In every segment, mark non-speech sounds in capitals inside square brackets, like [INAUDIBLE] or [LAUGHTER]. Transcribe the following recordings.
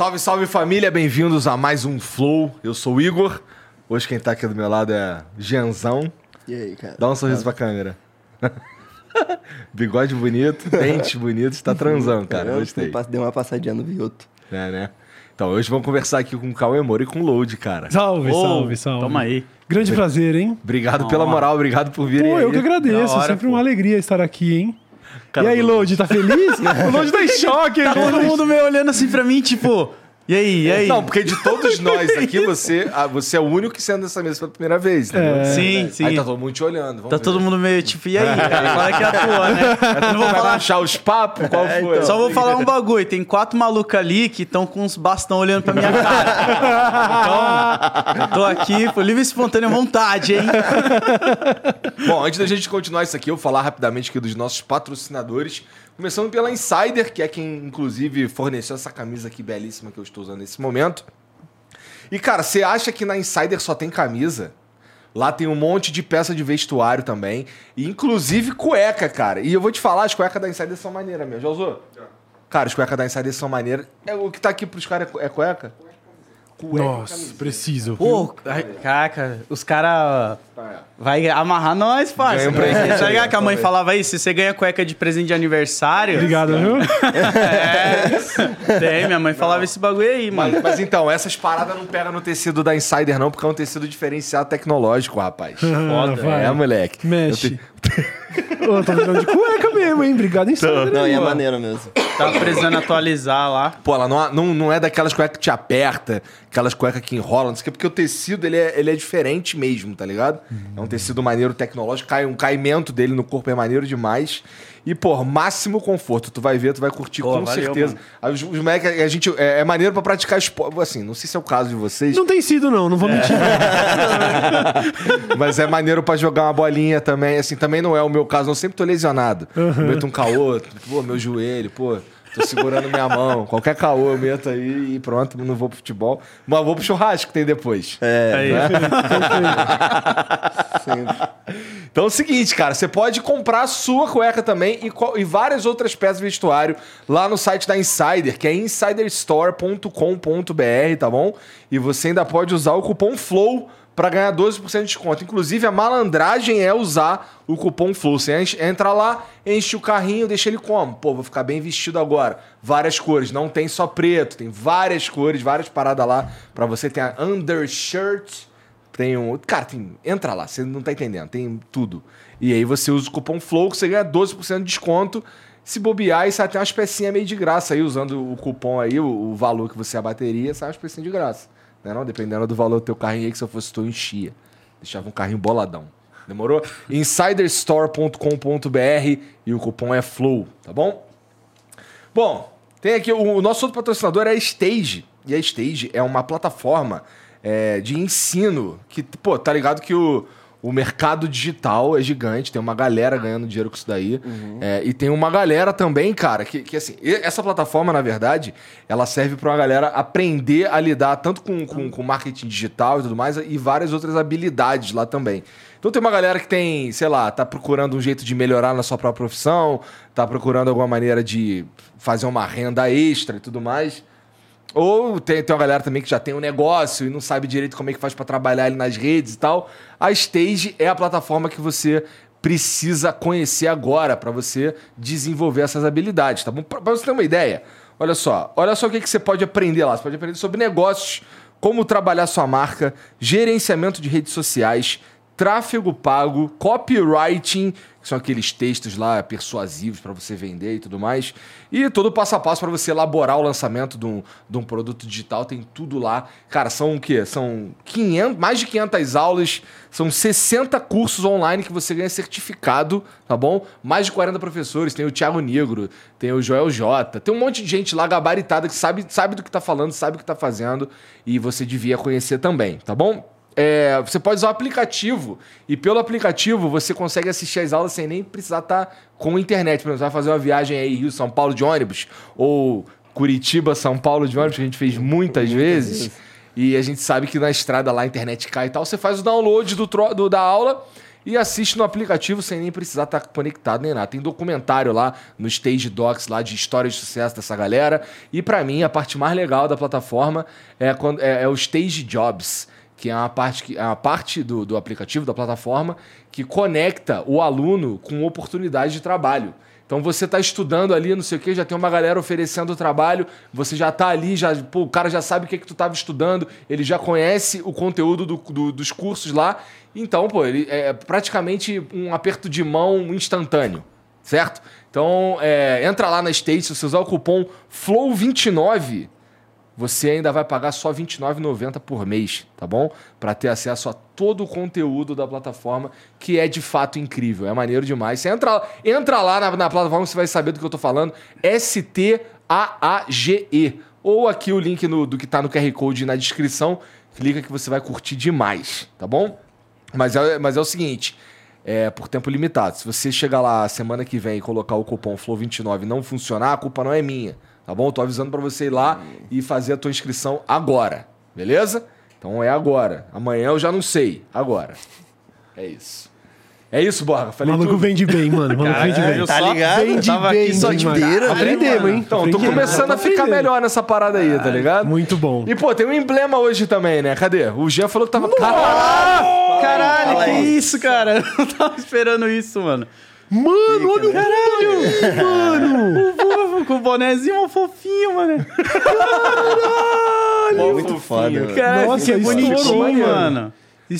Salve, salve família, bem-vindos a mais um Flow. Eu sou o Igor. Hoje quem tá aqui do meu lado é Gianzão. E aí, cara? Dá um sorriso pra câmera. [LAUGHS] Bigode bonito, dentes bonitos, tá transando, cara. Eu Gostei. Dei uma passadinha no Vioto. É, né? Então, hoje vamos conversar aqui com o Cauê Moro e com o Load, cara. Salve, salve, salve. Toma aí. Grande prazer, hein? Obrigado pela moral, obrigado por virem Pô, aí. eu que agradeço. Da hora, Sempre pô. uma alegria estar aqui, hein? Cara, e aí, Load, tá feliz? [LAUGHS] o Load tá em choque, Tá todo Load. mundo meio olhando assim pra mim, tipo, e aí, e aí? Não, porque de todos [LAUGHS] nós aqui, você, ah, você é o único que senta nessa mesa pela primeira vez, entendeu? É. Sim, sim. Aí tá todo mundo te olhando. Tá ver. todo mundo meio tipo, e aí? [LAUGHS] Qual é que é a tua, né? Eu não vou falar. achar os papos? Qual É, foi? então. Só vou falar um bagulho. Tem quatro malucos ali que estão com uns bastão olhando pra minha cara. [LAUGHS] Então, eu tô aqui por livre e espontânea vontade, hein? Bom, antes da gente continuar isso aqui, eu vou falar rapidamente aqui dos nossos patrocinadores. Começando pela Insider, que é quem, inclusive, forneceu essa camisa aqui belíssima que eu estou usando nesse momento. E, cara, você acha que na Insider só tem camisa? Lá tem um monte de peça de vestuário também. E, inclusive, cueca, cara. E eu vou te falar, as cuecas da Insider são maneiras mesmo. Já usou? Cara, as cuecas da Insider são maneiras. É, o que tá aqui pros caras é cueca? Cueca. Nossa, preciso. Pô, caraca, os caras vai amarrar nós, Ganha parça. um presente Tá ligado que a mãe falava aí, se você ganha cueca de presente de aniversário... Obrigado, viu? É, tem, minha mãe falava esse bagulho aí, mano. Mas, mas então, essas paradas não pegam no tecido da Insider, não, porque é um tecido diferenciado tecnológico, rapaz. [LAUGHS] Ah, vai. É, moleque. Mexe. Eu te- [LAUGHS] Ô, tô precisando de cueca mesmo, hein? Obrigado cima. Não, e é maneiro mesmo. Tava precisando atualizar lá. Pô, ela não, não, não é daquelas cuecas que te aperta, aquelas cuecas que enrolam, não sei o quê, porque o tecido ele é, ele é diferente mesmo, tá ligado? É um tecido maneiro tecnológico, cai, um caimento dele no corpo é maneiro demais. E, pô, máximo conforto. Tu vai ver, tu vai curtir Pô, com valeu, certeza. Aí Os, os moleques, a gente, é, é maneiro pra praticar esporte. Assim, não sei se é o caso de vocês, Não tem sido, não. Não vou mentir. [LAUGHS] mas é maneiro pra jogar uma bolinha também. Assim, também não é o meu caso, eu sempre tô lesionado. Eu meto um caô, pô, meu joelho, pô, tô segurando minha mão. Qualquer caô eu meto aí e pronto, não vou pro futebol. Mas vou pro churrasco que tem depois. Aí. [LAUGHS] Então é o seguinte, cara, você pode comprar a sua cueca também e, e várias outras peças de vestuário lá no site da Insider, que é insiderstore.com.br, tá bom? E você ainda pode usar o cupom FLOW para ganhar 12% de desconto. Inclusive, a malandragem é usar o cupom FLOW. Você entra lá, enche o carrinho, deixa ele como? Pô, vou ficar bem vestido agora. Várias cores, não tem só preto, tem várias cores, várias paradas lá para você. Tem a undershirt, tem um. Cara, tem. Entra lá, você não tá entendendo. Tem tudo. E aí você usa o cupom FLOW que você ganha 12% de desconto. Se bobear e sai até umas pecinhas meio de graça aí, usando o cupom aí, o, o valor que você abateria, sai umas pecinhas de graça. Né não? Dependendo do valor do teu carrinho aí, que se eu fosse tu, eu enchia. Deixava um carrinho boladão. Demorou? Insiderstore.com.br e o cupom é FLOW, tá bom? Bom, tem aqui o, o nosso outro patrocinador é a Stage. E a Stage é uma plataforma é, de ensino. Que, pô, tá ligado que o, o mercado digital é gigante, tem uma galera ganhando dinheiro com isso daí. É, e tem uma galera também, cara, que, que assim, essa plataforma, na verdade, ela serve pra uma galera aprender a lidar tanto com, com, com marketing digital e tudo mais, e várias outras habilidades lá também. Então tem uma galera que tem, sei lá, tá procurando um jeito de melhorar na sua própria profissão, tá procurando alguma maneira de fazer uma renda extra e tudo mais. Ou tem, tem uma galera também que já tem um negócio e não sabe direito como é que faz pra trabalhar ali nas redes e tal. A Stage é a plataforma que você precisa conhecer agora pra você desenvolver essas habilidades, tá bom? Pra você ter uma ideia, olha só, olha só o que, que você pode aprender lá. Você pode aprender sobre negócios, como trabalhar sua marca, gerenciamento de redes sociais, tráfego pago, copywriting, que são aqueles textos lá persuasivos para você vender e tudo mais, e todo passo a passo para você elaborar o lançamento de um, de um produto digital, tem tudo lá. Cara, são o quê? São 500, mais de 500 aulas, são 60 cursos online que você ganha certificado, tá bom? Mais de 40 professores, tem o Thiago Negro, tem o Joel J, tem um monte de gente lá gabaritada que sabe, sabe do que tá falando, sabe o que tá fazendo, e você devia conhecer também, tá bom? É, você pode usar o aplicativo e pelo aplicativo você consegue assistir as aulas sem nem precisar estar com internet. Por exemplo, você vai fazer uma viagem aí Rio São Paulo de ônibus ou Curitiba São Paulo de ônibus que a gente fez muitas, vezes. E a gente sabe que na estrada lá a internet cai e tal. Você faz o download do, do- da aula e assiste no aplicativo sem nem precisar estar conectado nem nada. Tem documentário lá no Stage Docs lá de histórias de sucesso dessa galera. E pra mim a parte mais legal da plataforma é, quando, é, é o Stage Jobs que é uma parte, que, é uma parte do, do aplicativo, da plataforma, que conecta o aluno com oportunidade de trabalho. Então você está estudando ali, não sei o que, já tem uma galera oferecendo trabalho, você já está ali, já, pô, o cara já sabe o que, que tu estava estudando, ele já conhece o conteúdo do- do- dos cursos lá. Então, pô, ele é praticamente um aperto de mão instantâneo, certo? Então, é, entra lá na State, se você usar o cupom FLOW29, você ainda vai pagar só R$ 29,90 por mês, tá bom? Para ter acesso a todo o conteúdo da plataforma, que é de fato incrível, é maneiro demais. Você entra, entra lá na, na plataforma, você vai saber do que eu tô falando. S-T-A-A-G-E. Ou aqui o link no- do que tá no QR Code na descrição. Clica que você vai curtir demais, tá bom? Mas é, mas é o seguinte, é por tempo limitado. Se você chegar lá semana que vem e colocar o cupom FLOW29 e não funcionar, a culpa não é minha, tá bom? Tô avisando pra você ir lá e fazer a tua inscrição agora, beleza? Então é agora. Amanhã eu já não sei, agora. É isso. É isso, Borga. O Falei maluco tudo. vende bem, mano. Maluco Caralho, vende bem. eu Tá ligado? Vende tava aqui bem, só demais. inteira, né, Aprendemos, hein? Então, tô começando a ficar melhor nessa parada aí, tá ligado? Muito bom. E, pô, tem um emblema hoje também, né? Cadê? O Jean falou que tava. Caralho! Caralho, que isso, cara? [LAUGHS] Eu não tava esperando isso, mano. Mano, olha o caralho! [LAUGHS] Mano! Pô, com o bonézinho fofinho, mano. Muito foda, mano. Cara, Nossa, que estourou, bonitinho, maneiro. mano.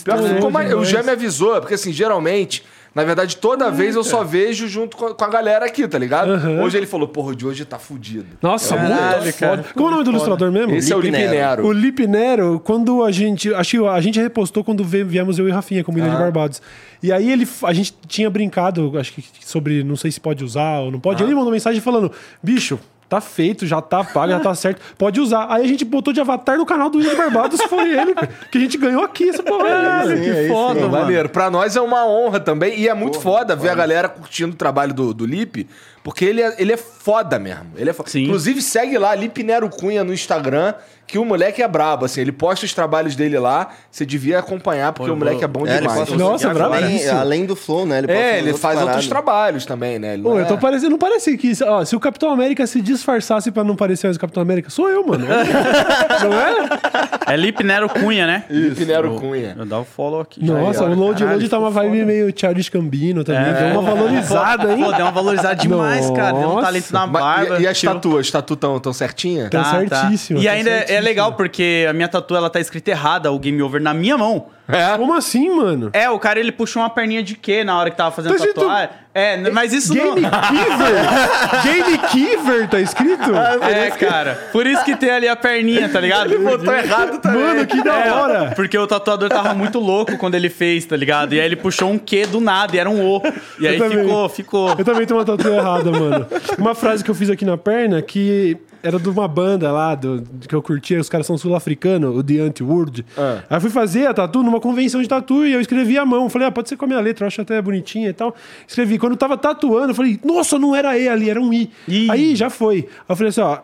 Pior que ficou mais- o. Jean me avisou, porque assim, geralmente, na verdade, toda vez eu só vejo junto com a, com a galera aqui, tá ligado? Aham. Hoje ele falou, porra, o de hoje tá fudido. Nossa, Caralho, muito cara. foda. Como é o nome do ilustrador mesmo? Esse é o Lipe Nero. O Lipe Nero, quando a gente. Acho a gente repostou quando viemos eu e Rafinha com o Menino de Barbados. E aí ele, a gente tinha brincado, acho que sobre não sei se pode usar ou não pode. Ele mandou mensagem falando: bicho. Tá feito, já tá pago, já tá certo. Pode usar. Aí a gente botou de avatar no canal do William de Barbados, foi ele, que a gente ganhou aqui essa porra. Caralho, aí, que sim. foda, mano. maneiro. Pra nós é uma honra também. E é muito foda ver a galera curtindo o trabalho do, do Lipe, porque ele é, ele é foda mesmo. Ele é foda. Sim. Inclusive, segue lá, Lipe Nero Cunha no Instagram, que o moleque é brabo, assim. Ele posta os trabalhos dele lá. Você devia acompanhar, porque Pô, o moleque é bom É, demais. posta Nossa, além, brabíssimo. além do flow, né? Ele É, ele faz outros paradas. trabalhos também, né? Ele Pô, não eu tô é- parecendo. Não parece que. Ó, se o Capitão América se disfarçasse pra não parecer mais o Capitão América, sou eu, mano. [LAUGHS] não é? É Lip Nero Cunha, né? Lipe Nero Cunha. Eu dar o follow aqui. Nossa, ó, o Load Load tá uma vibe meio Childish Gambino também. É. Deu uma valorizada, hein? Pô, deu uma valorizada demais, cara. Deu um talento na Mas- barba. e, e as tirou- tatuas? As tatu tão, tão certinha? Tá. certíssimo, E tá ainda é- é legal porque a minha tatu ela tá escrita errada, o game over, na minha mão. É. Como assim, mano? É, o cara ele puxou uma perninha de quê na hora que tava fazendo Tá escrito- tatuagem? É, mas isso Game não. Kiver? [LAUGHS] Game Kiver, tá escrito? É, cara. Por isso que tem ali a perninha, tá ligado? Ele botou errado também. Mano, que da É, hora. porque o tatuador tava muito louco quando ele fez, tá ligado? E aí ele puxou um Q do nada, e era um O. E aí ficou, ficou. Eu também tenho uma tatu errada, mano. Uma frase que eu fiz aqui na perna que era de uma banda lá do, que eu curtia, os caras são sul-africanos, o The Anti-World. Ah. Aí eu fui fazer a tatu numa convenção de tatu e eu escrevi à mão. Falei, ah, pode ser com a minha letra, eu acho até bonitinha e tal. Escrevi. Quando eu tava tatuando, eu falei, nossa, não era E ali, era um I. Ih. Aí já foi. Aí eu falei assim, ó,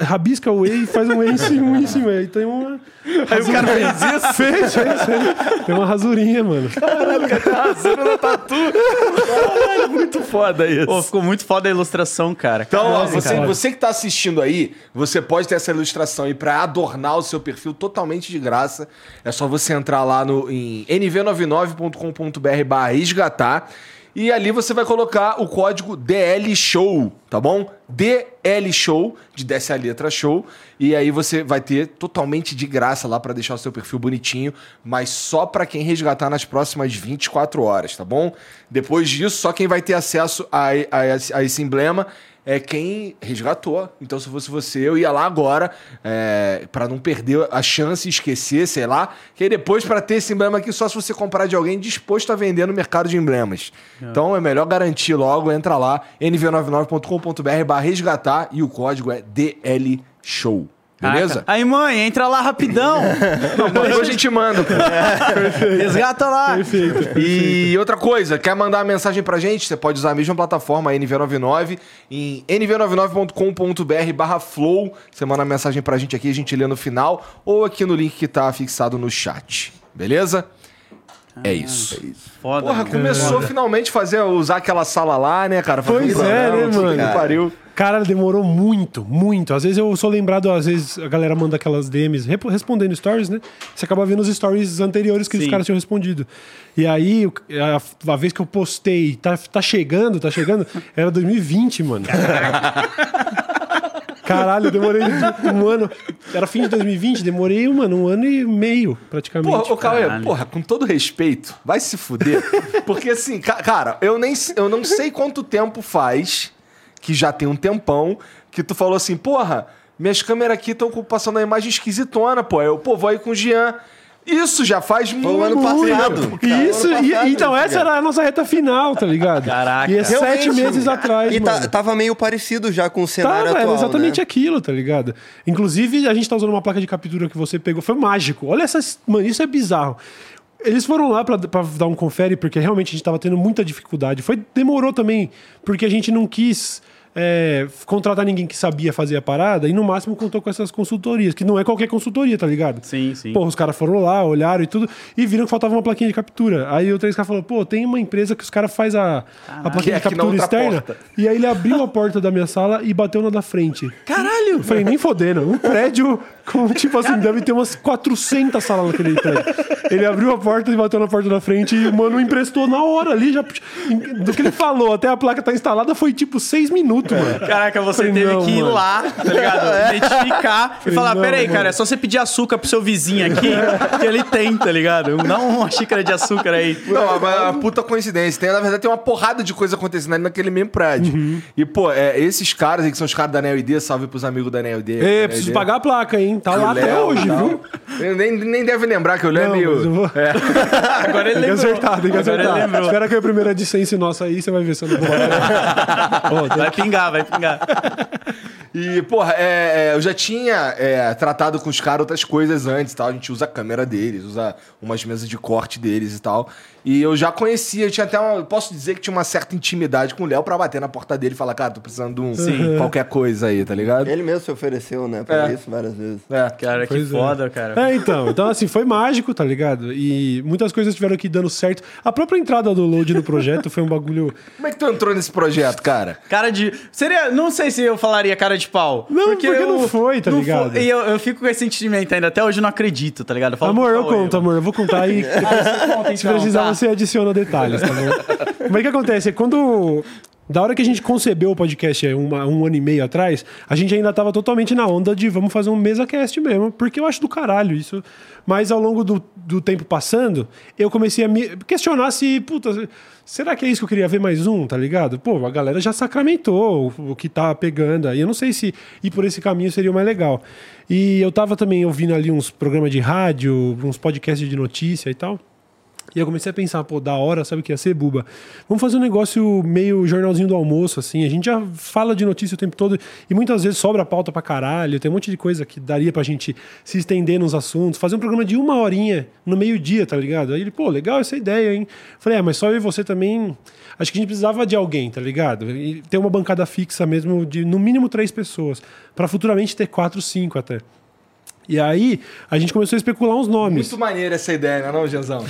rabisca o E e faz um E em cima, um em cima. Aí tem uma. Aí o cara fez isso? Fez, fez, fez. Tem uma rasurinha, mano. Arrasando na tatu. Caralho, muito foda isso. Pô, ficou muito foda a ilustração, cara. Então, ó, Caralho, você, cara. você que tá assistindo aí, você pode ter essa ilustração aí pra adornar o seu perfil totalmente de graça. É só você entrar lá no, em nv99.com.br barra resgatar e ali você vai colocar o código DL Show, tá bom? DL Show, de desce a letra show, e aí você vai ter totalmente de graça lá pra deixar o seu perfil bonitinho, mas só pra quem resgatar nas próximas 24 horas, tá bom? Depois disso, só quem vai ter acesso a, a a esse emblema é quem resgatou. Então, se fosse você, eu ia lá agora, é, para não perder a chance e esquecer, sei lá. Que aí depois, para ter esse emblema aqui, só se você comprar de alguém disposto a vender no mercado de emblemas. Então, é melhor garantir logo, entra lá, nv99.com.br barra resgatar e o código é DL Show. Beleza? Aí, mãe, entra lá rapidão. [LAUGHS] Depois a gente manda. pô. Resgata lá. Perfeito. E outra coisa, quer mandar uma mensagem pra gente? Você pode usar a mesma plataforma, a NV99, em nv99.com.br barra flow. Você manda uma mensagem pra gente aqui, a gente lê no final, ou aqui no link que tá fixado no chat. Beleza? É isso. Foda. Porra, cara. começou finalmente a fazer, usar aquela sala lá, né, cara? Pois Fazer um é, né, mano? pariu. Cara, demorou muito, muito. Às vezes eu sou lembrado, às vezes a galera manda aquelas DMs respondendo stories, né? Você acaba vendo os stories anteriores que os Sim. caras tinham respondido. E aí, a, a vez que eu postei, tá, tá chegando, tá chegando, [LAUGHS] era 2020, mano. [LAUGHS] Caralho, eu demorei um ano. Era fim de 2020, demorei, mano, um ano e meio, praticamente. Porra, ô, Cauê, porra, com todo respeito, vai se fuder. Porque assim, ca- cara, eu, nem, eu não sei quanto tempo faz, que já tem um tempão, que tu falou assim, porra, minhas câmeras aqui estão passando a imagem esquisitona, pô. Eu, pô, vou aí com o Jean. Isso já faz muito ano passado. tempo. Isso, Cara, ano e- passado, então tá essa era a nossa reta final, tá ligado? Caraca. E é sete Realmente. meses atrás, E mano. tá- tava meio parecido já com o cenário Tava, atual, era exatamente né? aquilo, tá ligado? Inclusive, a gente tá usando uma placa de captura que você pegou, foi mágico. Olha essas. Mano, isso é bizarro. Eles foram lá pra, pra dar um confere, porque realmente a gente tava tendo muita dificuldade. Foi, demorou também, porque a gente não quis é, contratar ninguém que sabia fazer a parada e no máximo contou com essas consultorias, que não é qualquer consultoria, tá ligado? Sim, sim. Porra, os caras foram lá, olharam e tudo, e viram que faltava uma plaquinha de captura. Aí o três caras falou, pô, tem uma empresa que os caras faz a, a plaquinha é de na captura externa. porta. E aí ele abriu a porta da minha sala e bateu na da frente. Caralho! Eu falei, nem fodendo. Um prédio com, tipo assim, deve ter umas 400 salas naquele prédio. Ele abriu a porta e bateu na porta da frente e o mano emprestou na hora ali. Já, do que ele falou até a placa tá instalada foi tipo seis minutos, mano. Caraca, você Falei, teve não, que ir mano. lá, tá ligado? [LAUGHS] Identificar e falar: não, peraí, mano. cara, é só você pedir açúcar pro seu vizinho aqui, que ele tem, tá ligado? Dá uma xícara de açúcar aí. Não, mas é uma puta coincidência. Tem, na verdade, tem uma porrada de coisa acontecendo ali naquele mesmo prédio. Uhum. E, pô, é, esses caras aí que são os caras da Neo ID, salve pros amigos da Neo ID. É, preciso pagar a placa, hein? Tá lá até hoje, viu? Eu nem, nem deve lembrar que o Léo é Não, eu vou- É. [LAUGHS] Agora ele Tem que lembrou. acertar, tem que acertar. lembrou. Espera que a primeira AdSense nossa aí, você vai ver se eu não vou. [LAUGHS] Vai pingar, vai pingar. [LAUGHS] E, porra, é, é, eu já tinha é, tratado com os caras outras coisas antes, tal. A gente usa a câmera deles, usa umas mesas de corte deles e tal. E eu já conhecia, eu tinha até uma, posso dizer que tinha uma certa intimidade com o Léo pra bater na porta dele e falar, cara, tô precisando de um Sim. qualquer coisa aí, tá ligado? Ele mesmo se ofereceu, né, pra É. isso várias vezes. É. Cara, que Pois é. foda, cara. É, então. Então, assim, foi mágico, tá ligado? E muitas coisas tiveram aqui dando certo. A própria entrada do load no projeto foi um bagulho. Como é que tu entrou nesse projeto, cara? Cara de. Seria. Não sei se eu falaria cara de pau. Não, porque não foi, tá ligado? foi. E eu, eu fico com esse sentimento ainda. Até hoje eu não acredito, tá ligado? falo amor, eu conto, amor. Eu vou contar aí. [LAUGHS] Conta, Se então, precisar, tá. você adiciona detalhes, tá bom? Mas o que acontece? Quando. Da hora que a gente concebeu o podcast é, uma- um ano e meio atrás, a gente ainda tava totalmente na onda de vamos fazer um mesa cast mesmo, porque eu acho do caralho isso. Mas ao longo do, do tempo passando, eu comecei a me questionar se, puta, será que é isso que eu queria ver mais um, tá ligado? Pô, a galera já sacramentou o, que tá pegando aí. Eu não sei se ir por esse caminho seria o mais legal. E eu tava também ouvindo ali uns programas de rádio, uns podcasts de notícia e tal. E eu comecei a pensar, pô, da hora, sabe o que ia ser, Buba? Vamos fazer um negócio meio jornalzinho do almoço, assim. A gente já fala de notícia o tempo todo e muitas vezes sobra pauta pra caralho. Tem um monte de coisa que daria pra gente se estender nos assuntos. Fazer um programa de uma horinha no meio-dia, tá ligado? Aí ele, pô, legal essa ideia, hein? Falei, é, mas só eu e você também. Acho que a gente precisava de alguém, tá ligado? E ter uma bancada fixa mesmo de no mínimo três pessoas. Pra futuramente ter quatro, cinco até. E aí, a gente começou a especular uns nomes. Muito maneira essa ideia, não é não, Genzão?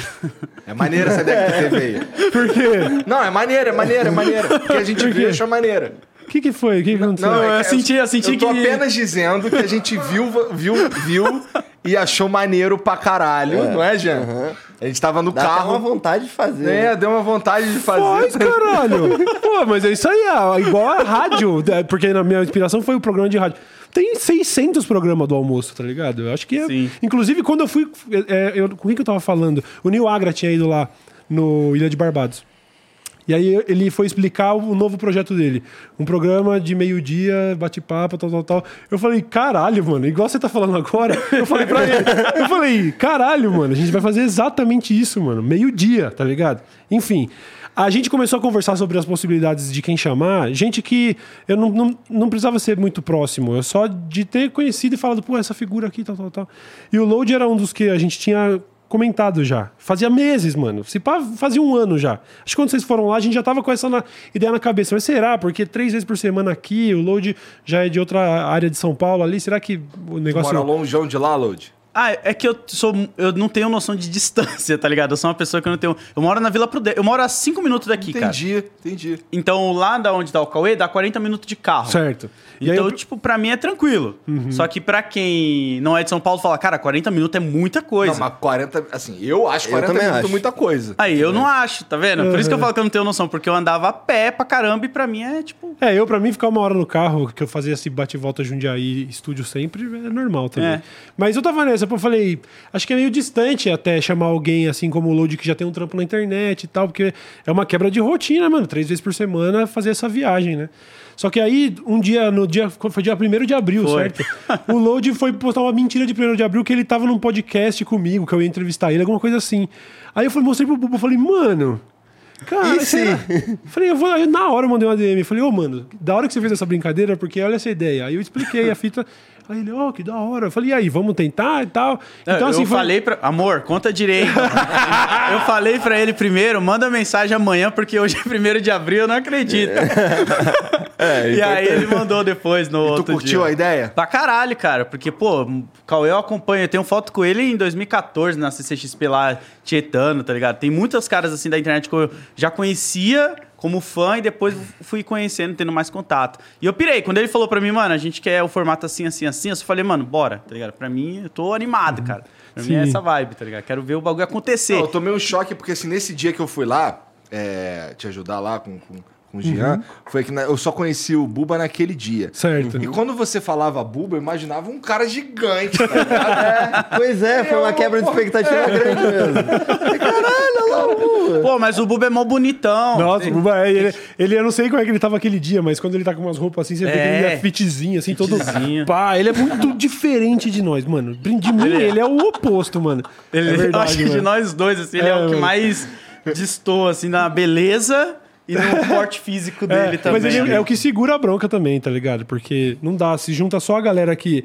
É maneira essa ideia que tu teve aí. Por quê? Não, é maneira, é maneira, é maneira. Porque a gente viu e achou maneira. O que, que foi? O que, que aconteceu? Não, é eu que senti- eu senti tô que- apenas dizendo que a gente viu, viu, viu e achou maneiro pra caralho, não é, Jean? A gente tava no Dá carro. uma vontade de fazer. É, né? deu uma vontade de fazer. Faz, caralho! [LAUGHS] Pô, mas é isso aí, é igual a rádio, é, porque na minha inspiração foi o programa de rádio. Tem 600 programas do almoço, tá ligado? Eu acho que é. Sim. Inclusive, quando eu fui. é, eu, com quem que eu tava falando? O Neil Agra tinha ido lá no Ilha de Barbados. E aí ele foi explicar o novo projeto dele. Um programa de meio-dia, bate-papo, tal, tal, tal. Eu falei, caralho, mano, igual você tá falando agora. Eu falei pra ele, eu falei, caralho, mano, a gente vai fazer exatamente isso, mano. Meio-dia, tá ligado? Enfim. A gente começou a conversar sobre as possibilidades de quem chamar, gente que eu não, não, não precisava ser muito próximo, eu só de ter conhecido e falado, pô, essa figura aqui, tal, tal, tal. E o Load era um dos que a gente tinha comentado já. Fazia meses, mano. Se pá, fazia um ano já. Acho que quando vocês foram lá, a gente já tava com essa na- ideia na cabeça. Mas será? Porque três vezes por semana aqui, o load já é de outra área de São Paulo ali. Será que o negócio. Mora longeão de lá, Load. Ah, é que eu sou. Eu não tenho noção de distância, tá ligado? Eu sou uma pessoa que eu não tenho. Eu moro na Vila Prudente. Eu moro a 5 minutos daqui, cara. Entendi, entendi. Então lá da onde tá o Cauê, dá 40 minutos de carro. Certo. E Então, eu- Uhum. tipo, pra mim é tranquilo. Só que pra quem não é de São Paulo, fala, cara, 40 minutos é muita coisa. Não, mas 40, assim, eu acho Eu 40 também minutos acho. muita coisa. Aí eu não acho, tá vendo? Por isso que eu Uhum. falo que eu não tenho noção, porque eu andava a pé pra caramba e pra mim é tipo. É, eu, pra mim, ficar uma hora no carro, que eu fazia esse bate-volta Jundiaí estúdio sempre, é normal também. É. Mas eu tava nessa, pô, eu falei, acho que é meio distante até chamar alguém assim como o Load, que já tem um trampo na internet e tal, porque é uma quebra de rotina, mano. Três vezes por semana fazer essa viagem, né? Só que aí, um dia, no dia, foi dia 1 de abril, Foi. certo? O Load foi postar uma mentira de 1 de abril que ele tava num podcast comigo, que eu ia entrevistar ele, alguma coisa assim. Aí eu falei, mostrei pro Bubu, falei, mano. Cara, E será? [LAUGHS] Falei, eu vou, aí na hora eu mandei uma DM. Falei, ô, mano, da hora que você fez essa brincadeira, porque olha essa ideia. Aí eu expliquei a fita. Aí ele, ó, que da hora. Eu falei, e aí, vamos tentar e tal. Então, eu assim, foi- falei pra. Amor, conta direito. [LAUGHS] eu falei pra ele primeiro, manda mensagem amanhã, porque hoje é 1 de abril, eu não acredito. É, [LAUGHS] e aí ele mandou depois no E tu outro curtiu dia. a ideia? Pra caralho, cara. Porque, pô, Cauê eu acompanho. Eu tenho foto com ele em 2014 na CCXP lá, tietando, tá ligado? Tem muitas caras assim da internet que eu já conhecia como fã e depois fui conhecendo, tendo mais contato. E eu pirei. Quando ele falou pra mim, mano, a gente quer o formato assim, assim, assim, eu só falei, mano, bora, tá ligado? Pra mim, eu tô animado, cara. Pra mim é Sim. essa vibe, tá ligado? Quero ver o bagulho acontecer. Não, eu tomei um choque porque assim, nesse dia que eu fui lá, é, te ajudar lá com, com, com o Jean, foi que na- eu só conheci o Buba naquele dia. Certo. E quando você falava Buba, eu imaginava um cara gigante, tá ligado? [LAUGHS] Pois é, foi uma quebra de expectativa grande mesmo. [LAUGHS] Caralho, olha lá o Buba. Pô, mas o Buba é mó bonitão. Nossa, o Buba, é, ele, ele, eu não sei como é que ele tava aquele dia, mas quando ele tá com umas roupas assim, você vê que ele É. é fitzinho, assim, todo. Fitzinho. Pá, ele é muito diferente de nós, mano. De mim, Ele é. ele é o oposto, mano. Ele, é verdade, eu acho que de nós dois, assim, ele é, É, o que mais destoa, assim, na beleza e no [LAUGHS] porte físico dele É, também. Mas ele é o que segura a bronca também, tá ligado? Porque não dá, se junta só a galera que,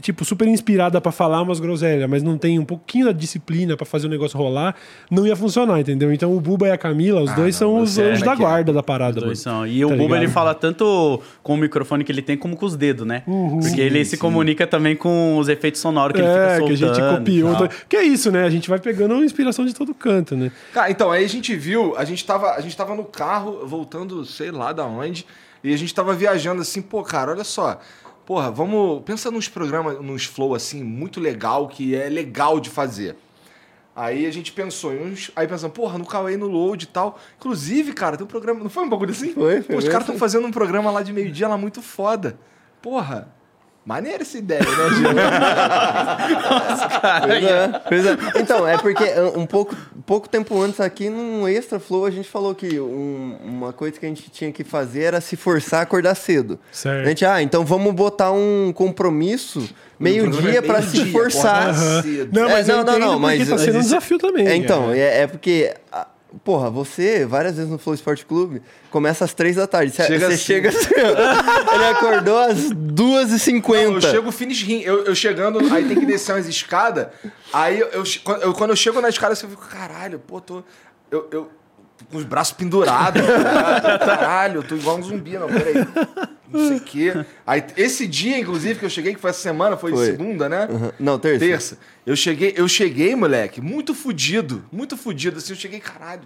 tipo, super inspirada pra falar umas groselhas, mas não tem um pouquinho da disciplina pra fazer o negócio rolar, não ia funcionar, entendeu? Então o Buba e a Camila, os dois são os é anjos da é é. guarda da parada, Os dois mano. são. E o Tá Buba, ligado? ele fala tanto com o microfone que ele tem, como com os dedos, né? Porque ele se comunica também com os efeitos sonoros que ele fica É, que soltando. a gente copiou. tá- Que é isso, né? A gente vai pegando inspiração de todo canto, né? Cara, então, aí a gente viu, a gente tava, a gente tava no carro, voltando, sei lá da onde, e a gente tava viajando assim, pô, cara, olha só. Porra, vamos. Pensa nos programas, nos flow assim, muito legal, que é legal de fazer. Aí a gente pensou em uns. Aí pensamos, porra, no Cauê, no Load e tal. Inclusive, cara, tem um programa. Não foi um bagulho assim? Foi, foi Pô, os caras estão fazendo um programa lá de meio-dia lá muito foda. Porra, maneira essa ideia, né, Gil? [LAUGHS] Pois é, pois é. Então, é porque um um pouco pouco tempo antes aqui, num Extra Flow, a gente falou que um- uma coisa que a gente tinha que fazer era se forçar a acordar cedo. Certo. A gente, ah, então vamos botar um compromisso meio-dia pra se meio-dia, forçar. Não, É, mas não, eu não, não, porque mas- tá sendo um desafio também. É, então, cara. é, é porque. ah, Porra, você, várias vezes no Flow Esporte Clube, começa às três da tarde. Você Chega você assim. chega assim, ó. Ele acordou às duas e Eu cinquenta. chego finish rim. Eu, eu chegando, aí tem que descer umas escadas. Aí eu, eu, quando eu- eu chego na escada, eu fico, caralho, pô, tô. Eu. eu com os braços pendurados. tá caralho, eu tô igual um zumbi, não, peraí. Não sei o quê. Aí, esse dia, inclusive, que eu cheguei, que foi essa semana, foi, Foi. segunda, né? Aham. Não, terça. Terça. Eu cheguei, eu cheguei, moleque, muito fudido. Muito fudido. Assim, eu cheguei, caralho.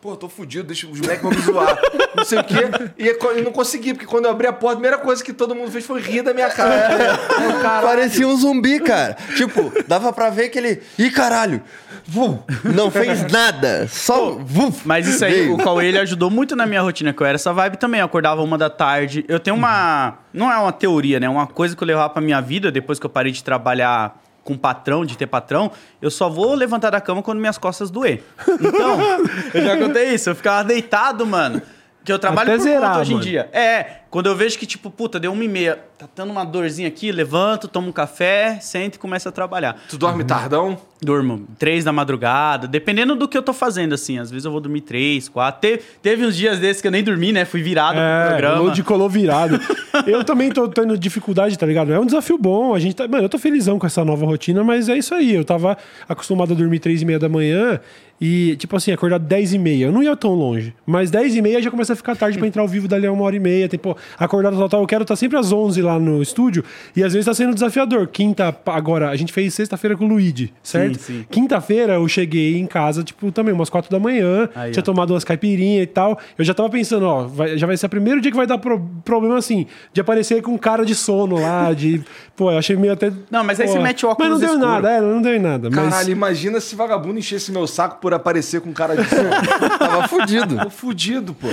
Pô, tô fudido, deixa os moleques vão me zoar. Não sei o quê. E eu não consegui, porque quando eu abri a porta, a primeira coisa que todo mundo fez foi rir da minha cara. Caralho. Parecia um zumbi, cara. tipo, dava pra ver que ele. Ih, caralho! Vum! Não fez [LAUGHS] nada. Só. Vum! Mas isso aí, Veio. o Cauê, ele ajudou muito na minha rotina, que eu era essa vibe também. Eu acordava uma da tarde. Eu tenho uma. Não é uma teoria, né? Uma coisa que eu levava pra minha vida, depois que eu parei de trabalhar com patrão, de ter patrão, eu só vou levantar da cama quando minhas costas doer. Então, [LAUGHS] eu já contei isso. Eu ficava deitado, mano. Que eu trabalho Até por zerar, conta hoje em mano. dia. É, quando eu vejo que, tipo, puta, deu uma e meia, tá dando uma dorzinha aqui, levanto, tomo um café, sento e começo a trabalhar. Tu dorme tardão? Durmo três da madrugada, dependendo do que eu tô fazendo, assim. Às vezes eu vou dormir três, quatro. Teve, teve uns dias desses que eu nem dormi, né? Fui virado pro É, programa. load colou virado. [LAUGHS] eu também tô tendo dificuldade, tá ligado? É um desafio bom. A gente tá, mano, eu tô felizão com essa nova rotina, mas é isso aí. Eu tava acostumado a dormir três e meia da manhã e, tipo assim, acordar dez e meia. Eu não ia tão longe. Mas dez e meia já começa a ficar tarde pra entrar ao vivo dali a uma hora e meia. Tem, pô, acordado total. Eu quero estar sempre às onze lá no estúdio e às vezes tá sendo desafiador. Quinta, agora, a gente fez sexta-feira com o Luigi, certo? Sim, sim. Quinta-feira eu cheguei em casa, tipo, também umas quatro da manhã. Aí, tinha ó. tomado umas caipirinhas e tal. Eu já tava pensando, ó, vai- já vai ser o primeiro dia que vai dar pro- problema assim, de aparecer com cara de sono lá, de. [LAUGHS] Pô, eu achei meio até. Não, mas aí pô, você mete o Mas não óculos deu escuro. nada, é, não deu em nada. Mas... Caralho, imagina se vagabundo enchesse meu saco por aparecer com cara de sono. [LAUGHS] Tava fudido. Tô fudido, pô.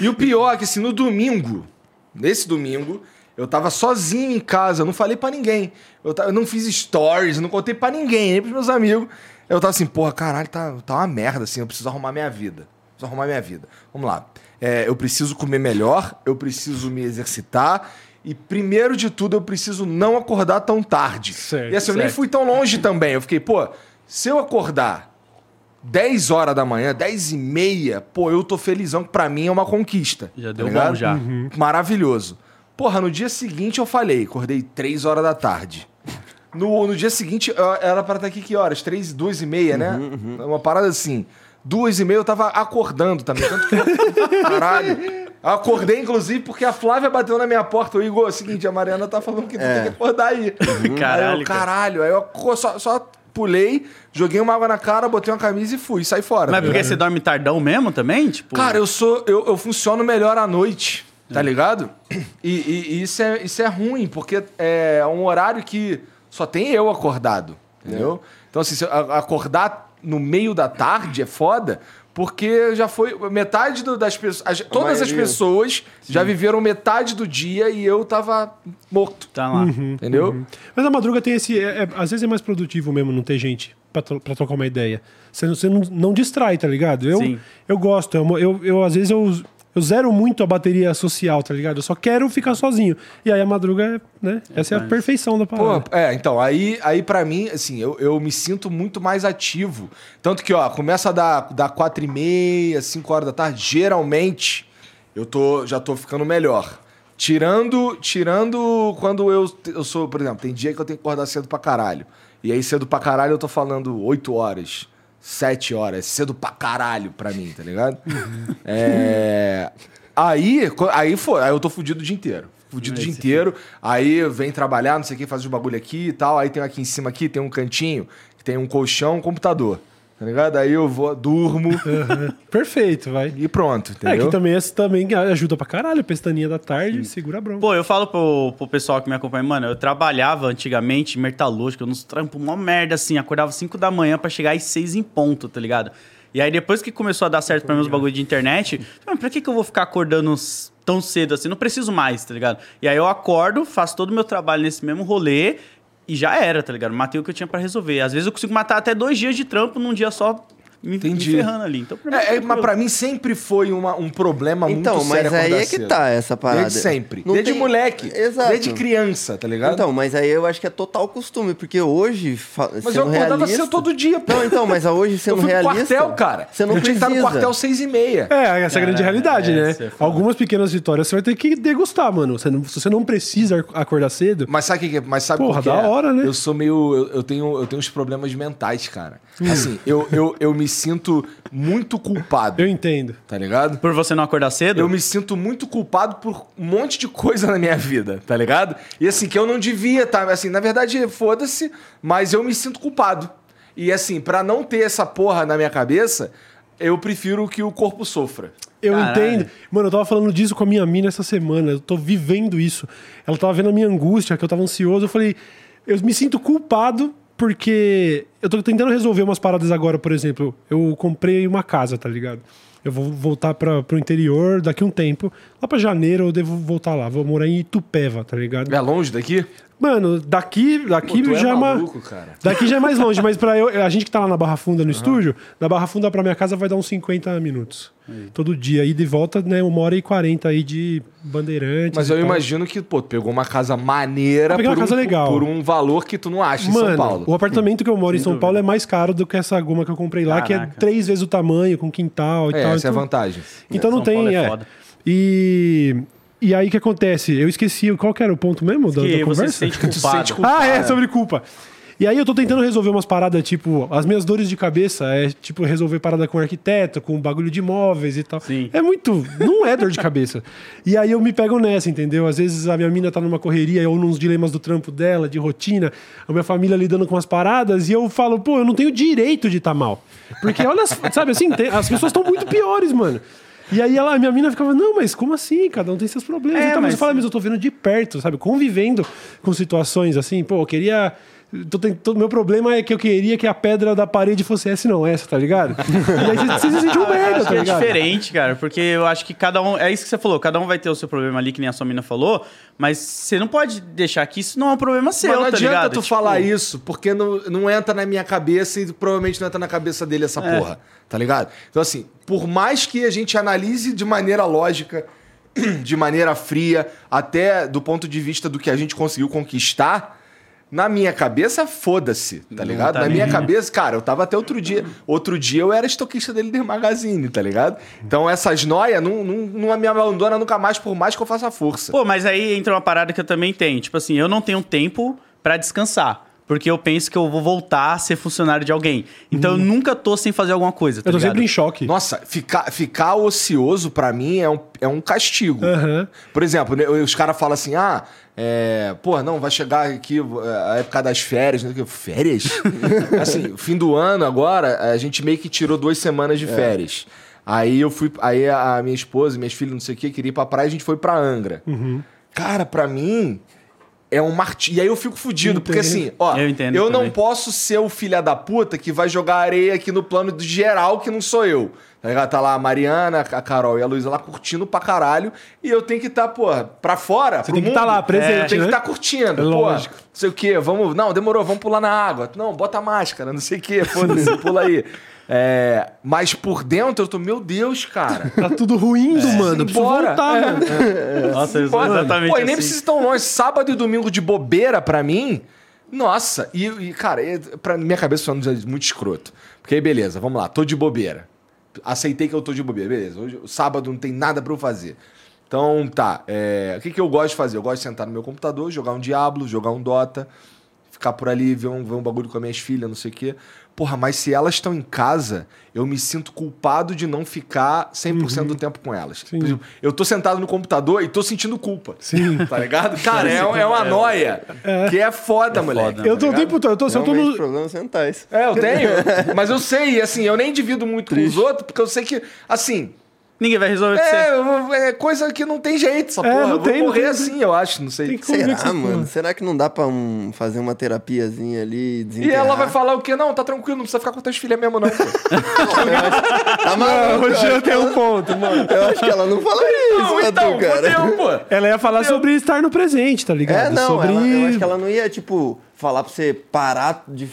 E o pior é que, assim, no domingo, nesse domingo, eu tava sozinho em casa, eu não falei pra ninguém. Eu, eu não fiz stories, não contei pra ninguém, nem pros meus amigos. Eu tava assim, porra, caralho, tá, tá uma merda, assim, eu preciso arrumar minha vida. Preciso arrumar minha vida. Vamos lá. É, eu preciso comer melhor, eu preciso me exercitar. E primeiro de tudo, eu preciso não acordar tão tarde. Certo, e assim, eu nem certo. fui tão longe também. Eu fiquei, pô, se eu acordar 10 horas da manhã, 10 e meia, pô, eu tô felizão, que pra mim é uma conquista. Já tá deu ligado? bom já. Maravilhoso. Porra, no dia seguinte eu falei, acordei 3 horas da tarde. No, no dia seguinte, eu- era pra estar aqui que horas? 3, 2 e meia, né? Uma parada assim. Duas e meia eu tava acordando também. Tanto que eu, [LAUGHS] caralho. Eu acordei, inclusive, porque a Flávia bateu na minha porta. O Igor, é o seguinte, a Mariana tá falando que tu tem que acordar aí. aí Caralho, eu, cara. caralho. Aí eu só, só pulei, joguei uma água na cara, botei uma camisa e fui, saí fora. Mas tá porque ligado? você dorme tardão mesmo também? Tipo, Cara, eu sou. Eu, eu funciono melhor à noite, tá ligado? E, e- e isso, é, isso é ruim, porque é um horário que só tem eu acordado, entendeu? Então, assim, se eu a- acordar no meio da tarde é foda, porque já foi. Metade do- das pessoas. as- todas as maioria. pessoas já viveram metade do dia e eu tava morto. tá lá. Entendeu? Mas a madruga tem esse. é- é- às vezes é mais produtivo mesmo não ter gente pra, tro- pra trocar uma ideia. Você, não- você não, não distrai, tá ligado? Eu, Sim. eu gosto. Eu, eu, eu, às vezes eu, eu zero muito a bateria social, tá ligado? Eu só quero ficar sozinho. E aí a madruga, é, né? Essa é a perfeição da Pô, parada. é, então, aí, aí para mim, assim, eu, eu me sinto muito mais ativo. Tanto que, ó, começa a dar, dar 4 e meia, 5 horas da tarde, geralmente eu tô, já tô ficando melhor. Tirando, tirando quando eu, eu sou, por exemplo, tem dia que eu tenho que acordar cedo pra caralho. E aí cedo pra caralho eu tô falando 8 horas, 7 horas, cedo pra caralho pra mim, tá ligado? É... Aí, aí foi, aí eu tô fudido o dia inteiro. Fudido o dia inteiro. Aí vem trabalhar, não sei o que, faz os bagulho aqui e tal. Aí tem aqui em cima aqui, tem um cantinho, que tem um colchão, um computador. Tá ligado? Aí eu vou, durmo Perfeito, vai. e pronto, É entendeu? que também esse também ajuda pra caralho. Pestaninha da tarde, segura a bronca. Pô, eu falo pro, pro pessoal que me acompanha, mano, eu trabalhava antigamente em metalúrgica, nos trampos mó merda, assim, acordava 5 da manhã pra chegar às 6 em ponto, tá ligado? E aí depois que começou a dar certo pra mim os bagulho de internet, mano, pra que que eu vou ficar acordando tão cedo assim? Não preciso mais, tá ligado? E aí eu acordo, faço todo o meu trabalho nesse mesmo rolê e já era, tá ligado? Matei o que eu tinha pra resolver. Às vezes eu consigo matar até dois dias de trampo num dia só me, me Entendi. ferrando ali. Então, pra mim, É, é, mas pra mim sempre foi uma- um problema Então, muito mas sério aí acordar é que cedo. tá essa parada. Desde sempre. Não desde tem- moleque. Exato. Desde criança, tá ligado? Então, mas aí eu acho que é total costume, porque hoje, fa- mas sendo eu acordava realista... cedo todo dia, pô. Não, então, mas hoje eu sendo fui pro realista... quartel, cara. Você não eu tinha que estar no precisa. quartel seis e meia. É, essa é a grande realidade, é, né? é. Algumas pequenas vitórias você vai ter que degustar, mano. Você não- você não precisa acordar cedo, Mas sabe o que é? Mas sabe Porra, por que da é? hora, né? Eu sou meio. Eu, eu tenho, eu tenho uns problemas mentais, cara. Assim, eu, eu, eu me sinto muito culpado, eu entendo. tá ligado? Por você não acordar cedo? Eu me sinto muito culpado por um monte de coisa na minha vida, tá ligado? E assim, que eu não devia estar. Assim, na verdade, foda-se, mas eu me sinto culpado. E assim, pra não ter essa porra na minha cabeça, eu prefiro que o corpo sofra. Eu Caralho. entendo. Mano, eu tava falando disso com a minha mina essa semana. Eu tô vivendo isso. Ela tava vendo a minha angústia, que eu tava ansioso. Eu falei, eu me sinto culpado porque eu tô tentando resolver umas paradas agora, por exemplo. Eu comprei uma casa, tá ligado? Eu vou voltar pra, pro interior daqui um tempo. Lá pra janeiro eu devo voltar lá. Vou morar em Itupeva, tá ligado? É longe daqui? Mano, daqui, daqui Pô, é já é maluco, cara. Daqui já é mais longe, mas para eu, [LAUGHS] a gente que tá lá na Barra Funda no estúdio, da Barra Funda pra minha casa vai dar uns 50 minutos. Todo dia. E de volta, né, uma hora e 40 aí de bandeirantes. Mas eu tal. imagino que, pô, tu pegou uma casa maneira Eu peguei uma por, um, casa legal. por um valor que tu não acha em Mano, São Paulo. o apartamento que eu moro em São dúvida. Paulo é mais caro do que essa goma que eu comprei lá, que é Caraca. três vezes o tamanho, com quintal e É, tal. essa é a então, vantagem. então não São Paulo tem. é É foda. E. E aí o que acontece? Eu esqueci qual que era o ponto mesmo da, Que da você conversa? se sente Tu [LAUGHS] se sente culpado. Ah, é, sobre culpa. E aí eu tô tentando resolver umas paradas, tipo, as minhas dores de cabeça é, tipo, resolver parada com arquiteto, com bagulho de imóveis e tal. Sim. É muito. Não é dor de cabeça. E aí eu me pego nessa, entendeu? Às vezes a minha mina tá numa correria ou nos dilemas do trampo dela, de rotina, a minha família lidando com as paradas, e eu falo, pô, eu não tenho direito de estar mal. Porque olha, [LAUGHS] sabe assim, tem- as pessoas estão muito piores, mano. E aí ela, a minha mina ficava, não, mas como assim? Cada um tem seus problemas. É, então, mas mas- eu falo, mas eu tô vendo de perto, sabe? Convivendo com situações assim, pô, eu queria. Tô tent- meu problema é que eu queria que a pedra da parede fosse essa e não essa, tá ligado? [LAUGHS] e aí você se sentiu um merda, Acho tá que é ligado? diferente, cara, porque eu acho que cada um. É isso que você falou, cada um vai ter o seu problema ali, que nem a sua mina falou, mas você não pode deixar que isso não é um problema seu, Mas não tá adianta ligado? tu Tipo, falar isso, porque não, não entra na minha cabeça e provavelmente não entra na cabeça dele essa É. porra, tá ligado? Então, assim, por mais que a gente analise de maneira lógica, [CLEARS THROAT] de maneira fria, até do ponto de vista do que a gente conseguiu conquistar, na minha cabeça, foda-se, tá ligado? tá na minha cabeça, cara, eu tava até outro dia. Outro dia eu era estoquista dele de magazine, tá ligado? Então essas noias não, não, não me abandona nunca mais, por mais que eu faça força. Pô, mas aí entra uma parada que eu também tenho. Tipo assim, eu não tenho tempo pra descansar. Porque eu penso que eu vou voltar a ser funcionário de alguém. Então eu nunca tô sem fazer alguma coisa. Tá Eu tô ligado? sempre em choque. Nossa, ficar, ficar ocioso pra mim é um, é um castigo. Aham. Por exemplo, né, os caras falam assim: ah, é, pô, não, vai chegar aqui é, a época das férias. Né? Férias? [LAUGHS] assim, fim do ano agora, a gente meio que tirou duas semanas de férias. Aí eu fui. Aí a minha esposa, minhas filhas, não sei o que, queria ir pra praia, a gente foi pra Angra. Cara, pra mim. É um martírio. E aí eu fico fudido, porque Entendo. assim, ó, Eu entendo não posso ser o filho da puta que vai jogar areia aqui no plano do geral, que não sou eu. Tá ligado? Tá lá a Mariana, a Carol e a Luísa lá curtindo pra caralho. E eu tenho que estar, tá, porra, pra fora. Você tem que estar lá, presente, Eu tenho né? que estar curtindo. É pô, lógico. não sei o quê, vamos. Não, demorou, vamos pular na água. Não, bota a máscara, não sei o quê, foda-se, [LAUGHS] pula aí. É, mas por dentro eu tô, meu Deus, cara. [LAUGHS] Tá tudo ruindo, mano. Eu Preciso Embora. voltar, É. mano. Nossa, sou Pô, exatamente Pô, e nem assim. precisa ir tão longe. Sábado e domingo de bobeira pra mim. Nossa, e, e, cara, é- pra minha cabeça foi muito escroto. Porque aí, beleza, vamos lá, tô de bobeira. Aceitei que eu tô de bobeira, beleza. Hoje, sábado não tem nada pra eu fazer. Então, tá. é, o que, que eu gosto de fazer? Eu gosto de sentar no meu computador, jogar um Diablo, jogar um Dota, ficar por ali, ver um, ver um bagulho com as minhas filhas, não sei o quê. Porra, mas se elas estão em casa, eu me sinto culpado de não ficar 100% do tempo com elas. Por exemplo, eu tô sentado no computador e tô sentindo culpa. Sim. Tá ligado? [LAUGHS] Cara, é, é uma noia. Que é foda, moleque. foda. Eu tô o Tá tempo todo. Eu tô, se eu tô no, problemas mentais. É, eu tenho. [LAUGHS] mas eu sei, e assim, eu nem divido muito com os outros, porque eu sei que, assim, Ninguém vai resolver é, é coisa que não tem jeito, essa É, porra. não Eu vou tem, não morrer tem, assim, eu acho, não sei. Será, mano? porra. Será que não dá pra um, fazer uma terapiazinha ali? E ela vai falar o quê? Não, tá tranquilo, não precisa ficar com teus filhos mesmo, não. pô. [LAUGHS] Tá Não, maluco? o eu, tem um ponto, mano. eu acho que ela não falaria isso pra então, tu, cara. fudeu, pô. [LAUGHS] Ela ia falar sobre estar no presente, tá ligado? É, não, sobre... ela- eu acho que ela não ia, tipo, falar pra você parar de,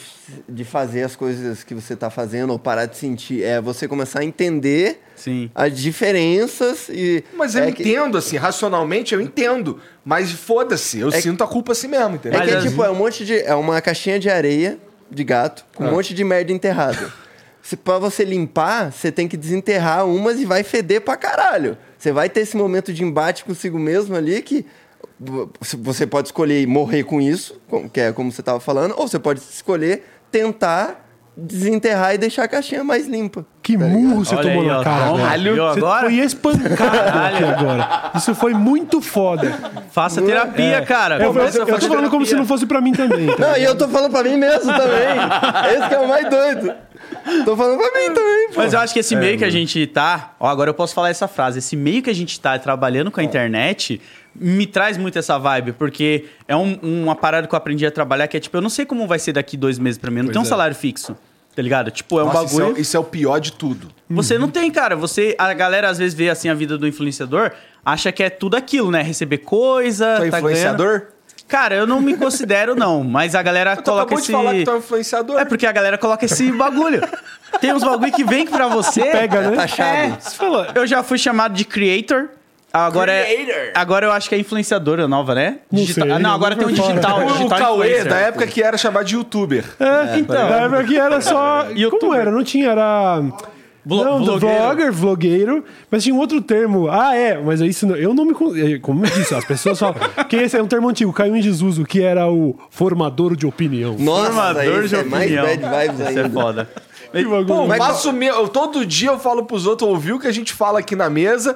de fazer as coisas que você tá fazendo ou parar de sentir. É você começar a entender Sim. as diferenças e. Mas eu é que- entendo, assim, racionalmente eu entendo. Mas foda-se, eu sinto a culpa assim mesmo, entendeu? É que é tipo, é um monte de. É uma caixinha de areia de gato com um monte de merda enterrada. Se pra você limpar, você tem que desenterrar umas e vai feder pra caralho. Você vai ter esse momento de embate consigo mesmo ali que você pode escolher morrer com isso, que é como você tava falando, ou você pode escolher tentar desenterrar e deixar a caixinha mais limpa. Que murro você Olha tomou aí, na ó, cara, velho. viu Você agora? foi espancado aqui agora. Isso foi muito foda. Faça terapia, cara. Eu, eu, Começa eu tô falando como se não fosse pra mim também. tá? Não, e eu tô falando pra mim mesmo também. Esse que é o mais doido. Tô falando pra mim também, pô. Mas eu acho que esse meio que a gente tá. Ó, agora eu posso falar essa frase. Esse meio que a gente tá trabalhando com a internet me traz muito essa vibe, porque é um- uma parada que eu aprendi a trabalhar que é tipo, eu não sei como vai ser daqui dois meses pra mim. Eu não tenho um salário fixo. Tá ligado? Tipo, é um Nossa, isso, bagulho. é, isso é o pior de tudo. Você não tem, cara. Você, a galera às vezes vê assim a vida do influenciador, acha que é tudo aquilo, né? Receber coisa, Tu é tá influenciador? ganhando. Cara, eu não me considero não, mas a galera Tu coloca esse de falar que tu é influenciador. É porque a galera coloca esse bagulho. Tem uns bagulho que vem pra você. Pega, né? taxado. Você falou, Eu já fui chamado de creator. Agora Creator. é, agora eu acho que é influenciadora nova, né? Não Digital- sei, ah, não, agora tem um fora. digital, o, digital Cauê, da época que era chamado de youtuber. É, então. Da época que era só. [LAUGHS] Youtuber. Como era? Não tinha, era. Vlo- não, vlogueiro. vlogger, vlogueiro, mas tinha um outro termo. Ah, é, mas isso não- eu não me. é, Como eu disse, as pessoas falam. [LAUGHS] que esse é um termo antigo, caiu em desuso, que era o formador de opinião. Nossa, Formador de é mais opinião. bad vibes Isso é foda. Que bagulho. Pô, Mas- faço meu, eu, todo dia eu falo pros outros ouvir o que a gente fala aqui na mesa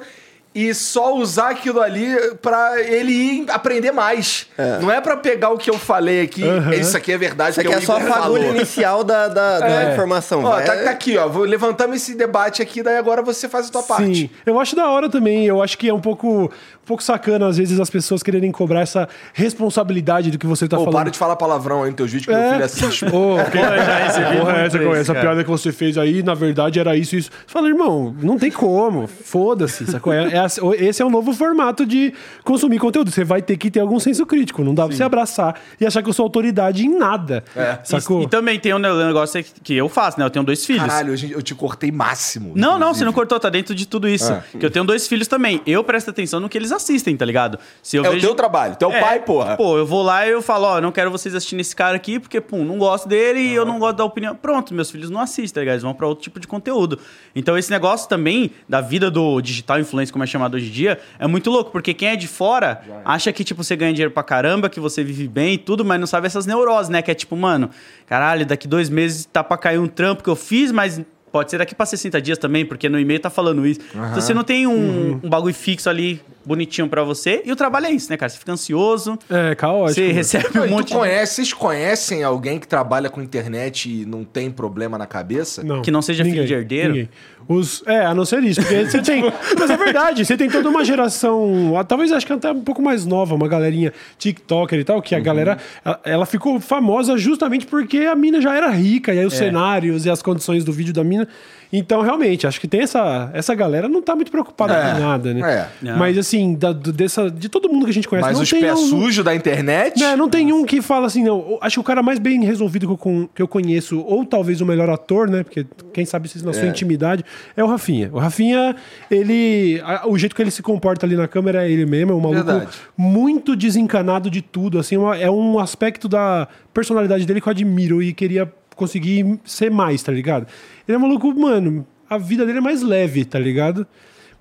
e só usar aquilo ali pra ele ir aprender mais. Não é pra pegar o que eu falei aqui, isso aqui é verdade, Isso aqui que é o só a fagulha inicial da, da, da É. informação. Ó, tá, tá aqui, ó. Vou, levantamos esse debate aqui, daí agora você faz a tua parte. Sim, eu acho da hora também. Eu acho que é um pouco, pouco sacana, às vezes, as pessoas quererem cobrar essa responsabilidade do que você tá falando. para de falar palavrão aí no teu vídeo que meu filho assiste. [LAUGHS] Ô, já recebi Porra, essa, isso, essa cara. piada que você fez aí, na verdade, era isso e isso. Você fala, irmão, não tem como. Foda-se. sacou? É- é esse é o novo formato de consumir conteúdo. Você vai ter que ter algum senso crítico. Não dá pra você abraçar e achar que eu sou autoridade em nada. Sacou? E, e também tem um negócio que eu faço, né? Eu tenho dois filhos. Caralho, eu te cortei máximo. Não, não, inclusive. você não cortou, tá dentro de tudo isso. Ah. Que eu tenho dois filhos também. Eu presto atenção no que eles assistem, tá ligado? Se eu É o teu trabalho, teu É, pai, porra. Pô, eu vou lá e eu falo, ó, não quero vocês assistindo esse cara aqui, porque, pum, não gosto dele e eu não gosto da opinião. Pronto, meus filhos não assistem, tá ligado? Eles vão pra outro tipo de conteúdo. Então, esse negócio também da vida do digital influencer, como é chamado hoje em dia, é muito louco, porque quem é de fora acha que, tipo, você ganha dinheiro pra caramba, que você vive bem e tudo, mas não sabe essas neuroses, né? Que é tipo, mano, caralho, daqui dois meses tá pra cair um trampo que eu fiz, mas. Pode ser daqui pra 60 dias também, porque no e-mail tá falando isso. Então você não tem um, um bagulho fixo ali, bonitinho pra você. E o trabalho é isso, né, cara? Você fica ansioso, É, caótico. você mano. recebe Não, um monte tu de... conhece, vocês conhecem alguém que trabalha com internet e não tem problema na cabeça? Não, Que não seja filho de herdeiro? ninguém. Os, é, a não ser isso. Porque você [LAUGHS] tem. Mas é verdade, você tem toda uma geração. Talvez acho que até um pouco mais nova, uma galerinha TikToker e tal, que a Uhum. galera. ela- Ela ficou famosa justamente porque a mina já era rica, e aí os cenários e as condições do vídeo da mina. Então, realmente, acho que tem essa. Essa galera não tá muito preocupada É, com nada, né? é. Mas assim, da- do- dessa, de todo mundo que a gente conhece, Mas não os tem pés um- sujos da internet? né, não tem um que fala assim, não. Acho que o cara mais bem resolvido que eu, que eu conheço, ou talvez o melhor ator, né? Porque quem sabe se na sua intimidade, é o Rafinha. O Rafinha, ele. a- o jeito que ele se comporta ali na câmera é ele mesmo, é um maluco Verdade. muito desencanado de tudo. Assim, uma- é um aspecto da personalidade dele que eu admiro e queria conseguir ser mais, tá ligado? Ele é um maluco, mano, a vida dele é mais leve, tá ligado?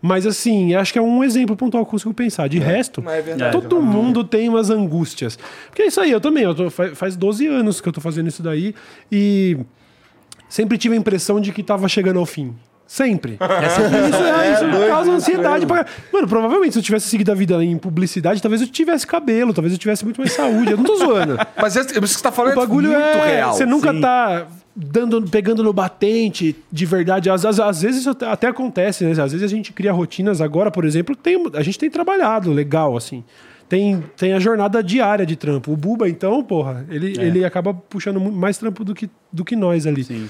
Mas assim, acho que é um exemplo pontual que eu consigo pensar. De resto, Não, é verdade. todo mundo tem umas angústias. Porque é isso aí, eu também. Eu tô, fa- faz 12 anos que eu tô fazendo isso daí e sempre tive a impressão de que tava chegando ao fim. Sempre. [LAUGHS] isso é, isso causa ansiedade. Pra... Mano, provavelmente se eu tivesse seguido a vida em publicidade, talvez eu tivesse cabelo, talvez eu tivesse muito mais saúde. Eu não tô [LAUGHS] zoando. Mas isso que você tá falando O bagulho é muito é. real. Você nunca sim. tá dando, pegando no batente de verdade. Às, às, às vezes isso até, acontece, né? Às vezes a gente cria rotinas. Agora, por exemplo, tem, a gente tem trabalhado legal, assim. Tem, tem a jornada diária de trampo. O Buba, então, porra, ele, ele acaba puxando mais trampo do que, do que nós ali.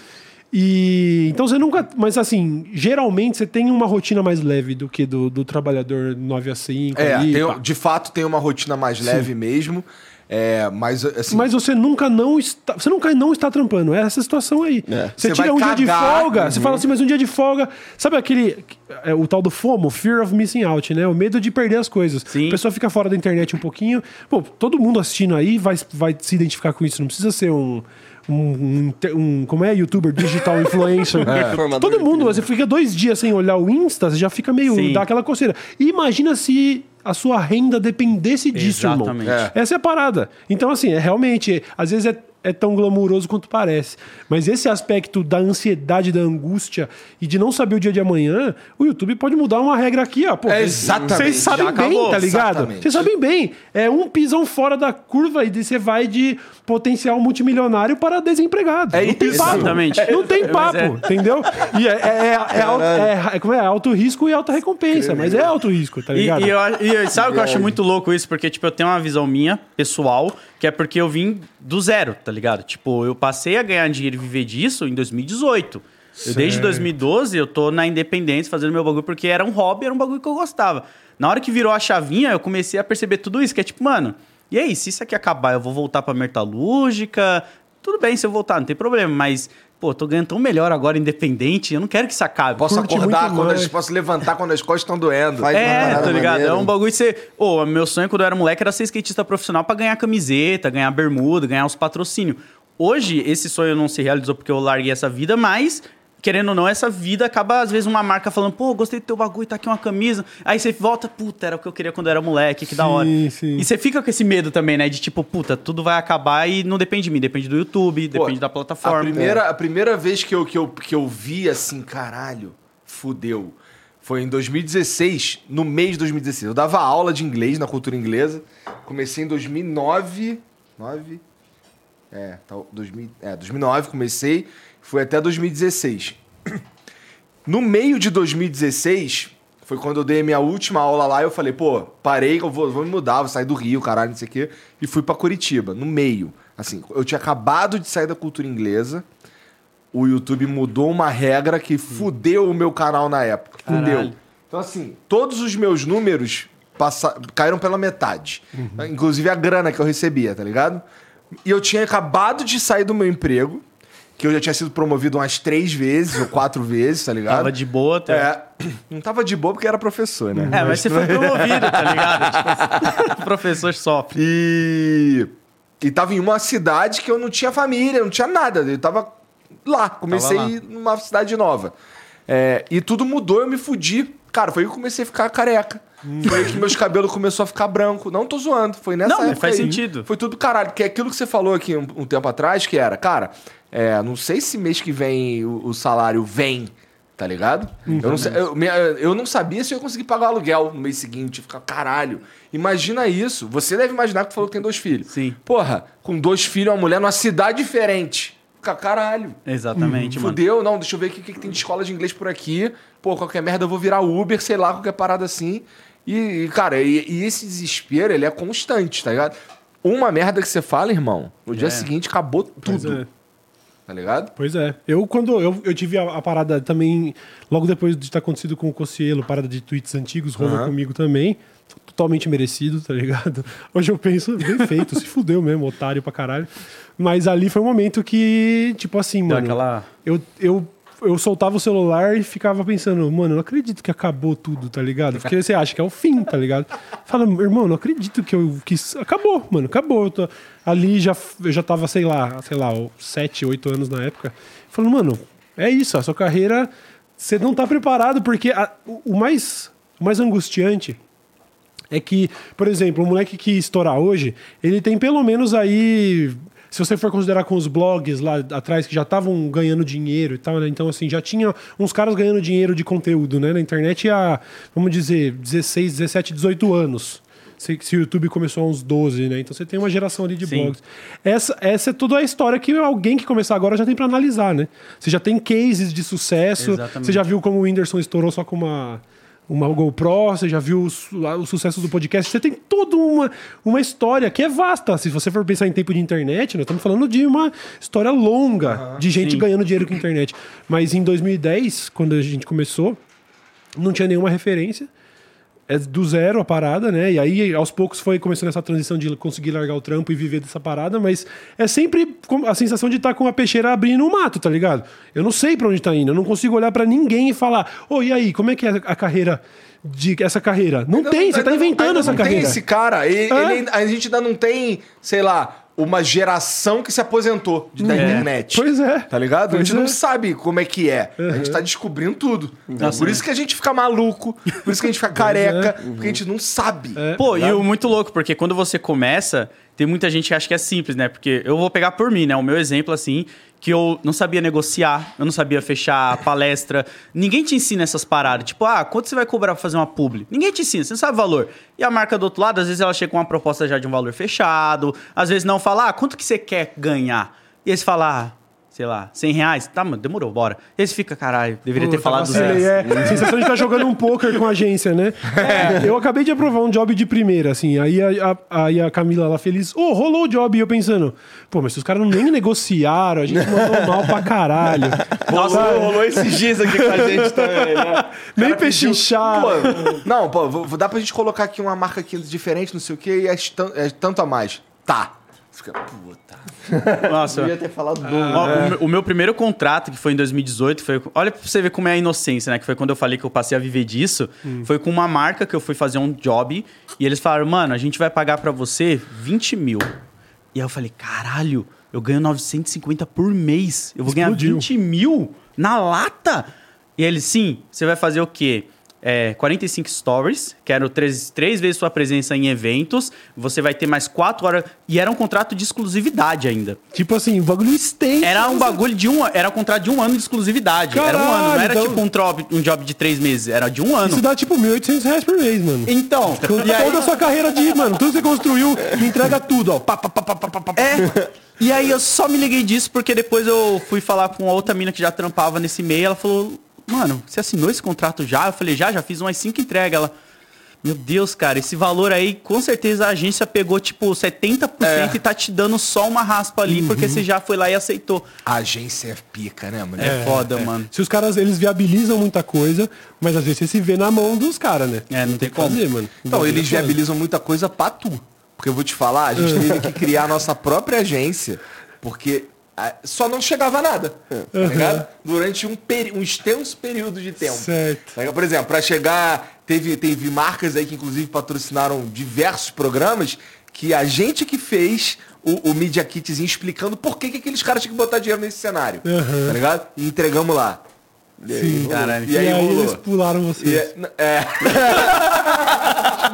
E então você nunca. Mas assim, geralmente você tem uma rotina mais leve do que do, do trabalhador 9 a 5. É, ali, tem- de fato tem uma rotina mais leve mesmo. É, mas assim. Mas você nunca não está. Você nunca não está trampando. É essa situação aí. É. Você Você tira um dia de cagar, folga, você fala assim, mas um dia de folga. Sabe aquele. é, o tal do FOMO, Fear of Missing Out, né? O medo de perder as coisas. Sim. A pessoa fica fora da internet um pouquinho. Pô, todo mundo assistindo aí vai, vai se identificar com isso. Não precisa ser um. Um, um, um- como é? Youtuber, digital [LAUGHS] influencer. Formador Todo mundo, você fica dois dias sem olhar o Insta, você já fica meio. Sim. dá aquela coceira. E imagina se a sua renda dependesse disso, Exatamente. irmão. É. Essa é a parada. Então, assim, é realmente, às vezes é, é tão glamuroso quanto parece. Mas esse aspecto da ansiedade, da angústia e de não saber o dia de amanhã, o YouTube pode mudar uma regra aqui, ó. Pô, É, exatamente. Vocês sabem bem, tá ligado? Vocês sabem bem. É um pisão fora da curva e você vai de potencial multimilionário para desempregado. É não tem isso. papo. Exatamente. Não tem Mas papo, é. entendeu? E é, é, é, é, alto, é, é como é? alto risco e alta recompensa, mas é alto risco, tá E, ligado? e eu, e eu- sabe o que eu acho muito louco isso? Porque, tipo, eu tenho uma visão minha, pessoal, que é porque eu vim do zero, tá ligado? Tipo, eu passei a ganhar dinheiro e viver disso em 2018. Eu, desde Certo. 2012 eu tô na independência fazendo meu bagulho porque era um hobby, era um bagulho que eu gostava. Na hora que virou a chavinha, eu comecei a perceber tudo isso, que é tipo, mano, e aí, se isso aqui acabar, eu vou voltar pra metalúrgica? Tudo bem se eu voltar, não tem problema, mas, pô, tô ganhando tão melhor agora independente, eu não quero que isso acabe. Posso Curte acordar quando as, posso levantar quando as costas estão doendo. Faz uma É, tá ligado? maneira. É um bagulho de ser. Ô, meu sonho quando eu era moleque era ser skatista profissional pra ganhar camiseta, ganhar bermuda, ganhar os patrocínios. Hoje, esse sonho não se realizou porque eu larguei essa vida, mas. Querendo ou não, essa vida acaba, às vezes, uma marca falando, pô, gostei do teu bagulho, tá aqui uma camisa. Aí você volta, puta, era o que eu queria quando eu era moleque, que da Sim, hora. sim. E você fica com esse medo também, né? De tipo, puta, tudo vai acabar e não depende de mim, depende do YouTube, Pô, depende da plataforma. A primeira, a primeira vez que eu, que, eu, que eu vi assim, caralho, fudeu. Foi em 2016, no mês de 2016. Eu dava aula de inglês na cultura inglesa. Comecei em 2009. 9? É, tá, 2000, é, 2009 comecei. Fui até 2016. No meio de 2016, foi quando eu dei a minha última aula lá. Eu falei, pô, parei, eu vou, vou me mudar, vou sair do Rio, caralho, não sei o quê. E fui pra Curitiba, no meio. Assim, eu tinha acabado de sair da cultura inglesa. O YouTube mudou uma regra que fudeu o meu canal na época. Caralho. Fudeu. Então, assim, todos os meus números passa- caíram pela metade. Inclusive a grana que eu recebia, tá ligado? E eu tinha acabado de sair do meu emprego, que eu já tinha sido promovido umas três vezes ou quatro vezes, tá ligado? Tava de boa até. É, [CLEARS THROAT] não tava de boa porque era professor, né? É, mas você foi promovido, tá ligado? [LAUGHS] Tipo, [LAUGHS] professor sofre. E, e tava em uma cidade que eu não tinha família, não tinha nada. Eu tava lá, comecei Tava lá. numa cidade nova. É, e tudo mudou, eu me fudi. Cara, foi que eu comecei a ficar careca. Foi que meus cabelos começou a ficar branco. Não tô zoando, foi nessa Não, época faz aí. sentido. Foi tudo caralho. Que é aquilo que você falou aqui um, um tempo atrás, que era, cara, é, não sei se mês que vem o, o salário vem, tá ligado? Eu, não eu, eu não sabia se eu ia conseguir pagar o aluguel no mês seguinte. Ficar, caralho. Imagina isso. Você deve imaginar que falou que tem dois filhos. Sim. Porra, com dois filhos, uma mulher numa cidade diferente. Fica, caralho. Exatamente, mano. Fudeu, não, deixa eu ver o que, que tem de escola de inglês por aqui. Pô, qualquer merda eu vou virar Uber, sei lá, qualquer parada assim. E, e, cara, e, e esse desespero, ele é constante, tá ligado? Uma merda que você fala, irmão, no dia É. seguinte acabou tudo, é. tá ligado? Pois é. Eu, quando eu, eu tive a, a parada também, logo depois de ter acontecido com o Cossielo, parada de tweets antigos, rolou Aham. comigo também. Totalmente merecido, tá ligado? [LAUGHS] Hoje eu penso, bem feito, se fudeu mesmo, otário pra caralho. Mas ali foi um momento que, tipo assim, Deu mano. aquela. Eu, eu, eu soltava o celular e ficava pensando, mano, eu não acredito que acabou tudo, tá ligado? Porque você acha que é o fim, tá ligado? Fala, irmão, não acredito que eu quis. Acabou, mano, acabou. Eu tô- ali já, eu já tava, sei lá, sei lá, sete, oito anos na época. Falando, mano, é isso, a sua carreira. Você não tá preparado, porque a- o, o mais, o mais angustiante é que, por exemplo, um moleque que estourar hoje, ele tem pelo menos aí. Se você for considerar com os blogs lá atrás que já estavam ganhando dinheiro e tal, né? Então, assim, já tinha uns caras ganhando dinheiro de conteúdo, né? Na internet há, vamos dizer, 16, 17, 18 anos. Se, se o YouTube começou há uns 12, né? Então você tem uma geração ali de Sim. blogs. Essa, essa é toda a história que alguém que começar agora já tem pra analisar, né? Você já tem cases de sucesso. Exatamente. Você já viu como o Whindersson estourou só com uma uma GoPro, você já viu o, su- o sucesso do podcast, você tem toda uma, uma história que é vasta. Se você for pensar em tempo de internet, nós estamos falando de uma história longa de gente Sim. ganhando dinheiro com internet. Mas em 2010, quando a gente começou, não tinha nenhuma referência. É do zero a parada, né? E aí, aos poucos, foi começando essa transição de conseguir largar o trampo e viver dessa parada, mas é sempre a sensação de estar com a peixeira abrindo o mato, tá ligado? Eu não sei pra onde tá indo, eu não consigo olhar pra ninguém e falar, ô, e aí, como é que é a carreira de essa carreira? Não Ainda tem, você tá inventando essa não carreira. Tem esse cara, ele, É. ele a gente ainda não tem, sei lá, uma geração que se aposentou de, da internet. Pois é. Tá ligado? a Pois gente é. não sabe como é que é. A gente tá descobrindo tudo. por isso que a gente fica maluco, por isso que a gente fica [LAUGHS] careca, porque a gente não sabe. Pô, e o muito louco, porque quando você começa, tem muita gente que acha que é simples, né? Porque eu vou pegar por mim, né? O meu exemplo, assim, que eu não sabia negociar, eu não sabia fechar palestra. Ninguém te ensina essas paradas. Tipo, ah, quanto você vai cobrar pra fazer uma publi? Ninguém te ensina, você não sabe o valor. E a marca do outro lado, às vezes ela chega com uma proposta já de um valor fechado, às vezes não fala, ah, quanto que você quer ganhar? E eles falam, ah, sei lá, 100 reais? Tá, mano, demorou, bora. E aí você fica, caralho, deveria ter Puta, falado vacilei, 200. é. Sensação de estar jogando um poker com a agência, né? É, eu acabei de aprovar um job de primeira, assim. Aí a, a, aí a Camila lá feliz, ô, rolou o job. E eu pensando, pô, mas se os caras não nem negociaram, a gente mandou [LAUGHS] mal pra caralho. Rolou, rolou esses dias aqui com a gente também, né? [LAUGHS] Nem pediu- pechinchar. Pô, não, pô, vou- dá pra gente colocar aqui uma marca aqui diferente, não sei o que, e é, é tanto a mais. Tá. Você Fica, puta. [LAUGHS] Nossa, Devia ter falado bom. Ó, o, meu, o meu primeiro contrato, que foi em 2018, foi. Olha pra você ver como é a inocência, né? Que foi quando eu falei que eu passei a viver disso. Foi com uma marca que eu fui fazer um job. E eles falaram, mano, a gente vai pagar pra você 20 mil. E aí eu falei, caralho, eu ganho 950 por mês. Eu vou Explodiu. ganhar 20 mil na lata? E eles, sim, você vai fazer o quê? É, 45 stories, quero três, três vezes sua presença em eventos, você vai ter mais quatro horas. E era um contrato de exclusividade ainda. Tipo assim, o bagulho extenso. Era um bagulho de um Era um contrato de um ano de exclusividade. era um ano, não Caralho, era então- tipo um job, um job de três meses, era de um ano. Isso dá tipo 1.800 reais por mês, mano. Então, Com e aí, toda a sua carreira de, mano, tudo que você construiu, me entrega tudo, ó. Pá, pá, pá, pá, pá, pá, pá. é. E aí eu só me liguei disso porque depois eu fui falar com outra mina que já trampava nesse meio. Ela falou, mano, você assinou esse contrato já? Eu falei, já, já fiz umas cinco entregas. Ela, meu Deus, cara, esse valor aí, com certeza a agência pegou tipo 70% e tá te dando só uma raspa ali porque você já foi lá e aceitou. A agência é pica, né, mano? É, foda, mano. Se os caras, eles viabilizam muita coisa, mas às vezes você se vê na mão dos caras, né? É, não tem como. fazer, mano. Então, eles Viabilizam. muita coisa pra tu. Porque eu vou te falar, a gente [LAUGHS] teve que criar a nossa própria agência, porque só não chegava nada. Tá ligado? Durante um, peri- um extenso período de tempo. Certo. Tá? Por exemplo, pra chegar, teve, teve marcas aí que inclusive patrocinaram diversos programas que a gente que fez o, o Media Kitzinho explicando por que, que aqueles caras tinham que botar dinheiro nesse cenário. Tá ligado? E entregamos lá. E aí, rolou. caralho. E aí, rolou. eles pularam vocês. E é- é,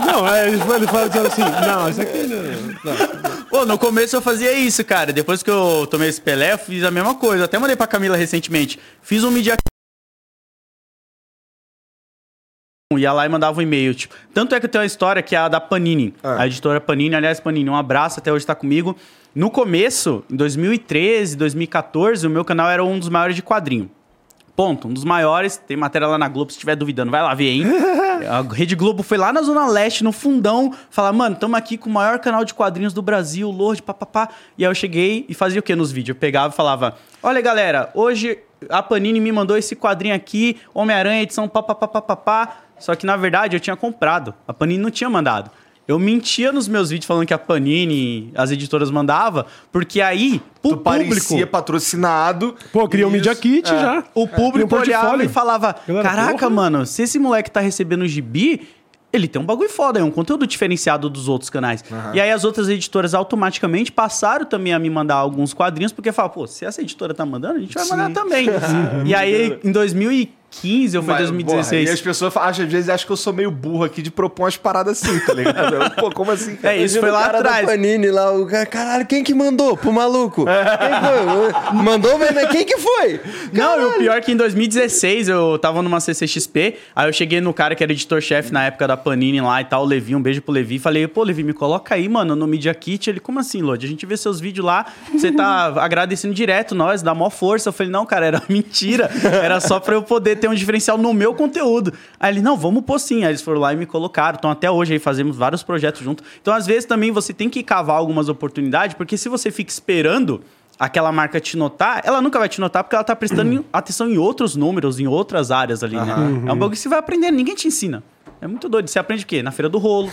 Não, é, eles eles falam assim, não, isso aqui não. não. Pô, no começo eu fazia isso, cara. Depois que eu tomei esse Pelé, eu fiz a mesma coisa. Até mandei pra Camila recentemente. Fiz um media ia lá e mandava um e-mail, tipo. Tanto é que eu tenho uma história que é a da Panini. Ah. A editora Panini, aliás, Panini, um abraço, até hoje tá comigo. No começo, em 2013, 2014, o meu canal era um dos maiores de quadrinho. Ponto, um dos maiores. Tem matéria lá na Globo, se estiver duvidando, vai lá ver, hein? [LAUGHS] A Rede Globo foi lá na Zona Leste, no fundão, falar, mano, estamos aqui com o maior canal de quadrinhos do Brasil, Lorde, papapá. E aí eu cheguei e fazia o que nos vídeos? Eu pegava e falava, olha galera, hoje a Panini me mandou esse quadrinho aqui, Homem-Aranha, edição papapá. Só que na verdade eu tinha comprado, a Panini não tinha mandado. Eu mentia nos meus vídeos falando que a Panini, as editoras mandava, porque aí, pro tu parecia público, patrocinado. Pô, criou um. Media Kit É. já. o público Tem um olhava e falava: Galera, Caraca, porra." mano, se esse moleque tá recebendo gibi, ele tem um bagulho foda, é um conteúdo diferenciado dos outros canais. E aí as outras editoras automaticamente passaram também a me mandar alguns quadrinhos, porque falavam, pô, se essa editora tá mandando, a gente vai mandar também. [LAUGHS] e aí, em 2015 ou foi Mas, 2016? porra, e as pessoas falam, às vezes acham que eu sou meio burro aqui de propor umas paradas assim, tá ligado? Pô, como assim? cara? É, isso foi lá cara atrás. Panini lá, o cara, caralho, quem que mandou pro maluco? Quem foi? [LAUGHS] Mandou, mas quem que foi? Não, e o pior é que em 2016 eu tava numa CCXP, aí eu cheguei no cara que era editor-chefe na época da Panini lá e tal, o Levi, um beijo pro Levi, falei, pô, Levi, me coloca aí, mano, no Media Kit. Ele, como assim, Lodi? A gente vê seus vídeos lá, você tá [LAUGHS] agradecendo direto nós, dá mó força. Eu falei, não, cara, era [LAUGHS] mentira, era só pra eu poder ter ter um diferencial no meu conteúdo. Aí ele, não, vamos pôr sim. Aí eles foram lá e me colocaram. Então até hoje aí fazemos vários projetos juntos. Então às vezes também você tem que cavar algumas oportunidades, porque se você fica esperando aquela marca te notar, ela nunca vai te notar porque ela tá prestando em- [CLEARS THROAT] atenção em outros números, em outras áreas ali, né? É um bagulho que você vai aprendendo, ninguém te ensina. É muito doido. Você aprende o quê? Na feira do rolo.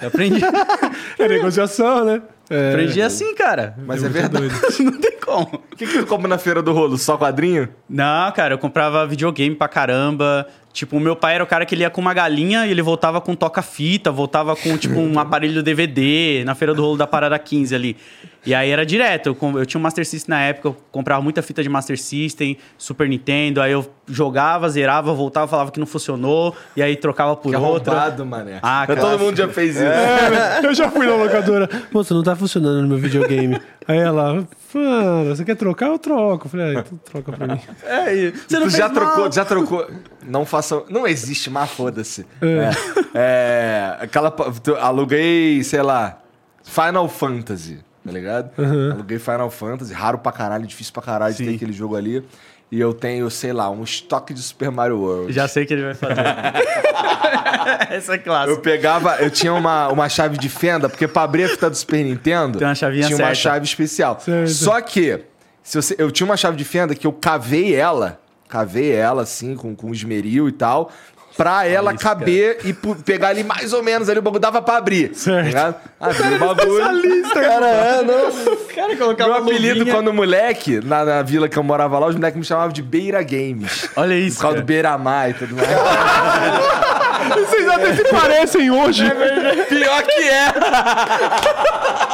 Eu aprendi, [LAUGHS] [LAUGHS] É negociação, né? É. aprendi assim, cara. Mas é verdade. Não tem [LAUGHS] como. O que, que tu compra na feira do rolo? Só quadrinho? Não, cara, eu comprava videogame pra caramba. Tipo, o meu pai era o cara que ele ia com uma galinha e ele voltava com toca-fita, voltava com, tipo, um [LAUGHS] aparelho DVD na feira do rolo da Parada 15 ali. E aí era direto. Eu, eu tinha um Master System na época, eu comprava muita fita de Master System, Super Nintendo. Aí eu jogava, zerava, voltava, falava que não funcionou. E aí trocava por Que outra. arrombado, mané. Ah, Todo cara. mundo já fez isso. É, eu já fui na locadora. Moça, não tá funcionando no meu videogame. Aí ela, mano, você quer trocar? Eu troco. Eu falei, ah, então troca pra mim. É, e você não Tu fez já mal. trocou, já trocou. Não façam. Não existe, mas foda-se. É. É, aquela. tu- Aluguei, sei lá, Final Fantasy, tá ligado? Aluguei Final Fantasy, raro pra caralho, difícil pra caralho de Sim. ter aquele jogo ali. E eu tenho, sei lá, um estoque de Super Mario World. Já sei o que ele vai fazer. [LAUGHS] Essa é Eu clássica. pegava, eu tinha uma, uma chave de fenda, porque pra abrir a fita do Super Nintendo, Tem uma chavinha tinha uma certa. chave especial. Certo. Só que, se você, eu tinha uma chave de fenda que eu cavei ela, cavei ela assim, com, com esmeril e tal, pra ela isso, caber e pegar ali mais ou menos ali, o bagulho dava pra abrir. Certo. Tá ligado? Abri o bagulho. lista, Cara, é, não. cara colocava Meu apelido luvinha. quando moleque, na, na vila que eu morava lá, os moleques me chamavam de Beira Games. Olha isso, Por causa cara. do Beira Mar e tudo mais. [LAUGHS] Vocês até se parecem hoje. Pior que é. [LAUGHS]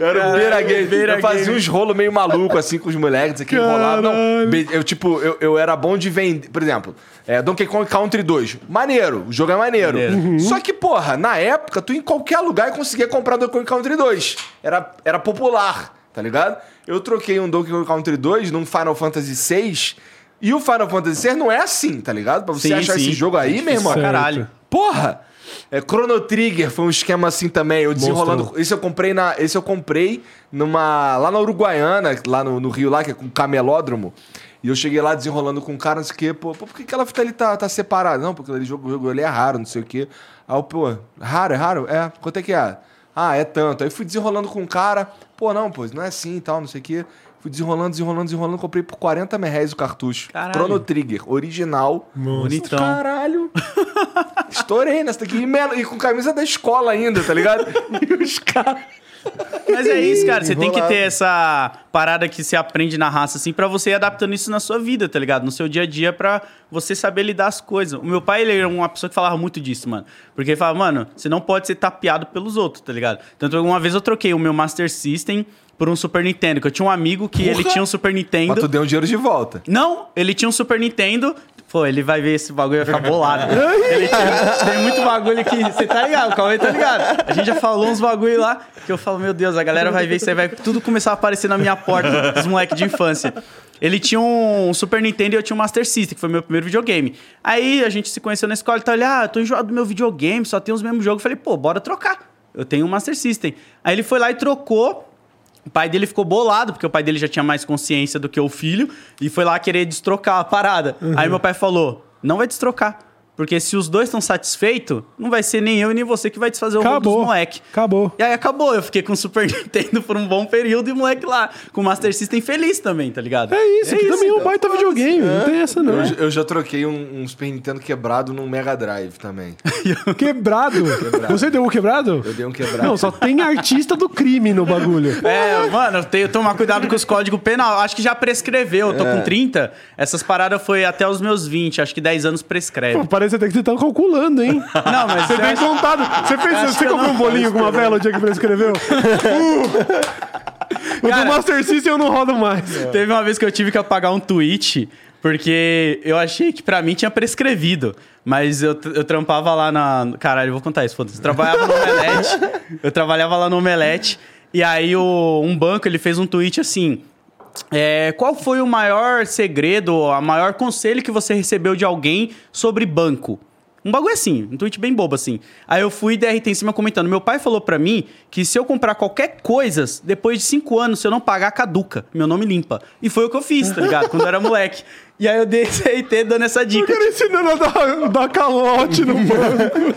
Era o Beira Game. Beira eu fazia Game. uns rolos meio maluco assim com os moleques aqui enrolado. Não, eu tipo, eu, eu era bom de vender. Por exemplo, é, Donkey Kong Country 2. Maneiro, o jogo é maneiro. Maneiro. Só que, porra, na época, tu em qualquer lugar conseguia comprar Donkey Kong Country 2. Era, era popular, tá ligado? Eu troquei um Donkey Kong Country 2 num Final Fantasy VI. E o Final Fantasy VI não é assim, tá ligado? Pra você Sim, achar sim. esse jogo aí, meu irmão. Caralho. Porra! É, Chrono Trigger foi um esquema assim também. Eu desenrolando. Esse eu comprei na. Esse eu comprei numa. Lá na Uruguaiana, lá no, no Rio, lá, que é com camelódromo. E eu cheguei lá desenrolando com um cara, não sei o quê. Pô, pô, por que aquela fita ali tá, tá separada? Não, porque aquele jogo, o jogo ali é raro, não sei o quê. Aí eu, pô, raro, é raro? É, quanto é que é? Ah, é tanto. Aí fui desenrolando com um cara. Pô, não, pô, não é assim e tal, não sei o quê. Fui desenrolando, desenrolando, desenrolando. Comprei por 40 mil reais o cartucho. Caralho. Chrono Trigger, original. Bonitão. Caralho. [LAUGHS] Estourei nessa daqui. E, com camisa da escola ainda, tá ligado? [LAUGHS] E os caras. Mas é isso, cara. Você tem que ter essa parada que você aprende na raça, assim, pra você ir adaptando isso na sua vida, tá ligado? No seu dia a dia, pra você saber lidar as coisas. O meu pai, ele era uma pessoa que falava muito disso, mano. Porque ele falava, mano, você não pode ser tapeado pelos outros, tá ligado? Tanto que uma vez eu troquei o meu Master System por um Super Nintendo, que eu tinha um amigo que ele tinha um Super Nintendo. Mas tu deu um dinheiro de volta. Não, ele tinha um Super Nintendo. Pô, ele vai ver esse bagulho e vai ficar bolado. [LAUGHS] ele tinha, tem muito bagulho que. Você tá ligado? O Cauê tá ligado. A gente já falou uns bagulho lá que eu falo, meu Deus, a galera vai ver isso aí, vai tudo começar a aparecer na minha porta dos moleques de infância. Ele tinha um Super Nintendo e eu tinha um Master System, que foi meu primeiro videogame. Aí a gente se conheceu na escola e tá, ele, ah, eu tô enjoado do meu videogame, só tem os mesmos jogos. Eu falei, pô, bora trocar. Eu tenho um Master System. Aí ele foi lá e trocou. O pai dele ficou bolado, porque o pai dele já tinha mais consciência do que o filho, e foi lá querer destrocar a parada. Aí meu pai falou: não vai destrocar. Porque se os dois estão satisfeitos, não vai ser nem eu nem você que vai desfazer o rolo dos Acabou. moleque. Acabou. E aí acabou, eu fiquei com o Super [LAUGHS] Nintendo por um bom período e o moleque lá, com o Master System feliz também, tá ligado? É isso, que também é um baita videogame. Não tem essa, não. Eu, eu já troquei um, um Super Nintendo quebrado num Mega Drive também. [LAUGHS] Quebrado. Você deu um quebrado? Eu dei um quebrado. Não, só tem artista do crime no bagulho. É, mano, eu tenho que tomar cuidado com os códigos penal. Acho que já prescreveu. Eu tô É. com 30. Essas paradas foi até os meus 20. Acho que 10 anos prescreve. Pô, parece até que você tá calculando, hein? [LAUGHS] Não, mas Você tem acho- contado. Você fez. Você que comprou não- um bolinho com uma vela o dia que prescreveu? Uh! [LAUGHS] O Cara- do Master System eu não rodo mais. Teve uma vez que eu tive que apagar um tweet porque eu achei que pra mim tinha prescrevido. Mas eu, eu trampava lá na. Caralho, eu vou contar isso, foda-se. Eu trabalhava no Omelete. [LAUGHS] eu trabalhava lá no Omelete. E aí o, um banco ele fez um tweet assim. É, qual foi o maior segredo, a maior conselho que você recebeu de alguém sobre banco? Um bagulho assim, um tweet bem bobo assim. Aí eu fui e DRT em cima comentando. Meu pai falou pra mim que se eu comprar qualquer coisa, depois de cinco anos, se eu não pagar, caduca. Meu nome limpa. E foi o que eu fiz, tá ligado? Quando eu era moleque. [LAUGHS] E aí eu dei esse RT dando essa O dica. cara ensinando a dar, dar calote no banco.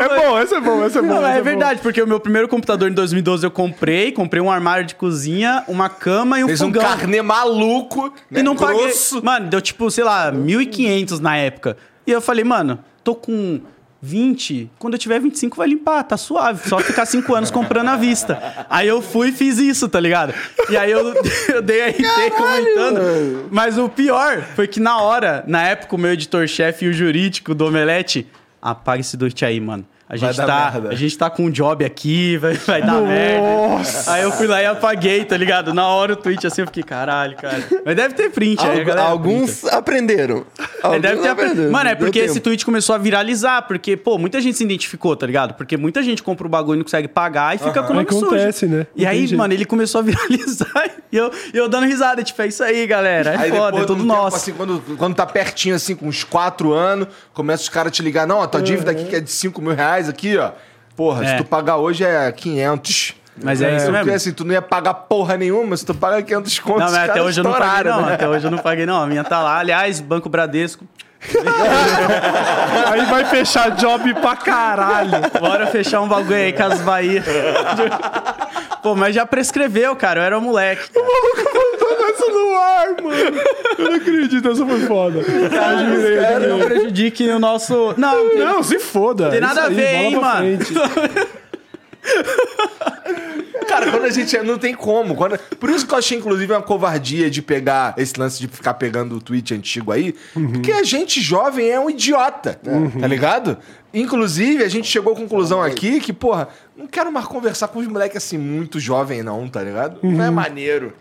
é bom, essa é bom, essa é bom. Não, essa é bom. verdade, porque o meu primeiro computador em 2012 eu comprei, comprei um armário de cozinha, uma cama e um Fez um fogão. carnê maluco, né? E não paguei. grosso. Mano, deu tipo, sei lá, 1.500 na época. E eu falei, mano, tô com 20, quando eu tiver 25 vai limpar, tá suave. Só ficar 5 anos comprando à vista. Aí eu fui e fiz isso, tá ligado? E aí eu, [LAUGHS] eu dei RT comentando. Mas o pior foi que na hora, na época, o meu editor-chefe e o jurídico do Omelete, apaga esse tweet aí, mano. A gente, tá, a gente tá com um job aqui, vai, vai dar merda. Aí eu fui lá e apaguei, tá ligado? Na hora o tweet assim, eu fiquei, caralho, cara. Mas deve ter print aí, Algu- galera. alguns aprenderam. É, Alguns deve ter apre- aprenderam. Mano, é porque esse tweet começou a viralizar, porque, pô, muita gente se identificou, tá ligado? Porque muita gente compra o bagulho e não consegue pagar e fica com o nome Acontece, sujo. né? E Não aí, mano, ele começou a [LAUGHS] viralizar e eu, e eu dando risada, tipo, é isso aí, galera. É Aí foda, depois, é tudo nosso. assim, quando, quando tá pertinho, assim, com uns 4 anos, começa os caras a te ligar. Não, a tua dívida aqui que é de 5 mil reais aqui, ó. Porra, É. se tu pagar hoje é 500. Mas é isso Porque mesmo. assim, tu não ia pagar porra nenhuma, se tu paga 500 contos, Não, mas até caras hoje eu não paguei, não. né? Até hoje eu não paguei, não. A minha tá lá. Aliás, Banco Bradesco. Aí vai fechar job pra caralho. Bora fechar um bagulho aí com as Bahia. Pô, mas já prescreveu, cara. Eu era um moleque. Mandando essa no ar, mano. Eu não acredito, essa foi foda. Admirei, Não admirei. prejudique o nosso. Não, tem- Não, se foda. Tem Isso nada a aí, ver, bola hein, mano? frente. [LAUGHS] Cara, quando a gente. Não tem como. Quando... Por isso que eu achei, inclusive, uma covardia de pegar esse lance de ficar pegando o tweet antigo aí. Porque a gente jovem é um idiota, tá ligado? Inclusive, a gente chegou à conclusão aqui que, porra, não quero mais conversar com os moleques assim, muito jovem, não, tá ligado? Não é maneiro.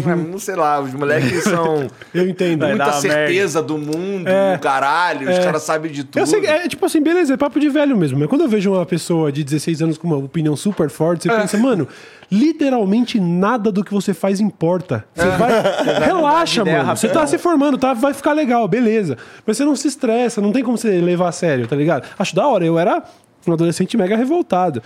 Não, é- não sei lá, os moleques [LAUGHS] são. Eu entendo. Muita certeza do mundo, É. do caralho, os É. caras sabem de tudo. Sei, é tipo assim, beleza, é papo de velho mesmo. Mas quando eu vejo uma pessoa de 16 anos com uma opinião super forte, você É. pensa, mano, literalmente nada do que você faz importa. Você vai. [LAUGHS] Relaxa, mano. Você tá se formando, tá? Vai ficar legal, beleza. Mas você não se estressa, não tem como você levar a sério, tá ligado? Acho da hora. Eu era um adolescente mega revoltado.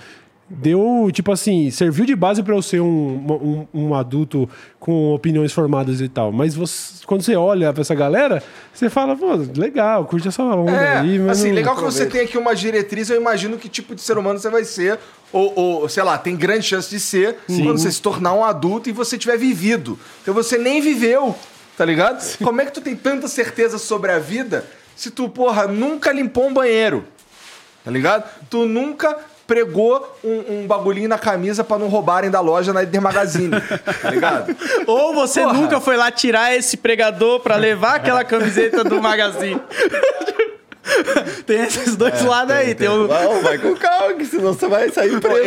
Deu, tipo assim, serviu de base pra eu ser um, um, um adulto com opiniões formadas e tal. Mas você- quando você olha pra essa galera, você fala, pô, legal, curte essa onda É, aí. Mas assim, legal que você tem aqui uma diretriz, eu imagino que tipo de ser humano você vai ser, ou, ou, sei lá, tem grande chance de ser quando você se tornar um adulto e você tiver vivido. Então você nem viveu, tá ligado? Como é que tu tem tanta certeza sobre a vida se tu, porra, nunca limpou um banheiro, tá ligado? Tu nunca pregou um, um bagulhinho na camisa pra não roubarem da loja na Eder Magazine, [LAUGHS] tá ligado? Ou você Porra. nunca foi lá tirar esse pregador pra levar aquela camiseta do magazine. [LAUGHS] tem esses dois lados aí. Tem, o. Não, vai com calma, que senão você vai sair preso.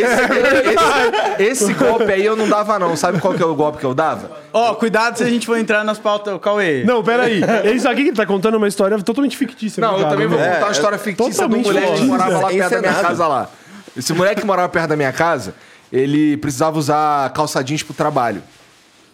Esse, esse golpe aí eu não dava não, sabe qual que é o golpe que eu dava? Ó, cuidado se a gente for entrar nas pautas. Cauê. Não, peraí. Isso aqui que ele tá contando é uma história totalmente fictícia. Não, eu obrigado, também vou né? contar uma história fictícia do totalmente moleque que morava lá perto da minha Encenado. casa lá. Esse moleque que morava perto da minha casa, ele precisava usar calça jeans pro trabalho.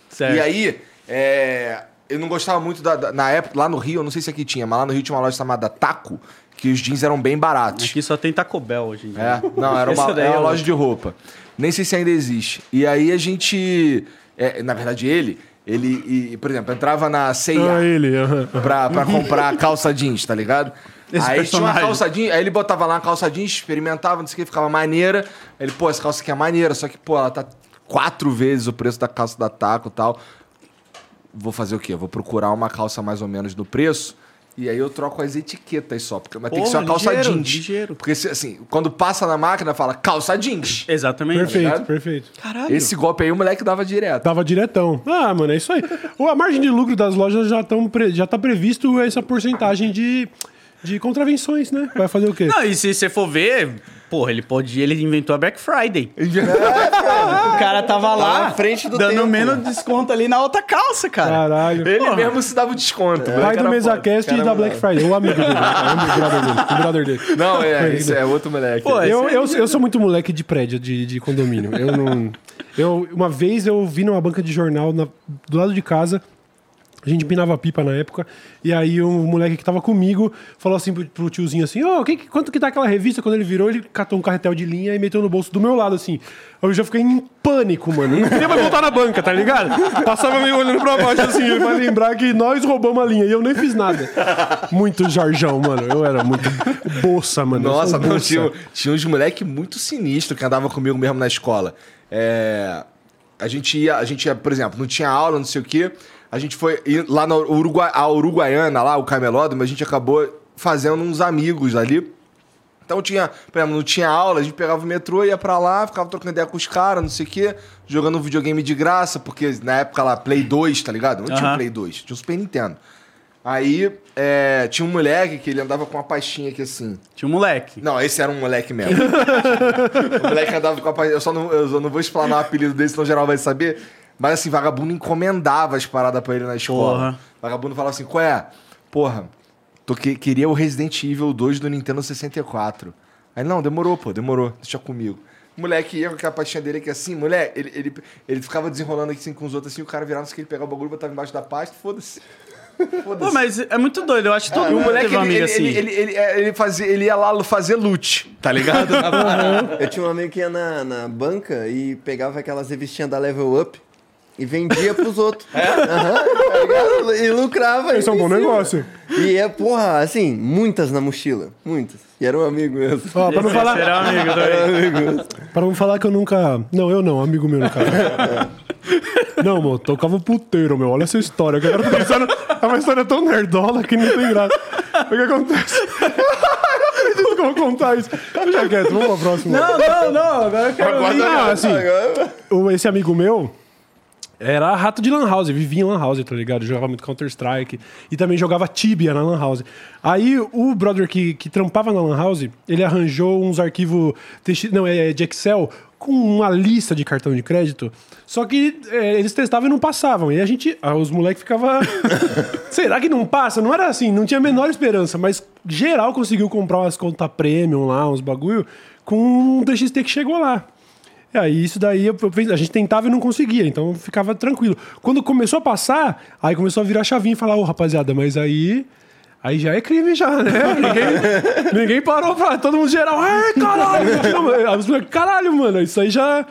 Certo. E aí, é, eu não gostava muito da, da- Na época, lá no Rio, eu não sei se aqui tinha, mas lá no Rio tinha uma loja chamada Taco, que os jeans eram bem baratos. Aqui só tem Taco Bell hoje em dia. É, não, era uma, daí era uma é loja de roupa. Nem sei se ainda existe. E aí a gente. é, na verdade, ele, ele, e, por exemplo, entrava na CIA Ah, ele. aham. pra, pra comprar calça jeans, tá ligado? Esse aí tinha uma personagem. calça jeans, aí ele botava lá uma calça jeans, experimentava, não sei o que, ficava maneira. Aí ele, pô, essa calça aqui é maneira, só que, pô, ela tá quatro vezes o preço da calça da Taco e tal. Vou fazer o quê? Vou procurar uma calça mais ou menos do preço. E aí eu troco as etiquetas só, porque mas tem que ser uma Porra, calça ligeiro, jeans. ligeiro. Porque assim, quando passa na máquina, fala calça jeans. Exatamente. Perfeito, ligado? perfeito. Caralho. Esse golpe aí o moleque dava direto. Tava diretão. Ah, mano, é isso aí. Ou a margem de lucro das lojas já, tão pre- já tá previsto essa porcentagem de, de contravenções, né? Vai fazer o quê? Não, e se você for ver, porra, ele pode. Ele inventou a Black Friday. [LAUGHS] o cara tava lá na frente do dando tempo. menos desconto ali na outra calça, cara. Caralho. Ele Porra. mesmo se dava o desconto. moleque Pai do MesaCast e da Black Friday. O amigo dele. O brother dele. O brother dele. Não, é, isso é outro moleque. Pô, Eu, esse eu, eu sou muito moleque de prédio, de, de condomínio. Eu não. Eu, uma vez eu vi numa banca de jornal na- do lado de casa A gente empinava pipa na época, e aí um moleque que tava comigo falou assim pro, pro tiozinho assim, ô, que que- quanto que tá aquela revista? Quando ele virou, ele catou um carretel de linha e meteu no bolso do meu lado, assim. Eu já fiquei em pânico, mano. Eu Não queria mais voltar na banca, tá ligado? Passava meio olhando pra baixo, assim, pra lembrar que nós roubamos a linha, e eu nem fiz nada. Muito Jorjão, mano. Eu era muito bolsa, mano. Nossa, não, tinha, tinha uns moleque muito sinistro que andava comigo mesmo na escola. É, a gente ia, a gente ia, por exemplo, não tinha aula, não sei o quê. A gente foi lá na Uruguai, a Uruguaiana, lá, o camelódromo, a gente acabou fazendo uns amigos ali. Então tinha, por exemplo, não tinha aula, a gente pegava o metrô, ia pra lá, ficava trocando ideia com os caras, não sei o quê, jogando um videogame de graça, porque na época lá, Play 2, tá ligado? Não tinha Aham. Play 2, tinha o Super Nintendo. Aí é, tinha um moleque que ele andava com uma pastinha aqui assim. Tinha um moleque. Não, esse era um moleque mesmo. [LAUGHS] o moleque andava com a pastinha. Eu só não, eu só não vou explanar o apelido dele, senão geral vai saber. Mas assim, vagabundo encomendava as paradas pra ele na escola. Porra. Vagabundo falava assim, qual é? Porra, tô que, queria o Resident Evil 2 do Nintendo 64. Aí, não, demorou, pô, demorou, deixa comigo. O moleque ia com aquela pastinha dele aqui assim, moleque, ele, ele, ele ficava desenrolando aqui assim com os outros assim, o cara virava, que, ele pegava o bagulho, botava embaixo da pasta, foda-se. [LAUGHS] Pô, mas é muito doido. Eu acho que todo o mundo moleque, teve um ele, amigo ele, assim. ele, ele, ele, ele fazia, ele ia lá fazer loot, tá ligado? [LAUGHS] Eu tinha um amigo que ia na, na banca e pegava aquelas revistinhas da Level Up e vendia pros outros. [LAUGHS] É? ligado? E lucrava. Esse é um bom negócio. E é, porra, assim, muitas na mochila. Muitas. E era um amigo mesmo. Ó, pra não Esse falar, era um amigo também. Pra não falar que eu nunca. Não, eu não, amigo meu no caso. [LAUGHS] Não, mano, tocava puteiro, meu. Olha essa história. Que agora eu tô pensando. É uma história tão nerdola que não tem graça. O que acontece? Eu não acredito que eu vou contar isso. Deixa quieto, vamos pra próxima. Não, não, não. Agora eu quero ouvir. Não, assim, Agora- esse amigo meu era rato de Lan House, vivia em Lan House, tá ligado? Jogava muito Counter-Strike e também jogava Tibia na Lan House. Aí o brother que, que trampava na Lan House, ele arranjou uns arquivos não, é de Excel com uma lista de cartão de crédito. Só que é, eles testavam e não passavam. E a gente, ah, os moleques ficavam. [LAUGHS] Será que não passa? Não era assim, não tinha a menor esperança, mas geral conseguiu comprar umas contas premium lá, uns bagulho, com um TXT que chegou lá. E aí isso daí eu- eu- a gente tentava e não conseguia, então ficava tranquilo. Quando começou a passar, aí começou a virar chavinha e falar, ô rapaziada, mas aí. Aí já é crime já, né? Ninguém, [LAUGHS] ninguém parou pra. Todo mundo geral, ai, caralho! Aí caralho, mano, isso aí já.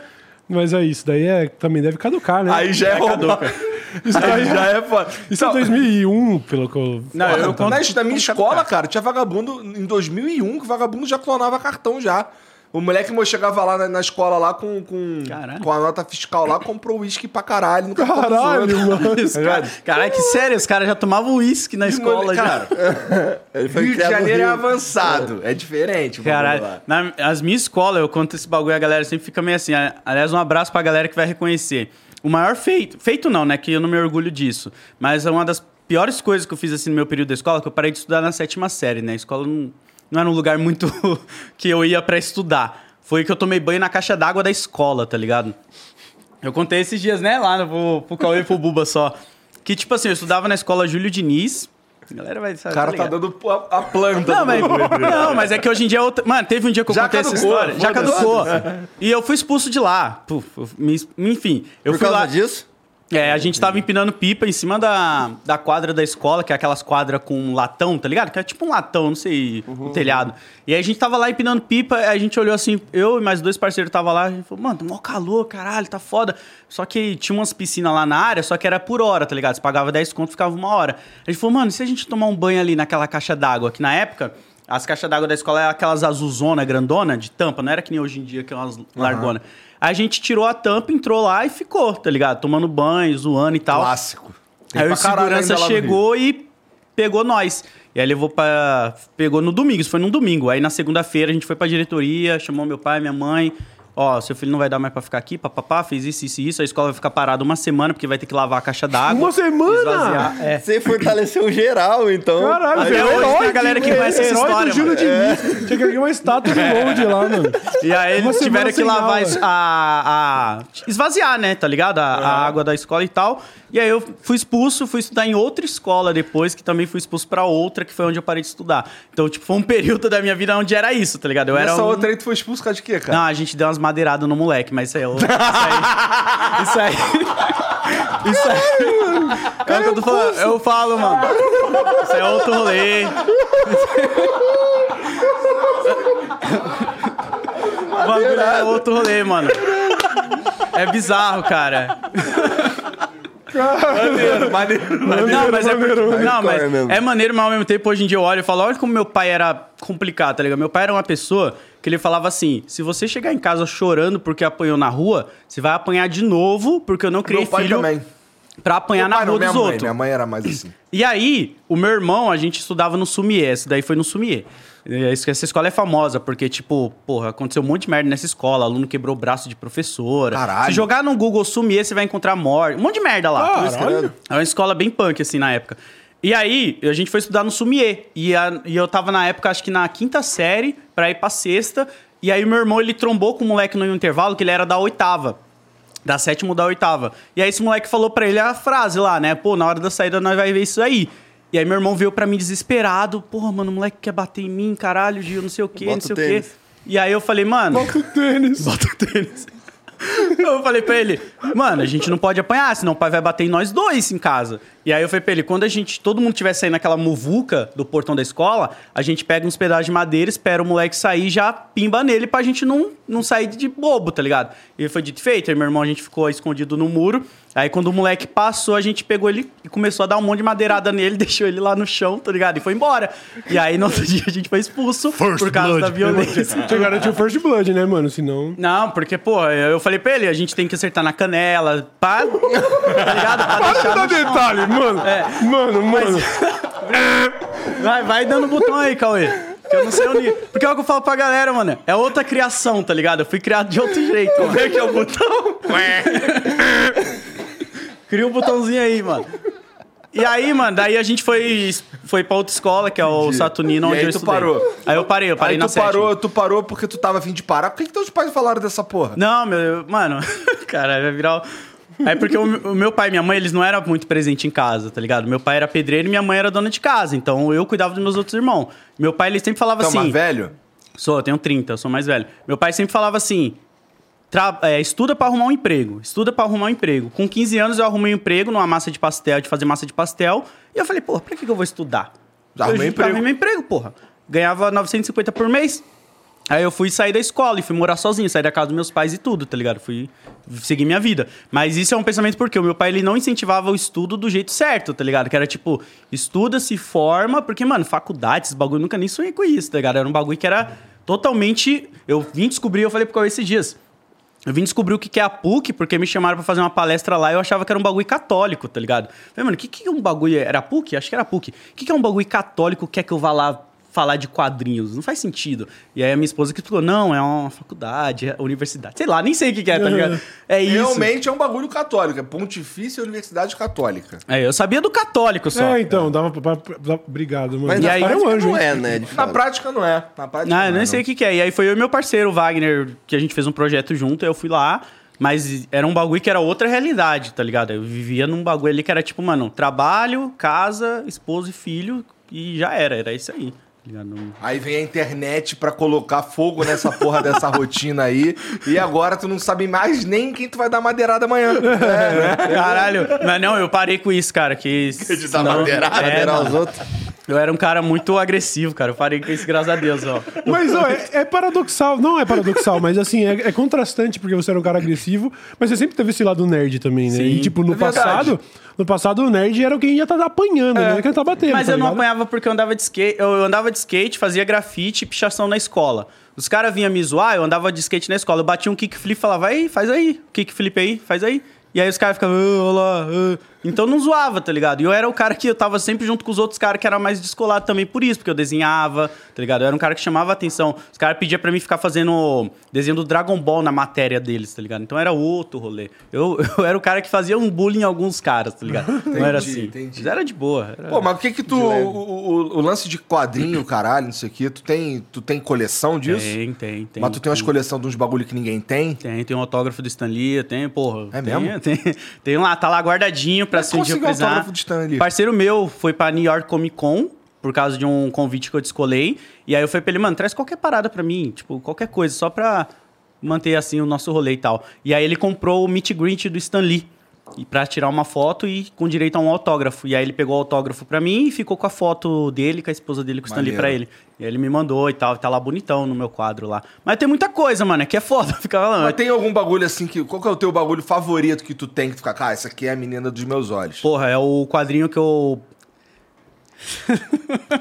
Mas é isso, daí é, também deve caducar, né? Aí já é roubar. [LAUGHS] isso Aí daí já é foda. Isso é 2001, pelo que eu. Não, eu na, conto- na minha conto escola, cara, tinha vagabundo em 2001 que vagabundo já clonava cartão já. O moleque meu chegava lá na, na escola lá com, com, Caralho. com a nota fiscal lá, comprou uísque pra caralho. Dos Caralho, mano. [LAUGHS] Cara- Caralho, que sério, os caras já tomavam uísque na escola. mole- já. Cara, [LAUGHS] Ele foi Rio de Janeiro é Rio. avançado. É diferente. o bagulho Caralho, na, as minhas escolas, eu conto esse bagulho e a galera sempre fica meio assim. Aliás, um abraço pra galera que vai reconhecer. O maior feito, feito não, né? Que eu não me orgulho disso. Mas é uma das piores coisas que eu fiz assim no meu período da escola, que eu parei de estudar na sétima série, né? A escola não, não era um lugar muito [LAUGHS] que eu ia pra estudar. Foi que eu tomei banho na caixa d'água da escola, tá ligado? Eu contei esses dias, né, lá no, pro, pro Cauê e pro Buba só. Que, tipo assim, eu estudava na escola Júlio Diniz. A galera vai saber. O cara tá ligado? dando a, a planta. Não mas, não, mas é que hoje em dia é outra. Mano, teve um dia que eu Já contei essa caducou, história. Já caducou. E eu fui expulso de lá. Puf, eu me- enfim, eu Por fui causa lá. disso? É, a gente tava empinando pipa em cima da, da quadra da escola, que é aquelas quadras com latão, tá ligado? Que é tipo um latão, não sei, um telhado. E aí a gente tava lá empinando pipa, a gente olhou assim, eu e mais dois parceiros tava lá, a gente falou, mano, tá mó calor, caralho, tá foda. Só que tinha umas piscinas lá na área, só que era por hora, tá ligado? Você pagava 10 conto, ficava uma hora. A gente falou, mano, e se a gente tomar um banho ali naquela caixa d'água, que na época... As caixas d'água da escola eram aquelas azulzona, grandona, de tampa, não era que nem hoje em dia, que é umas largona. A gente tirou a tampa, entrou lá e ficou, tá ligado? Tomando banho, zoando e tal. Clássico. Tem Aí o segurança chegou e pegou nós. E aí levou pra. Pegou no domingo, isso foi num domingo. Aí na segunda-feira a gente foi pra diretoria, chamou meu pai, minha mãe. Ó, seu filho não vai dar mais pra ficar aqui, papapá, fez isso, isso e isso. A escola vai ficar parada uma semana, porque vai ter que lavar a caixa d'água. Uma semana? É. Você fortaleceu geral, então. Caralho, Até é hoje tem a galera de- que conhece essa herói história, do Júlio mano. Diniz. Tinha que erguer uma estátua de [LAUGHS] load lá, mano. E aí eles tiveram que lavar a, a- esvaziar, né? Tá ligado? A, a água da escola e tal. E aí eu fui expulso, fui estudar em outra escola depois, que também fui expulso pra outra, que foi onde eu parei de estudar. Então, tipo, foi um [LAUGHS] período da minha vida onde era isso, tá ligado? Eu era Nessa um... outra aí tu foi expulso por causa de quê, cara? Não, a gente deu umas madeirada no moleque, mas isso aí outro. Isso aí. Isso aí. Isso aí. É eu falando. Eu falo, mano. Isso é outro rolê. O bagulho é outro rolê, mano. É bizarro, cara. Maneiro, maneiro. Não, mas é porque, não, mas Hardcore mesmo. é maneiro, mas ao mesmo tempo hoje em dia eu olho e falo, olha como meu pai era complicado, tá ligado? Meu pai era uma pessoa que ele falava assim: se você chegar em casa chorando porque apanhou na rua, você vai apanhar de novo porque eu não criei Meu pai filho também. pra apanhar Meu na não, rua dos mãe. outros. Minha mãe era mais assim. E aí, o meu irmão, a gente estudava no Sumier, esse daí foi no Sumier. É, Essa escola é famosa, porque, tipo, porra, aconteceu um monte de merda nessa escola. Aluno quebrou o braço de professora. Caralho. Se jogar no Google Sumier, você vai encontrar morte. Um monte de merda lá. Caralho. É uma escola bem punk, assim, na época. E aí, a gente foi estudar no Sumier. E, a- e eu tava, na época, acho que na quinta série, pra ir pra sexta. E aí, meu irmão, ele trombou com o moleque no intervalo, que ele era da oitava. Da sétima ou da oitava. E aí, esse moleque falou pra ele a frase lá, né? Pô, na hora da saída nós vai ver isso aí. E aí, meu irmão veio pra mim desesperado. Porra, mano, o moleque quer bater em mim, caralho, Gil, não sei o quê, Bota não sei o o quê. E aí, eu falei, mano... Bota o tênis. [LAUGHS] Bota o tênis. Eu falei pra ele, mano, a gente não pode apanhar, senão o pai vai bater em nós dois em casa. E aí eu falei pra ele, quando a gente, todo mundo tiver saindo naquela muvuca do portão da escola, a gente pega uns pedaços de madeira, espera o moleque sair e já pimba nele pra gente não, não sair de bobo, tá ligado? E foi dito e feito, aí meu irmão, a gente ficou escondido no muro. Aí quando o moleque passou, a gente pegou ele e começou a dar um monte de madeirada nele, [LAUGHS] deixou ele lá no chão, tá ligado? E foi embora. E aí no outro [LAUGHS] dia a gente foi expulso por causa da violência. Garantido o First Blood, né, mano? Senão. Não, porque, pô, eu falei pra ele, a gente tem que acertar na canela, pá, [LAUGHS] tá ligado? Pra deixar no chão. detalhe, mano. É. Mano, mano. Vai, vai dando botão aí, Cauê. Que eu não sei onde. Porque é o que eu falo pra galera, mano. É outra criação, tá ligado? Eu fui criado de outro jeito. Como é que é o botão? Cria um botãozinho aí, mano. E aí, mano, daí a gente foi, foi pra outra escola, que é o Saturnino, E onde aí eu tu estudei. parou? Aí eu parei, eu parei Aí na tu sétima. parou, tu parou porque tu tava afim de parar. Por que, que teus pais falaram dessa porra? Não, meu, mano, [LAUGHS] cara, vai virar. É porque o, o meu pai e minha mãe, eles não eram muito presentes em casa, tá ligado? Meu pai era pedreiro e minha mãe era dona de casa, então eu cuidava dos meus outros irmãos. Meu pai, ele sempre falava é assim. mais velho? Sou, eu tenho 30, eu sou mais velho. Meu pai sempre falava assim: é, estuda pra arrumar um emprego, estuda pra arrumar um emprego. Com 15 anos eu arrumei um emprego numa massa de pastel, de fazer massa de pastel, e eu falei, porra, pra que, que eu vou estudar? Arrumei eu emprego. Arrumei emprego, porra. Ganhava 950 por mês. Aí eu fui sair da escola e fui morar sozinho, sair da casa dos meus pais e tudo, tá ligado? Fui seguir minha vida. Mas isso é um pensamento porque o meu pai ele não incentivava o estudo do jeito certo, tá ligado? Que era tipo, estuda, se forma, porque, mano, faculdade, esses bagulho, nunca nem sonhei com isso, tá ligado? Era um bagulho que era totalmente. Eu vim descobrir, eu falei pro Cauê esses dias. Eu vim descobrir o que é a PUC, porque me chamaram pra fazer uma palestra lá e eu achava que era um bagulho católico, tá ligado? Falei, mano, o que que é um bagulho... Era PUC? Acho que era PUC. O que que é um bagulho católico que quer que eu vá lá falar de quadrinhos? Não faz sentido. E aí a minha esposa que falou, não, é uma faculdade, é universidade. Sei lá, nem sei o que que é, tá ligado? É isso. Realmente é um bagulho católico. É Pontifícia Universidade Católica. É, eu sabia do católico só. É, então, dava pra. pra- pra- Obrigado, mano. Mas E na aí- prática é um anjo, não hein? é, né? De Na fato. prática não é. Na prática Não, não eu é, nem sei o que, que é. E aí foi eu e meu parceiro, o Wagner, que a gente fez um projeto junto, aí eu fui lá. Mas era um bagulho que era outra realidade, tá ligado? Eu vivia num bagulho ali que era tipo, mano, trabalho, casa, esposo e filho, e já era, era isso aí. Não- Aí vem a internet pra colocar fogo nessa porra dessa rotina aí. E agora tu não sabe mais nem quem tu vai dar madeirada amanhã. [LAUGHS] É, né? Caralho, mas não, eu parei com isso, cara. Que De dar madeirada, é, Madeirar mano, os outros. Eu era um cara muito agressivo, cara. Eu parei com isso, graças a Deus, ó. Mas ó, é, é paradoxal, não é paradoxal, mas assim, é, é contrastante porque você era um cara agressivo, mas você sempre teve esse lado nerd também, né? Sim, e tipo, no é passado, no passado o nerd era quem ia tá apanhando, né? Quem tá batendo. Mas tá eu não ligado? apanhava porque eu andava de skate. Eu andava de skate, fazia grafite e pichação na escola. Os caras vinham me zoar, eu andava de skate na escola. Eu batia um kickflip e falava, aí, faz aí. Kickflip aí, faz aí. E aí os caras ficavam, ah, olha lá. Então não zoava, tá ligado? E eu era o cara que eu tava sempre junto com os outros caras que era mais descolado também por isso, porque eu desenhava, tá ligado? Eu era um cara que chamava atenção. Os caras pediam pra mim ficar fazendo desenho do Dragon Ball na matéria deles, tá ligado? Então era outro rolê. Eu, [LAUGHS] eu era o cara que fazia um bullying em alguns caras, tá ligado? não era Entendi, assim. entendi. Mas era de boa. era- Pô, mas o que que tu... O, o- o lance de quadrinho, caralho, não sei o quê, tu tem, tu tem coleção disso? Tem, tem, tem. mas tu tem umas tem. coleção de uns bagulho que ninguém tem? Tem, tem um autógrafo do Stan Lee, tem, porra. É tem, mesmo? [LAUGHS] Tem, tem lá, tá lá guardadinho pra Mas se um dia eu conseguiu precisar. autógrafo do Stan Lee? Parceiro meu foi pra New York Comic Con, por causa de um convite que eu descolei. E aí eu falei pra ele, mano, traz qualquer parada pra mim, tipo, qualquer coisa, só pra manter assim o nosso rolê e tal. E aí ele comprou o meet greet do Stan Lee. E pra tirar uma foto e com direito a um autógrafo. E aí ele pegou o autógrafo pra mim e ficou com a foto dele, com a esposa dele, com o Stan Lee Maneiro. pra ele. E aí ele me mandou e tal, tá lá bonitão no meu quadro lá. Mas tem muita coisa, mano, é que é foda [LAUGHS] ficar falando. Mas tem algum bagulho assim que. Qual que é o teu bagulho favorito que tu tem que ficar? Cara, essa aqui é a menina dos meus olhos. Porra, é o quadrinho que eu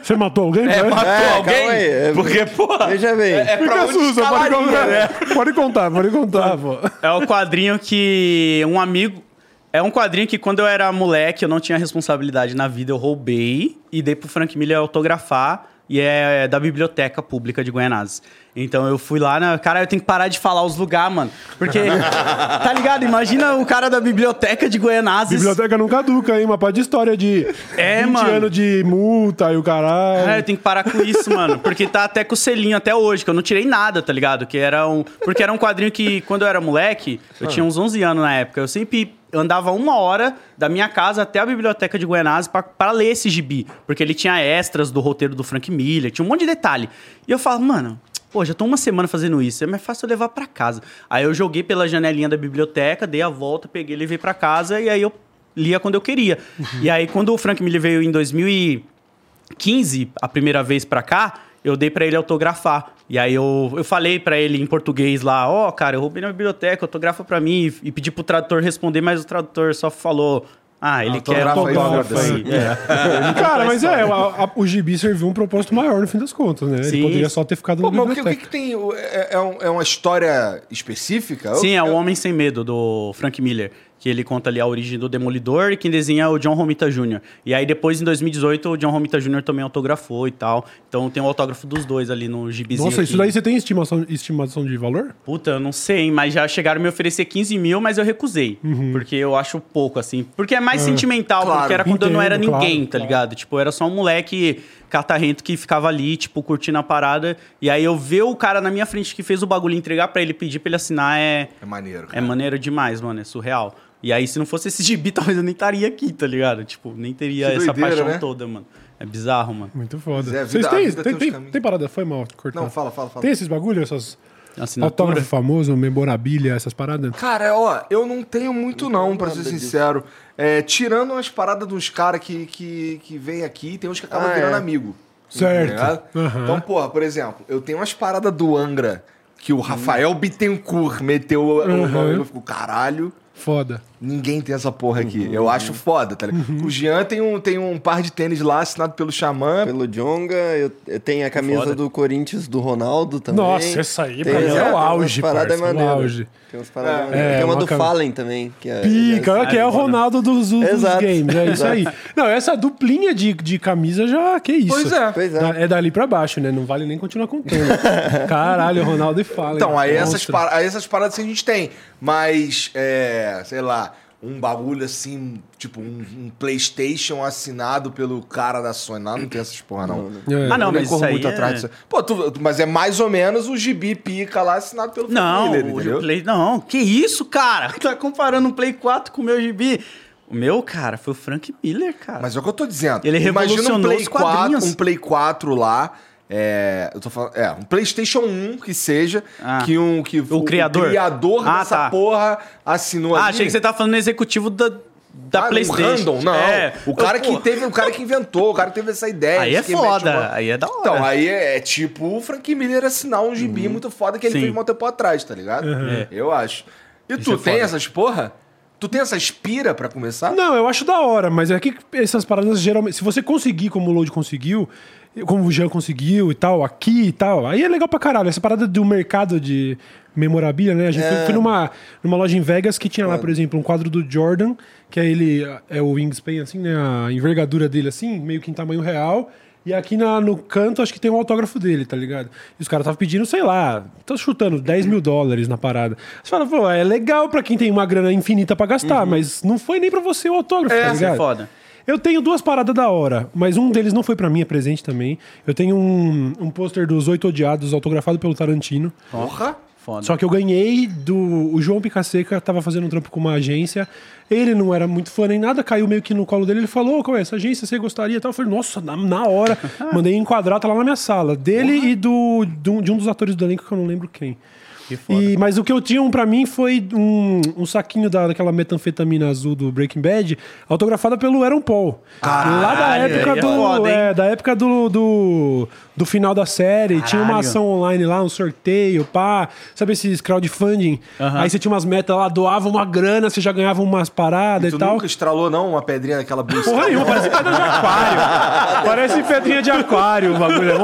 Você matou alguém? É, né? matou É, alguém? aí, é- Porque, porra. Veja bem. É, é Fica pra susto, pode contar. né? Pode contar, pode contar, pô. É o quadrinho que um amigo. É um quadrinho que quando eu era moleque, eu não tinha responsabilidade na vida, eu roubei e dei pro Frank Miller autografar. E é da biblioteca pública de Guianazes. Então eu fui lá na. Cara, eu tenho que parar de falar os lugares, mano. Porque. [LAUGHS] tá ligado? Imagina o cara da biblioteca de Guianazes. Biblioteca não caduca, hein? Uma parte de história de É, 20 mano. anos de multa e o caralho. Cara, eu tenho que parar com isso, mano. Porque tá até com o selinho até hoje, que eu não tirei nada, tá ligado? Que era um. Porque era um quadrinho que, quando eu era moleque, eu tinha uns 11 anos na época. Eu sempre andava uma hora da minha casa até a biblioteca de Guianazes pra- pra ler esse gibi. Porque ele tinha extras do roteiro do Frank Miller, tinha um monte de detalhe. E eu falo, mano. Pô, já tô uma semana fazendo isso, é mais fácil eu levar pra casa. Aí eu joguei pela janelinha da biblioteca, dei a volta, peguei, levei pra casa e aí eu lia quando eu queria. E aí quando o Frank Miller veio em 2000 e 15, a primeira vez pra cá, eu dei pra ele autografar. E aí eu, eu falei pra ele em português lá, ó, cara, eu roubei na biblioteca, autografa pra mim. E, e pedi pro tradutor responder, mas o tradutor só falou, ah, ele quer Autografa autógrafo aí. [LAUGHS] É. Cara, mas é, a- a- o gibi serviu um propósito maior no fim das contas, né? Sim. Ele poderia só ter ficado Pô, na mas o que, que tem? É, é um- é uma história específica? Sim, é o Homem Sem Medo, do Frank Miller. Que ele conta ali a origem do Demolidor e quem desenha é o John Romita Jr. E aí depois, em 2018, o John Romita Jr. também autografou e tal. Então tem o autógrafo dos dois ali no gibizinho. Nossa, isso que- daí você tem estimação, estimação de valor? Puta, eu não sei, hein, mas já chegaram a me oferecer 15 mil, mas eu recusei. Uhum. Porque eu acho pouco, assim. Porque é mais sentimental, Claro, porque era quando eu não era entendo, ninguém, claro, tá claro. ligado? Tipo, eu era só um moleque catarrento que ficava ali, tipo, curtindo a parada. E aí eu ver o cara na minha frente que fez o bagulho entregar pra ele, pedir pra ele assinar é, É maneiro. é cara. maneiro demais, mano. É surreal. E aí, se não fosse esse gibi, [LAUGHS] talvez eu nem estaria aqui, tá ligado? Tipo, nem teria Que essa doideira, paixão né? toda, mano. É bizarro, mano. Muito foda. Mas é, a Vocês vida- a têm, tem, tem tem, parada? Foi mal cortar. Não, fala, fala, fala. Tem esses bagulhos, essas Assinatura. autógrafo famoso, memorabilia, essas paradas? Cara, ó, eu não tenho muito não, pra ser sincero. É, tirando umas paradas dos caras que, que, que vem aqui, tem uns que acabam Ah, virando é. amigo. Certo. Tá? Aham. Então, porra, por exemplo, eu tenho umas paradas do Angra que o Rafael Bittencourt meteu o- o Uhum. nome, eu fico, caralho, Foda. Ninguém tem essa porra aqui. Uhum. Eu acho foda, tá ligado? O Jean tem um, tem um par de tênis lá assinado pelo Xamã. Pelo Jonga, eu, eu tenho a camisa Foda. do Corinthians do Ronaldo também. Nossa, essa aí Tem- pra mim é, é o auge, paradas parça, o maneiras. auge. Tem umas paradas É, é, Tem uma uma do cam- Fallen também. Que é, Pica, é- que é o Ronaldo dos, dos Exato. games, é isso aí. Não, essa duplinha de, de camisa já, que isso. Pois é. Pois é. Da- É dali pra baixo, né? Não vale nem continuar contando. [LAUGHS] Caralho, Ronaldo e fala. Então, aí essas, Monstro. para- aí essas paradas assim a gente tem. Mas, é, sei lá, um bagulho assim, tipo um, um PlayStation assinado pelo cara da Sony. Não, não tem essas porra, não. É. Ah, não, mas corro isso aí muito é- atrás disso. Pô, tu- mas é mais ou menos o gibi pica lá assinado pelo Não, Miller, o? Play. Não, que isso, cara? [LAUGHS] Tá comparando um Play 4 com o meu gibi. O meu, cara, foi o Frank Miller, cara. Mas é o que eu tô dizendo. Ele Imagina um revolucionou Play os 4, quadrinhos. um Play 4 lá. É, eu tô falando, é, um PlayStation 1 que seja, Ah. que um que O criador? criador Ah, dessa tá. porra assinou ah, ali. achei que você tava falando no executivo da, da Ah, PlayStation. random, não. É, o cara eu, que teve, o cara que inventou, o cara que teve essa ideia. Aí é foda, uma- aí é da hora. Então, aí é, é tipo o Frank Miller assinar um gibi muito foda que ele Sim. fez um tempo atrás, tá ligado? É. Eu acho. E tu é tem foda. essas porra? Tu tem essas pira pra começar? Não, eu acho da hora, mas é que essas paradas geralmente. Se você conseguir, como o Load conseguiu, como o Jean conseguiu e tal, aqui e tal, aí é legal pra caralho. Essa parada do mercado de memorabilia, né? A gente foi, foi numa, numa loja em Vegas que tinha lá, por exemplo, um quadro do Jordan, que é ele, é o wingspan, assim, né? A envergadura dele, assim, meio que em tamanho real. E aqui na- no canto, acho que tem um autógrafo dele, tá ligado? E os caras estavam pedindo, sei lá, tô chutando 10 mil dólares na parada. Você fala, pô, é legal pra quem tem uma grana infinita pra gastar, mas não foi nem pra você o autógrafo, tá isso ligado? é foda. Eu tenho duas paradas da hora, mas um deles não foi pra mim, é presente também. Eu tenho um, um pôster dos Oito Odiados, autografado pelo Tarantino. Porra! Foda. Só que eu ganhei do. O João Picaseca tava fazendo um trampo com uma agência. Ele não era muito fã nem nada, caiu meio que no colo dele. Ele falou: qual é essa agência? Você gostaria? tal. Eu falei: nossa, na, na hora. [LAUGHS] Mandei enquadrar, tá lá na minha sala. Dele e do, do- de um dos atores do elenco que eu não lembro quem. E, mas o que eu tinha um pra mim foi um, um saquinho da, daquela metanfetamina azul do Breaking Bad, autografada pelo Aaron Paul. lá da Caralho, época é do. foda, é, da época do, do, do final da série. Tinha uma Caralho. ação online lá, um sorteio, pá. Sabe esses crowdfunding? Aham. Aí você tinha umas metas lá, doava uma grana, você já ganhava umas paradas Tu e tal. nunca estralou, não, uma pedrinha daquela bolsa? Porra nenhuma, parece pedra de aquário. [LAUGHS] parece pedrinha de aquário o bagulho. é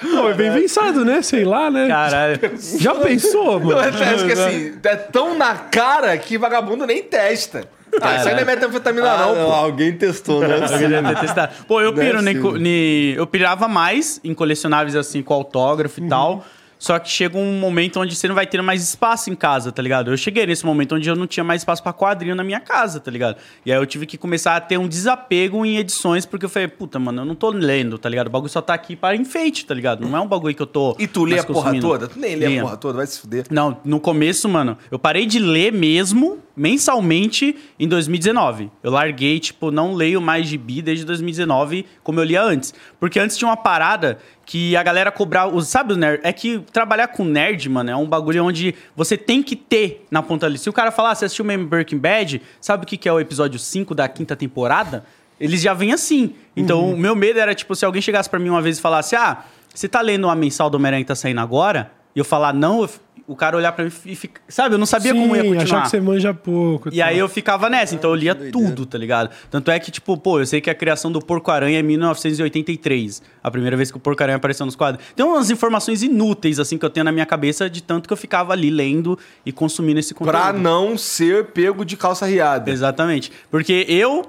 Pô, [LAUGHS] é bem pensado, né? Sei lá, né? Caralho. Já pensou, mano? acho que assim, é tão na cara que vagabundo nem testa. Ah, isso aí não é metanfetamina, Ah, não, alguém testou, né? [LAUGHS] Ter testado. Pô, eu Deve piro, nem, ni- eu pirava mais em colecionáveis assim, com autógrafo e tal. Só que chega um momento onde você não vai ter mais espaço em casa, tá ligado? Eu cheguei nesse momento onde eu não tinha mais espaço pra quadrinho na minha casa, tá ligado? E aí eu tive que começar a ter um desapego em edições, porque eu falei, puta, mano, eu não tô lendo, tá ligado? O bagulho só tá aqui para enfeite, tá ligado? Não é um bagulho que eu tô. E tu lê a porra toda? Tu nem lê a porra toda, vai se fuder. Não, no começo, mano, eu parei de ler mesmo, mensalmente, em 2019. Eu larguei, tipo, não leio mais gibi desde 2019, como eu lia antes. Porque antes tinha uma parada que a galera cobrava. os- Sabe o nerd? É que trabalhar com nerd, mano, é um bagulho onde você tem que ter na ponta ali. Se o cara falar, ah, você assistiu mesmo Breaking Bad, sabe o que que é o episódio 5 da quinta temporada? Eles já vêm assim. Então, o meu medo era, tipo, se alguém chegasse pra mim uma vez e falasse, ah, você tá lendo a mensal do Homem-Aranha que tá saindo agora? E eu falar, não, eu o cara olhar pra mim e ficar. Sabe, eu não sabia como ia Sim, continuar. achar que você manja pouco. E aí eu ficava nessa, então eu lia tudo, tá ligado? Tanto é que, tipo, pô, eu sei que a criação do Porco-Aranha é 1983. A primeira vez que o Porco-Aranha apareceu nos quadros. Tem umas informações inúteis, assim, que eu tenho na minha cabeça de tanto que eu ficava ali lendo e consumindo esse conteúdo. Pra não ser pego de calça riada. Exatamente. Porque eu,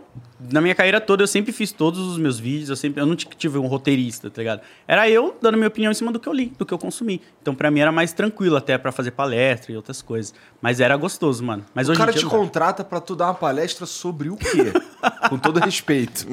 na minha carreira toda, eu sempre fiz todos os meus vídeos, eu sempre eu não tive um roteirista, tá ligado? Era eu dando minha opinião em cima do que eu li, do que eu consumi. Então, pra mim era mais tranquilo até pra fazer palestra e outras coisas. Mas era gostoso, mano. Mas O hoje cara em dia te contrata pra tu dar uma palestra sobre o quê? [LAUGHS] Com todo respeito.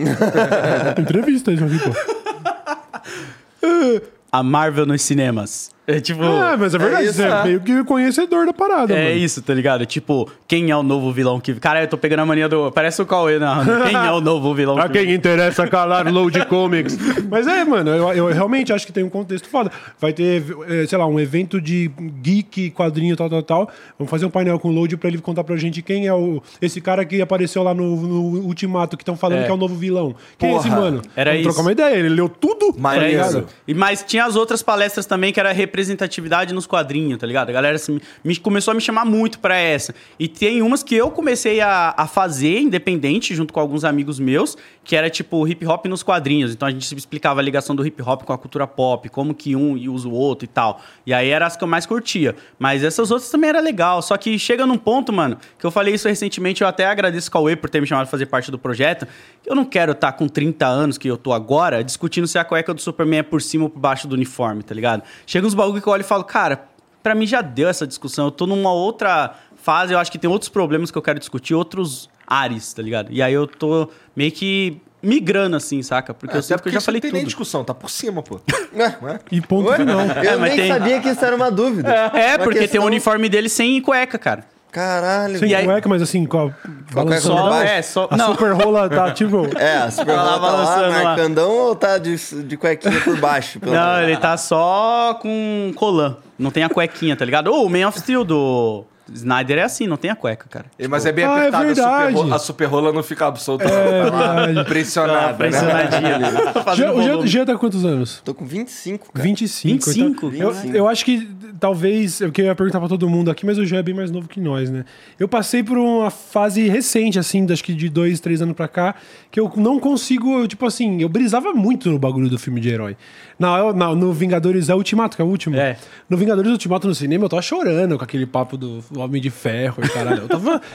Entrevista, já vi, pô. [LAUGHS] a Marvel nos cinemas. É tipo. Ah, mas é verdade, isso, você é é. meio que conhecedor da parada, É mano. isso, tá ligado? Tipo, quem é o novo vilão que. Cara, eu tô pegando a mania do. Parece o Cauê narrando. [LAUGHS] Quem é o novo vilão A que. quem interessa calar Load Comics. Mas é, mano, eu, eu realmente acho que tem um contexto foda. Vai ter, eh, sei lá, um evento de geek, quadrinho, tal, tal, tal. Vamos fazer um painel com o Load pra ele contar pra gente quem é o esse cara que apareceu lá no, no Ultimato, que estão falando É. que é o novo vilão. Quem é esse Porra, mano? era Vamos isso. trocar uma ideia. Ele leu tudo, tá Maneiro. ligado? E, mas tinha as outras palestras também, que era representatividade nos quadrinhos, tá ligado? A galera assim, me, começou a me chamar muito pra essa. E tem umas que eu comecei a, a fazer, independente, junto com alguns amigos meus, que era tipo hip hop nos quadrinhos. Então a gente explicava a ligação do hip hop com a cultura pop, como que um usa o outro e tal. E aí eram as que eu mais curtia. Mas essas outras também era legal. Só que chega num ponto, mano, que eu falei isso recentemente, eu até agradeço o Cauê por ter me chamado pra fazer parte do projeto. Eu não quero estar com 30 anos, que eu tô agora, discutindo se a cueca do Superman é por cima ou por baixo do uniforme, tá ligado? Chega uns bagulho que eu olho e falo, cara, pra mim já deu essa discussão. Eu tô numa outra fase, eu acho que tem outros problemas que eu quero discutir, outros ares, tá ligado? E aí eu tô meio que migrando assim, saca? Porque eu Até sinto que eu já falei não tem nem tudo. discussão, tá por cima, pô. [LAUGHS] Ué? E ponto final. Eu É, mas nem tem- sabia que isso era uma dúvida. É, Uma porque tem questão- o uniforme dele sem cueca, cara. Caralho. Sem aí- cueca, mas assim, com a, balançando Só- é, só- A não. super rola tá [LAUGHS] tipo. É, a Super Tá lá Bowl tá lá, marcandão ou tá de, de cuequinha por baixo? pelo Não, ele tá só com colã. Não tem a cuequinha, tá ligado? Ou o Man of Steel do Snyder é assim, não tem a cueca, cara. Mas é bem Ah, é apertado, a, super verdade. rola, a super rola não fica absoluta. É verdade. Pressionada, né? Pressionadinha ali. [LAUGHS] Fazendo o Jean- volume. Jean tá com quantos anos? Tô com 25, cara. 25. 25? Então, eu, 25. eu acho que talvez, eu queria perguntar pra todo mundo aqui, mas o Jean é bem mais novo que nós, né? Eu passei por uma fase recente, assim, acho que de dois, três anos pra cá, que eu não consigo, tipo assim, eu brisava muito no bagulho do filme de herói. Na, na- no Vingadores é Ultimato, que é o último. É. No Vingadores Ultimato no cinema, eu tava chorando com aquele papo do Homem de Ferro e caralho. Eu tava. [LAUGHS]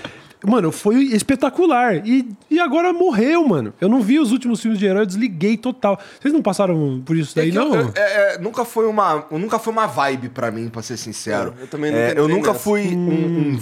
Mano, foi espetacular. E, e agora morreu, mano. Eu não vi os últimos filmes de herói, eu desliguei total. Vocês não passaram por isso É daí, eu- não? eu- é- é, nunca, foi uma, nunca foi uma vibe pra mim, pra ser sincero. É, eu também É, nunca eu nunca nessa. fui um, um,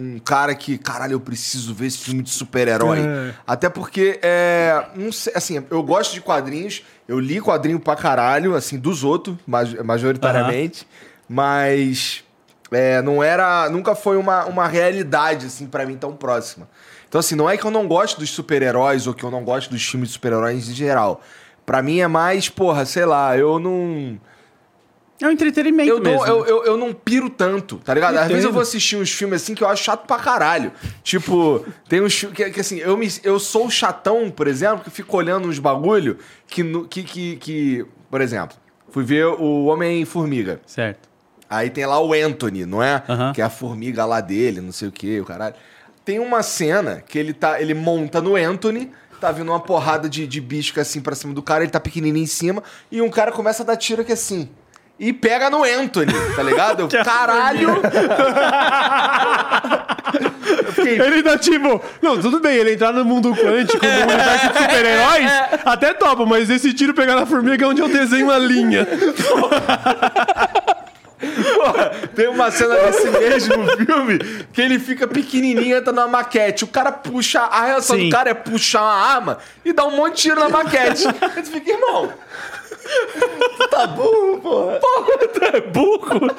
um cara que, caralho, eu preciso ver esse filme de super-herói. É. Até porque, é, não sei, assim, eu gosto de quadrinhos, eu li quadrinho pra caralho, assim, dos outros, maj- majoritariamente, mas é, não era, nunca foi uma, uma realidade, assim, pra mim tão próxima. Então, assim, não é que eu não gosto dos super-heróis ou que eu não gosto dos filmes de super-heróis em geral. Pra mim é mais, porra, sei lá, eu não É um entretenimento Eu, mesmo. não, eu, eu, eu não piro tanto, tá ligado? Às vezes eu Entendo. vou assistir uns filmes assim que eu acho chato pra caralho. Tipo, tem uns filmes que, que, assim, eu, me, eu sou chatão, por exemplo, que fico olhando uns bagulho que, no- que, que, que. Por exemplo, fui ver o Homem-Formiga. Certo. Aí tem lá o Anthony, não é? Aham. Que é a formiga lá dele, não sei o que, o caralho. Tem uma cena que ele tá. Ele monta no Anthony, tá vindo uma porrada de, de bicho assim pra cima do cara, ele tá pequenininho em cima, e um cara começa a dar tiro aqui assim. E pega no Anthony, tá ligado? [LAUGHS] Que caralho! [LAUGHS] Fiquei, Ele tá tipo. Não, tudo bem, ele entrar no mundo quântico, no universo de super-heróis, até topa, mas esse tiro pegar na formiga é onde eu desenho uma linha. [LAUGHS] Porra, tem uma cena desse mesmo filme que ele fica pequenininho, entra numa maquete. O cara puxa. A reação Sim. do cara é puxar uma arma e dar um monte de tiro na maquete. Aí tu fica, irmão. Tá bom, porra. Porra, tu é burro.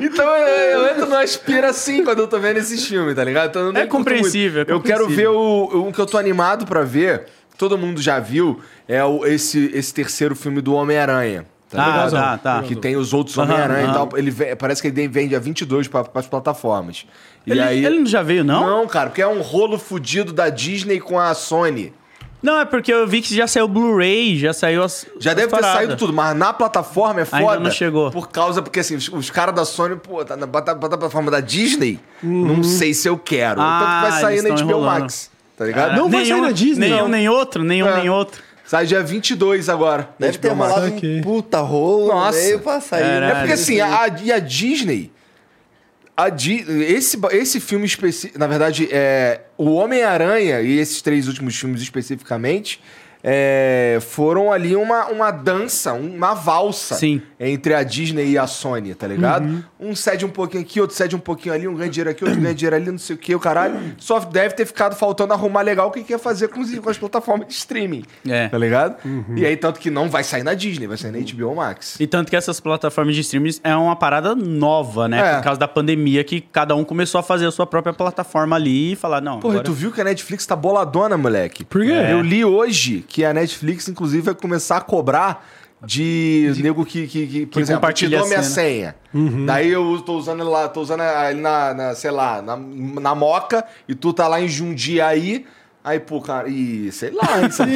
Então eu, eu entro numa aspira assim quando eu tô vendo esses filmes, tá ligado? Então, É compreensível, é Eu quero ver compreensível. o, um que eu tô animado pra ver, todo mundo já viu, é o, esse, esse terceiro filme do Homem-Aranha. Tá Ah, ligado? tá, tá. Que tem os outros Homem-Aranha e tal. Ele ve- parece que ele vende a 22 pra, pras plataformas. E Ele, aí... ele não já veio, não? Não, cara, porque é um rolo fudido da Disney com a Sony. Não, é porque eu vi que já saiu Blu-ray, já saiu as. Já as deve ter paradas. saído tudo, mas na plataforma é Ainda foda. não chegou. Por causa, porque assim, os, os caras da Sony, pô, tá na bota- bota a plataforma da Disney, não sei se eu quero. Ah, Tanto que vai sair na HBO enrolando. Max, tá ligado? Não vai nenhum, sair na Disney, Nenhum, não. nem outro, nenhum, É. nem outro. Sai dia 22 agora. na Deve ter rolado um puta rolo Nossa. no meio pra sair. Caralho. né? É porque assim, a, e a Disney. A Di- esse, esse filme específico. Na verdade, é, o Homem-Aranha e esses três últimos filmes especificamente. É, foram ali uma, uma dança, uma valsa Sim. entre a Disney e a Sony, tá ligado? Um cede um pouquinho aqui, outro cede um pouquinho ali, um ganha dinheiro aqui, outro ganha dinheiro ali, não sei o que, o caralho. Só deve ter ficado faltando arrumar legal o que quer fazer com, com as plataformas de streaming. É. Tá ligado? E aí, tanto que não vai sair na Disney, vai sair na HBO Max. E tanto que essas plataformas de streams é uma parada nova, né? É. Por causa da pandemia, que cada um começou a fazer a sua própria plataforma ali e falar, não. Porra, agora... tu viu que a Netflix tá boladona, moleque? Por quê? Eu li hoje que a Netflix, inclusive, vai começar a cobrar de, nego que, que, que, por Que exemplo, compartilha a minha senha. Daí eu tô usando ele lá, tô usando ele na, na, sei lá, na, na Moca, e tu tá lá em Jundiaí, aí, pô, cara, e sei lá, [LAUGHS] isso aí.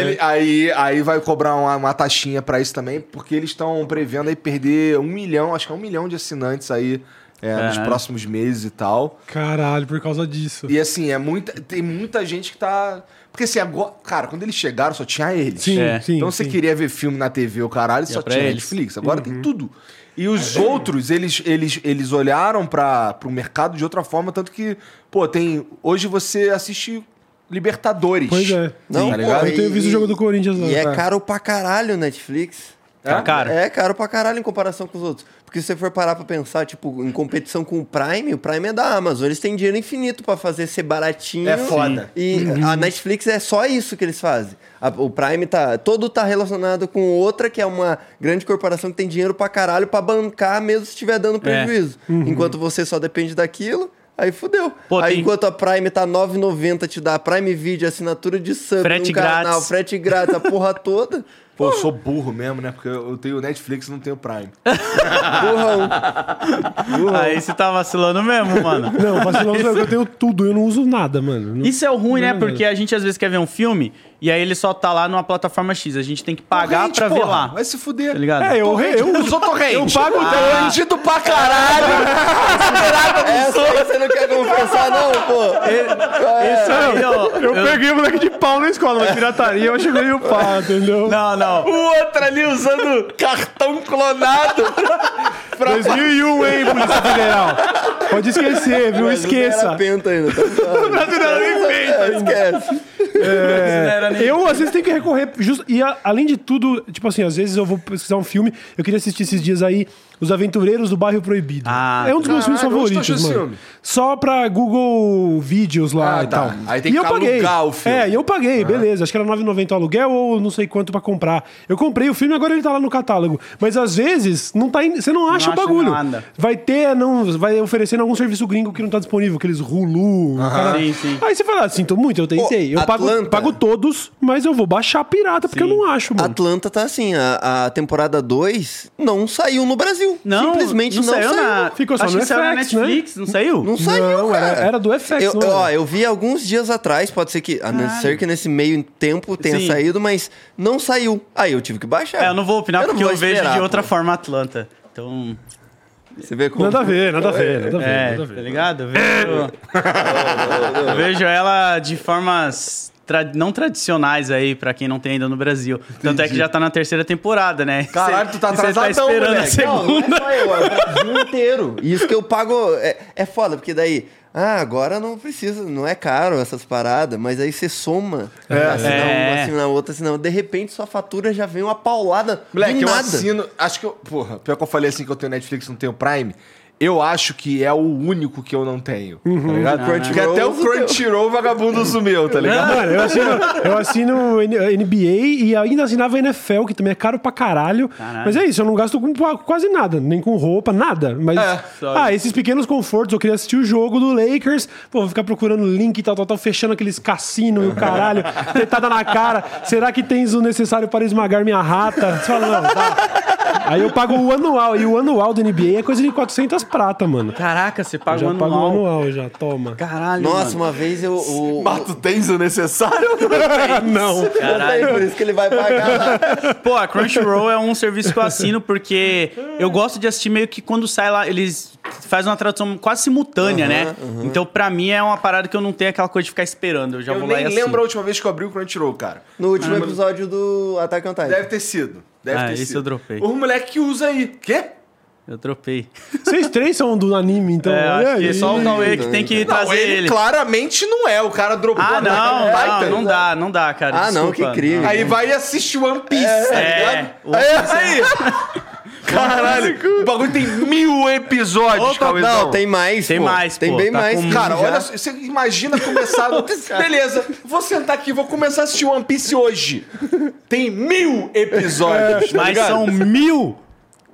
Ele, aí, aí vai cobrar uma, uma taxinha pra isso também, porque eles estão prevendo aí perder um milhão, acho que é um milhão de assinantes aí é, nos próximos meses e tal. Caralho, por causa disso. E assim, é muita, tem muita gente que tá. Porque assim, agora. Cara, quando eles chegaram, só tinha eles. Sim, É. sim. Então você sim. queria ver filme na TV, o caralho, só pra tinha eles. Netflix. Agora tem tudo. E os outros, eles, eles, eles olharam para o mercado de outra forma, tanto que, pô, tem. Hoje você assiste Libertadores. Pois é. Não, Tá pô? Eu tenho visto o jogo do Corinthians lá. E é É. caro pra caralho o Netflix. Tá caro. É caro pra caralho em comparação com os outros. Porque se você for parar pra pensar, tipo, em competição com o Prime, o Prime é da Amazon. Eles têm dinheiro infinito pra fazer ser baratinho. É foda. E a Netflix é só isso que eles fazem. A- o Prime tá. Todo tá relacionado com outra, que é uma grande corporação que tem dinheiro pra caralho pra bancar, mesmo se estiver dando prejuízo. Enquanto você só depende daquilo. Aí fudeu. Pô, aí tem- enquanto a Prime tá R$ 9,90, te dá Prime Video, assinatura de sub, Frete num canal, grátis. frete grátis, a porra toda. [LAUGHS] Pô, eu sou burro mesmo, né? Porque eu tenho Netflix e não tenho Prime. [LAUGHS] Burrão. Aí você tá vacilando mesmo, mano. Não, vacilão não, eu tenho tudo, eu não uso nada, mano. Não- Isso é o ruim, né? Não, Porque a gente às vezes quer ver um filme e aí ele só tá lá numa plataforma X. A gente tem que pagar Torrente, pra ver porra. lá. Vai se fuder. Tá ligado? É, eu, eu, [LAUGHS] Eu sou torrente. Eu pago ah. Bandido pra caralho. Essa aí você não quer confessar, não, pô. Isso aí, ó. Eu peguei o moleque de pau na escola, mas pirataria eu achei meio pá, entendeu? Não, não. O outro ali usando cartão clonado. pra... 2001, hein, Polícia Federal? Pode esquecer, viu? Mas não era Esqueça. penta ainda, tá? Brasileiro nem. É, esquece. Não nem- Eu, às vezes, tenho que recorrer. just- e, a- além de tudo, tipo assim, às vezes eu vou pesquisar um filme. Eu queria assistir esses dias aí Os Aventureiros do Bairro Proibido. Ah, é um dos meus filmes favoritos, mano. filme? Só pra Google Vídeos lá Ah, e tá. tal. Aí tem e que eu paguei. o filme. É, e eu paguei, beleza. Acho que era 9,90 o aluguel ou não sei quanto pra comprar. Eu comprei o filme agora ele tá lá no catálogo. Mas às vezes não tá in- você não acha o acha bagulho. nada. Vai ter, não, vai oferecendo algum serviço gringo que não tá disponível, aqueles Hulu. cara- Sim, sim. Aí você fala, ah, sinto muito, eu tentei. Eu pago, pago todos, mas eu vou baixar pirata porque eu não acho, mano. Atlanta tá assim, a, a temporada 2 não saiu no Brasil. Não, Simplesmente não, não saiu, na. Ficou só acho no que saiu na FX, né? Netflix, não saiu? Não saiu, Não, era, cara. era do FX, Eu, eu- era? ó, eu vi alguns dias atrás, pode ser que, a não ser que nesse meio tempo tenha Sim. saído, mas não saiu. Aí eu tive que baixar. É, eu não vou opinar não porque vou eu vejo de outra pô. forma Atlanta. Então. Você vê como... Nada a ver, nada a ver, nada a ver. É, nada a tá ver. ligado? Eu vejo, [LAUGHS] eu vejo ela de formas tra- não tradicionais aí, pra quem não tem ainda no Brasil. Tanto é que já tá na terceira temporada, né? [LAUGHS] Caralho, tu tá E cê tá esperando a moleque. Não, não segunda. é só eu, é o [LAUGHS] Brasil inteiro. E isso que eu pago é, é foda, porque daí... Ah, agora não precisa, não é caro essas paradas, mas aí você soma, assina É. uma, assina outra, senão de repente sua fatura já vem uma paulada Moleque, do eu nada. assino. Acho que eu. Porra, pior que eu falei assim que eu tenho Netflix e não tenho Prime. Eu acho que é o único que eu não tenho. Tá ligado? Crunchyroll Porque até o você tem. Crunchyroll vagabundo sumiu, tá ligado? Mano, eu assino, eu assino [LAUGHS] NBA e ainda assinava NFL, que também é caro pra caralho. Caralho. Mas é isso, eu não gasto com qua- quase nada, nem com roupa, nada. Mas, só ah, esses pequenos confortos, eu queria assistir o jogo do Lakers, pô, vou ficar procurando link e tal, tal, tal, fechando aqueles cassinos e o caralho, [LAUGHS] tetada na cara. Será que tens o necessário para esmagar minha rata? Você fala, não, tá. Aí eu pago o anual, e o anual do NBA é coisa de 400 prata, mano. Caraca, você paga Já o pago o anual. anual, já, toma. Caralho, Nossa, mano. uma vez eu... O, Mas tu tens o necessário? [LAUGHS] não. Caralho. Por isso que ele vai pagar. [LAUGHS] Pô, a Crunchyroll é um serviço que eu assino porque eu gosto de assistir meio que quando sai lá, eles fazem uma tradução quase simultânea, né? Então, pra mim, é uma parada que eu não tenho aquela coisa de ficar esperando. Eu já Eu vou lá e assino. lembro a última vez que eu abri o Crunchyroll, cara. No último episódio do Attack on Titan. Deve ter sido. Deve Ah, ter esse sido. eu dropei. O moleque que usa aí. Quê? Eu dropei. Vocês três são do anime, então. é, acho que aí. só o Cauê que tem que Não, trazer ele, ele. claramente não é. O cara dropou Ah, não, on não, Titan. não dá, não dá, cara. Ah, não, desculpa. que crime. Aí vai e assiste One Piece, tá É, ligado? o Aí, aí. [LAUGHS] Caralho, o bagulho tem mil episódios, Opa, Cauêzão. não, tem mais, Tem pô. mais, Tem pô, bem tá mais. Cara, já. olha, só, você imagina começar. [LAUGHS] Beleza, vou sentar aqui, vou começar a assistir One Piece hoje. Tem mil episódios, tá Mas ligado? são mil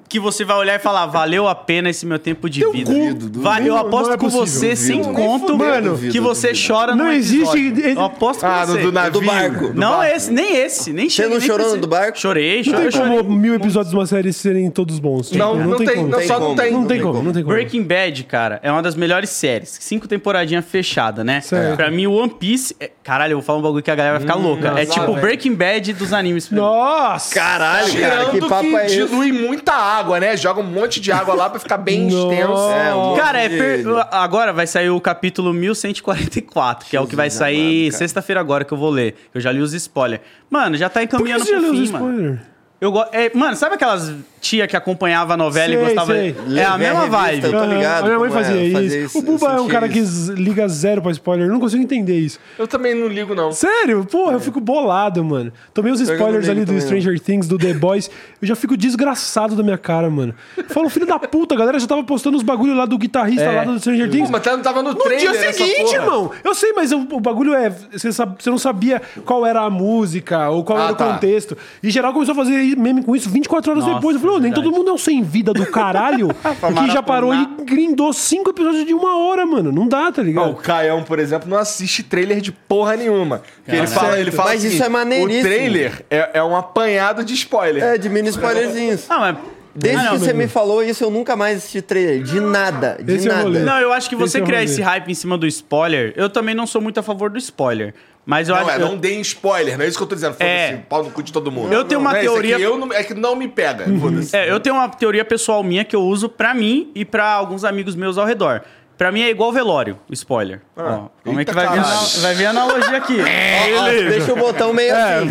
que você vai olhar e falar, valeu a pena esse meu tempo de vida. duvido, Va- eu aposto Não é com possível, você, sem duvido. conto, fudendo, que você chora Não existe-. Eu aposto com Ah, você. no do navio. Do barco. do Não barco. esse, nem esse, nem Você não nem chorou no do barco? Chorei, Não chorei, tem chorei. como mil episódios de uma série serem todos bons. Não, não, tem, como. não, Tem só não como. tem. Não tem como, não tem como. Breaking Bad, cara, é uma das melhores séries. Cinco temporadinhas fechadas, né? Certo. Pra mim, o One Piece. é- Caralho, eu vou falar um bagulho que a galera vai ficar louca. É tipo. Breaking Bad dos animes. Nossa! Caralho, cara, que papo é esse? dilui muita água, né? Joga um monte de água lá pra ficar bem extenso. É, um Cara, é per- agora vai sair o capítulo 1144, que é o que vai Jesus sair sexta-feira agora que eu vou ler. Eu já li os spoilers. Mano, já tá Por que encaminhando você já pro os fim, mano. spoilers? Eu go... é, mano, sabe aquelas tia que acompanhava a novela Sei, e gostava? sei. É a mesma revista, vibe. Eu tô ligado A minha mãe é, fazia fazer isso. isso, O Buba é um cara que isso. z- liga zero pra spoiler. Eu não consigo entender isso. Eu também não ligo, não. Sério? Porra, eu fico bolado, mano. Tomei os spoilers ali do também, não. Stranger Things, do The Boys. Eu já fico desgraçado da minha cara, mano. Falo, filho da puta, a galera já tava postando os bagulho lá do guitarrista lá do Stranger Things. Pô, mas tá- não tava no, No trailer dia essa seguinte, irmão. Eu sei, mas o, o bagulho é. Você, sabe- você não sabia qual era a música ou qual Ah, era o tá. contexto. E geral começou a fazer meme com isso 24 horas Nossa, depois. Eu falei, ô, nem todo mundo é um sem vida do caralho [LAUGHS] que já parou e grindou cinco episódios de uma hora, mano. Não dá, tá Ó, ligado? o Caião, por exemplo, não assiste trailer de porra nenhuma. Porque ele fala, ele fala Mas assim, isso é maneiríssimo. O trailer é, é um apanhado de spoiler. É, de mini spoilerzinhos. Ah, mas. Desde Ah, não, que você me falou isso, eu nunca mais assisti trailer. De nada, de Esse eu vou nada. ler. Não, eu acho que você Esse eu criar esse hype em cima do spoiler, eu também não sou muito a favor do spoiler. Mas eu Não, acho é, que. não deem spoiler, não é isso que eu tô dizendo. Foda-se, É. pau no cu de todo mundo. Eu tenho uma Não é isso, teoria- É que, eu não, é que não me pega, foda-se. É, eu tenho uma teoria pessoal minha que eu uso pra mim e pra alguns amigos meus ao redor. Pra mim é igual velório, spoiler. Ó, como é que vai vir, vai vir a analogia aqui? [LAUGHS] Deixa o botão meio assim.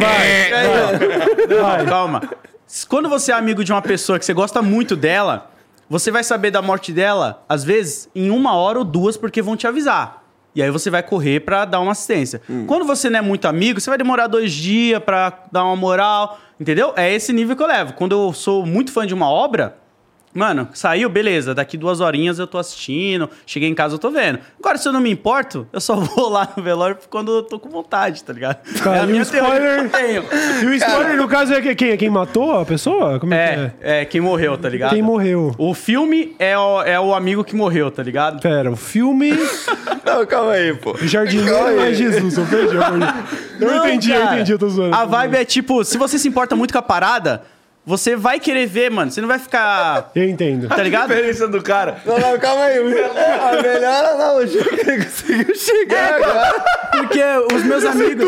Vai, calma. Quando você é amigo de uma pessoa que você gosta muito dela, você vai saber da morte dela, às vezes, em uma hora ou duas, porque vão te avisar. E aí você vai correr pra dar uma assistência. Quando você não é muito amigo, você vai demorar dois dias pra dar uma moral, entendeu? É esse nível que eu levo. Quando eu sou muito fã de uma obra, Mano, saiu, beleza. Daqui duas horinhas eu tô assistindo. Cheguei em casa, eu tô vendo. Agora, se eu não me importo, eu só [LAUGHS] vou lá no velório quando eu tô com vontade, tá ligado? Cara, é a e o minha spoiler- que eu tenho. E o spoiler, no caso, é que- quem? É quem matou a pessoa? Como é, que É, é? é, quem morreu, tá ligado? Quem morreu? O filme é o, é o amigo que morreu, tá ligado? Pera, o filme. [LAUGHS] Não, calma aí, pô. O jardineiro não é Jesus, eu perdi. Eu, perdi. eu Não, entendi, eu cara. entendi, eu tô zoando. A vibe é tipo, se você se importa muito com a parada, você vai querer ver, mano. Você não vai ficar. Eu entendo. Tá A ligado? diferença do cara. Não, não, calma aí. A melhor analogia que ele conseguiu chegar agora. Porque os meus amigos.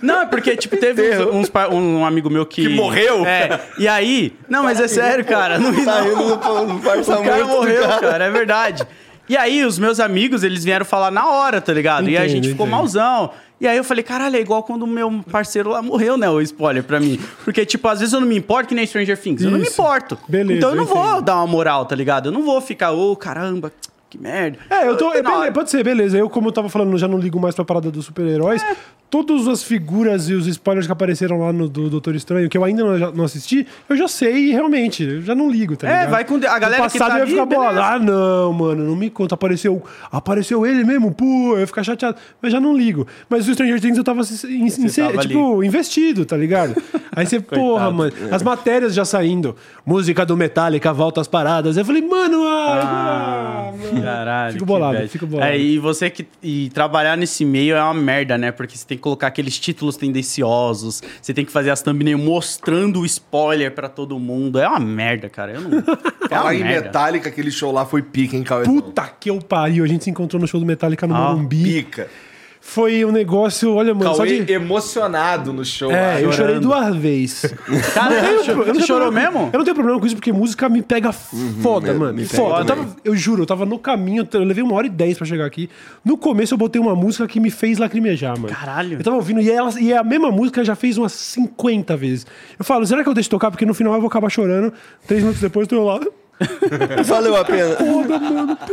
Não, é porque, tipo, teve uns, uns um amigo meu que. Que morreu? É. E aí. Não, mas é sério, cara. Não ri Tá não. rindo do, do parça O cara morreu, cara. cara. é verdade. E aí, os meus amigos, eles vieram falar na hora, tá ligado? e a Entendo, gente ficou entendo. malzão. E aí eu falei, caralho, é igual quando o meu parceiro lá morreu, né? O spoiler pra mim. Porque, tipo, às vezes eu não me importo que nem Stranger Things. Eu não me Isso. importo. Beleza, então eu não eu vou entendo. dar uma moral, tá ligado? Eu não vou ficar, ô, caramba, que merda. É, eu tô. é, pode ser, beleza. Eu, como eu tava falando, já não ligo mais pra parada dos super-heróis. Todas as figuras e os spoilers que apareceram lá no do Doutor Estranho, que eu ainda não, não assisti, eu já sei realmente. Eu já não ligo, tá É, ligado? vai com- a galera no que passado tá eu ia ficar bolado. Ah, não, mano, não me conta. Apareceu, apareceu ele mesmo, pô, eu ia ficar chateado. Mas já não ligo. Mas o Stranger Things eu tava, in, in- tava tipo, investido, tá ligado? Aí você, [LAUGHS] porra, mano, as matérias já saindo. Música do Metallica, volta às paradas. Eu falei, mano, ah, mano. Caralho. Fico bolado, fico bolado. É, e você que. E trabalhar nesse meio é uma merda, né? Porque você tem que colocar aqueles títulos tendenciosos, você tem que fazer as thumbnails mostrando o spoiler pra todo mundo. É uma merda, cara. Eu não. É Falar em merda. Metallica, aquele show lá foi pica, hein, Cauê? Puta que eu pariu. A gente se encontrou no show do Metallica no Ah, Morumbi. Pica. Foi um negócio, olha, mano, só Cauê de... emocionado no show. É, lá. eu chorei duas vezes. Cara, Eu você não cho- tenho você chorou problema- mesmo? Eu não tenho problema com isso, porque música me pega foda, me- mano. me pega foda. Eu, tava- eu juro, eu tava no caminho, eu levei uma hora e dez pra chegar aqui. No começo eu botei uma música que me fez lacrimejar, mano. Caralho. Eu tava ouvindo, e, ela, e a mesma música já fez umas 50 vezes. Eu falo, será que eu deixo tocar? Porque no final eu vou acabar chorando. Três minutos depois eu tô lá. [LAUGHS] Valeu a pena.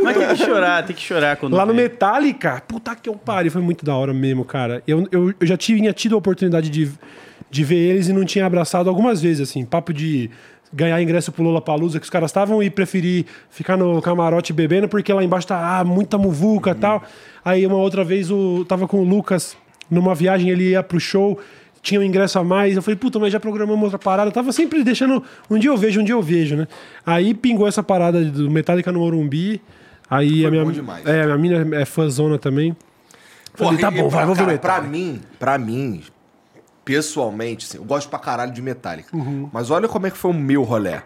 Mas tem que chorar, tem que chorar quando. Lá no vê. Metallica, puta que eu pariu, foi muito da hora mesmo, cara. Eu, eu, eu já tinha tido a oportunidade de, de ver eles e não tinha abraçado algumas vezes, assim, papo de ganhar ingresso pro Lollapalooza que os caras estavam e preferir ficar no camarote bebendo porque lá embaixo tá ah, muita muvuca e tal. Aí uma outra vez eu tava com o Lucas numa viagem, ele ia pro show, tinha um ingresso a mais. Eu falei, puta, mas já programamos outra parada. Eu tava sempre deixando. Um dia eu vejo, um dia eu vejo, né? Aí pingou essa parada do Metallica no Morumbi. Aí Foi a minha, bom demais. É, a minha mina é fãzona também. Falei, tá bom, vai, vou ver cara, Metallica. Pra mim, pra mim, pessoalmente, assim, eu gosto pra caralho de Metallica. Uhum. Mas olha como é que foi o meu rolê.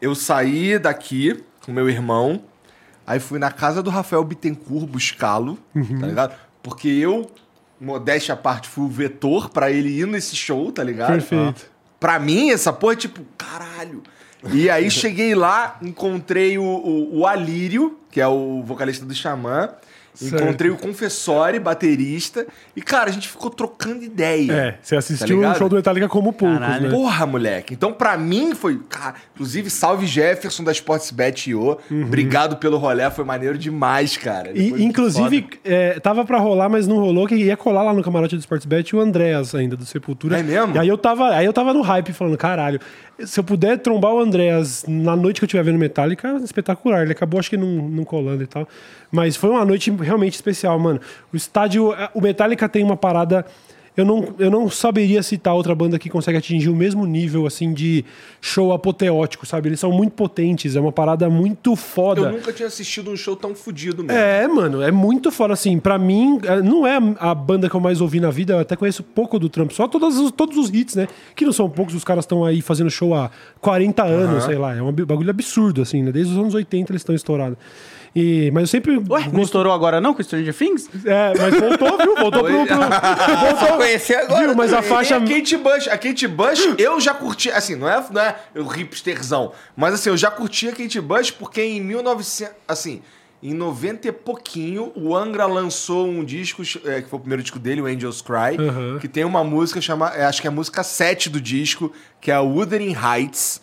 Eu saí daqui com meu irmão, aí fui na casa do Rafael Bittencourt buscá-lo, Uhum. tá ligado? Porque eu, modéstia à parte, fui o vetor pra ele ir nesse show, tá ligado? Perfeito. Pra mim, essa porra é tipo, caralho. E aí [LAUGHS] cheguei lá, encontrei o, o, o Alírio, que é o vocalista do Xamã. Certo. Encontrei o Confessori, baterista. E, cara, a gente ficou trocando ideia. É, você Tá assistiu o ligado? show do Metallica como poucos, Caralho. né? Porra, moleque. Então, pra mim, foi. Cara, inclusive, salve Jefferson da Sportsbet IO. Obrigado pelo rolê, foi maneiro demais, cara. Depois- Uhum. E, inclusive, é, tava pra rolar, mas não rolou, que ia colar lá no camarote do Sportsbet o Andréas ainda, do Sepultura. É mesmo? E aí eu tava, aí eu tava no hype falando, caralho, se eu puder trombar o Andréas na noite que eu estiver vendo Metallica, espetacular. Ele acabou, acho que não, não colando e tal. Mas foi uma noite realmente especial, mano. O estádio, o Metallica tem uma parada. Eu não, eu não saberia citar outra banda que consegue atingir o mesmo nível, assim, de show apoteótico, sabe? Eles são muito potentes, é uma parada muito foda. Eu nunca tinha assistido um show tão fodido mesmo. É, mano, é muito foda. Assim, pra mim, é, não é a banda que eu mais ouvi na vida. Eu até conheço pouco do Trump, só todos os, todos os hits, né? Que não são poucos, os caras estão aí fazendo show há 40 anos, sei lá. É um bagulho absurdo, assim, né? Desde os anos 80 eles estão estourados. E, mas eu sempre. Ué, não estourou agora não com Stranger Things? É, mas voltou, viu? Voltou pro. pro voltou, [LAUGHS] conheci agora Viu? Mas a faixa. A Kate Bush, a Kate Bush, eu já curti, assim, não é, não é o hipsterzão, mas assim, eu já curti a Kate Bush porque em 1900, assim, em 90 e pouquinho, o Angra lançou um disco, é, que foi o primeiro disco dele, o Angels Cry, Uhum. que tem uma música chamada, acho que é a música 7 do disco, que é a Wuthering Heights,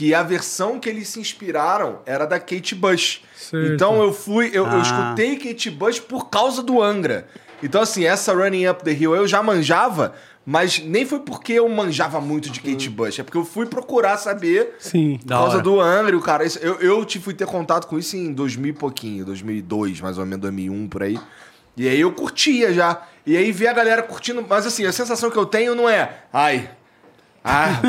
que a versão que eles se inspiraram era da Kate Bush. Certo. Então eu fui, eu, eu Ah. escutei Kate Bush por causa do Angra. Então, assim, essa Running Up the Hill eu já manjava, Mas nem foi porque eu manjava muito de Kate Bush, é porque eu fui procurar saber Sim. por Da causa hora. do Angra, e o cara. Eu, eu te fui ter contato com isso em 2000 e pouquinho, 2002, mais ou menos, 2001 por aí. E aí eu curtia já. E aí ver a galera curtindo. Mas assim, a sensação que eu tenho não é. Ai. Ah,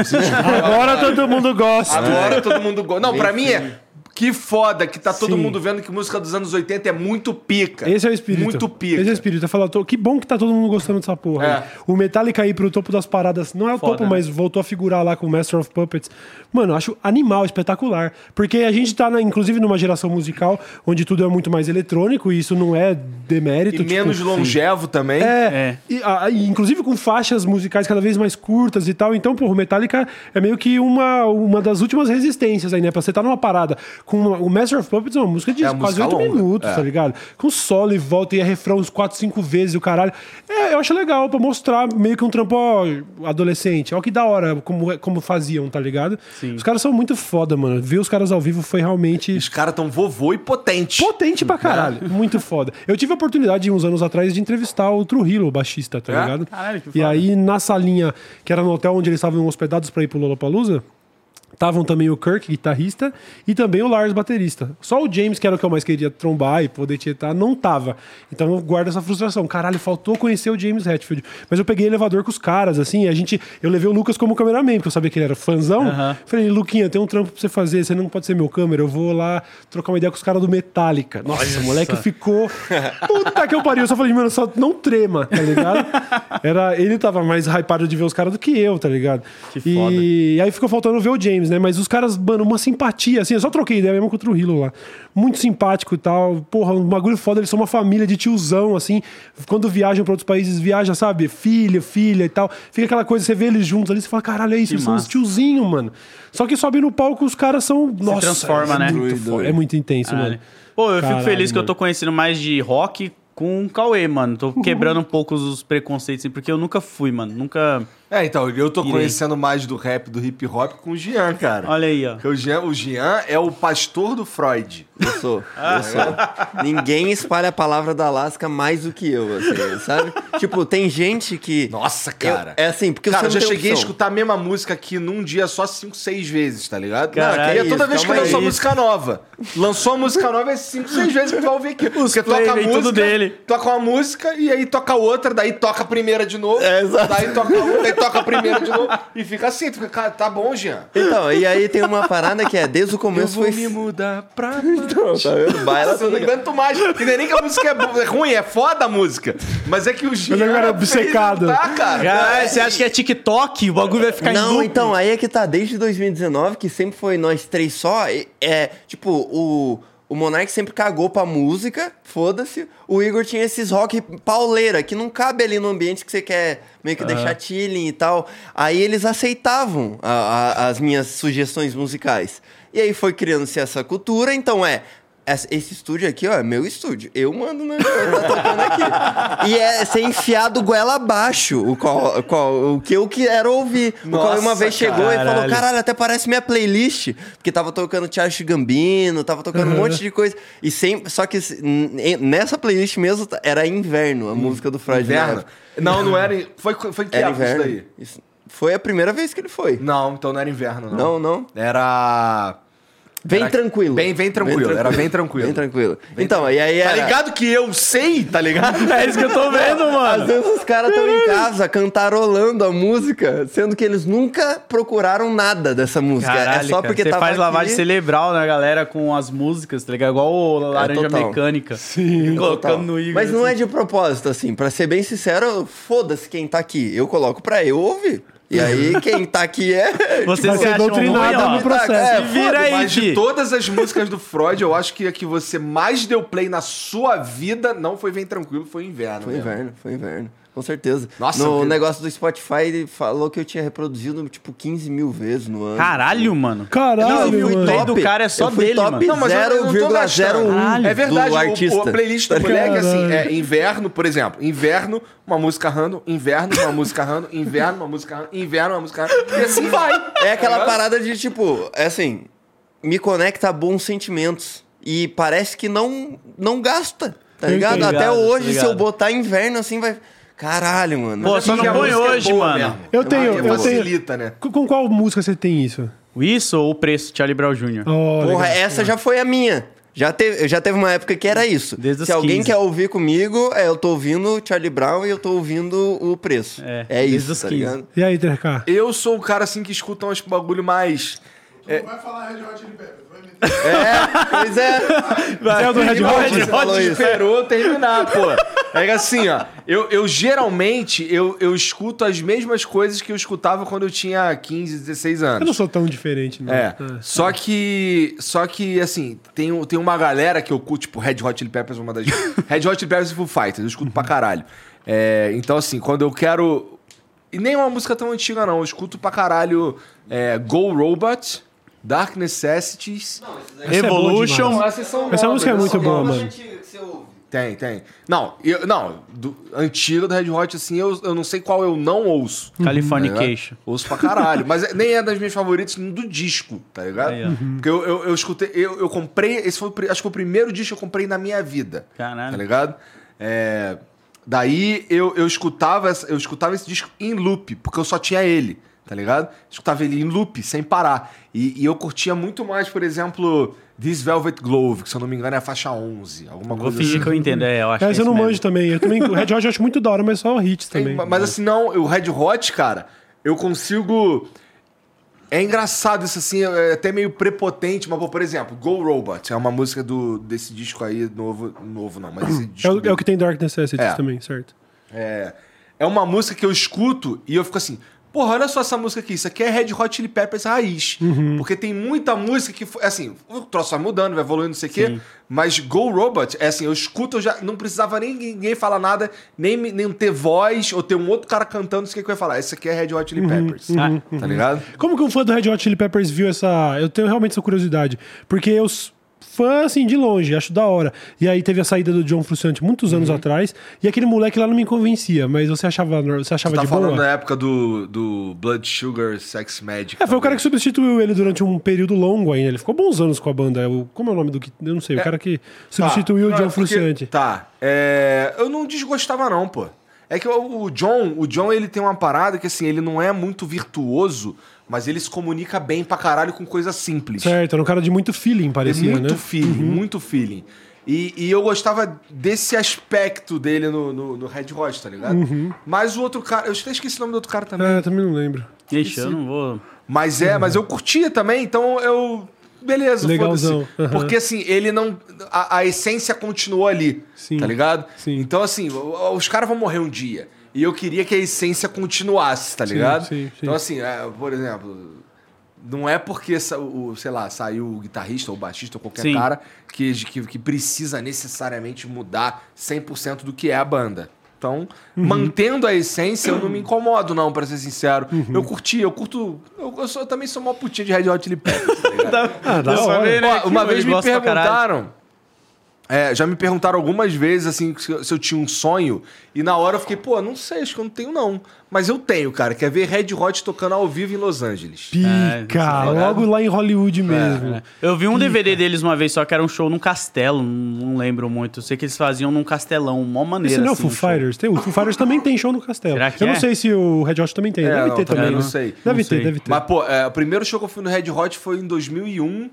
Agora todo mundo gosta. Agora todo mundo gosta. Não, pra Bem mim é. Que foda que tá todo Sim. mundo vendo que música dos anos 80 é muito pica. Esse é o espírito. Muito pica. Esse é o espírito. Eu falo, tô- que bom que tá todo mundo gostando dessa porra. É. aí. O Metallica ir pro topo das paradas, não é o Foda, topo, né? mas voltou a figurar lá com o Master of Puppets. Mano, eu acho animal, espetacular. Porque a gente tá, na- inclusive, numa geração musical onde tudo é muito mais eletrônico e isso não é demérito. E tipo, menos longevo também. É, É. E, a- e inclusive com faixas musicais cada vez mais curtas e tal. Então, porra, o Metallica é meio que uma, uma das últimas resistências aí, né? Pra você estar numa parada com uma- o Master of Puppets é uma música de É quase música oito longa, minutos, é. tá ligado? Com solo e volta e é refrão uns quatro, cinco vezes e o caralho. É, eu acho legal pra mostrar meio que um trampo ó, adolescente. Ó, que da hora como, como faziam, tá ligado? Sim. Os caras são muito foda, mano. Ver os caras ao vivo foi realmente. Os caras tão vovô e potente. Potente pra caralho. Muito foda. Eu tive a oportunidade, uns anos atrás, de entrevistar o Trujillo, o baixista, tá É? ligado? Caralho, que E foda. aí, na salinha, que era no hotel onde eles estavam hospedados pra ir pro Lollapalooza, estavam também o Kirk, guitarrista, e também o Lars, baterista. Só o James, que era o que eu mais queria trombar e poder tietar, não tava. Então eu guardo essa frustração. Caralho, faltou conhecer o James Hetfield. Mas eu peguei elevador com os caras, assim, e a gente... Eu levei o Lucas como cameraman, porque eu sabia que ele era fãzão. Aham. Falei, Luquinha, tem um trampo pra você fazer, você não pode ser meu câmera, eu vou lá trocar uma ideia com os caras do Metallica. Nossa, o moleque ficou. Puta que eu pariu. Eu só falei, mano, só não trema, tá ligado? [LAUGHS] Era, ele tava mais hypado de ver os caras do que eu, tá ligado? Que e aí ficou faltando ver o James, né? Mas os caras, mano, uma simpatia, assim, eu só troquei ideia mesmo com o Trujillo lá. Muito simpático e tal. Porra, um bagulho foda, eles são uma família de tiozão, assim. Quando viajam pra outros países, viaja, sabe? Filho, filha e tal. Fica aquela coisa, você vê eles juntos ali, você fala, caralho, é isso, Que eles são uns tiozinhos, mano. Só que sobe no palco, os caras são. Nossa, transforma, é né? Muito foda, é muito intenso, Caralho. mano. Pô, eu fico Caralho, feliz que eu tô conhecendo mais de rock com o Cauê, mano. Tô Uhum. quebrando um pouco os preconceitos, assim, porque eu nunca fui, mano. Nunca. É, então, eu tô Irei. conhecendo mais do rap, do hip hop com o Jean, cara. Olha aí, ó. Porque o Jean, o Jean é o pastor do Freud. Eu sou, eu sou. Ninguém espalha a palavra da Alaska mais do que eu, assim, sabe? Tipo, tem gente que... Nossa, Eu- cara. é assim, porque Cara, eu já não tem cheguei a opção. escutar a mesma música aqui num dia só cinco, seis vezes, tá ligado? Caralho, e é toda isso, vez que lançou aí. música nova. Lançou música nova é cinco, seis vezes que tu vai ouvir aqui. Porque play toca a música, tudo dele. toca uma música e aí toca outra, daí toca a primeira de novo. É, exato. Daí toca outra, daí toca a primeira de novo. E fica assim, tu fica, cara, tá bom, Jean. Então, e aí tem uma parada que é, desde o começo foi... mudar pra... [LAUGHS] Não, tá vendo? Baila Nossa, eu não aguento mais. E é nem que a música é, bo- é ruim, é foda a música. Mas é que o Jean. Mas agora é obcecado. mudar, cara. Caralho, você acha que é TikTok? O bagulho vai ficar em Não, loop? então, aí é que tá, desde 2019, que sempre foi nós três só, é, tipo, o, o Monark sempre cagou pra música, foda-se, o Igor tinha esses rock pauleira, que não cabe ali no ambiente que você quer meio que deixar chilling e tal, aí eles aceitavam a- a- as minhas sugestões musicais. E aí foi criando-se essa cultura, então é... Esse estúdio aqui, ó, é meu estúdio. Eu mando, né? Eu tô tocando aqui. E é ser enfiado goela abaixo o, qual, qual- o que eu quero ouvir. o qual uma Nossa, vez chegou e falou: caralho. caralho, até parece minha playlist. Porque tava tocando Charles Gambino, tava tocando um monte de coisa. E sempre. Só que nessa playlist mesmo era inverno, a música do Freud. Inverno? Não, não era. Foi, foi que Era época isso inverno. daí? Isso. Foi a primeira vez que ele foi. Não, então não era inverno, não. Não, não. Era. Bem Era- tranquilo. Bem, bem tranquilo, era bem tranquilo. Bem tranquilo. então, e aí Tá era... ligado que eu sei, tá ligado? [LAUGHS] É isso que eu tô vendo, Às mano. vezes os caras estão em [LAUGHS] casa cantarolando a música, sendo que eles nunca procuraram nada dessa música. Caralho, é só cara. porque Você tava faz lavagem aqui... cerebral na galera com as músicas, tá ligado? Igual o Laranja total. Mecânica. Sim. Colocando Total. no Igor. Mas não é assim. de propósito, assim. Pra ser bem sincero, foda-se quem tá aqui. Eu coloco pra eu ouvir. E aí, quem tá aqui é. [LAUGHS] Vocês Vai se no processo. É, Se vira aí, Mas de todas as músicas do Freud, eu acho que a que você mais deu play na sua vida não foi Vem Tranquilo, foi Inverno. Foi mesmo. inverno, foi inverno. Com certeza. Nossa, no que- negócio do Spotify, ele falou que eu tinha reproduzido, tipo, 15 mil vezes no ano. Caralho, mano. Caralho, Não, eu fui mano. play top. do cara é só eu fui dele, top mano. Não, mas eu- eu não tô gastando. 0,01 É verdade, do o- artista. o, a playlist do Tá ligado? moleque, assim, Caralho. é inverno, por exemplo. Inverno, uma música random, inverno, uma música random, inverno, uma música random, inverno, uma música random, e assim vai. É aquela Tá ligado? parada de, tipo, é assim, me conecta a bons sentimentos. E parece que não, não gasta, tá ligado? Até Ligado, hoje, tô se eu ligado. botar inverno, assim, vai... Caralho, mano. Pô, só não põe é hoje, boa mano. mesmo. Eu tenho, Porque eu tenho. facilita, né? Com, com qual música você tem isso? Isso ou o preço, Charlie Brown Jr. Oh, Porra, legal. essa já foi a minha. Já teve, já teve uma época que era isso. Desde Se alguém 15. quer ouvir comigo, é, eu tô ouvindo Charlie Brown e eu tô ouvindo o preço. É, É, desde isso, tá 15. ligado? E aí, TRK? Eu sou o cara assim que escuta uns bagulho mais. Não vai falar Red Hot Chili Peppers. É, pois é. [LAUGHS] É o do Red Hot? Red Hot esperou terminar, pô. É assim, ó, eu, eu geralmente eu, eu escuto as mesmas coisas que eu escutava quando eu tinha 15, 16 Eu não anos. sou tão diferente, não. É, só que, só que assim, tem, tem uma galera que eu curto, tipo Red Hot Chili Peppers, uma das... [LAUGHS] Red Hot Chili Peppers e Foo Fighters, eu escuto pra caralho. É, então assim, quando eu quero... E nem é uma música tão antiga não, eu escuto pra caralho é, Go Robot, Dark Necessities... Boa Evolution. Essa música é muito boa, mano. Tem, tem. Não, eu, não, do, antiga do Red Hot, assim, eu, eu não sei qual eu não ouço. tá Californication. ligado? ouço pra caralho. mas é- nem é das minhas favoritas do disco, tá ligado? Aí, ó. Porque eu, eu, eu escutei, eu, eu comprei, esse foi, acho que o primeiro disco que eu comprei na minha vida. Caralho. Tá ligado? É, daí eu, eu, escutava, eu escutava esse disco em loop, porque eu só tinha ele, tá ligado? Escutava ele em loop, sem parar. E, e eu curtia muito mais, por exemplo, This Velvet Glove, que se eu não me engano é a faixa 11, alguma Vou coisa fingir assim. que eu entendo. É, eu acho que é eu não mesmo. manjo também. Eu também. [LAUGHS] O Red Hot eu acho muito da hora, mas só hits Tem, também. mas assim, não, o Red Hot, cara, eu consigo. É engraçado isso assim, é até meio prepotente, mas, por exemplo, Go Robot é uma música do, desse disco aí, novo, novo não, mas esse disco. É o, é o que tem Dark Necessities É. também, certo? É, é uma música que eu escuto e eu fico assim, porra, olha só essa música aqui, isso aqui é Red Hot Chili Peppers raiz. Uhum. Porque tem muita música que, assim, o troço vai mudando, vai evoluindo, não sei o quê, mas Go Robot, é assim, eu escuto, eu já não precisava nem ninguém falar nada, nem, nem ter voz, ou ter um outro cara cantando, isso que eu ia falar, isso aqui é Red Hot Chili Peppers, Ah, tá ligado? Como que um fã do Red Hot Chili Peppers viu essa. Eu tenho realmente essa curiosidade. Porque eu. Fã, assim, de longe, acho da hora. E aí teve a saída do John Frusciante muitos Uhum. anos atrás. E aquele moleque lá não me convencia, mas você achava, você achava Tá de falando boa? da época do, do Blood Sugar Sex Magic. É, foi o cara que substituiu ele durante um período longo ainda. Ele ficou bons anos com a banda. O- como é o nome do que. Eu não sei. O cara que substituiu Tá, o John é Frusciante. Tá. É, eu não desgostava, não, pô. É que o, o John, o John, ele tem uma parada que, assim, ele não é muito virtuoso, mas ele se comunica bem pra caralho com coisa simples. Certo, era um cara de muito feeling, parecia, muito né? feeling, muito feeling. E, e eu gostava desse aspecto dele no, no, no Red Hot, tá ligado? Mas o outro cara, eu até esqueci o nome do outro cara também. É, também não lembro. Ixi, eu não vou. Mas é, mas eu curtia também, então eu. Beleza, Legalzão, foda-se. aham. Porque assim, ele não. A, a essência continuou ali. Sim, Tá ligado? sim. Então, assim, o- os caras vão morrer um dia. E eu queria que a essência continuasse, tá Sim, ligado? sim, sim. Então, assim, é, por exemplo. Não é porque, o, sei lá, saiu o guitarrista ou o baixista ou qualquer Sim. cara que, que, que precisa necessariamente mudar 100% do que é a banda. Então, Uhum. mantendo a essência, eu não me incomodo, não, pra ser sincero. Uhum. Eu curti, eu curto. Eu, eu, sou- eu também sou uma putinha de Red Hot Chili Peppers, tá [LAUGHS] ligado? Ah, da hora. né? Ó, uma vez me perguntaram. É, já me perguntaram algumas vezes assim se eu, se eu tinha um sonho e na hora eu fiquei, pô, não sei, acho que eu não tenho não. Mas eu tenho, cara, quer ver Red Hot tocando ao vivo em Los Angeles. É, Pica, ligado? logo lá em Hollywood mesmo. É. Eu vi um DVD deles uma vez, só que era um show num castelo, não lembro muito. Eu sei que eles faziam num castelão, mó maneira. Esse não é o assim, Foo. Fighters? Tem, o Foo Fighters também tem show no castelo. Será que eu não é? sei se o Red Hot também tem. É, deve não, ter também não né? sei. Deve Não ter, sei. deve ter. Mas, pô, é, o primeiro show que eu fui no Red Hot foi em 2001,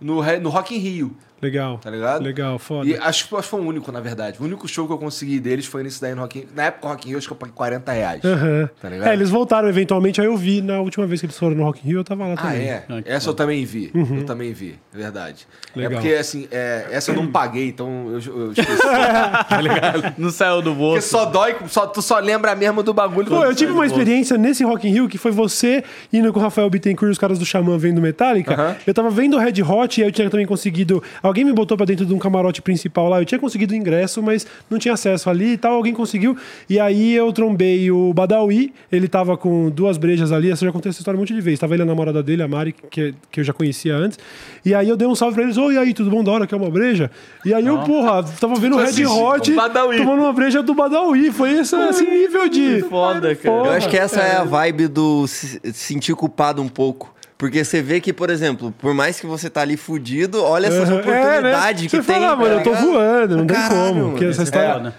no, no Rock in Rio, Legal. tá ligado? Legal, foda. E acho, que- foi o único, na verdade. O único show que eu consegui deles foi nesse daí no Rock in Rio. Na época, o Rock in Rio, acho que eu paguei 40 reais. Aham. Tá ligado? É, eles voltaram eventualmente, aí eu vi na última vez que eles foram no Rock in Rio, eu tava lá Ah, também. é? Ah, que Essa eu também vi. Eu também vi, é verdade. Legal. É porque, assim, é, essa eu não paguei, então eu, eu esqueci. [LAUGHS] Não saiu do porque bolso. só dói, só, tu só lembra mesmo do bagulho. Pô, eu tive uma experiência nesse Rock in Rio que foi você indo com o Rafael Bittencourt e os caras do Xamã vendo Metallica. Aham. Eu tava vendo o Red Hot e aí eu tinha também conseguido. Alguém me botou pra dentro de um camarote principal lá. Eu tinha conseguido o ingresso, mas não tinha acesso ali e tal. Alguém conseguiu. E aí eu trombei o Badawi. Ele tava com duas brejas ali. Essa já contei essa história um monte de vezes. Tava ele a namorada dele, a Mari, que, que eu já conhecia antes. E aí eu dei um salve pra eles. Oi, e aí, tudo bom? Da hora que é uma breja? E aí eu, porra, tava vendo o Red assiste Hot tomando uma breja do Badawi. Foi esse, esse nível de. Foda, cara. Eu acho que essa é a vibe do se sentir culpado um pouco. Porque você vê que, por exemplo, por mais que você tá ali fudido, olha essas Aham. oportunidades que Você tem. fala, mano, tá eu tô ligado? voando, não tem Caralho, como. Porque mano, essa esse história. é, né?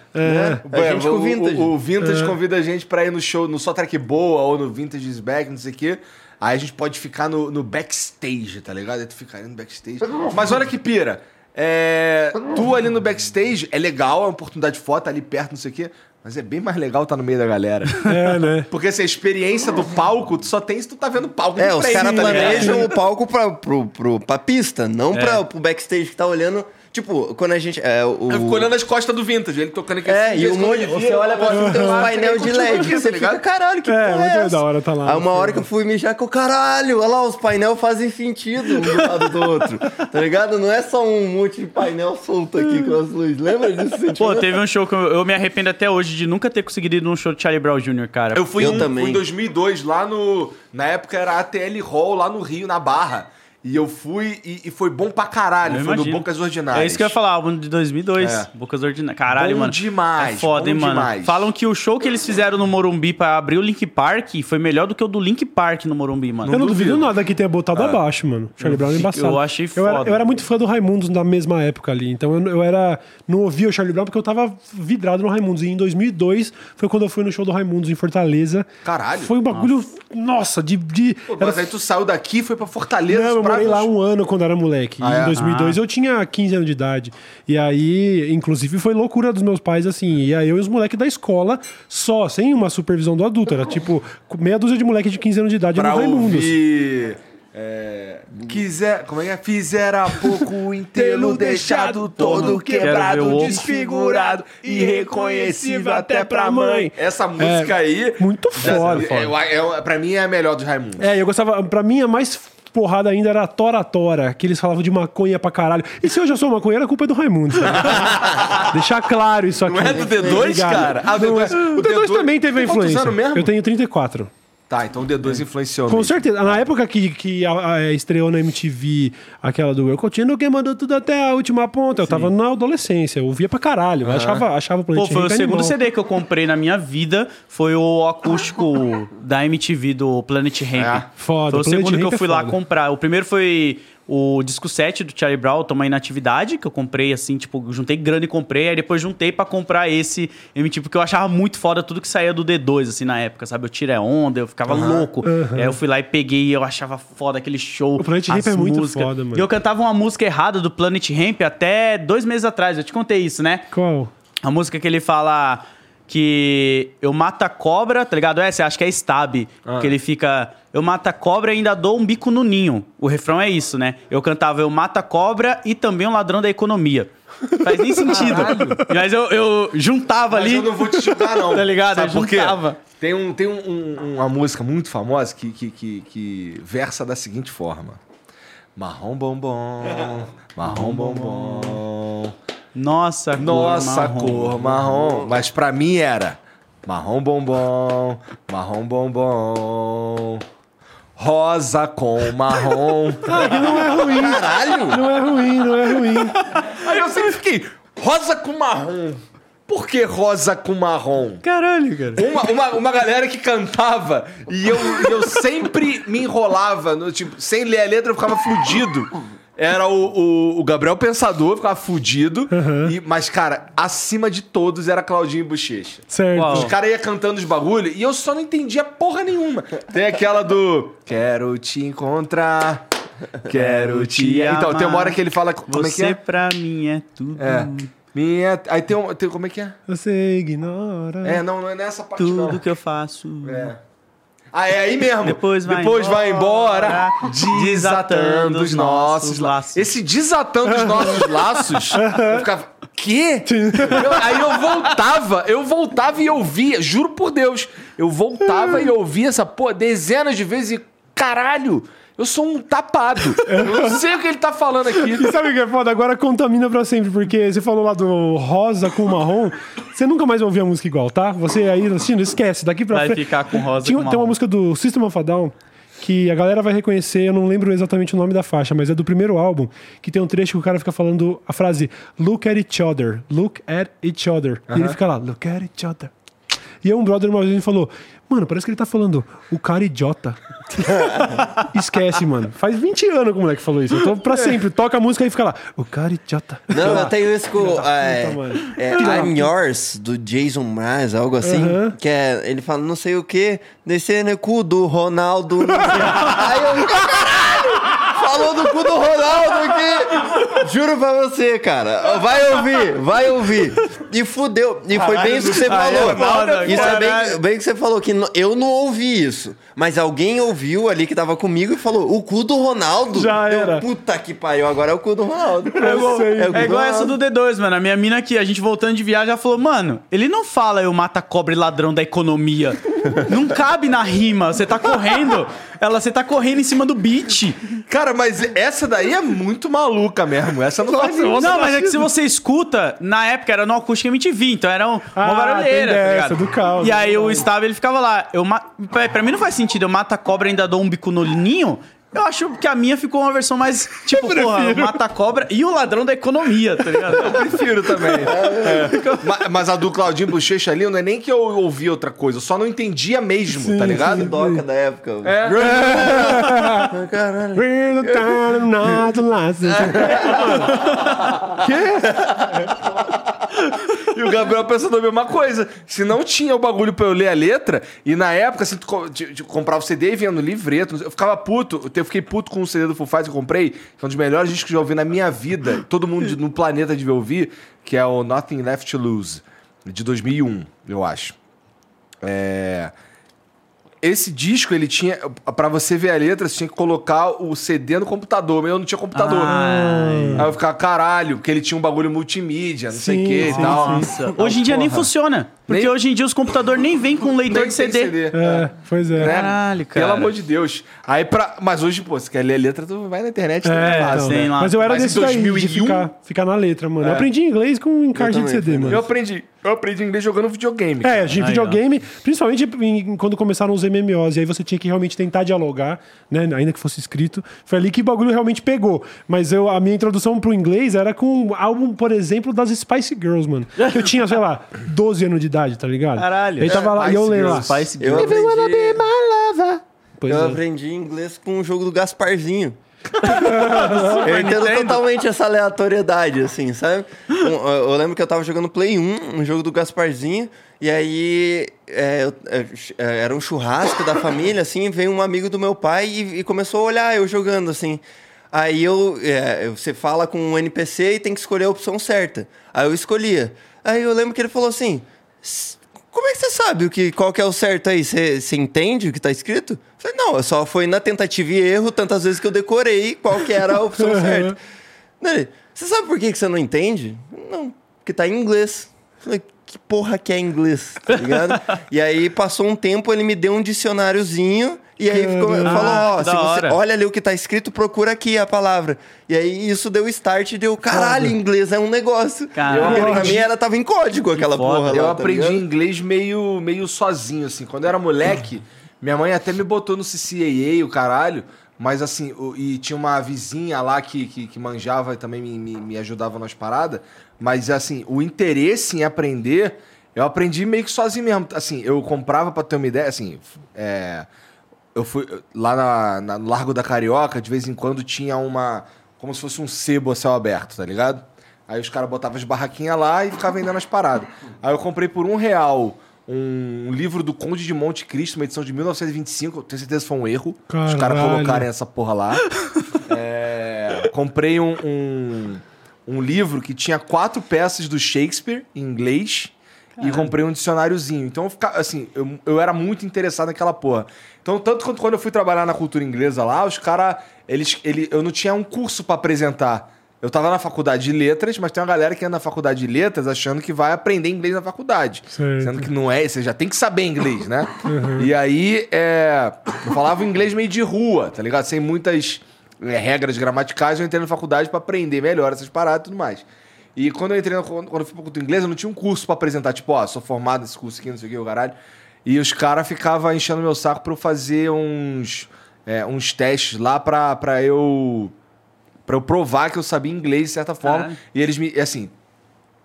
É. A gente Ué, com o Vintage. O, o Vintage É. convida a gente pra ir no show, no Só Track Boa ou no Vintage is Back, não sei o quê. Aí a gente pode ficar no, no backstage, tá ligado? Aí tu fica ali no backstage. Mas olha que pira. É, tu ali no backstage é legal, é uma oportunidade de foto ali perto, não sei o quê. Mas é bem mais legal estar no meio da galera. [LAUGHS] É, né? Porque assim, a experiência do palco, tu só tem se tu tá vendo o palco É, os caras tá ligado? planejam o palco pra, pro, pro, pra pista, não pra, pro backstage que tá olhando. Tipo, quando a gente. É, o, Eu fico olhando as costas do Vintage, ele tocando aqui É, assim, e um vezes monte. Você vira, olha pra cima, tem uns Uhum. painel de LED. aqui, Você fica, caralho, que É, porra muito é essa? da hora tá lá. Aí uma hora que eu fui mijar com caralho, olha lá, os painéis fazem sentido um do lado do outro. Tá ligado? Não é só um monte de painel solto aqui com as luzes. Lembra disso? sentimento? Pô, teve um show que eu, eu me arrependo até hoje de nunca ter conseguido ir num show de Charlie Brown Jr., cara. Eu fui, Eu um, também. fui em 2002, lá no... Na época era ATL Hall, lá no Rio, na Barra. E eu fui e, e foi bom pra caralho. Eu foi imagino. no Bocas Ordinárias. É isso que eu ia falar, álbum de 2002, É. Bocas Ordinárias. Caralho, Bom mano. demais, É foda, bom hein, mano. demais. Falam que o show que eles fizeram no Morumbi pra abrir o Link Park foi melhor do que o do Link Park no Morumbi, mano. Eu não duvido duvido. nada que tenha botado abaixo, mano. Charlie Brown é embaçado. eu achei Eu era, foda. eu era muito fã do Raimundos na mesma época ali. Então eu, eu era. Não ouvia o Charlie Brown porque eu tava vidrado no Raimundos. E em 2002 foi quando eu fui no show do Raimundos em Fortaleza. Caralho. Foi um bagulho. Nossa, de. de Pô, era mas aí tu saiu daqui e foi pra Fortaleza. não, morei lá um ano quando era moleque. Ah, E é? em 2002 eu tinha 15 anos de idade. E aí, inclusive, foi loucura dos meus pais, assim. Ia eu e os moleques da escola só, sem uma supervisão do adulto. Era tipo meia dúzia de moleque de 15 anos de idade Pra no Raimundos. ouvir... É, quiser, como é que é? Fizera pouco o inteiro, deixado todo quebrado, desfigurado, irreconhecível até pra mãe. Essa música aí. Muito foda. É, é, é, pra mim é a melhor dos Raimundos. É, eu gostava. Pra mim, a mais porrada ainda era a Tora Tora, que eles falavam de maconha pra caralho. E se eu já sou maconheiro, a culpa é do Raimundo. sabe? [LAUGHS] Deixar claro isso aqui. Não é do D2, Ligado? cara? Ah, o Não D2 é. O D2 também teve a influência. mesmo? Eu tenho 34. Tá, então o D2 influenciou Com mesmo. certeza. Na época que, que a- a- estreou na MTV aquela do Eu Continuo Queimando Tudo Até a Última Ponta, eu tava na adolescência, eu ouvia pra caralho. Achava, achava o Pô, Planet foi o segundo animal. CD que eu comprei na minha vida. Foi o acústico [LAUGHS] da MTV do Planet Ramp. É, foda, Foi o Planet segundo que Ramp eu é fui lá foda. comprar. O primeiro foi o disco 7 do Charlie Brown, Toma Inatividade, que eu comprei assim, tipo, juntei grana e comprei. Aí depois juntei pra comprar esse MTV, porque eu achava muito foda tudo que saía do D2, assim, na época, sabe? Eu tirei onda, eu ficava louco. E aí eu fui lá e peguei eu achava foda aquele show. O Planet Ramp é muito foda, mano. E eu cantava uma música errada do Planet Ramp até dois meses atrás. Eu te contei isso, né? Qual? A música que ele fala que eu mato a cobra, tá ligado? É, você acha que é stab. Que ele fica. Eu mato a cobra e ainda dou um bico no ninho. O refrão é isso, né? Eu cantava eu mato a cobra e também um ladrão da economia. Faz nem sentido. Mas eu, eu juntava Mas ali. eu não vou te julgar, não. [LAUGHS] Tá ligado? Sabe Eu por quê? Tem, um, tem um- uma música muito famosa que, que, que, que versa da seguinte forma. Marrom bombom, marrom bombom, Nossa, cor nossa marrom. cor marrom. Mas pra mim era marrom bombom, marrom bombom, rosa com marrom. [LAUGHS] Não é ruim. Caralho! Não é ruim, não é ruim. Aí eu sempre fiquei, rosa com marrom. Por que rosa com marrom? Caralho, cara. Uma, uma, uma galera que cantava e eu, eu sempre me enrolava, no, tipo, sem ler a letra eu ficava fudido. Era o, o, o Gabriel Pensador, ficava fudido. e- mas, cara, acima de todos era Claudinho e Bochecha. Certo. Qual? Os caras iam cantando os bagulho e eu só não entendia porra nenhuma. Tem aquela do Quero te encontrar, quero te. te Então, tem uma amar. hora que ele fala. Como é que Você é? pra mim é tudo. É. Minha. Aí tem um. Tem, como é que é? Você ignora. É, não, não é nessa parte, Tudo não. que eu faço. É. Ah, é aí mesmo. Depois vai Depois vai embora, embora, desatando os nossos laços. Esse desatando os nossos laços, [LAUGHS] eu ficava. Quê? Eu- aí eu voltava, eu voltava e ouvia, juro por Deus, eu voltava e ouvia essa porra dezenas de vezes e caralho, eu sou um tapado. Eu não sei o que ele tá falando aqui. E sabe o que é foda? Agora contamina pra sempre, porque você falou lá do rosa com marrom. Você nunca mais vai ouvir a música igual, tá? Você aí assistindo, esquece. Daqui pra Vai frente. ficar com rosa Tinha- com Tem uma música do System of a Down que a galera vai reconhecer, eu não lembro exatamente o nome da faixa, mas é do primeiro álbum, que tem um trecho que o cara fica falando a frase Look at each other, look at each other. E ele fica lá, look at each other. E aí um brother uma vez me falou, mano, parece que ele tá falando, o cara idiota. [LAUGHS] Esquece, mano. Faz 20 anos que o moleque falou isso. Então, pra sempre, toca a música e fica lá, o cara idiota. Não, eu tenho isso com. É, é, I'm Yours, do Jason Mraz, algo assim. Que é. Ele fala não sei o que, descendo o cu do Ronaldo. [LAUGHS] Aí eu. Caralho! Falou do cu do Ronaldo aqui! Juro pra você, cara. Vai ouvir, vai ouvir. E fudeu. E foi bem isso que você é falou. foda, isso é bem, bem que você falou, que eu não ouvi isso. Mas alguém ouviu ali que tava comigo e falou: o cu do Ronaldo. Já Eu, era. Puta que pariu, agora é o cu do Ronaldo. É igual, sei. É é igual essa do D2, mano. A minha mina aqui, a gente voltando de viagem, ela falou, mano, ele não fala eu mata cobra e ladrão da economia. não cabe na rima. Você tá correndo. Ela, você tá correndo em cima do beat. Cara, mas essa daí é muito maluca mesmo. Essa não faz Nossa, Não, mas é que se você escuta, na época era no Acústica MTV, então era um, Ah, uma barulheira, tá ligado? do caos, E aí do o. Stab, ele ficava lá. Eu ma... pra, pra mim não faz sentido, eu mato a cobra e ainda dou um bico no ninho. Eu acho que a minha ficou uma versão mais, [LAUGHS] tipo, porra, mata a cobra e o ladrão da economia, tá ligado? Eu prefiro também. [LAUGHS] É. Ma- Mas a do Claudinho Bochecha ali, não é nem que eu ouvi outra coisa, eu só não entendia mesmo, tá ligado? Doca da época. É. Caralho. [LAUGHS] E o Gabriel pensando a mesma coisa. Se não tinha o bagulho pra eu ler a letra, e na época, assim, tu comprava o CD e vinha no livreto, eu ficava puto, eu fiquei puto com o CD do Foo Fighters que comprei, que é um dos melhores discos que eu já ouvi na minha vida, todo mundo no planeta devia ouvir, que é o Nothing Left to Lose, de 2001, eu acho. É... Esse disco, ele tinha. Pra você ver a letra, você tinha que colocar o CD no computador, mas eu não tinha computador. Ai. Aí eu ficava, caralho, porque ele tinha um bagulho multimídia, não sei o Sim, que e sim, tal. Nossa, hoje em dia nem porra. funciona. Porque Nem- hoje em dia os computadores nem vêm com [LAUGHS] leitor Nem de tem CD. É, pois é. né? Caralho, cara. Pelo amor de Deus. Aí pra... Mas hoje, pô, se quer ler a letra, tu vai na internet, tá É, fácil, então. né? Mas eu era Mas desse daí, de 2001? ficar, ficar na letra, mano. Eu É. aprendi inglês com encarte de CD, mano. Eu aprendi. Eu aprendi inglês jogando videogame. É, de Aí, videogame, principalmente em- quando começaram os MMOs, e aí você tinha que realmente tentar dialogar, né? Ainda que fosse escrito. Foi ali que o bagulho realmente pegou. Mas eu, a minha introdução pro inglês era com um álbum, por exemplo, das Spice Girls, mano. Que eu tinha, sei lá, [LAUGHS] 12 anos de idade, tá ligado? Caralho. Aí tava lá, e eu Spice lendo lá. Girls, Spice Eu Girl. If you wanna be aprendi, my lover. Pois eu é. aprendi inglês com o jogo do Gasparzinho. [LAUGHS] eu entendo Nintendo? totalmente essa aleatoriedade, assim, sabe? Eu, lembro que eu tava jogando Play 1, um jogo do Gasparzinho, e aí é, eu- é, é, era um churrasco da família, assim, veio um amigo do meu pai e, e começou a olhar eu jogando, assim. Aí eu, é, você fala com um NPC e tem que escolher a opção certa. Aí eu escolhia. Aí eu lembro que ele falou assim: "S- como é que você sabe o que, qual que é o certo aí? Você você entende o que tá escrito? Eu falei, não, eu só foi na tentativa e erro tantas vezes que eu decorei qual que era a opção [LAUGHS] certa. Você sabe por que que você não entende? Não, porque tá em inglês. Eu falei, que porra que é inglês, tá ligado? [LAUGHS] e aí passou um tempo, ele me deu um dicionáriozinho e aí ficou, falou, ó, Ah, você olha ali o que tá escrito, procura aqui a palavra. E aí isso deu start e deu, caralho, inglês é um negócio. Caralho. Porque pra mim era, tava em código aquela foda. porra lá, Eu tá aprendi ligado? inglês meio, meio sozinho, assim. Quando eu era moleque, minha mãe até me botou no CCAA, o caralho. Mas assim, o- e tinha uma vizinha lá que, que, que manjava e também me, me, me ajudava nas paradas. Mas assim, o interesse em aprender, eu aprendi meio que sozinho mesmo. Assim, eu comprava pra ter uma ideia, assim, é, eu fui lá na, na- no Largo da Carioca, de vez em quando tinha uma. Como se fosse um sebo a céu aberto, tá ligado? Aí os caras botavam as barraquinhas lá e ficavam vendendo as paradas. Aí eu comprei por um real um livro do Conde de Monte Cristo, uma edição de 1925. Eu tenho certeza que foi um erro. Os caras Caralho. colocarem essa porra lá. [LAUGHS] É, comprei um, um, um livro que tinha quatro peças do Shakespeare em inglês. E comprei um dicionáriozinho. Então, eu, ficava, assim, eu, eu era muito interessado naquela porra. Então, tanto quanto quando eu fui trabalhar na cultura inglesa lá, os caras. Eles, ele, eu não tinha um curso pra apresentar. Eu tava na faculdade de letras, mas tem uma galera que anda na faculdade de letras achando que vai aprender inglês na faculdade. Certo. Sendo que não é, você já tem que saber inglês, né? [LAUGHS] E aí, é, eu falava inglês meio de rua, tá ligado? Sem muitas é, regras gramaticais, eu entrei na faculdade pra aprender melhor essas paradas e tudo mais. E quando eu entrei, quando eu fui pra cultura inglesa, eu não tinha um curso pra apresentar, tipo, ó, sou formado nesse curso aqui, não sei o que, o caralho. E os caras ficavam enchendo meu saco pra eu fazer uns, é, uns testes lá pra, pra eu. pra eu provar que eu sabia inglês de certa forma. Caralho. E eles me. Assim,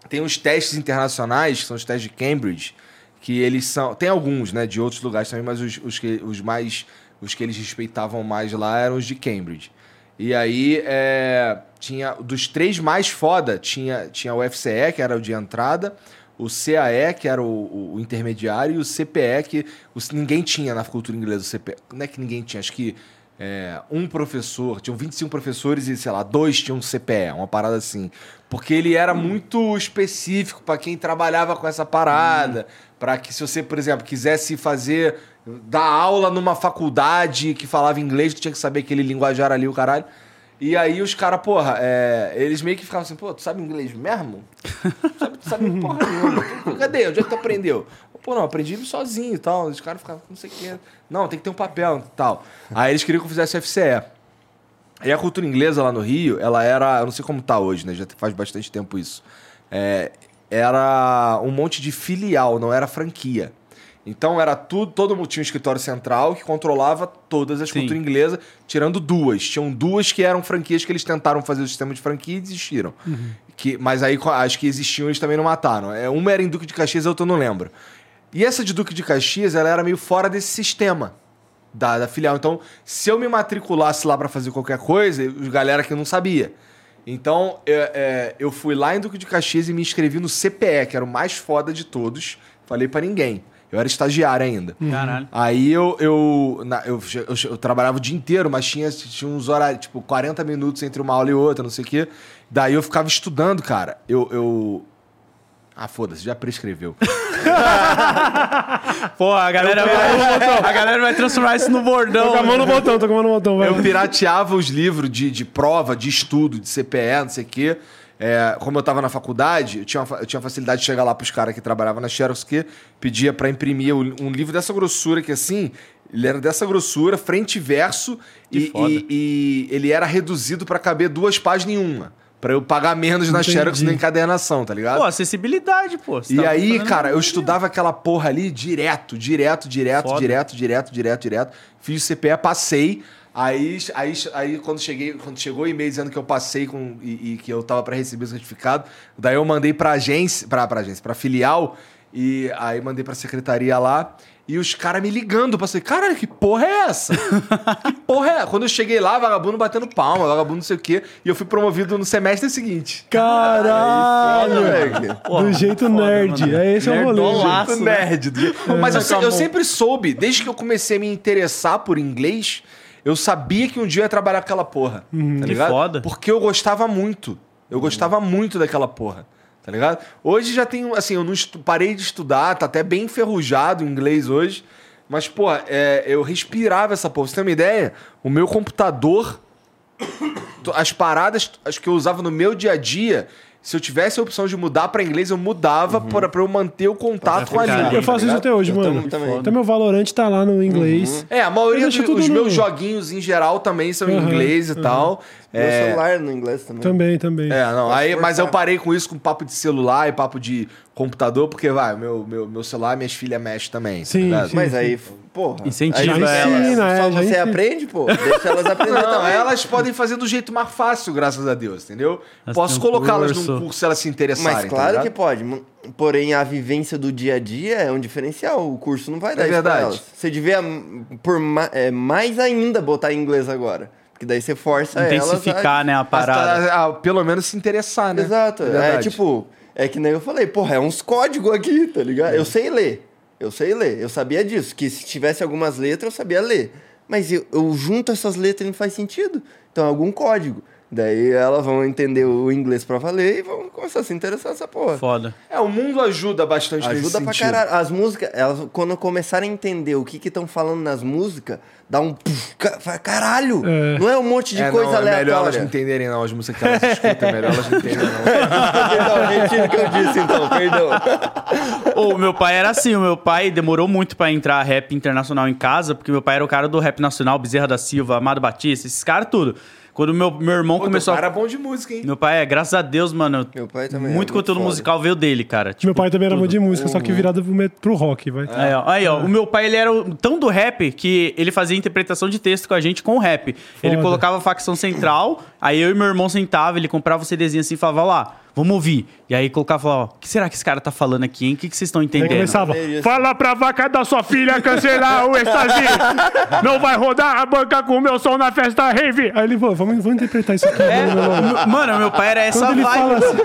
tem uns testes internacionais, que são os testes de Cambridge, que eles são. Tem alguns, né, de outros lugares também, mas os, os, que, os mais. Os que eles respeitavam mais lá eram os de Cambridge. E aí, é, tinha. Dos três mais foda, tinha, tinha o FCE, que era o de entrada, o CAE, que era o, o- intermediário, e o CPE, que os- ninguém tinha na cultura inglesa. O CPE. Não é que ninguém tinha, acho que é, um professor, tinham 25 professores e, sei lá, dois tinham CPE, uma parada assim. Porque ele era muito específico para quem trabalhava com essa parada. Para que, se você, por exemplo, quisesse fazer. Dar aula numa faculdade que falava inglês, tu tinha que saber aquele linguajar ali, o caralho. E aí os caras, porra, é, eles meio que ficavam assim, pô, tu sabe inglês mesmo? Tu [LAUGHS] sabe, tu sabe porra nenhuma. Cadê? Onde é que tu aprendeu? Pô, não, aprendi sozinho e tal. Os caras ficavam, não sei o quê. Não, tem que ter um papel e tal. Aí eles queriam que eu fizesse FCE. E a cultura inglesa lá no Rio, ela era. Eu não sei como tá hoje, né? Já faz bastante tempo isso. É, era um monte de filial, não era franquia. Então era tudo, todo mundo tinha um escritório central que controlava todas as Sim. culturas inglesas, tirando duas. Tinham duas que eram franquias que eles tentaram fazer o sistema de franquia e desistiram. Que, mas aí as que existiam eles também não mataram. É, uma era em Duque de Caxias, a outra eu não lembro. E essa de Duque de Caxias, ela era meio fora desse sistema da, da filial. Então, se eu me matriculasse lá pra fazer qualquer coisa, os galera que não sabia. Então, é, é, eu fui lá em Duque de Caxias e me inscrevi no CPE, que era o mais foda de todos. Falei pra ninguém. Eu era estagiário ainda. Caralho. Aí eu, eu, na- eu, eu eu trabalhava o dia inteiro, mas tinha, tinha uns horários, tipo, 40 minutos entre uma aula e outra, não sei o quê. Daí eu ficava estudando, cara. Eu. eu... Ah, foda-se, já prescreveu. [LAUGHS] Pô, a galera, vai, a galera vai transformar isso no bordão. Tô com a mão no botão, tô com a mão no botão, vai. Eu pirateava os livros de, de prova, de estudo, de CPE, não sei o quê. É, como eu tava na faculdade, eu tinha, uma eu tinha facilidade de chegar lá pros caras que trabalhavam na Xerox que pedia pra imprimir um livro dessa grossura que assim, ele era dessa grossura, frente e verso, e, e- e ele era reduzido pra caber duas páginas em uma. Pra eu pagar menos na Entendi. Xerox na encadernação, tá ligado? Pô, acessibilidade, pô. E tá aí, cara, eu estudava aquela porra ali direto, direto, direto, Foda. direto, direto, direto, direto. Fiz o CPE, passei. Aí, aí, aí quando, cheguei, quando chegou o e-mail dizendo que eu passei com, e, e que eu tava pra receber o certificado, daí eu mandei pra agência, pra, pra agência, pra filial, e aí mandei pra secretaria lá. E os caras me ligando, passei, caralho, que porra é essa? [LAUGHS] que porra é? Quando eu cheguei lá, vagabundo batendo palma, vagabundo não sei o quê, e eu fui promovido no semestre seguinte. Caralho! moleque. Do jeito foda, nerd. mano. É esse é o rolê. Muito Laço, né? nerd. do jeito- Mas eu, eu sempre soube, desde que eu comecei a me interessar por inglês, eu sabia que um dia eu ia trabalhar com aquela porra. Tá Que ligado? foda. Porque eu gostava muito. Eu gostava muito daquela porra. Tá ligado? Hoje já tenho, assim, eu não parei de estudar, tá até bem enferrujado o inglês hoje. Mas, pô, é, eu respirava essa porra. Você ter uma ideia, o meu computador [COUGHS] as paradas as que eu usava no meu dia a dia, se eu tivesse a opção de mudar pra inglês, eu mudava pra, pra eu manter o contato com a língua. Eu faço tá isso até hoje, Eu mano. também. Até meu Valorant tá lá no inglês. É, a maioria dos meus joguinhos em geral também são em Uhum, inglês e tal. Meu É, celular no inglês também. Também, também. é, não, aí, mas eu forçar. parei com isso, com papo de celular e papo de computador, porque vai, meu, meu, meu celular, minhas filhas mexem também. tá Sim, ligado? sim. Mas aí, porra. Incentiva aí, elas. Ensina, é, Só você ensina. aprende, pô. Deixa elas aprenderem Não, também. elas podem fazer do jeito mais fácil, graças a Deus, entendeu? Elas Posso um colocá-las curso. num curso se elas se interessarem. Mas tá claro ligado? que pode. Porém, a vivência do dia a dia é um diferencial. O curso não vai dar É isso pra verdade. elas. Você devia, hum, por ma- é, mais ainda, botar em inglês agora. Porque daí você força elas Intensificar, né, a parada. tá, ah, pelo menos se interessar, a... né? Exato. É, tipo... É que nem eu falei. Porra, é uns códigos aqui, tá ligado? Eu sei ler. Eu sei ler. Eu sabia disso. Que se tivesse algumas letras, eu sabia ler. Mas eu, eu junto essas letras e não faz sentido. Então, é algum código. Daí elas vão entender o inglês pra valer e vão começar a se interessar nessa porra. Foda. É, o mundo ajuda bastante nesse Ajuda pra sentido. caralho. As músicas, elas, quando começarem a entender o que estão falando nas músicas, dá um. Caralho! É. Não é um monte de É, coisa não, é melhor elas aleatória. não entenderem, não. As músicas que elas escutam, é melhor elas não entenderem, não. [LAUGHS] Perdão, retiro o que eu disse, então, perdão. O meu pai era assim, o meu pai demorou muito pra entrar rap internacional em casa, porque meu pai era o cara do rap nacional, Bezerra da Silva, Amado Batista, esses caras tudo. Quando meu, meu irmão Pô, começou teu a... cara é bom de música, hein? Meu pai é, graças a Deus, mano, Meu pai também muito é conteúdo foda. musical veio dele, cara. Tipo, Meu pai também era muito de música, Uhum. só que virado pro, met- pro rock, vai. Aí, ó, aí, ó, o meu pai, ele era tão do rap que ele fazia interpretação de texto com a gente com o rap. Ele Foda. colocava a facção central, aí eu e meu irmão sentava, ele comprava o CDzinho assim e falava, ó lá, vamos ouvir. E aí colocava, falava, ó, o que será que esse cara tá falando aqui, hein? O que, que vocês estão Aí entendendo? começava, Isso. fala pra vaca da sua filha cancelar o êxtase. Não vai rodar a banca com o meu som na festa rave. Aí ele, pô, vamos, vamos interpretar isso aqui. É, mano, meu pai era essa Quando ele vibe. fala assim,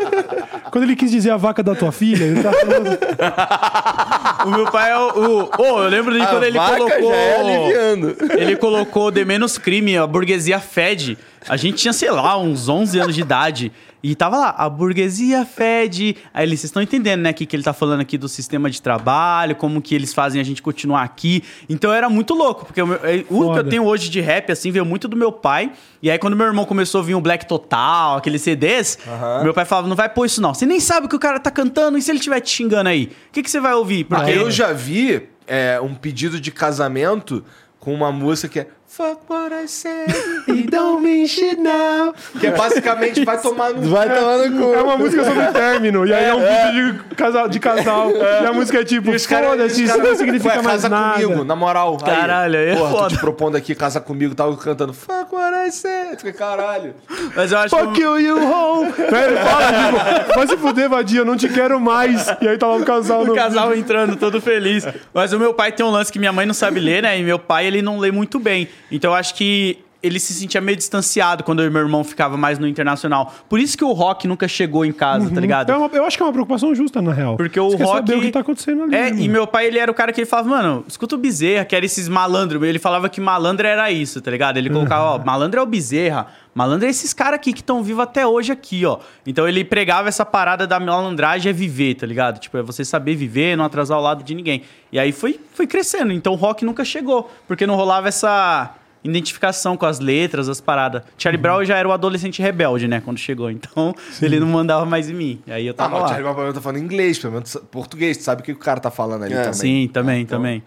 quando ele quis dizer a vaca da tua filha, ele tá falando, [LAUGHS] O meu pai é o. o- Ô, eu lembro de A quando ele vaca colocou. é aliviando. Ele colocou de menos crime, a burguesia fede. A gente tinha, sei lá, uns 11 anos de idade. E tava lá, a burguesia fede. Aí ele, vocês estão entendendo, né, que, que ele tá falando aqui do sistema de trabalho, como que eles fazem a gente continuar aqui. Então era muito louco, porque o, meu, é, o que eu tenho hoje de rap, assim, veio muito do meu pai. E aí quando meu irmão começou a vir o Black Total, aqueles CDs, meu pai falava, não vai pôr isso não. Você nem sabe o que o cara tá cantando, e se ele estiver te xingando aí? O que, que você vai ouvir? Ah, Porque eu já vi é, um pedido de casamento com uma música que é Fuck what I said, it [LAUGHS] don't mean shit now. Que é basicamente vai tomar no. Vai tomar no cu. é uma música sobre término. E aí é um vídeo de casal. De casal E a música é tipo, E foda-se, isso não [LAUGHS] significa Ué, mais casa nada. comigo, na moral. Caralho, aí é Porra, tô foda. te propondo aqui, casa comigo, tava cantando Fuck what I said. Fiquei, Caralho. Mas eu acho Fuck que... you, you home. Ele fala, tipo, vai se fuder, vadia, eu não te quero mais. E aí tá lá o casal no O casal entrando todo feliz. Mas o meu pai tem um lance que minha mãe não sabe ler, né? E meu pai, ele não lê muito bem. Então eu acho que ele se sentia meio distanciado quando eu e meu irmão ficava mais no internacional. Por isso que o rock nunca chegou em casa, tá ligado? É uma- eu acho que é uma preocupação justa, na real. Porque o Você quer rock. saber o que tá acontecendo ali. É, né, e mano? meu pai, ele era o cara que ele falava, mano, escuta o Bezerra, que era esses malandros. Ele falava que malandro era isso, tá ligado? Ele colocava, ó, malandro é o Bezerra. Malandro é esses caras aqui que estão vivos até hoje aqui, ó. Então ele pregava essa parada da malandragem é viver, tá ligado? Tipo, é você saber viver, não atrasar o lado de ninguém. E aí foi, foi crescendo. Então o rock nunca chegou, porque não rolava essa identificação com as letras, as paradas. Charlie Uhum. Brown já era o adolescente rebelde, né, quando chegou. Então ele não mandava mais em mim. Aí eu Ah, tava o lá. Charlie Brown pelo menos tá falando inglês, pelo menos português. Tu sabe o que o cara tá falando ali É. também. Sim, também, Então- também.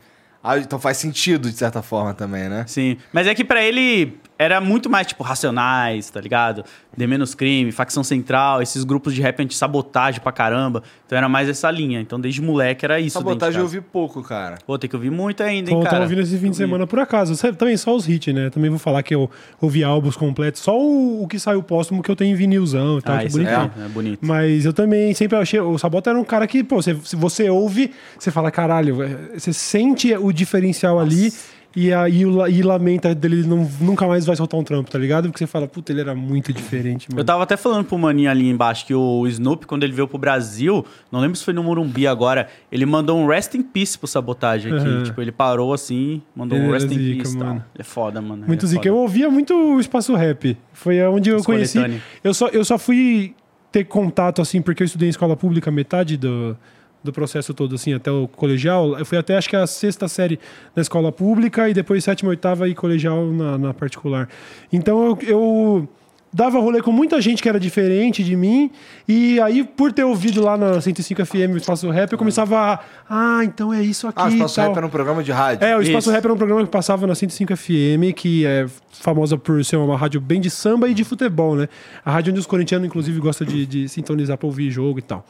Ah, então faz sentido, de certa forma, também, né? Sim. Mas é que pra ele era muito mais, tipo, Racionais, tá ligado? De Menos Crime, Facção Central, esses grupos de rap anti-sabotagem pra caramba. Então era mais essa linha. Então desde moleque era isso. Sabotagem eu ouvi pouco, cara. Pô, tem que ouvir muito ainda, hein, tô cara. ouvindo esse fim de semana por acaso. Também só os hits, né? Também vou falar que eu ouvi álbuns completos. Só o, o que saiu póstumo que eu tenho em vinilzão e tal, Ah, que é bonitinho. é, é bonito. Mas eu também sempre achei. O Sabota era um cara que, pô, você, se você ouve, você fala, caralho, é, você sente o diferencial ali. E aí e lamenta dele não, nunca mais vai soltar um trampo, tá ligado? Porque você fala, puta, ele era muito diferente, mano. Eu tava até falando pro maninho ali embaixo que o Snoop, quando ele veio pro Brasil, não lembro se foi no Morumbi agora, ele mandou um rest in peace pro sabotagem aqui. Uhum. Tipo, ele parou assim, mandou Ele um rest in zica, peace tal. mano. Ele é foda, mano. Muito é zica. foda. Eu ouvia muito o espaço rap. Foi onde eu As conheci. Eu só, eu só fui ter contato, assim, porque eu estudei em escola pública metade do, do processo todo, assim, até o colegial. Eu fui até, acho que a sexta série na escola pública e depois sétima, oitava e colegial na, na particular. Então eu, eu dava rolê com muita gente que era diferente de mim. E aí, por ter ouvido lá na 105 FM o Espaço Rap, eu começava a. Ah, então é isso aqui. Ah, o Espaço. Rap era um programa de rádio. É, o Espaço Isso. Rap era um programa que passava na 105 FM, que é famosa por ser uma rádio bem de samba e de futebol, né? A rádio onde os corintianos, inclusive, gostam de, de sintonizar pra ouvir jogo e tal.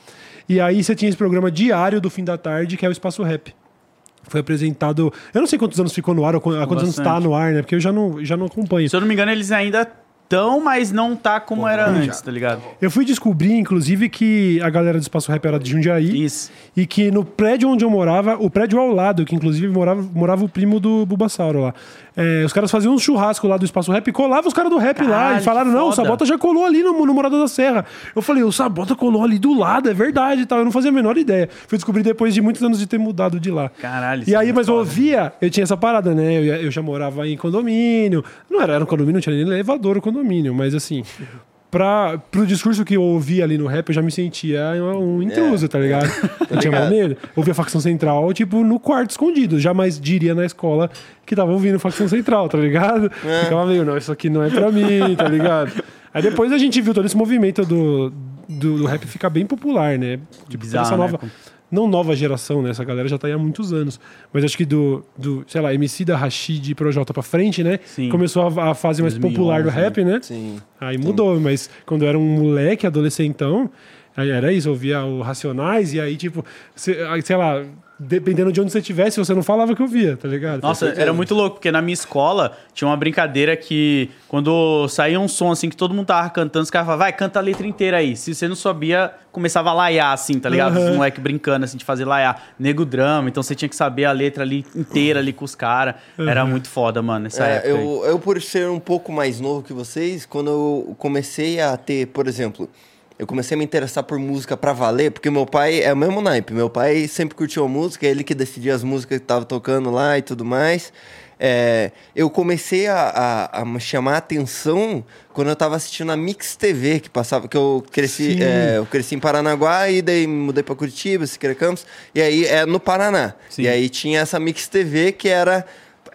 E aí você tinha esse programa diário do fim da tarde, que é o Espaço Rap. Foi apresentado. Eu não sei quantos anos ficou no ar, ou há quantos anos Bastante. tá no ar, né? Porque eu já não, já não acompanho. Se eu não me engano, eles ainda estão, mas não tá como era antes, tá ligado? Eu fui descobrir, inclusive, que a galera do Espaço Rap era de Jundiaí. Isso. E que no prédio onde eu morava, o prédio ao lado, que inclusive morava, morava o primo do Bulbasauro lá. É, os caras faziam um churrasco lá do Espaço Rap e colavam os caras do rap lá. Caralho, E falaram: não, o. Sabota já colou ali no, no Morada da Serra. Eu falei: o Sabota colou ali do lado, é verdade e tal. Eu não fazia a menor ideia. Fui descobrir depois de muitos anos de ter mudado de lá. Caralho, E é aí, muito mas eu foda. ouvia, eu tinha essa parada, né? Eu, eu já morava em condomínio. Não era, era um condomínio, não tinha nem elevador o condomínio, mas assim. Pra, pro discurso que eu ouvia ali no rap, eu já me sentia um intruso, tá ligado? [LAUGHS] Eu tinha mal medo. Ouvia facção central, tipo, no quarto escondido. Jamais diria na escola que tava ouvindo facção central, tá ligado? Ficava meio, não, isso aqui não é pra mim, tá ligado? Aí depois a gente viu todo esse movimento do, do, do rap ficar bem popular, né? Tipo, Bizarro, essa né? Não nova geração, né? Essa galera já tá aí há muitos anos. Mas acho que do, do sei lá, MC da Rashid e Projota pra frente, né? Sim. Começou a, a fase mais 2011, popular do rap, né? Sim. Aí mudou, mas quando eu era um moleque, adolescentão, aí era isso, eu ouvia o Racionais e aí, tipo, sei lá, dependendo de onde você estivesse, você não falava que eu via, tá ligado? Nossa, era muito louco, porque na minha escola tinha uma brincadeira que quando saía um som assim que todo mundo tava cantando, os caras falavam, vai, canta a letra inteira aí. Se você não sabia, começava a laiar, assim, tá ligado? Uhum. Os moleques brincando, assim, de fazer laiar. Nego drama, então você tinha que saber a letra ali inteira ali com os caras. Era muito foda, mano, nessa É, época. aí. eu, eu, por ser um pouco mais novo que vocês, quando eu comecei a ter, por exemplo, eu comecei a me interessar por música pra valer, porque meu pai é o mesmo naipe. Meu pai sempre curtiu a música, é ele que decidia as músicas que tava tocando lá e tudo mais. É, eu comecei a, a, a me chamar a atenção quando eu tava assistindo a Mix TV, que passava, que eu cresci, é, eu cresci em Paranaguá e daí mudei pra Curitiba, Siqueira Campos, e aí é no Paraná. Sim. E aí tinha essa Mix TV que era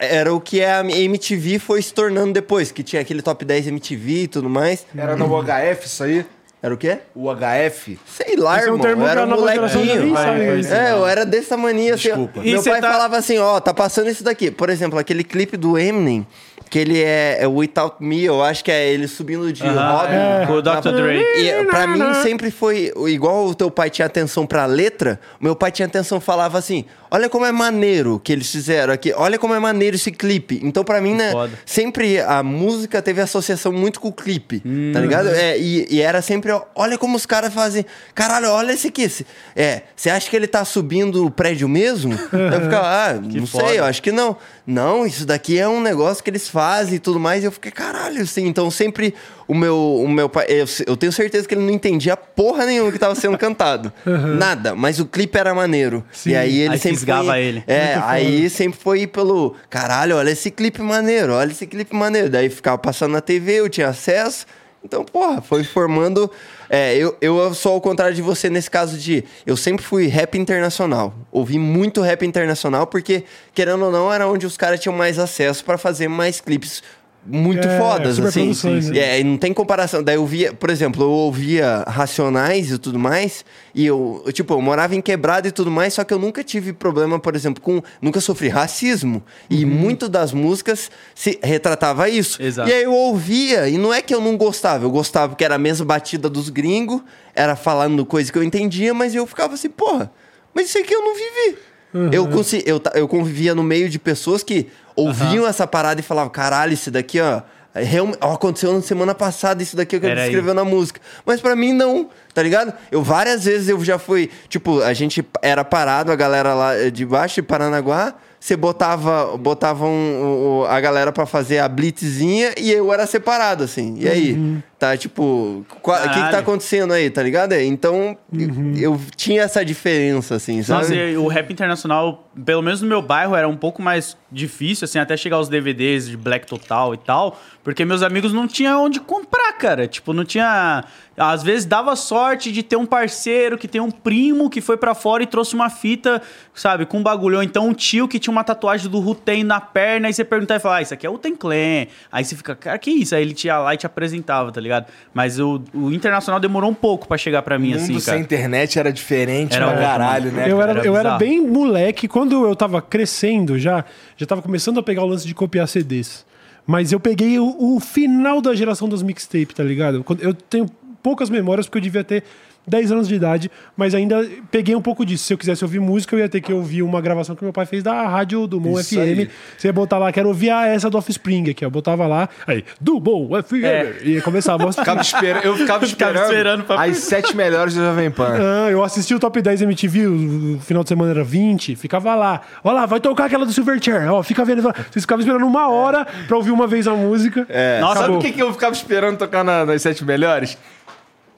era o que a MTV foi se tornando depois, que tinha aquele top 10 MTV e tudo mais. Era no HF isso aí? Era o quê? O HF? Sei lá, Esse é um irmão. termo eu era a um molequinho. Vai, isso. É, eu era desse tamaninho assim. Desculpa. E Meu pai tá- falava assim, ó, tá passando isso daqui. Por exemplo, aquele clipe do Eminem, que ele é, é Without Me, eu acho que é ele subindo de Aham, roda. é. Com o Dr. Dre. E pra mim sempre foi igual o teu pai tinha atenção pra letra, o meu pai tinha atenção falava assim: "Olha como é maneiro que eles fizeram aqui. Olha como é maneiro esse clipe". Então pra mim, né, foda. sempre a música teve associação muito com o clipe, Hum. tá ligado? É, e, e era sempre, olha como os caras fazem. Caralho, olha esse aqui. É, você acha que ele tá subindo o prédio mesmo? [LAUGHS] Eu ficava, ah, não foda. sei, eu acho que não. Não, isso daqui é um negócio que eles fazem e tudo mais. E eu fiquei, caralho, assim. Então sempre o meu, o meu pai. Eu, eu tenho certeza que ele não entendia porra nenhuma que tava sendo [LAUGHS] cantado. Nada. Mas o clipe era maneiro. Sim. E aí ele Aí sempre. foi, ele. É, Muito aí sempre foi pelo. Caralho, olha esse clipe maneiro, olha esse clipe maneiro. Daí ficava passando na TV, eu tinha acesso. Então, porra, foi formando. É, eu, eu sou ao contrário de você nesse caso de. Eu sempre fui rap internacional. Ouvi muito rap internacional, porque, querendo ou não, era onde os caras tinham mais acesso pra fazer mais clipes muito É, fodas, assim. né? É, e não tem comparação. Daí eu via, por exemplo, eu ouvia Racionais e tudo mais, e eu, eu, tipo, eu morava em quebrada e tudo mais, só que eu nunca tive problema, por exemplo, com. Nunca sofri racismo. E Uhum. muito das músicas se retratava isso. Exato. E aí eu ouvia, e não é que eu não gostava, eu gostava porque era a mesma batida dos gringos, era falando coisa que eu entendia, mas eu ficava assim, porra, mas isso aqui eu não vivi. Uhum. Eu, consi- eu, eu convivia no meio de pessoas que ouviam essa parada e falavam, caralho, isso daqui, ó. é real- aconteceu na semana passada isso daqui que ele escreveu na música. Mas pra mim, não, tá ligado? Eu várias vezes eu já fui. Tipo, a gente era parado, a galera lá eh, de baixo de Paranaguá. Você botava, botava um- o- a galera pra fazer a blitzinha e eu era separado, assim. E aí? Tá, tipo, o que, que tá acontecendo aí, tá ligado? É, Então, eu, eu tinha essa diferença, assim, sabe? Nossa, e o rap internacional, pelo menos no meu bairro, era um pouco mais difícil, assim, até chegar os DVDs de Black Total e tal, porque meus amigos não tinham onde comprar, cara. Tipo, não tinha. Às vezes dava sorte de ter um parceiro que tem um primo que foi pra fora e trouxe uma fita, sabe, com um bagulho. Ou então um tio que tinha uma tatuagem do Wu-Tang na perna, e você perguntava e falava, ah, isso aqui é o Ten Clan. Aí você fica, cara, que isso? Aí ele ia lá e te apresentava, tá ligado? Mas o, o internacional demorou um pouco pra chegar pra mim, O mundo assim, cara. sem internet era diferente Era pra outro, caralho, né? eu cara? era, Era eu era bem moleque. Quando eu tava crescendo já, já tava começando a pegar o lance de copiar CDs. Mas eu peguei o, o final da geração das mixtapes, tá ligado? Quando- Eu tenho poucas memórias porque eu devia ter 10 anos de idade, mas ainda peguei um pouco disso. Se eu quisesse ouvir música, eu ia ter que ouvir uma gravação que meu pai fez da rádio do Mon FM. aí. Você ia botar lá, quero ouvir a essa do Offspring aqui, ó. Eu botava lá, aí, do Mon FM. É. E começava a [LAUGHS] Ficava esperando, eu ficava Ficava esperando, esperando pra- as sete melhores do Jovem Pan. [LAUGHS] Ah, eu assisti o Top 10 MTV, o final de semana era 20, ficava lá. Olha lá, vai tocar aquela do Silverchair. Ó, fica vendo. Vocês ficavam esperando uma hora pra ouvir uma vez a música. É. Nossa, Sabe acabou. o que, que eu ficava esperando tocar na- nas sete melhores?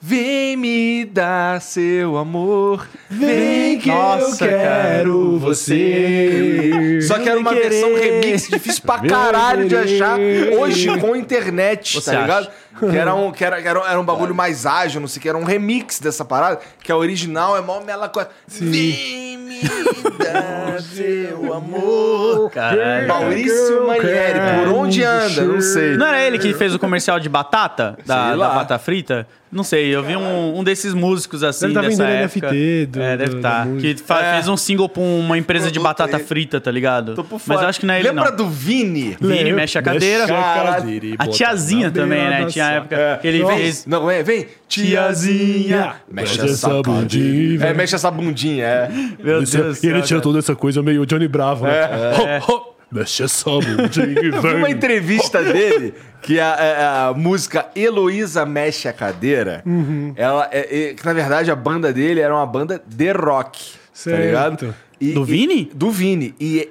Vem me dar seu amor. Vem que Nossa, eu quero cara. você. Só que era uma Vem versão querer. remix difícil pra caralho de achar hoje com internet, Você tá ligado? Que era um, que era, que era, era um bagulho mais ágil, não sei o que, era um remix dessa parada, que a original é mó mela coisa. Vem me dar seu amor. Caralho. Maurício Manieri, por onde anda? Não sei. Não era ele que fez o comercial de batata? Da, da batata frita? Não sei, eu vi um, um desses músicos assim Deve tá dessa vendendo época. NFT do- é, deve estar. da que fa- É. fez um single pra uma empresa de batata aí. frita, tá ligado? Tô por Mas fora. eu acho que não é ele, Lembra não. do Vini? Vini mexe a cadeira. Mexe a cadeira e A bota tiazinha na também, né? Tinha a época É. que ele Vem, fez. Não, é, vem. Tiazinha. Mexe essa bundinha. É, mexe essa bundinha, é. Meu Deus do E céu, ele tinha cara. toda essa coisa meio Johnny Bravo, né? Ho, ho, Mexe essa bundinha e [LAUGHS] Eu vi uma entrevista dele que a, a- a música Heloísa Mexe a Cadeira, Uhum. ela é, é- que na verdade a banda dele era uma banda de rock. Certo. Tá ligado? E- Do e- Vini? do Vini. E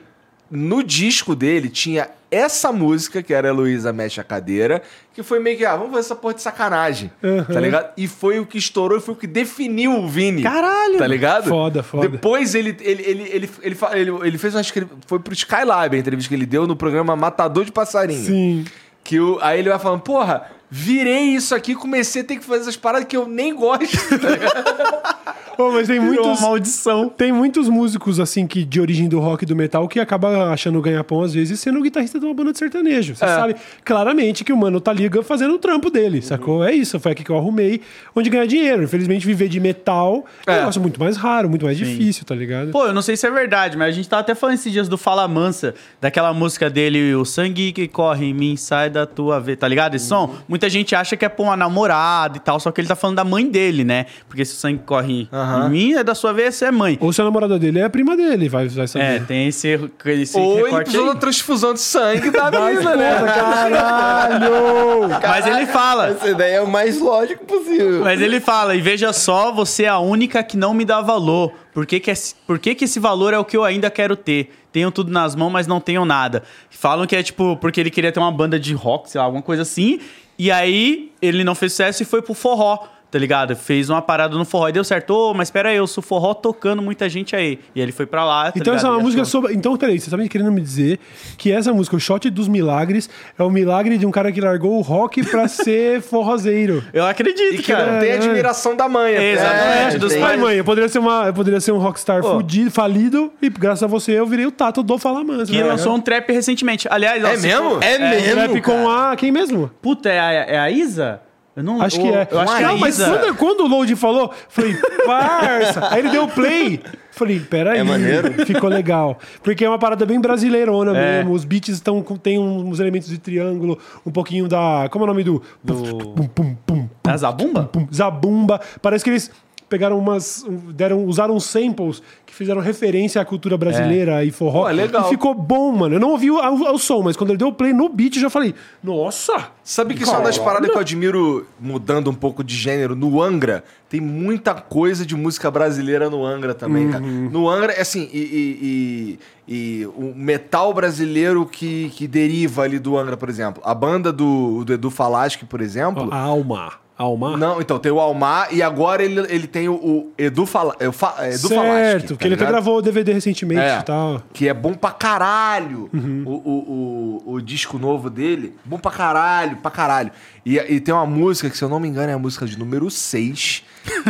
no disco dele tinha essa música, que era Heloísa Mexe a Cadeira, que foi meio que, ah, vamos fazer essa porra de sacanagem. Tá ligado? E foi o que estourou e foi o que definiu o Vini. Caralho! Tá ligado? Foda, foda. Depois ele, ele, ele, ele, ele, ele, ele fez uma. Foi pro Skylab a entrevista que ele deu no programa Matador de Passarinho. Sim. Que o, aí ele vai falando, porra, virei isso aqui, comecei a ter que fazer essas paradas que eu nem gosto. tá ligado? Pô, mas tem Virou muitos. uma maldição. Tem muitos músicos, assim, que de origem do rock e do metal que acaba achando ganha-pão, às vezes, sendo o guitarrista de uma banda de sertanejo. Você É. sabe claramente que o mano tá ali fazendo o trampo dele, sacou? É isso, foi aqui que eu arrumei, onde ganhar dinheiro. Infelizmente, viver de metal é um É. negócio muito mais raro, muito mais difícil, tá ligado? Pô, eu não sei se é verdade, mas a gente tava até falando esses dias do Fala Mansa, daquela música dele, O Sangue que Corre em Mim, Sai da Tua Vez, tá ligado? Esse som? Muita gente acha que é pra uma namorada e tal, só que ele tá falando da mãe dele, né? Porque se o sangue corre Aham. em mim, é da sua vez, você é mãe. Ou se a namorada dele é a prima dele, vai, vai É, saber. tem esse, esse Ou ele precisou aí. da transfusão de sangue da mina, né? Caralho! [LAUGHS] Mas ele fala, Essa ideia é o mais lógico possível. Mas ele fala, e veja só, você é a única que não me dá valor. Por que, que, esse- por que, que esse valor é o que eu ainda quero ter? Tenho tudo nas mãos, mas não tenho nada. Falam que é tipo, porque ele queria ter uma banda de rock, sei lá, alguma coisa assim. E aí ele não fez sucesso e foi pro forró, tá ligado? Fez uma parada no forró e deu certo. Ô, mas pera aí, eu sou forró tocando muita gente aí. E ele foi pra lá. tá Então essa é ligado? uma E música achou- sobre. Então, peraí, você tá me querendo me dizer que essa música, o Shot dos Milagres, é o milagre de um cara que largou o rock pra [LAUGHS] ser forrozeiro. Eu acredito, E que cara. não tem admiração da mãe. até. Exatamente, É, dos pais. mãe, eu poderia ser, uma, eu poderia ser um rockstar Pô. fudido, falido, e graças a você eu virei o Tato do Fala Mansa. Que lançou um trap recentemente. Aliás, ó, É mesmo? for- É mesmo, Trap com a. Quem mesmo? Puta, é a, é a Isa? Eu não Acho que é. Eu acho que é não, mas quando, quando o Load falou, falei, parça. Aí ele deu play. Falei, peraí. É maneiro. Ficou legal. Porque é uma parada bem brasileirona É. mesmo. Os beats estão, com- tem uns elementos de triângulo, um pouquinho da. Como é o nome do. Pum, pum, pum, É a Zabumba? pum, zabumba. Parece que eles pegaram umas. um, deram, usaram samples que fizeram referência à cultura brasileira e forró. Pô, é legal. E ficou bom, mano. Eu não ouvi o, o- o som, mas quando ele deu o play no beat, eu já falei, nossa! Sabe que isso é uma das paradas que eu admiro, mudando um pouco de gênero, no Angra, tem muita coisa de música brasileira no Angra também, cara. No Angra, é assim, e, e- e- e o metal brasileiro que, que deriva ali do Angra, por exemplo. A banda do, do Edu Falaschi, por exemplo. A alma. Alma? Não, então tem o Almar e agora ele, ele tem o, o Edu, Fala, é, é, Edu Falaschi. certo, tá que ele até gravou o DVD recentemente É. e tal. Que é bom pra caralho. Uhum. O, o, o, o disco novo dele. Bom pra caralho, pra caralho. E, e tem uma música que, se eu não me engano, é a música de número 6.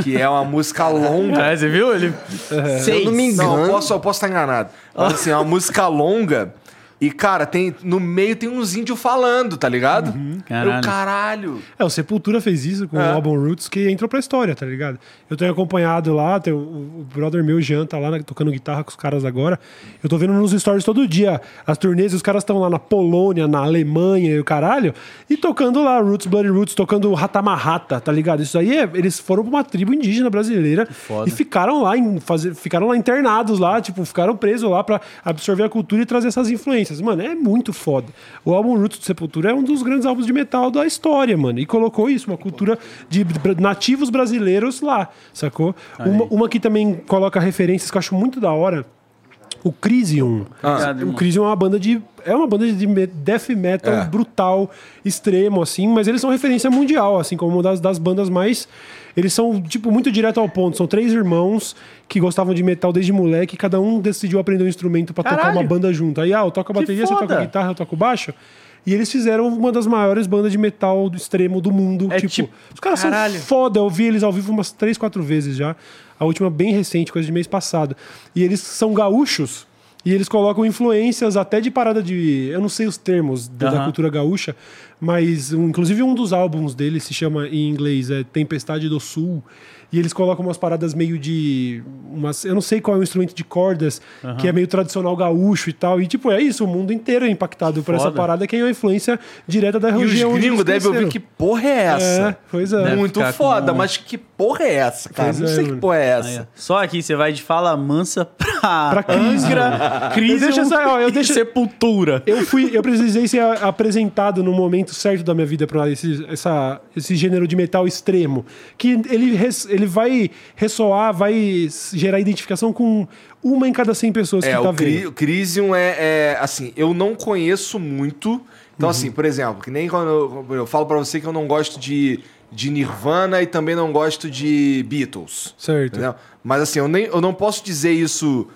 Que é uma música [LAUGHS] longa. É, você viu? Ele... [LAUGHS] Se eu não me engano. Não, eu posso, eu posso estar enganado. Mas assim, é uma música longa. E, cara, tem, no meio tem uns índios falando, tá ligado? Caralho. Eu, caralho. É, o Sepultura fez isso com É. o álbum Roots, que entrou pra história, tá ligado? Eu tenho acompanhado lá, tem o, o brother meu, Jean, tá lá né, tocando guitarra com os caras agora. Eu tô vendo nos stories todo dia as turnês, os caras estão lá na Polônia, na Alemanha e o caralho, e tocando lá Roots, Bloody Roots, tocando Ratamarrata, tá ligado? Isso aí, é, eles foram pra uma tribo indígena brasileira e ficaram lá, em, fazer, ficaram lá internados lá, tipo, ficaram presos lá pra absorver a cultura e trazer essas influências. Mano, é muito foda. O álbum Roots do Sepultura é um dos grandes álbuns de metal da história, mano. E colocou isso, uma cultura de nativos brasileiros lá, sacou? Uma, uma que também coloca referências que eu acho muito da hora. O Crisium. Obrigado, o. Crisium é uma banda de. É uma banda de death metal É. brutal, extremo, assim, mas eles são referência mundial, assim, como uma das, das bandas mais. Eles são, tipo, muito direto ao ponto. São três irmãos que gostavam de metal desde moleque, e cada um decidiu aprender um instrumento pra tocar uma banda junto. Aí, ah, eu toco a bateria, você toca a guitarra, eu toco baixo. E eles fizeram uma das maiores bandas de metal do extremo do mundo. É tipo, tipo- os caras caralho. são foda. Eu vi eles ao vivo umas três, quatro vezes já. A última bem recente, coisa de mês passado. E eles são gaúchos. E eles colocam influências até de parada de. Eu não sei os termos da, da Aham. cultura gaúcha, mas inclusive um dos álbuns dele se chama em inglês é Tempestade do Sul. E eles colocam umas paradas meio de. Umas, eu não sei qual é o instrumento de cordas, que é meio tradicional gaúcho e tal. E, tipo, é isso, o mundo inteiro é impactado por essa parada, que é uma influência direta da E região. onde gringos eles devem ouvir que porra é essa? É, pois é. Deve Muito foda, com- mas que porra é essa, cara? Pois não é, sei que mano. porra é essa. Só aqui você vai de fala mansa pra, Pra Crisium. Angra, Eu Crisium deixo essa- ó, eu e deixo- Sepultura. Eu fui, eu precisei ser apresentado no momento certo da minha vida para esse, essa, esse gênero de metal extremo, que ele, res- ele vai ressoar, vai gerar identificação com uma em cada 100 pessoas É, que tá o, vendo. o Crisium é, é, assim, eu não conheço muito. Então, Uhum. assim, por exemplo, que nem quando eu, eu falo pra você que eu não gosto de, de Nirvana e também não gosto de Beatles. Certo. Entendeu? Mas assim, eu, nem, eu não posso dizer isso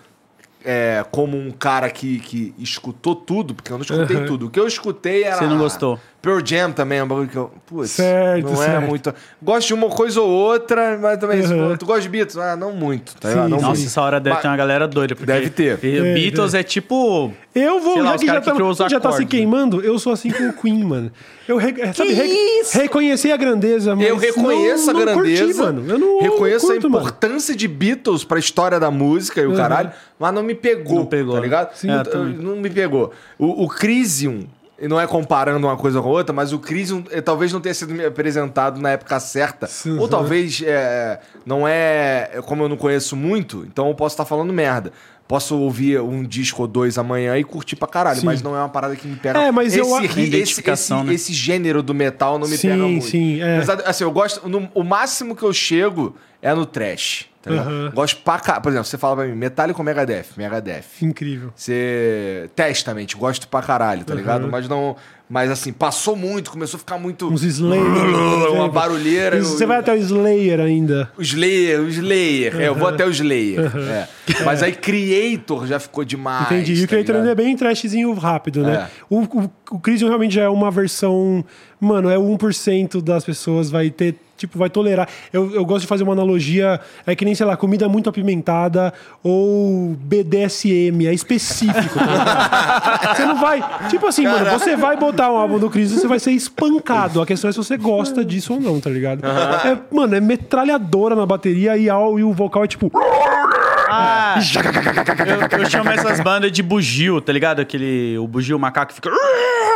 é, como um cara que, que escutou tudo, porque eu não escutei Aham. tudo. O que eu escutei era. Você não gostou? Pearl Jam também, é um bagulho que eu. Putz, Certo, não é certo. muito. Gosto de uma coisa ou outra, mas também. Pô, Tu gosta de Beatles? Ah, não muito, tá? Não. Nossa, muito. essa hora deve Mas- ter uma galera doida. Porque Deve ter. É, Beatles é tipo. Eu vou, Sei lá, já que já, que tá, já tá se acordes. queimando, eu sou assim com o Queen, mano. Eu re, sabe, re- isso? reconhecer a grandeza, mas Eu reconheço não, a não grandeza. Curti, mano. Eu não reconheço curto, a mano. importância de Beatles pra história da música e o Uhum. caralho, mas não me pegou. Não pegou, tá né? ligado? Sim, não, eu também. não me pegou. O, o Crisium, e não é comparando uma coisa com outra, mas o Crisium eh, talvez não tenha sido me apresentado na época certa. Sim, ou talvez é, não é. Como eu não conheço muito, então eu posso estar falando merda. Posso ouvir um disco ou dois amanhã e curtir pra caralho, Sim. mas não é uma parada que me pega. É, mas esse, eu- ri- esse, esse, né? esse gênero do metal não me Sim, pega muito. sim, é. Apesar assim, eu gosto. no- o máximo que eu chego é no trash. Tá ligado? Aham. Gosto pra cá. Por exemplo, você fala pra mim, Metallica ou Megadeth? Megadeth. Incrível. Você. Testament, gosto pra caralho, tá ligado? Mas não. Mas assim, passou muito, começou a ficar muito. Uns Slayer. [LAUGHS] Uma barulheira. Isso, Você vai até o Slayer ainda. O Slayer, o Slayer. É, eu vou até o Slayer. É. Mas aí Creator já ficou demais. Entendi. E o tá Creator ainda é bem trashzinho rápido, né? É. O, o, o Crisium realmente já é uma versão. Mano, é 1% das pessoas vai ter. Tipo, vai tolerar. Eu, eu gosto de fazer uma analogia. É que nem, sei lá, comida muito apimentada ou BDSM. É específico. tá ligado? [LAUGHS] você não vai. Tipo assim, mano, você vai botar um álbum do Crisium, você vai ser espancado. A questão é se você gosta disso ou não, tá ligado? É, mano, é metralhadora na bateria e, ao- e o vocal é tipo. Ah, [LAUGHS] eu, eu chamo essas bandas de bugio, tá ligado? Aquele. O bugio, o macaco fica.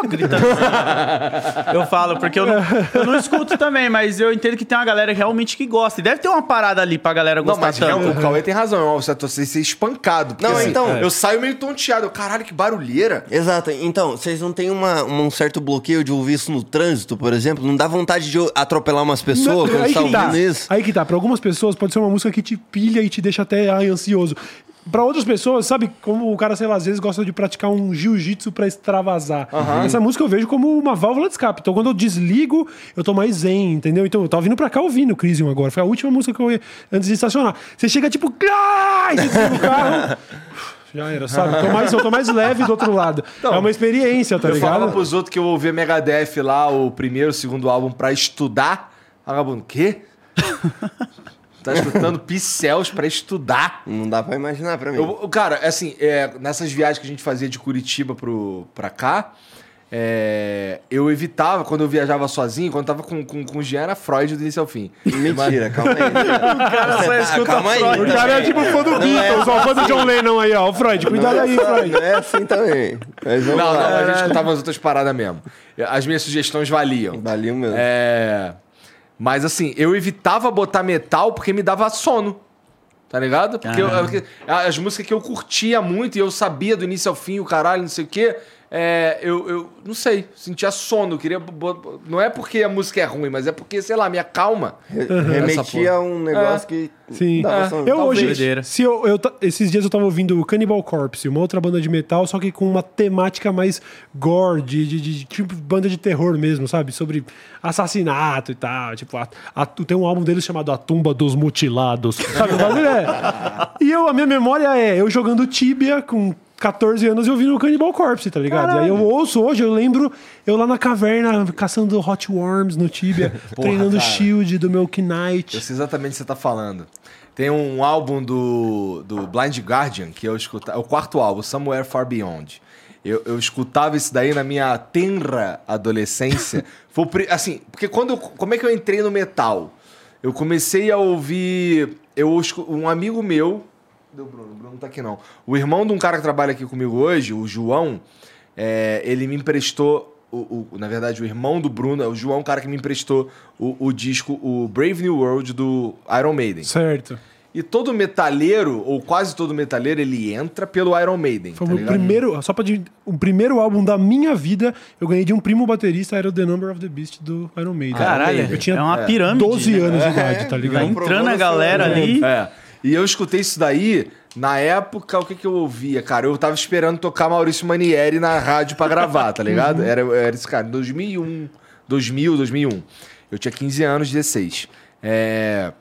Gritando. [LAUGHS] eu falo, porque eu não, eu não escuto também, mas eu entendo que tem uma galera realmente que gosta. E deve ter uma parada ali pra galera Não, gostar mas tanto. real- o Cauê tem razão, você tá você ser espancado. porque, Não, assim, então- Eu saio meio tonteado. Caralho, que barulheira. Exato. Então, vocês não têm uma, um certo bloqueio de ouvir isso no trânsito, por exemplo? Não dá vontade de atropelar umas pessoas quando aí, tá que tá. ouvindo isso? aí que tá. Pra algumas pessoas pode ser uma música que te pilha e te deixa até ai, ansioso. Pra outras pessoas, sabe, como o cara, sei lá, às vezes gosta de praticar um jiu-jitsu pra extravasar. Essa música eu vejo como uma válvula de escape. Então quando eu desligo, eu tô mais zen, entendeu? Então eu tava vindo pra cá ouvindo Crisium agora. Foi a última música que eu ia antes de estacionar. Você chega tipo, [LAUGHS] "Ah!" e você desliga o carro. Já era, sabe? Eu tô mais, eu tô mais leve do outro lado. é uma experiência, tá eu ligado? falava pros outros que eu ouvia Megadeth lá, o primeiro, o segundo álbum, pra estudar. Vagabundo, quê? Tá escutando Picels pra estudar. Não dá pra imaginar pra mim. Eu, cara, assim, é, nessas viagens que a gente fazia de Curitiba pro, pra cá, é, eu evitava, quando eu viajava sozinho, quando eu tava com, com, com o Jean, era Freud do início ao fim. Mentira, calma aí. [LAUGHS] O cara só escuta calma aí. Freud. O cara é tipo fã do Não Beatles, é ó, fã do John Lennon aí, ó. O Freud, cuidado aí, Freud. Não é assim também. Mas Não, vamos não, lá. a gente escutava as outras paradas mesmo. As minhas sugestões valiam. Valeu mesmo. É. Mas assim, eu evitava botar metal porque me dava sono. Tá ligado? Porque, eu- porque as músicas que eu curtia muito e eu sabia do início ao fim, o caralho, não sei o quê. É, eu, eu não sei, sentia sono. eu Queria. Não é porque a música é ruim, mas é porque, sei lá, minha calma. Essa Remetia a um negócio que. Sim. dava sono. Eu Talvez. hoje, se eu, eu esses dias eu tava ouvindo Cannibal Corpse, uma outra banda de metal, só que com uma temática mais gore, de, de, de- tipo banda de terror mesmo, sabe? Sobre assassinato e tal. Tipo, a- a- tem um álbum deles chamado A Tumba dos Mutilados. Sabe? O bagulho é. E eu, a minha memória é eu jogando Tibia com 14 anos e ouvindo o Cannibal Corpse, tá ligado? E aí eu ouço hoje, eu lembro eu lá na caverna caçando Hot Worms no Tibia, [LAUGHS] Porra, treinando cara. Shield do meu Knight. Eu sei exatamente o que você tá falando. Tem um álbum do, do Blind Guardian, que eu escutava. É o quarto álbum, Somewhere Far Beyond. Eu, eu escutava isso daí na minha tenra adolescência. [LAUGHS] Foi assim, porque quando eu- como é que eu entrei no metal? Eu comecei a ouvir. Eu, um amigo meu. Deu Bruno, o Bruno não tá aqui não. O irmão de um cara que trabalha aqui comigo hoje, o João, é, ele me emprestou. O, o- na verdade, o irmão do Bruno, é o João, o cara que me emprestou o, o disco, o Brave New World do Iron Maiden. Certo. E todo metalheiro, ou quase todo metalheiro, ele entra pelo Iron Maiden. Foi tá o primeiro, só pra dizer, o primeiro álbum da minha vida, eu ganhei de um primo baterista, era o The Number of the Beast do Iron Maiden. Caralho, eu tinha é uma pirâmide. 12 né? anos de idade, tá ligado? entrando a galera ali. É. E eu escutei isso daí, na época, o que, que eu ouvia, cara? Eu tava esperando tocar Maurício Manieri na rádio pra gravar, tá ligado? Era, era esse cara, em 2001, 2000, 2001. Eu tinha 15 anos, 16. É...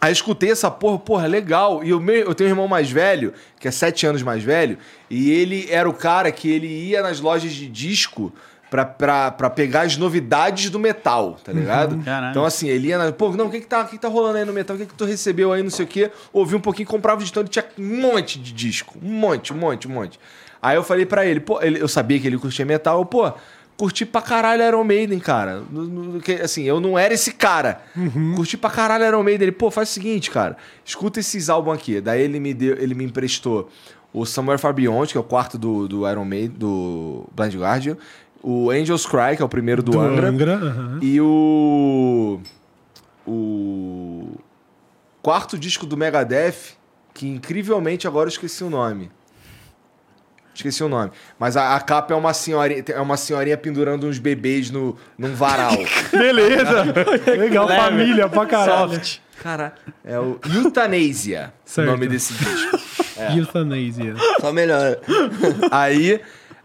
Aí eu escutei essa porra, porra, legal. E o meu, eu tenho um irmão mais velho, que é 7 anos mais velho, e ele era o cara que ele ia nas lojas de disco pra pegar as novidades do metal, tá ligado? Caralho. Então, assim, ele ia na. Pô, não, o que que tá, o que que tá rolando aí no metal? O que que tu recebeu aí, não sei o quê? Ouvi um pouquinho, comprava o disco, então tinha um monte de disco. Um monte, um monte, um monte. Aí eu falei pra ele, pô, ele- eu sabia que ele curtia metal, eu, pô, curti pra caralho Iron Maiden, cara. Assim, eu não era esse cara. Curti pra caralho Iron Maiden. Ele, pô, faz o seguinte, cara, escuta esses álbuns aqui. Daí ele me deu, ele me emprestou o Somewhere Far Beyond, que é o quarto do, do Iron Maiden, do Blind Guardian. O Angels Cry, que é o primeiro do, Do Angra. Angra, aham. E o. O. Quarto disco do Megadeth, que incrivelmente agora eu esqueci o nome. Esqueci o nome. Mas a, a capa é uma senhorinha, é uma senhorinha pendurando uns bebês no, num varal. [LAUGHS] Beleza. [LAUGHS] Legal, Leve. família pra caralho. Soft. Cara, é o Euthanasia, Certo. o nome desse disco. [LAUGHS] Euthanasia. Só melhor. Aí,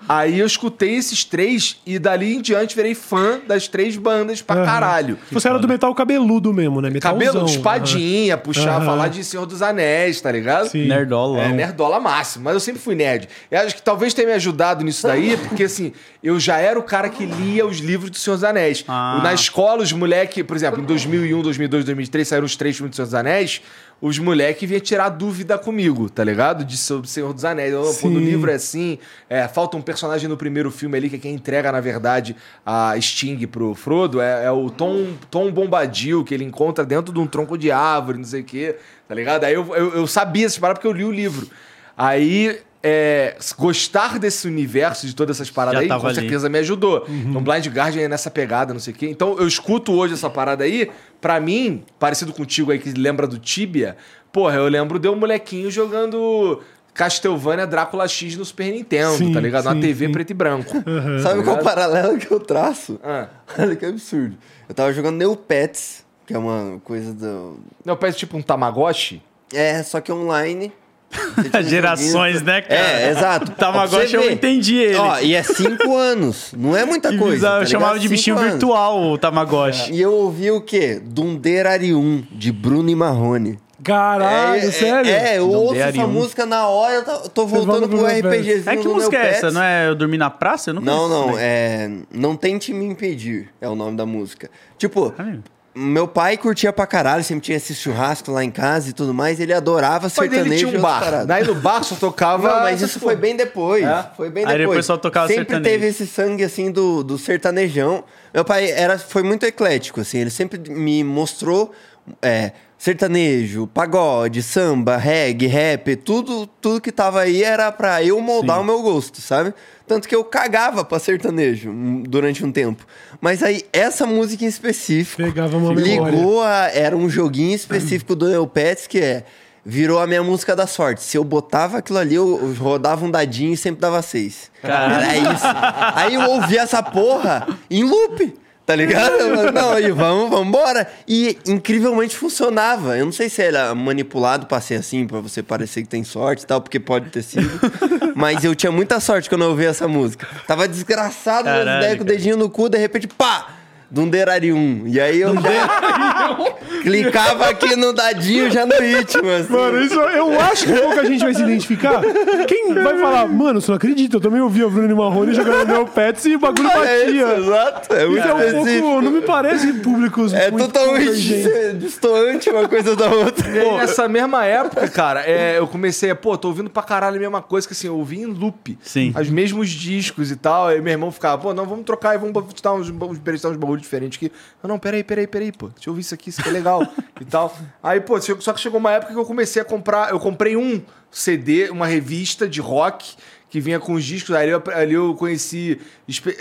aí eu escutei esses três e dali em diante virei fã das três bandas pra Aham. caralho. Você era do metal cabeludo mesmo, né? Metalzão. Cabelo, espadinha, puxar, Aham. falar de Senhor dos Anéis, tá ligado? Sim. Nerdolão. É, nerdola máximo, mas eu sempre fui nerd. Eu acho que talvez tenha me ajudado nisso daí, porque assim, eu já era o cara que lia os livros do Senhor dos Anéis. Ah. Na escola, os moleque, por exemplo, em 2001, 2002, 2003, saíram os três filmes do Senhor dos Anéis, os moleque vinham tirar dúvida comigo, tá ligado? De sobre o Senhor dos Anéis. Eu, Pô, no livro é assim, é, falta um personagem no primeiro filme ali, que é quem entrega, na verdade, a Sting pro Frodo, é, é o Tom, Tom Bombadil, que ele encontra dentro de um tronco de árvore, não sei o quê, tá ligado? Aí eu, eu, eu sabia essas paradas porque eu li o livro. Aí, é, gostar desse universo, de todas essas paradas aí, com ali. certeza me ajudou. Então, Blind Guardian é nessa pegada, não sei o quê. Então, eu escuto hoje essa parada aí, pra mim, parecido contigo aí, que lembra do Tibia, porra, eu lembro de um molequinho jogando Castlevania Drácula X no Super Nintendo, Sim, tá ligado? Na sim, TV sim. preto e branco. Sabe qual ligado? paralelo que eu traço? Ah. Olha que absurdo. Eu tava jogando Neopets, que é uma coisa do. Parece tipo um Tamagotchi. É, só que online. [LAUGHS] Gerações, né, cara? É, exato. Tamagotchi eu entendi ele. Ó, e é cinco [LAUGHS] anos. Não é muita Que coisa. tá eu chamava ligado? de bichinho anos. virtual o Tamagotchi. E eu ouvi o quê? Dunderarium, de Bruno e Marrone. Caralho, é, sério? É, eu ouço essa música na hora, eu tô- voltando volta pro RPGzinho É que música é essa? Não é Eu Dormi na Praça? Eu não Não, não, é. Não Tente Me Impedir é o nome da música. Tipo, Caralho. Meu pai curtia pra caralho, sempre tinha esse churrasco lá em casa e tudo mais, ele adorava sertanejo tinha e um bar. Daí no bar só tocava. Não, mas isso foi bem depois. É? Foi bem Aí depois. depois só tocava sempre sertanejo. teve esse sangue assim do, do sertanejão. Meu pai era, foi muito eclético, assim. Ele sempre me mostrou é, sertanejo, pagode, samba, reggae, rap, tudo, tudo que tava aí era pra eu moldar Sim. o meu gosto, sabe? Tanto que eu cagava pra sertanejo hum, durante um tempo. Mas aí, essa música em específico. Pegava uma memória. Ligou a. Era um joguinho específico do Neopets que é. Virou a minha música da sorte. Se eu botava aquilo ali, eu, eu rodava um dadinho e sempre dava seis. Caralho. Era isso. Aí eu ouvia essa porra em loop. Tá ligado? [LAUGHS] Falei, Não, aí vamos, vamos embora. E incrivelmente funcionava. Eu não sei se era manipulado pra ser assim, pra você parecer que tem sorte e tal, porque pode ter sido. [LAUGHS] Mas eu tinha muita sorte quando eu ouvi essa música. Tava desgraçado nas Caralho, ideias com o dedinho no cu, de repente, pá! Dunderarium. E aí eu já clicava aqui no dadinho já no ritmo, assim. Mano, isso eu acho que pouca gente vai se identificar. Quem vai falar, mano, você não acredita, eu também ouvi o Bruno Marrone jogando meu Pets e o bagulho Olha isso, batia. exato. É muito Isso é um pouco. Não me parece públicos. É muito totalmente [LAUGHS] distoante uma coisa da outra. E aí, nessa mesma época, cara, é, eu comecei a, pô, tô ouvindo pra caralho a mesma coisa que assim, eu ouvi em loop. Sim. Os mesmos discos e tal. Aí meu irmão ficava, pô, não, vamos trocar e vamos dar uns, uns, prestar uns bagulhos diferentes aqui. Eu, não, peraí, peraí, peraí, pô. Deixa eu ouvir isso aqui, isso aqui é legal [LAUGHS] e tal. Aí, pô, só que chegou uma época que eu comecei a comprar. Eu comprei um CD, uma revista de rock. Que vinha com os discos, ali eu, ali eu conheci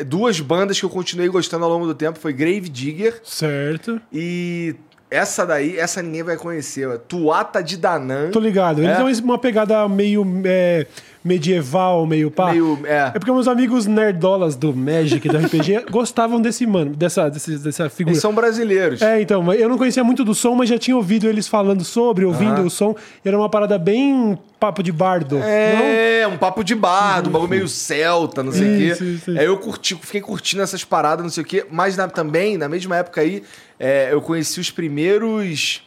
duas bandas que eu continuei gostando ao longo do tempo. Foi Grave Digger Certo. e essa daí, essa ninguém vai conhecer. ó. Tuata de Danann. Tô ligado. Eles É? têm uma pegada meio é, medieval, meio pá. Meio, é. É porque meus amigos nerdolas do Magic, do RPG, [LAUGHS] gostavam desse mano, dessa, desse- dessa figura. Eles são brasileiros. É, então, eu não conhecia muito do som, mas já tinha ouvido eles falando sobre, ouvindo o som. E era uma parada bem papo de bardo. não? É, um papo de bardo, um bagulho meio celta, não sei o quê. isso, isso. Aí eu curti, fiquei curtindo essas paradas, não sei o quê. Mas na- também, na mesma época aí, é, eu conheci os primeiros.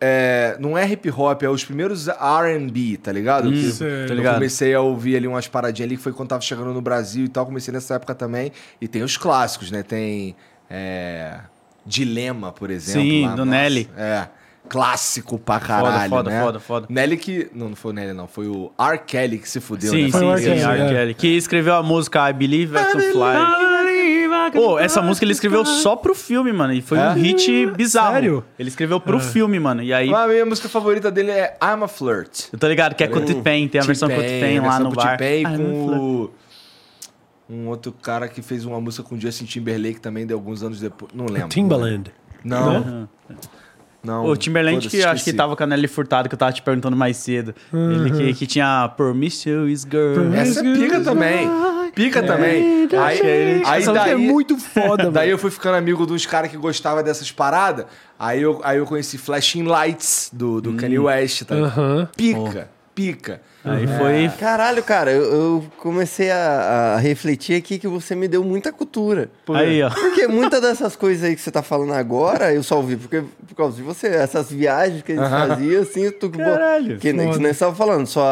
é, não é hip hop, é os primeiros RB, tá ligado? Que certo. Tô eu ligado. comecei a ouvir ali umas paradinhas ali que foi quando tava chegando no Brasil e tal. Comecei nessa época também. E tem os clássicos, né? Tem. é, Dilema, por exemplo. Sim, lá, do nossa, Nelly. É. Clássico pra caralho. foda, né? foda, foda. Nelly que. Não, não foi o Nelly, não. Foi o R. Kelly que se fudeu, Sim, né? Foi o sim, R. sim, Kelly, R. é. Kelly. Que escreveu a música I Believe I Can Fly. Pô, essa música ele escreveu só pro filme, mano. E foi É? um hit bizarro. Sério? Ele escreveu pro filme, mano. E aí, A minha música favorita dele é I'm a Flirt. eu tô ligado que é com o T-Pain, tem a versão com o T-Pain lá no bar. T-Pain com. Um outro cara que fez uma música com o Justin Timberlake também de alguns anos depois. Não lembro. Timbaland. Não. Não. O Timberland, que eu acho que tava com a Nelly Furtado, que eu tava te perguntando mais cedo. Ele que, que tinha Promiscuous Girl. Essa é pica também. Pica também. Aí, aí Essa música daí, é muito foda, [LAUGHS] Daí eu fui ficando amigo de uns caras que gostavam dessas paradas. Aí eu, aí eu conheci Flashing Lights do, do Kanye West. Tá? Aham. Pica, pica. Aí foi. Caralho, cara, eu, eu comecei a, a refletir aqui que você me deu muita cultura. Aí, ó. Porque muitas dessas coisas aí que você tá falando agora, eu só ouvi porque, por causa de você. Essas viagens que eles faziam, assim, tu que bo- Caralho, que, nem- que foda. nem você tava falando. Só,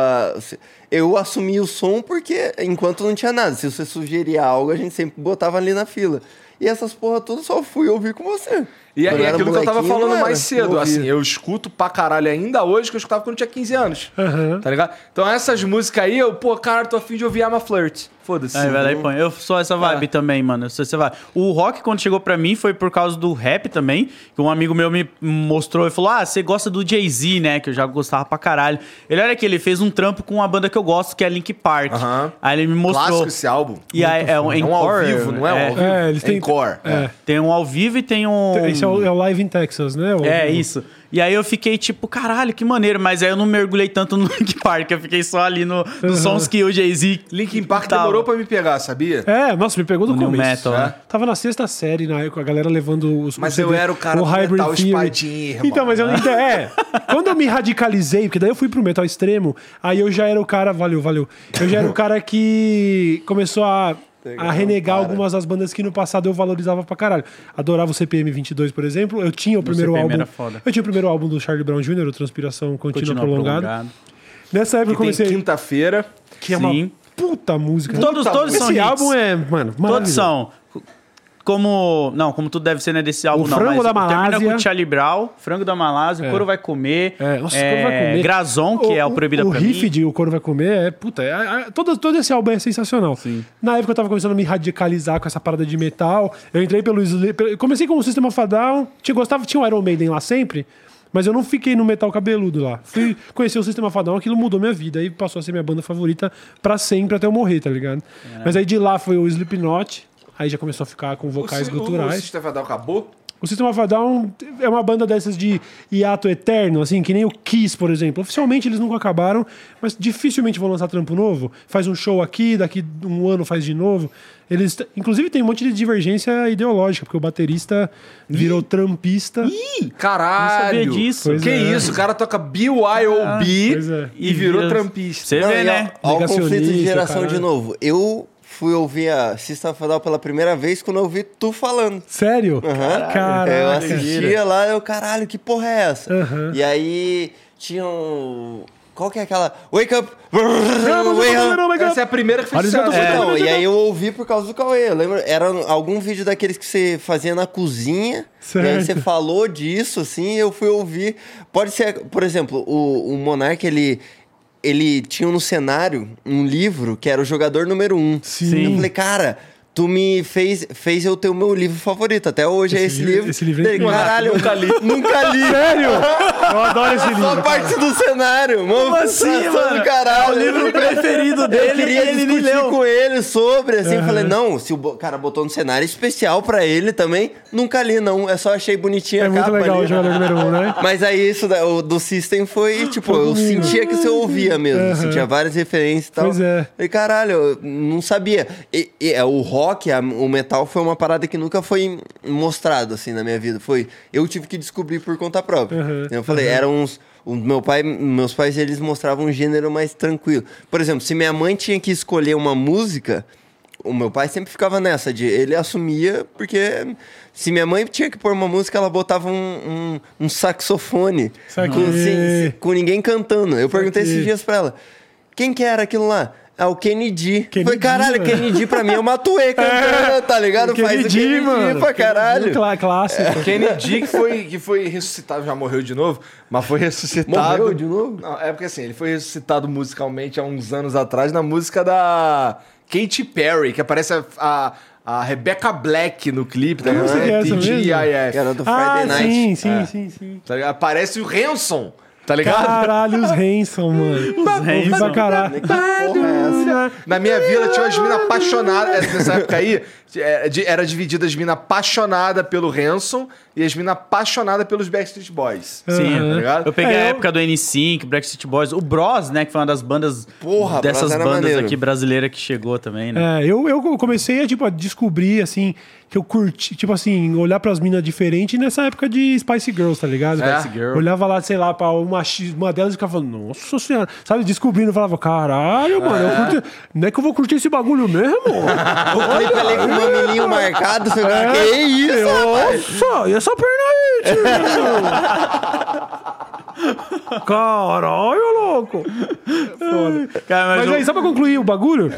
eu assumi o som porque, enquanto não tinha nada, se você sugeria algo, a gente sempre botava ali na fila. E essas porra todas só fui ouvir com você. E, era aquilo que eu tava falando mais cedo, assim, eu escuto pra caralho ainda hoje que eu escutava quando eu tinha 15 anos. Aham. Tá ligado? Então essas músicas aí, eu, pô, cara, tô afim de ouvir I'm a Flirt. Foda-se. Aí vai lá e põe. Eu sou essa vibe também, mano. Eu sou essa vibe. O rock, quando chegou pra mim, foi por causa do rap também. Que um amigo meu me mostrou e falou: Ah, você gosta do Jay-Z, né? Que eu já gostava pra caralho. Ele olha que ele fez um trampo com uma banda que eu gosto, que é Link Park. Aham. Aí ele me mostrou. Clássico esse álbum. E aí é um É um ao vivo, não é, um ao vivo? É, eles têm- Encore. É. Tem um ao vivo e tem um. Esse é o, é o Live in Texas, né? O- É, o- isso. E aí eu fiquei tipo, caralho, que maneiro. Mas aí eu não mergulhei tanto no [LAUGHS] Link Park. Eu fiquei só ali no, nos sons que o Jay-Z. Linkin Park tava. demorou pra me pegar, sabia? É, nossa, me pegou do O new começo. metal, né? né? Tava na sexta série na época, a galera levando os Mas o CD, eu era o cara do Hybrid metal espadinha, irmão. Então, mas eu não entendi. É. Quando eu me radicalizei, porque daí eu fui pro metal extremo, aí eu já era o cara. Valeu, valeu. Eu já era o cara que começou a. A renegar algumas das bandas que no passado eu valorizava pra caralho. Adorava o CPM 22, por exemplo. Eu tinha o primeiro CPM álbum. era foda. Eu tinha o primeiro álbum do Charlie Brown Jr., o Transpiração Contínua, Prolongada. prolongado. Nessa época eu Que tem comecei. quinta-feira. Que é uma Sim. puta música. Todos, todos Esse são hits. álbum é, mano, Todos são. Como. Não, como tudo deve ser, né? Desse álbum, O não. Frango da Termina Malásia. com o Charlie Brown, Frango da Malásia, É. o Coro Vai Comer. É, nossa, o Coro vai comer. Grazon, que é o Proibida O pra riff mim. de O Coro Vai Comer é, puta, é, é- todo, todo esse álbum é sensacional. Na época eu tava começando a me radicalizar com essa parada de metal. Eu entrei pelo. Comecei com o Sistema Fadal. Tinha, gostava, tinha o Iron Maiden lá sempre. Mas eu não fiquei no metal cabeludo lá. Fui conhecer o Sistema Fadal, aquilo mudou minha vida. Aí passou a ser minha banda favorita pra sempre até eu morrer, tá ligado? Mas aí de lá foi o Slipknot. Aí já começou a ficar com vocais o, O, o guturais. System of a Down acabou? O System of a Down é uma banda dessas de hiato eterno, assim, que nem o Kiss, por exemplo. Oficialmente eles nunca acabaram, mas dificilmente vão lançar trampo novo. Faz um show aqui, daqui um ano faz de novo. Eles, inclusive, tem um monte de divergência ideológica, porque o baterista virou trampista. Ih, caralho. Não sabia disso. Pois que é. isso, o cara toca BYOB pois é. e virou trampista. Você vê, e né? Ó, ó o conflito de geração caralho. de novo. Eu fui ouvir a System of a Down pela primeira vez quando eu ouvi tu falando. Sério? Aham. Caralho. eu assistia lá, eu, caralho, que porra é essa? Aham. E aí tinha um... Qual que é aquela? Wake up! Wake up! vamos, vamos, Essa é a primeira que fez. Não, Legal. e aí eu ouvi por causa do Cauê. Eu lembro, era algum vídeo daqueles que você fazia na cozinha. E aí Certo. você falou disso, assim, e eu fui ouvir. Pode ser, por exemplo, o, o Monark, ele, ele tinha no cenário um livro que era o jogador número um. Sim. Eu falei, cara. Tu me fez, fez eu ter o meu livro favorito. Até hoje é Esse esse livro- livro. esse livro é incrível. Caralho, nunca li. [LAUGHS] nunca li. Sério? Eu adoro esse [LAUGHS] Só livro. parte do cenário. Mano, Como assim, mano? caralho. É o livro preferido [LAUGHS] dele Eu queria e ele discutir leu. com ele sobre, assim, eu falei, não, se o cara botou no cenário especial pra ele também, nunca li, não. Eu só achei bonitinha É a muito capa legal ali. o jogador número um, né? Mas aí isso da- o do System foi, tipo, Foi eu sentia que você ouvia mesmo. Aham. Sentia várias referências e tal. Pois é. Falei, caralho, eu não sabia. E, e, é, o rock, a- o metal foi uma parada que nunca foi mostrado, assim, na minha vida. Foi, eu tive que descobrir por conta própria. Aham, Eu falei, eram uns... O meu pai, meus pais, eles mostravam um gênero mais tranquilo. Por exemplo, se minha mãe tinha que escolher uma música, o meu pai sempre ficava nessa de ele assumia porque se minha mãe tinha que pôr uma música ela botava um, um, um saxofone com, sem- com ninguém cantando eu perguntei esses dias pra ela quem que era aquilo lá é o Kennedy. Kennedy, Falei, caralho, mano. Kennedy pra mim é uma tuê cantando, [LAUGHS] tá ligado? Faz o Kennedy, mano. pra caralho. Clá- Clássico. Kennedy que foi, que foi ressuscitado, já morreu de novo, mas foi ressuscitado. Morreu de novo? Não, é porque assim, ele foi ressuscitado musicalmente há uns anos atrás na música da Katy Perry, que aparece a, a, a Rebecca Black no clipe, tá Eu não ligado? mesmo. TGIF. Era do Ah, Friday Night. sim, sim, É. sim, sim. Tá ligado? Aparece o Hanson, tá ligado? Caralho, os Hanson, mano. Pra Hanson. caralho. Que porra é essa? Na minha vila tinha umas minas apaixonadas. Nessa época aí, é, era dividida as minas apaixonadas pelo Hanson e as minas apaixonadas pelos Backstreet Boys. Sim, Aham. tá ligado? eu peguei É, a eu- época do N5, Backstreet Boys, o Bros, né, que foi uma das bandas Porra, dessas bandas maneiro. aqui brasileiras que chegou também, né? É, eu, eu comecei a, tipo, a descobrir, assim, que eu curti, tipo assim, olhar pras minas diferentes nessa época de Spice Girls, tá ligado? É. Spice Girl. Olhava lá, sei lá, pra uma, uma delas e ficava falando, nossa senhora, sabe? Descobrindo, eu falava, caralho, mano, eu curti, não é que eu vou curtir esse bagulho mesmo? O clipe ali com o mamilinho marcado, você fala, que isso? Nossa, e essa perna aí, tio? [LAUGHS] Caralho, louco. Foda. Cara, Mas, mas o- aí, só pra concluir o bagulho,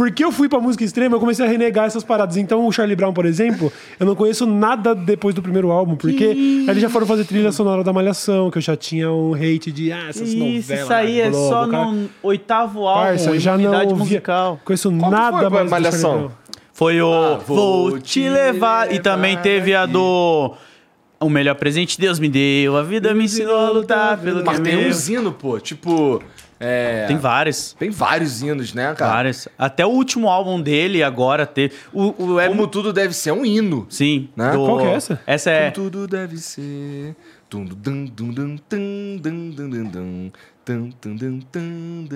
porque eu fui pra música extrema, eu comecei a renegar essas paradas. Então, o Charlie Brown, por exemplo, eu não conheço nada depois do primeiro álbum, porque eles já foram fazer trilha sonora da Malhação, que eu já tinha um hate de, ah, essas novelas. Isso, isso aí é Globo, só cara. no oitavo álbum, Parça, já não musical. conheço Qual que nada foi mais do Malhação? Foi o Ah, Vou te levar. E também teve a do. O melhor presente Deus me deu. A vida me ensinou a lutar pelo Mas que tem meu. uns hinos, pô. Tipo. É, Tem vários. tem vários hinos, né, cara? Vários. Até o último álbum dele agora teve. O, o, é Como tudo deve ser, é um hino. Sim. Né? do- Qual que é essa? Essa é. Como tudo deve ser.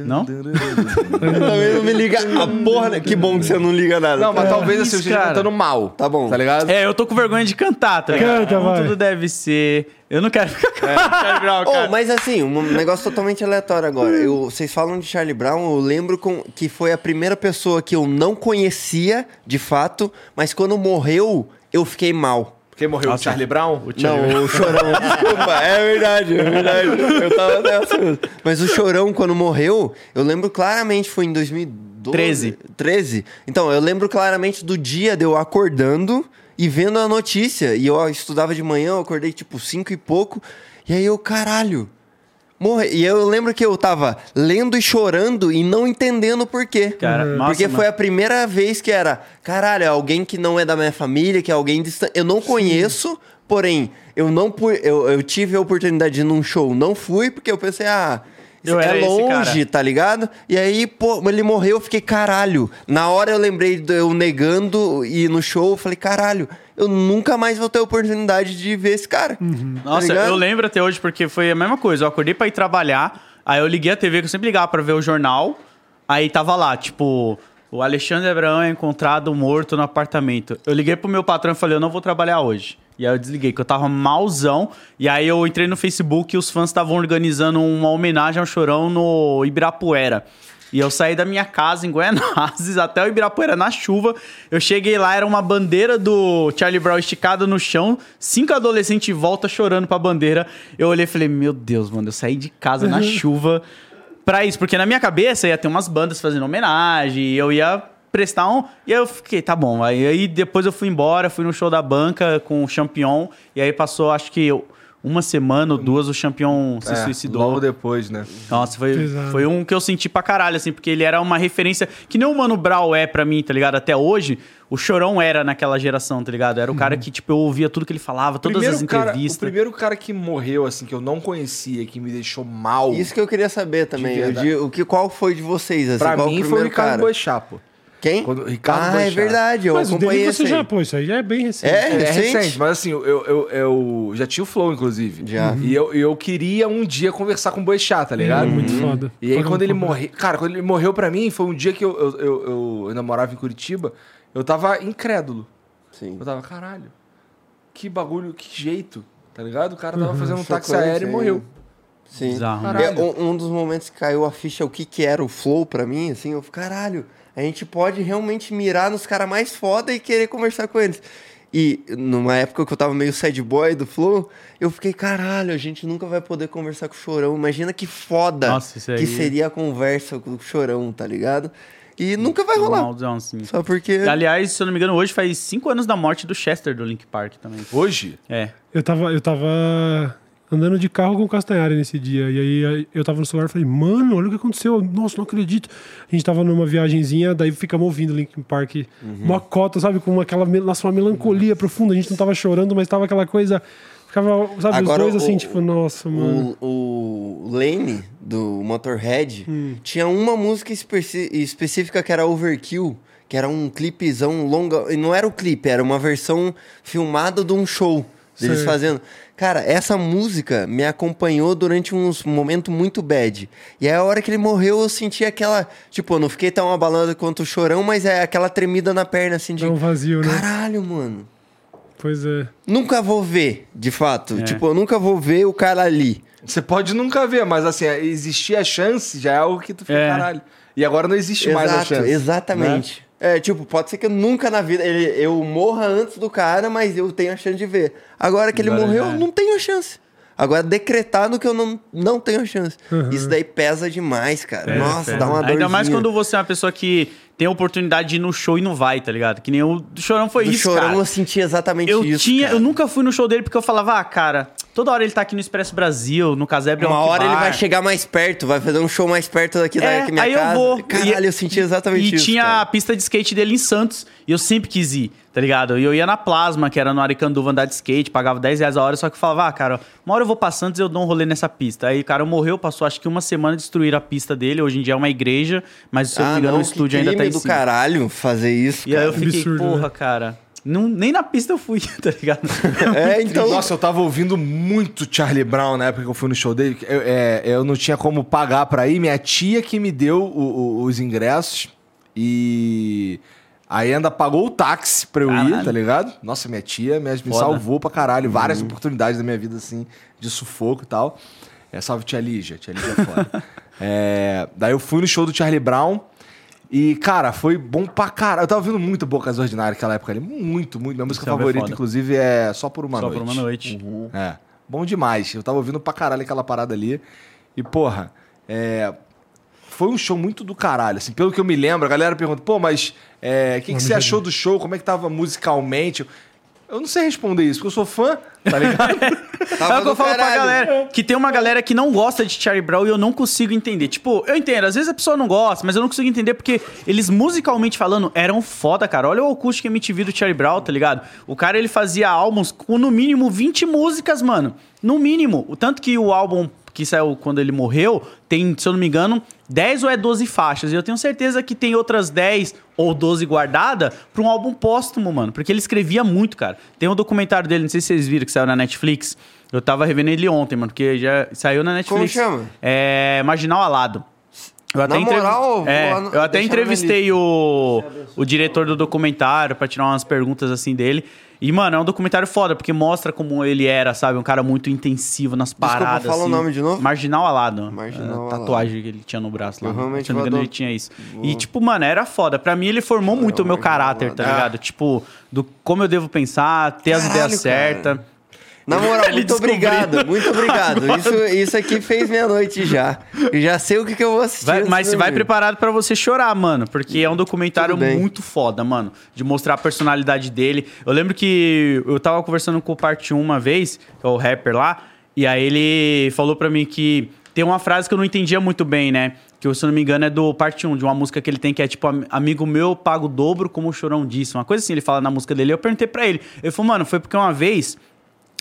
Não? Também não me liga a porra, né? Que bom que você não liga nada. Não, mas talvez assim, isso, eu esteja cara. cantando mal. Tá bom. Tá ligado? É, eu tô com vergonha de cantar, tá ligado? Canta, Como vai. tudo deve ser. Eu não quero ficar cantando Charlie Brown, Oh, cara. mas assim, um negócio totalmente aleatório agora. Eu, vocês falam de Charlie Brown, eu lembro com- que foi a primeira pessoa que eu não conhecia, de fato, mas quando morreu, eu fiquei mal. Porque morreu o Nossa. Charlie Brown? Não, o Chorão, [LAUGHS] desculpa, é verdade, é verdade. Eu tava nessa. Mas o Chorão, quando morreu, eu lembro claramente, foi em 2012. 13. 13. Então, eu lembro claramente do dia de eu acordando e vendo a notícia. E eu estudava de manhã, eu acordei tipo 5 e pouco. E aí eu, caralho. Morre. E eu lembro que eu tava lendo e chorando e não entendendo por quê. Cara, nossa, Porque mano. foi a primeira vez que era, caralho, é alguém que não é da minha família, que é alguém distante. Eu não conheço, porém, eu não pu- eu, eu tive a oportunidade de ir num show, não fui, porque eu pensei, ah. Eu é longe, tá ligado? E aí, pô, ele morreu, eu fiquei, caralho. Na hora eu lembrei de eu negando e ir no show, eu falei, caralho, eu nunca mais vou ter a oportunidade de ver esse cara. tá Nossa, ligado? eu lembro até hoje porque foi a mesma coisa. Eu acordei pra ir trabalhar, aí eu liguei a TV, que eu sempre ligava pra ver o jornal. Aí tava lá, tipo, o Alexandre Abraão é encontrado morto no apartamento. Eu liguei pro meu patrão e falei, eu não vou trabalhar hoje. E aí eu desliguei, que eu tava malzão. E aí eu entrei no Facebook e os fãs estavam organizando uma homenagem ao Chorão no Ibirapuera. E eu saí da minha casa em Goianazes [LAUGHS] até o Ibirapuera na chuva. Eu cheguei lá, era uma bandeira do Charlie Brown esticada no chão, cinco adolescentes em volta chorando pra bandeira. Eu olhei e falei, meu Deus, mano, eu saí de casa na chuva pra isso, porque na minha cabeça ia ter umas bandas fazendo homenagem, e eu ia prestar um. E aí eu fiquei, tá bom. Aí, aí depois eu fui embora, fui no show da banca com o Champion, e aí passou, acho que uma semana ou duas, o Champion se É, suicidou. Logo depois, né? Nossa, foi, Pesado. foi um que eu senti pra caralho, assim, porque ele era uma referência que nem o Mano Brown é pra mim, tá ligado? Até hoje, o Chorão era naquela geração, tá ligado? Era o cara que, tipo, eu ouvia tudo que ele falava, todas as cara, o entrevistas. primeiro cara que morreu, assim, que eu não conhecia, que me deixou mal, Isso que eu queria saber também. De o que, qual foi de vocês? Assim, pra qual mim o foi o primeiro Ricardo cara? Boechat, pô. Quem? Quando- Ricardo ah, é Boechat. verdade. Eu Mas o dele você já, aí. pô, isso aí já é bem recente. É? É Recente? recente, mas assim, eu, eu, eu já tinha o Flow, inclusive. Já. E eu, eu queria um dia conversar com o Boechat, tá ligado? Muito foda. E aí, quando um ele morreu. Cara, quando ele morreu pra mim, foi um dia que eu, eu, eu, eu, eu namorava em Curitiba. Eu tava incrédulo. Sim. Eu tava, caralho, que bagulho, que jeito, tá ligado? O cara tava fazendo um táxi aéreo e morreu. Sim. Bizarro, né? É, um, um dos momentos que caiu a ficha, o que que era o flow pra mim, assim, eu falei, caralho, a gente pode realmente mirar nos caras mais foda e querer conversar com eles. E numa época que eu tava meio sad boy do flow, eu fiquei, caralho, a gente nunca vai poder conversar com o Chorão. Imagina que foda Nossa, isso aí- que seria a conversa com o Chorão, tá ligado? E nunca vai Um rolar. maldão, assim. Só porque... Aliás, se eu não me engano, hoje faz cinco anos da morte do Chester do Link Park também. Hoje, É. Eu tava, eu tava andando de carro com o Castanhari nesse dia. E aí eu tava no celular e falei, mano, olha o que aconteceu. Nossa, não acredito. A gente tava numa viagenzinha, daí ficamos ouvindo Linkin Park. Uma cota, sabe? Com aquela, nossa, uma melancolia profunda. A gente não tava chorando, mas tava aquela coisa. Ficava, sabe, Agora, os dois assim, o- tipo, nossa, mano. O, o Lane, do Motorhead, Hum. tinha uma música específica que era Overkill, que era um clipezão longa. E não era o clipe, era uma versão filmada de um show deles Certo. fazendo. Cara, essa música me acompanhou durante uns momentos muito bad. E aí, a hora que ele morreu, eu senti aquela. Tipo, eu não fiquei tão abalado quanto o chorão, mas é aquela tremida na perna, assim, de. Um vazio, né? Caralho, mano. Pois é. Nunca vou ver, de fato. É. Tipo, eu nunca vou ver o cara ali. você pode nunca ver, mas assim, existir a chance já é algo que tu fica, É. caralho. E agora não existe mais a Exato, chance. né? É, tipo, pode ser que eu nunca na vida ele, eu morra antes do cara, mas eu tenho a chance de ver. Agora que ele Agora morreu, já eu não tenho a chance. Agora, decretado que eu não, não tenho a chance. Isso daí pesa demais, cara. É, Nossa, é. dá uma dor. Ainda mais quando você é uma pessoa que tem a oportunidade de ir no show e não vai, tá ligado? Que nem o do Chorão foi Do isso, chorão cara. eu senti exatamente Eu isso. tinha, cara. eu nunca fui no show dele porque eu falava, ah, cara, toda hora ele tá aqui no Expresso Brasil, no Casebre Uma hora ele Bar. vai chegar mais perto, vai fazer um show mais perto daqui da É, minha aí casa. eu vou. Caralho, E- eu senti exatamente E isso. tinha cara. a pista de skate dele em Santos. E eu sempre quis ir, tá ligado? E eu ia na Plasma, que era no Aricanduva andar de skate, pagava 10 reais a hora, só que eu falava, ah, cara, uma hora eu vou pra Santos e eu dou um rolê nessa pista. Aí o cara morreu, passou acho que uma semana destruir a pista dele. Hoje em dia é uma igreja, mas se eu Ah, engano, não, o estúdio ainda tá em do cima. caralho fazer isso, E aí eu cara. fiquei, Absurdo, porra, né? cara. Não, nem na pista eu fui, [LAUGHS] tá ligado? É, então... Nossa, eu tava ouvindo muito Charlie Brown na época que eu fui no show dele. Eu, é, eu não tinha como pagar pra ir. Minha tia que me deu o- o- os ingressos. E aí ainda pagou o táxi pra eu ir, Caralho. tá ligado? Nossa, minha tia me, me salvou pra caralho. Várias oportunidades da minha vida, assim, de sufoco e tal. É, salve tia Lígia. Tia Lígia é foda. [LAUGHS] É, daí eu fui no show do Charlie Brown. E, cara, foi bom pra caralho. Eu tava ouvindo muito Bocas Ordinárias naquela época ali. Muito, muito. Minha música é favorita, inclusive, é Só por Uma Só Noite. por uma noite. É. Bom demais. Eu tava ouvindo pra caralho aquela parada ali. E, porra, é, foi um show muito do caralho. Assim, pelo que eu me lembro, a galera pergunta, pô, mas é, o que, que você achou do show? Como é que tava musicalmente? Eu não sei responder isso, porque eu sou fã, tá ligado? Tava [LAUGHS] é o que eu falo pra galera. Que tem uma galera que não gosta de Charlie Brown e eu não consigo entender. Tipo, eu entendo, às vezes a pessoa não gosta, mas eu não consigo entender porque eles, musicalmente falando, eram foda, cara. Olha o acústico MTV do Charlie Brown, tá ligado? O cara, ele fazia álbuns com no mínimo 20 músicas, mano. No mínimo. O tanto que o álbum que saiu quando ele morreu, tem, se eu não me engano, 10 ou é 12 faixas. E eu tenho certeza que tem outras 10 ou 12 guardadas pra um álbum póstumo, mano. Porque ele escrevia muito, cara. Tem um documentário dele, não sei se vocês viram, que saiu na Netflix. Eu tava revendo ele ontem, mano, porque já saiu na Netflix. Como chama? É Marginal Alado. Eu até, entrev- moral, é, eu até entrevistei o, o diretor do documentário pra tirar umas perguntas assim dele. E, mano, é um documentário foda, porque mostra como ele era, sabe? Um cara muito intensivo nas Desculpa, paradas. fala o assim. nome de novo. Marginal Alado. Marginal É, tatuagem que ele tinha no braço lá. Eu realmente não engano, ele tinha isso. E, tipo, mano, era foda. Pra mim, ele formou muito o meu caráter, tá ligado? Tipo, do como eu devo pensar, ter as Caralho, ideias certas. Na moral, [LAUGHS] muito obrigado, muito obrigado. [LAUGHS] Isso, isso aqui fez minha noite já. Eu já sei o que, que eu vou assistir. Vai- mas você vai preparado pra você chorar, mano. Porque é um documentário muito foda, mano. De mostrar a personalidade dele. Eu lembro que eu tava conversando com o Parte 1 uma vez, que é o rapper lá. E aí ele falou pra mim que tem uma frase que eu não entendia muito bem, né? Que, se eu não me engano, é do Parte 1, de uma música que ele tem que é tipo: "Am- Amigo meu, pago o dobro como o chorão disse. Uma coisa assim, ele fala na música dele. Eu perguntei pra ele. Ele falou, mano, foi porque uma vez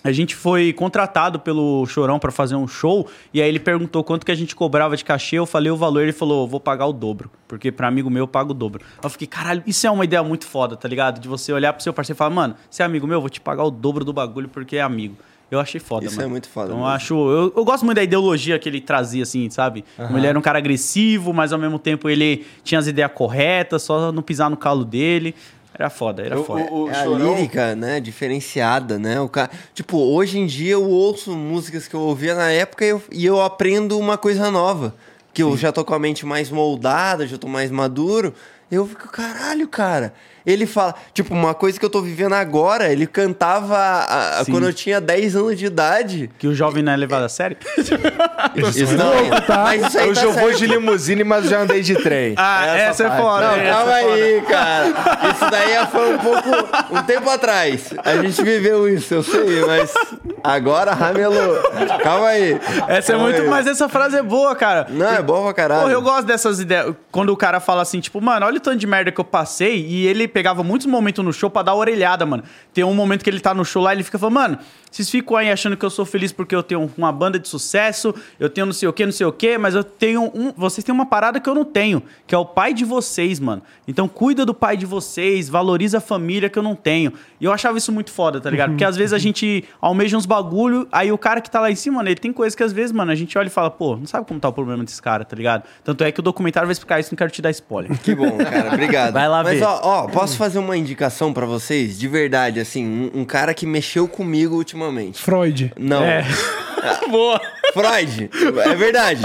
a gente foi contratado pelo Chorão pra fazer um show e aí ele perguntou quanto que a gente cobrava de cachê, eu falei o valor, ele falou, vou pagar o dobro, porque pra amigo meu eu pago o dobro. Eu fiquei, caralho, isso é uma ideia muito foda, tá ligado? De você olhar pro seu parceiro e falar, mano, você é amigo meu, eu vou te pagar o dobro do bagulho porque é amigo. Eu achei foda, Isso mano. é muito foda Então eu acho, eu, eu gosto muito da ideologia que ele trazia assim, sabe? Como Ele era um cara agressivo, mas ao mesmo tempo ele tinha as ideias corretas, só não pisar no calo dele. Era foda, era O- foda. o- o É a lírica, né? Diferenciada, né? O cara... Tipo, hoje em dia eu ouço músicas que eu ouvia na época e eu, e eu aprendo uma coisa nova. Que eu já tô com a mente mais moldada, já tô mais maduro. Eu fico, caralho, cara. Ele fala, tipo, uma coisa que eu tô vivendo agora, ele cantava a- a- quando eu tinha 10 anos de idade. Que o jovem não é levado a sério? [LAUGHS] Isso não, mas isso aí Hoje tá eu vou certo. de limusine, mas já andei de trem. Ah, essa, é parte. foda. Não, essa calma é foda. aí, cara. Isso daí foi um pouco. Um tempo atrás. A gente viveu isso, eu sei, mas agora ramelou. Calma aí. Essa é Calma muito. aí. Mas essa frase é boa, cara. Não, é bom pra caralho. Porra, eu gosto dessas ideias. Quando o cara fala assim, tipo, mano, olha o tanto de merda que eu passei. E ele pegava muitos momentos no show pra dar orelhada, mano. Tem um momento que ele tá no show lá e ele fica falando, mano, vocês ficam aí achando que eu sou feliz porque eu tenho uma banda de sucesso, eu tenho não sei o que, não sei o que, mas eu tenho um. Vocês têm uma parada que eu não tenho, que é o pai de vocês, mano. Então cuida do pai de vocês, valoriza a família que eu não tenho. E eu achava isso muito foda, tá ligado? Porque às vezes a gente almeja uns bagulho, aí o cara que tá lá em cima, mano, ele tem coisas que às vezes, mano, a gente olha e fala, pô, não sabe como tá o problema desse cara, tá ligado? Tanto é que o documentário vai explicar isso, não quero te dar spoiler. Que bom, cara. Obrigado. Vai lá Mas, ver. ó, ó, posso fazer uma indicação pra vocês? De verdade, assim, um, um cara que mexeu comigo ultimamente. Freud. Não. É. [LAUGHS] [LAUGHS] Boa. Freud. É verdade.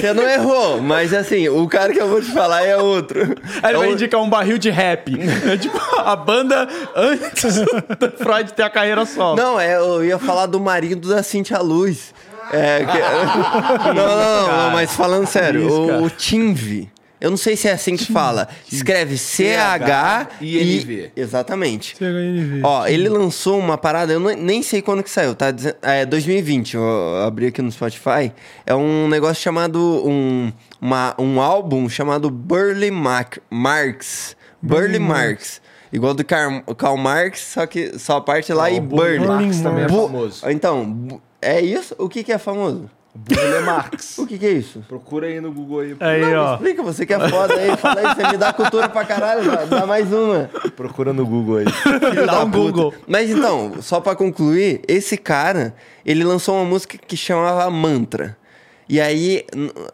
Você não errou, mas assim, o cara que eu vou te falar é outro. Aí ele É vai um- indicar um barril de rap. [LAUGHS] É tipo a banda antes do Freud ter a carreira solo. Não, é, eu ia falar do marido da Cintia Luz. É, que- não, não, não, não, mas falando sério, o, o Tinve. Eu não sei se é assim que fala. Escreve C-H-I-N-V. Exatamente. CHNV. Ó, ele lançou uma parada, eu não- nem sei quando que saiu, tá? É 2020, eu abri aqui no Spotify. É um negócio chamado. Um, uma, um álbum chamado Burley Mac, Marx. Burley Marx. Igual do Karl, Karl Marx, só que só a parte lá e Burley. Marx também é famoso. Então, é isso? O que, que é famoso? Burle Marx. [LAUGHS] O que, que é isso? Procura aí no Google aí. Aí, Não, me ó. explica, você que é foda aí. Fala aí, você me dá cultura pra caralho, dá- dá mais uma. Procura no Google aí. [LAUGHS] Filho Dá um. Google. Mas então, só pra concluir, esse cara, ele lançou uma música que chamava Mantra. E aí,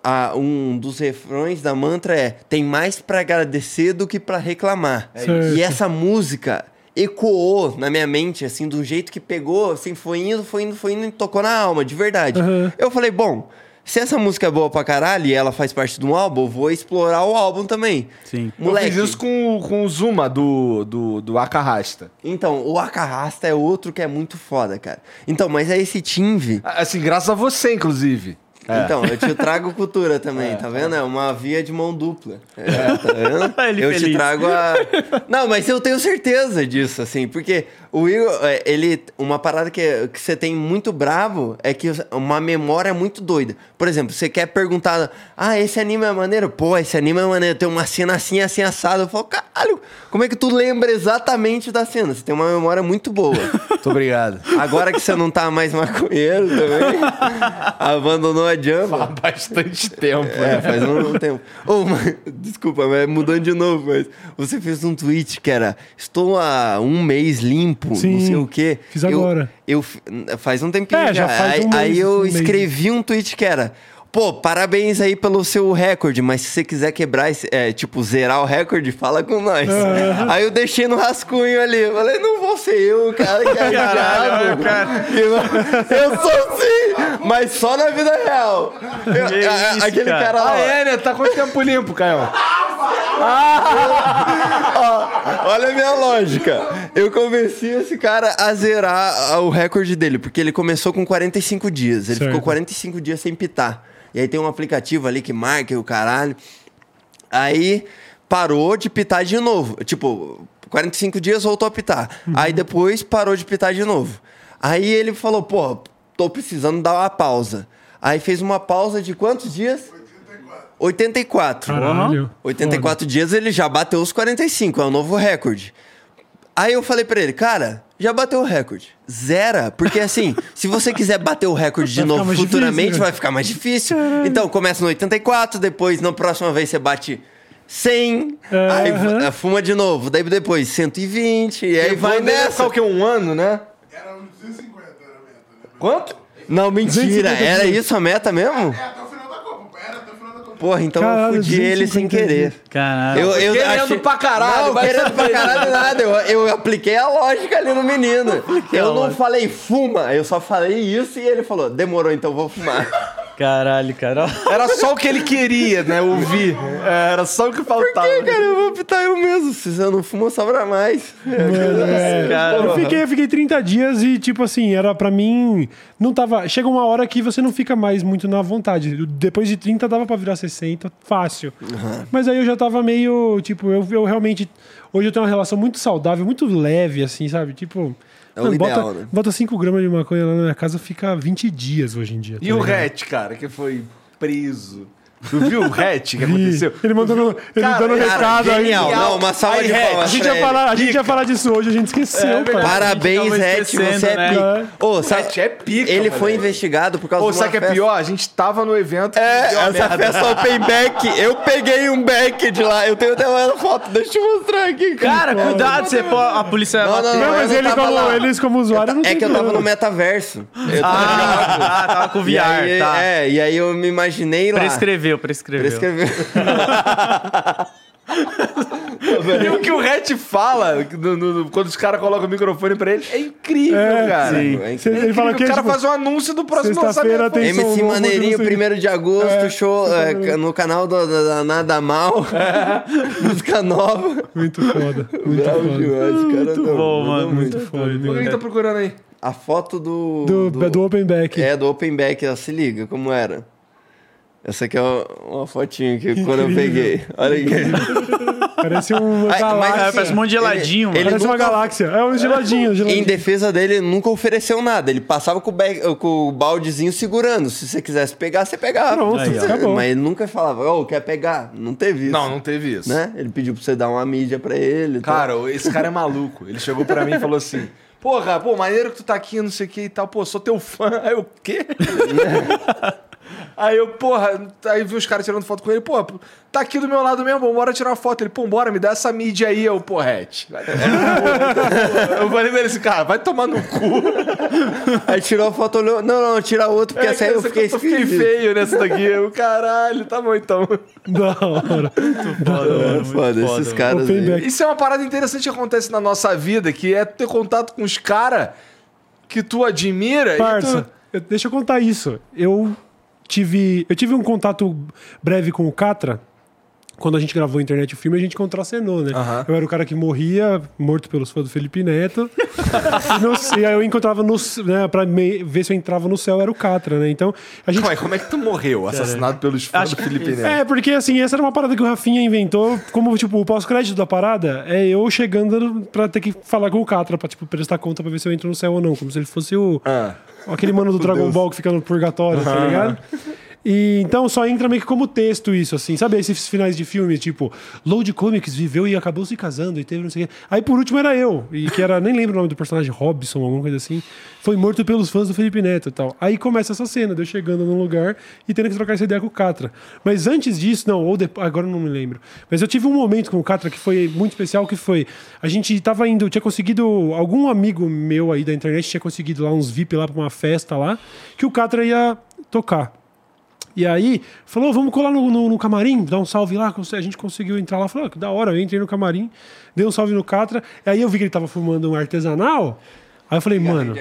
a- um dos refrões da mantra é: tem mais pra agradecer do que pra reclamar. Certo. E essa música ecoou na minha mente, assim, do jeito que pegou, assim, foi indo, foi indo, foi indo e tocou na alma, de verdade. Uhum. Eu falei, bom, se essa música é boa pra caralho e ela faz parte de um álbum, eu vou explorar o álbum também. Sim. Moleque, Eu fiz isso com, o- com o Zuma do, do, do Acarrasta. Então, o Acarrasta é outro que é muito foda, cara. Então, mas é esse Tinve. Assim, graças a você, inclusive. É. Então, eu te trago cultura também, tá vendo? É uma via de mão dupla. É, [LAUGHS] tá vendo? Eu te feliz. trago a. [LAUGHS] Não, mas eu tenho certeza disso, assim, porque o Igor, é, ele. Uma parada que, que você tem muito bravo é que uma memória muito doida. Por exemplo, você quer perguntar, ah, esse anime é maneiro? Pô, esse anime é maneiro, tem uma cena assim, assim, assado. Eu falo, caralho, como é que tu lembra exatamente da cena? Você tem uma memória muito boa. [LAUGHS] Muito obrigado. Agora que você não tá mais maconheiro também, [LAUGHS] abandonou a Jamba. Há bastante tempo, É, né? faz um, um tempo. Ô, [LAUGHS] mas, desculpa, mas mudando de novo, mas você fez um tweet que era Estou há um mês limpo, Sim, não sei o quê. fiz Eu- agora. Eu, faz um tempinho É, já faz aí, um mês, aí eu um escrevi um tweet que era Pô, parabéns aí pelo seu recorde, mas se você quiser quebrar, esse, é, tipo, zerar o recorde, fala com nós. Aí eu deixei no rascunho ali. Eu falei, não vou ser eu, cara, que é [LAUGHS] Caralho, ligado. cara. Eu, sou sim, mas só na vida real. Eu- isso, aquele cara. cara, lá, Ah, é, né? Tá quanto tempo limpo, Caio? [LAUGHS] ó, olha a minha lógica. Eu convenci esse cara a zerar ah, o recorde dele, porque ele começou com 45 dias. Ele Certo. ficou 45 dias sem pitar. E aí tem um aplicativo ali que marca e o caralho. Aí parou de pitar de novo. Tipo, 45 dias voltou a pitar. Aí depois parou de pitar de novo. Aí ele falou, pô, tô precisando dar uma pausa. Aí fez uma pausa de quantos dias? 84. Caralho. 84 dias ele já bateu os 45, é o novo recorde. Aí eu falei pra ele, cara, já bateu o recorde. Zera, porque assim, [LAUGHS] se você quiser bater o recorde de Vai novo futuramente, difícil, vai ficar mais difícil. Então começa no 84, depois na próxima vez você bate 100, aí eh, fuma de novo, daí depois 120, e aí vai nessa. ficar o quê? Um ano, né? Era uns 250, era a meta, né? Quanto? Não, mentira, 250 era isso a meta mesmo? É, até o final da Copa. Era até o final da Copa. Porra, então Caralho, eu fudi ele sem 250 querer. Caralho. Eu, eu Querendo pra caralho, Não, querendo pra caralho nada. Eu, eu apliquei a lógica ali no menino. Eu não falei fuma, eu só falei isso e ele falou, demorou, então vou fumar. [LAUGHS] Caralho, cara. [LAUGHS] Era só o que ele queria, né? Ouvir. É, era só o que faltava. Por que, cara? Eu vou optar eu mesmo. Se você não fuma, sobra mais. É, Cara, eu, fiquei, eu fiquei 30 dias e, tipo assim, era pra mim. Não tava. Chega uma hora que você não fica mais muito na vontade. Depois de 30 dava pra virar 60, fácil. Mas aí eu já tava meio. Tipo, eu, eu realmente. Hoje eu tenho uma relação muito saudável, muito leve, assim, sabe? Tipo. É o bota, ideal, né? bota 5 gramas de maconha lá na minha casa, fica 20 dias hoje em dia. E tá o ligado? Hatch, cara, que foi preso. Tu viu o Hatch que aconteceu? Ele mandou no, ele Cara, dando cara, recado aí. Genial. Não, uma salva Aí, de Red, palmas. A gente, ia falar, a gente ia falar disso hoje, a gente esqueceu, É verdade. Parabéns, esquecendo, você é né? pica. Ô, sabe, Hatch é pica, Ele foi investigado por causa de uma sabe o que é festa- pior? A gente tava no evento. É, essa merda. festa open back, eu peguei um back de lá. Eu tenho até uma foto, deixa eu mostrar aqui. Cara, cuidado, você pô, a polícia Não, não, Não, mas ele como, eles como usuário não É que eu tava no metaverso. Eu tava Ah, tava com VR, aí, tá. É, e aí eu me imaginei lá. Prescreveu, prescreveu. Prescreveu. [LAUGHS] E o que o Hatch fala no- no- no- quando os caras colocam o microfone pra ele é incrível, É, cara. sim. É Cê- ele incrível. fala que o cara tipo, faz um anúncio do próximo sexta-feira lançamento. tem- som MC novo, Maneirinho, não sei. 1 de agosto, É, show é, no canal do, da, da Nada Mal. [LAUGHS] Música nova. Muito foda. Muito Bravo foda. demais, cara. Muito não, bom, mano. muito. Muito O que foda. ele tá procurando aí? A foto do. Do, do, Open Back. É, do Open Back, ó, se liga como era. Essa aqui é uma- uma fotinho que [LAUGHS] quando eu peguei. Olha aqui. [LAUGHS] Parece uma Ai, galáxia. mas É, parece um monte de geladinho, ele- mano. Parece uma nunca- galáxia. É um geladinho, Em geladinho. defesa dele, ele nunca ofereceu nada. Ele passava com o, bag- com o baldezinho segurando. Se você quisesse pegar, você pegava. Pronto, Aí, acabou. Mas ele nunca falava, ô, quer pegar? Não teve isso. Não, não teve isso. Né? Ele pediu pra você dar uma mídia pra ele. e tal. Cara, esse cara é maluco. Ele chegou pra mim e falou assim: Porra, pô, maneiro que tu tá aqui, não sei o que e tal. Pô, sou teu fã. Aí eu, o quê? [LAUGHS] Aí eu, porra, aí vi os caras tirando foto com ele, pô, tá aqui do meu lado mesmo, bora tirar foto. Ele, pô, bora, me dá essa mídia aí, eu, no cu. Eu falei pra ele assim, cara, vai tomar no cu. Aí tirou a foto, olhou. Não, não, tira outra, porque É, essa aí eu fiquei eu fiquei feio nessa daqui. Eu, caralho, tá bom então. Da hora. É, foda, esses caras Open aí. back. Isso é uma parada interessante que acontece na nossa vida, que é ter contato com os caras que tu admira. e Parça, tu... deixa eu contar isso. Eu tive, eu tive um contato breve com o Catra. Quando a gente gravou a internet o filme, a gente contracenou, né? Aham. Eu era o cara que morria, morto pelos fãs do Felipe Neto. [LAUGHS] e, e aí eu encontrava no. Né, pra me- ver se eu entrava no céu, era o Catra, né? Então, a gente aí, como é que tu morreu? Assassinado pelos fãs Acho do Felipe Neto. É, porque assim, essa era uma parada que o Rafinha inventou, como, tipo, o pós-crédito da parada é eu chegando pra ter que falar com o Catra, pra, tipo, prestar conta pra ver se eu entro no céu ou não, como se ele fosse o... Ah. Aquele mano do [LAUGHS] Dragon Ball que fica no purgatório, tá ligado? E então só entra meio que como texto isso, assim. Sabe esses finais de filme, tipo, Load Comics viveu e acabou se casando e teve não sei o quê. Aí por último era eu, e que era, nem lembro o nome do personagem, Robson, alguma coisa assim. Foi morto pelos fãs do Felipe Neto e tal. Aí começa essa cena de eu chegando num lugar e tendo que trocar essa ideia com o Catra. Mas antes disso, não, ou depois, agora eu não me lembro. Mas eu tive um momento com o Catra que foi muito especial, que foi, a gente tava indo, tinha conseguido, algum amigo meu aí da internet tinha conseguido lá uns VIP lá pra uma festa lá, que o Catra ia tocar. E aí, falou, vamos colar no, no, no camarim, dar um salve lá. A gente conseguiu entrar lá. Falou, ah, que da hora, eu entrei no camarim, dei um salve no Catra. Aí eu vi que ele tava fumando um artesanal. Aí eu falei, mano.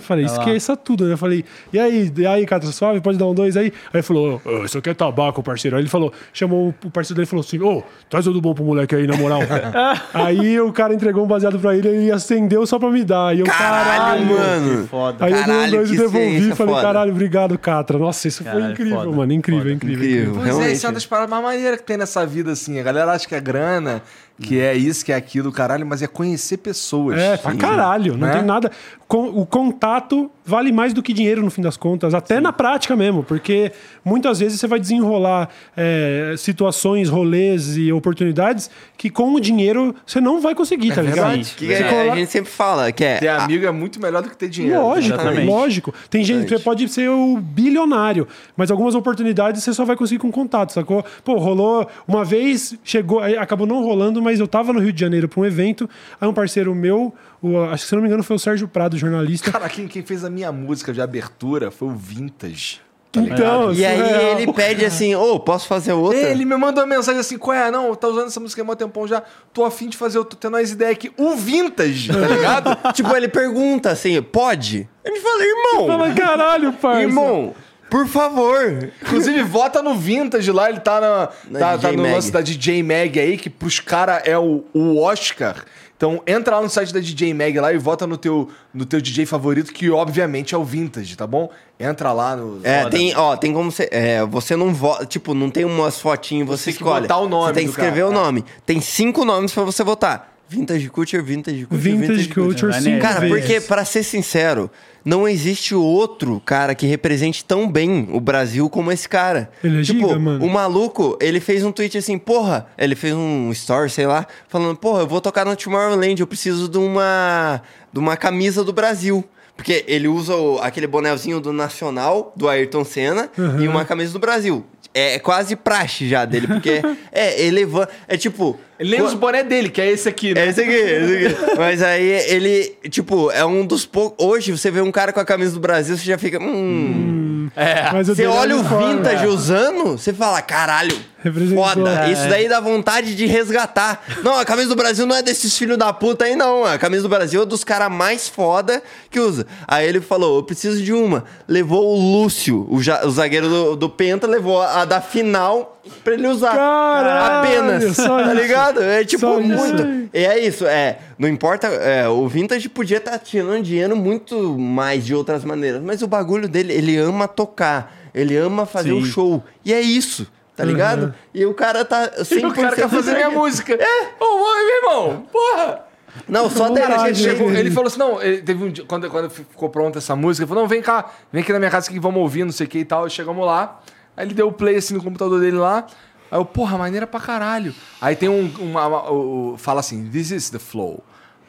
Falei, esqueça tudo, né? Eu falei, e aí, e aí, Catra, suave, pode dar um dois aí? Aí ele falou, ô, isso aqui é tabaco, parceiro. Aí ele falou, chamou o parceiro dele e falou assim, ô, traz tudo bom pro moleque aí, na moral. [LAUGHS] aí o cara entregou um baseado pra ele, ele acendeu só pra me dar. E eu, Caralho, mano. Foda. Aí eu dei um Caralho, dois e devolvi falei, foda. caralho, obrigado, Catra. Nossa, isso foi Caralho, incrível, foda. mano. Incrível, Foda. incrível, Incrível. incrível. Pois é, isso é uma das paradas mais maneiras que tem nessa vida, assim. A galera acha que é grana, que é isso, que é aquilo, caralho, mas é conhecer pessoas. É, pra caralho. Não Né? tem nada. O contato vale mais do que dinheiro no fim das contas, até na prática mesmo, porque muitas vezes você vai desenrolar é, situações, rolês e oportunidades que com o dinheiro você não vai conseguir, tá ligado? Que Você é, cola- a gente sempre fala que é. Ter a- amigo é muito melhor do que ter dinheiro. Lógico, Exatamente. lógico. Tem gente que pode ser o bilionário, mas algumas oportunidades você só vai conseguir com contato, sacou? Pô, rolou uma vez, chegou, acabou não rolando, mas eu tava no Rio de Janeiro pra um evento, aí um parceiro meu, o- acho que se não me engano foi o Sérgio Prado, jornalista. Cara, quem, quem fez a minha música de abertura foi o Vintage. tá Então, E aí surreal. ele pede assim, ô, posso fazer outra? Ele me mandou uma mensagem assim, qual é? Não, tá usando essa música há mó tempão já. Tô afim de fazer, eu tô tendo umas ideias aqui. O Vintage, tá ligado? [LAUGHS] Tipo, ele pergunta assim, pode? Ele fala, irmão, Fala, caralho, parça. irmão, por favor. Inclusive, vota no Vintage lá, ele tá, na, Na tá, tá no Mag. lance da DJ Mag aí, que pros caras é o, o Oscar. Então entra lá no site da DJ Mag lá e vota no teu, no teu DJ favorito, que obviamente é o Vintage, tá bom? Entra lá no. É, tem, ó, tem como você. É, você não vota. Tipo, não tem umas fotinhas, você, tem que escolhe. botar o nome Você tem que do cara, escrever o tá. nome. Tem cinco nomes pra você votar: Vintage Culture, Vintage Culture, Vintage Culture, Vai cinco nele. Cara, porque, pra ser sincero, não existe outro cara que represente tão bem o Brasil como esse cara. Ele é tipo, giga, mano. o maluco, ele fez um tweet assim, porra, ele fez um story, sei lá, falando, porra, eu vou tocar no Tomorrowland, eu preciso de uma, de uma camisa do Brasil. Porque ele usa o- aquele bonézinho do Nacional, do Ayrton Senna, e uma camisa do Brasil. É quase praxe já dele, porque [LAUGHS] é elevando. É tipo. Ele nem usa o boné dele, que é esse aqui, né? É esse aqui, esse aqui. [LAUGHS] Mas aí ele, tipo, é um dos poucos. Hoje você vê um cara com a camisa do Brasil, você já fica. Hum. Mas o Você é olha o uniforme. vintage usando, você fala, caralho, Representou. foda. É. Isso daí dá vontade de resgatar. Não, a camisa do Brasil não é desses filhos da puta aí, não. A camisa do Brasil é dos caras mais foda que usa. Aí ele falou, eu preciso de uma. Levou o Lúcio, o, ja- o zagueiro do, do Penta, levou a da final pra ele usar. Caralho, Apenas. só tá ligado? É tipo muito. E é isso, é. Não importa. é, o Vintage podia estar tirando dinheiro muito mais de outras maneiras. Mas o bagulho dele, ele ama tocar. Ele ama fazer o Sim. show. E é isso. Tá ligado? E o cara tá 100% E o cara quer fazer minha música. É. Ô, ô, meu irmão, porra! Não, só dele. Cara, a ele, gente chegou, chegou. ele falou assim: não, ele teve um dia, quando, quando ficou pronta essa música, ele falou: não, vem cá, vem aqui na minha casa que vamos ouvir, não sei o que e tal. E chegamos lá. Aí ele deu o play assim no computador dele lá. Aí eu, porra, maneira pra caralho. Aí tem um. Uma, uma- o- fala assim: This is the flow.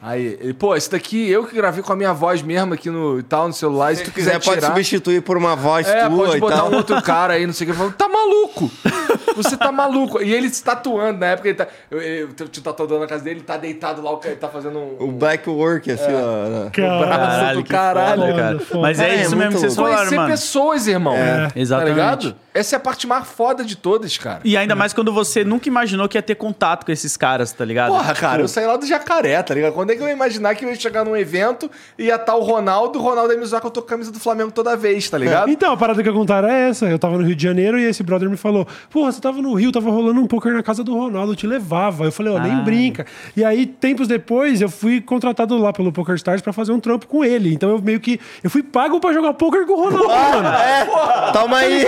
Aí ele, pô, esse daqui eu que gravei com a minha voz mesmo aqui no e tal, no celular. e Se tu Se quiser, quiser pode tirar. substituir por uma voz É, tua pode e botar tal. um outro cara aí, não sei o que. Eu falo, tá maluco? Você tá maluco. E ele se tatuando, na época ele tá. Eu, eu, eu tinha tatuador na casa dele, ele tá deitado lá, o cara ele tá fazendo um. O black work, assim, É. ó. né? Caralho. do que caralho, foda, cara. foda. Mas é, É, isso mesmo que vocês louco. falaram, Conhecer mano. pessoas, irmão. É. Exatamente. Tá ligado? Essa é a parte mais foda de todas, cara. E ainda mais quando você nunca imaginou que ia ter contato com esses caras, tá ligado? Porra, cara, Tipo, eu saí lá do jacaré, tá ligado? Quando é que eu ia imaginar que eu ia chegar num evento e ia estar o Ronaldo, o Ronaldo ia me usar que eu tô com a camisa do Flamengo toda vez, tá ligado? Então, a parada que eu contar é essa. Eu tava no Rio de Janeiro e esse brother me falou: Porra, você tava no Rio, tava rolando um poker na casa do Ronaldo, eu te levava. Eu falei: Ó, nem Ah. brinca. E aí, tempos depois, eu fui contratado lá pelo Poker Stars pra fazer um trampo com ele. Então eu meio que. Eu fui pago pra jogar poker com o Ronaldo, mano. É, toma aí.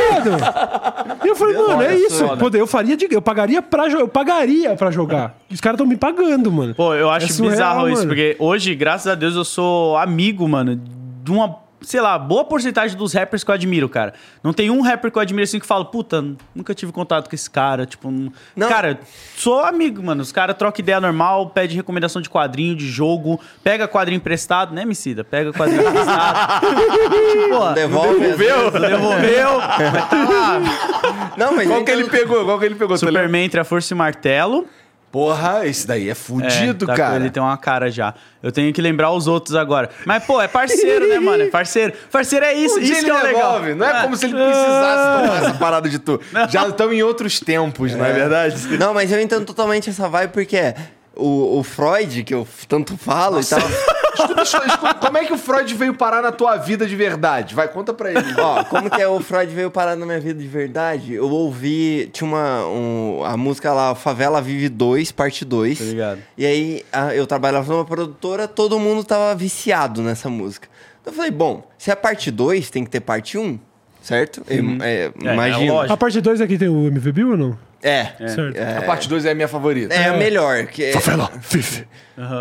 E eu falei, mano, é isso. Pô, eu faria de. Eu pagaria pra jogar. Eu pagaria pra jogar. Os caras estão me pagando, mano. Pô, eu acho É surreal, bizarro isso, mano. porque hoje, graças a Deus, eu sou amigo, mano, de uma, sei lá, boa porcentagem dos rappers que eu admiro, cara. Não tem um rapper que eu admiro assim que fala, puta, nunca tive contato com esse cara, tipo... não- Não. Cara, sou amigo, mano. Os caras trocam ideia normal, pede recomendação de quadrinho, de jogo, pega quadrinho emprestado, né, Emicida? Pega quadrinho emprestado. [LAUGHS] Pô, Devolve. devolveu, devolveu. mas tá lá. Não, mas Qual que ele pegou? Qual que ele pegou? Superman entre a Força e o Martelo. Porra, esse daí é fudido, É, tá cara. Ele tem uma cara já. Eu tenho que lembrar os outros agora. Mas, pô, é parceiro, né, mano? É parceiro. Parceiro é [LAUGHS] isso. Um isso ele que é legal. Não é, como se ele precisasse tomar essa parada de tu. [LAUGHS] Já estamos em outros tempos, não é verdade? Não, mas eu entendo totalmente essa vibe porque é o, o Freud, que eu tanto falo e tal. [LAUGHS] Escuta, escuta, como é que o Freud veio parar na tua vida de verdade? Vai, conta pra ele. Ó, como que é o Freud veio parar na minha vida de verdade? Eu ouvi, tinha uma um- a música lá, Favela Vive 2, parte 2. Tá ligado. E aí a- eu trabalhava numa produtora, todo mundo tava viciado nessa música. Então eu falei, bom, se é parte 2, tem que ter parte 1, certo? Eu- é, É, imagino. é lógico. A parte 2 aqui tem o MV Bill ou não? É. Certo. A parte 2 é a minha favorita. É, a melhor. Que é, Favela, Fifi.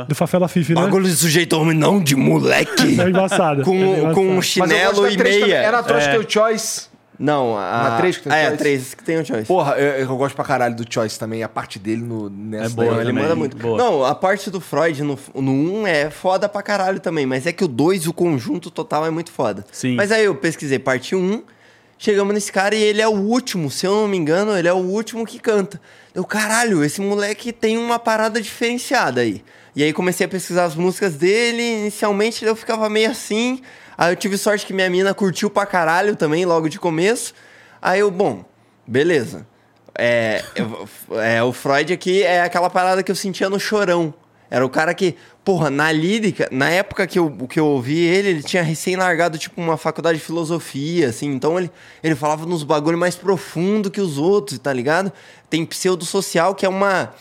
Do Fafela Fifi, né? bagulho de sujeito homem não, de moleque. É embaçada. é com, embaçada. com um chinelo e três também. meia. É na Trost É. Teu Choice. Não, a... Na três que tem Ah, é, a choice? 3 que tem o choice. Porra, eu, eu gosto pra caralho do Choice também. A parte dele no, nessa É boa, daí, Ele também. manda muito. Boa. Não, a parte do Freud no, no 1 é foda pra caralho também, mas é que o 2, o conjunto total é muito foda. Sim. Mas aí eu pesquisei parte 1, chegamos nesse cara e ele é o último, se eu não me engano, ele é o último que canta. Eu, caralho, esse moleque tem uma parada diferenciada aí. E aí comecei a pesquisar as músicas dele, inicialmente eu ficava meio assim. Aí eu tive sorte que minha mina curtiu pra caralho também, logo de começo. Aí eu, bom, beleza. É, é, o Freud aqui é aquela parada que eu sentia no chorão. Era o cara que, porra, na lírica, na época que eu, que eu ouvi ele, ele tinha recém largado, tipo, uma faculdade de filosofia, assim. Então ele, ele falava nos bagulho mais profundo que os outros, tá ligado? Tem pseudo-social, que é uma,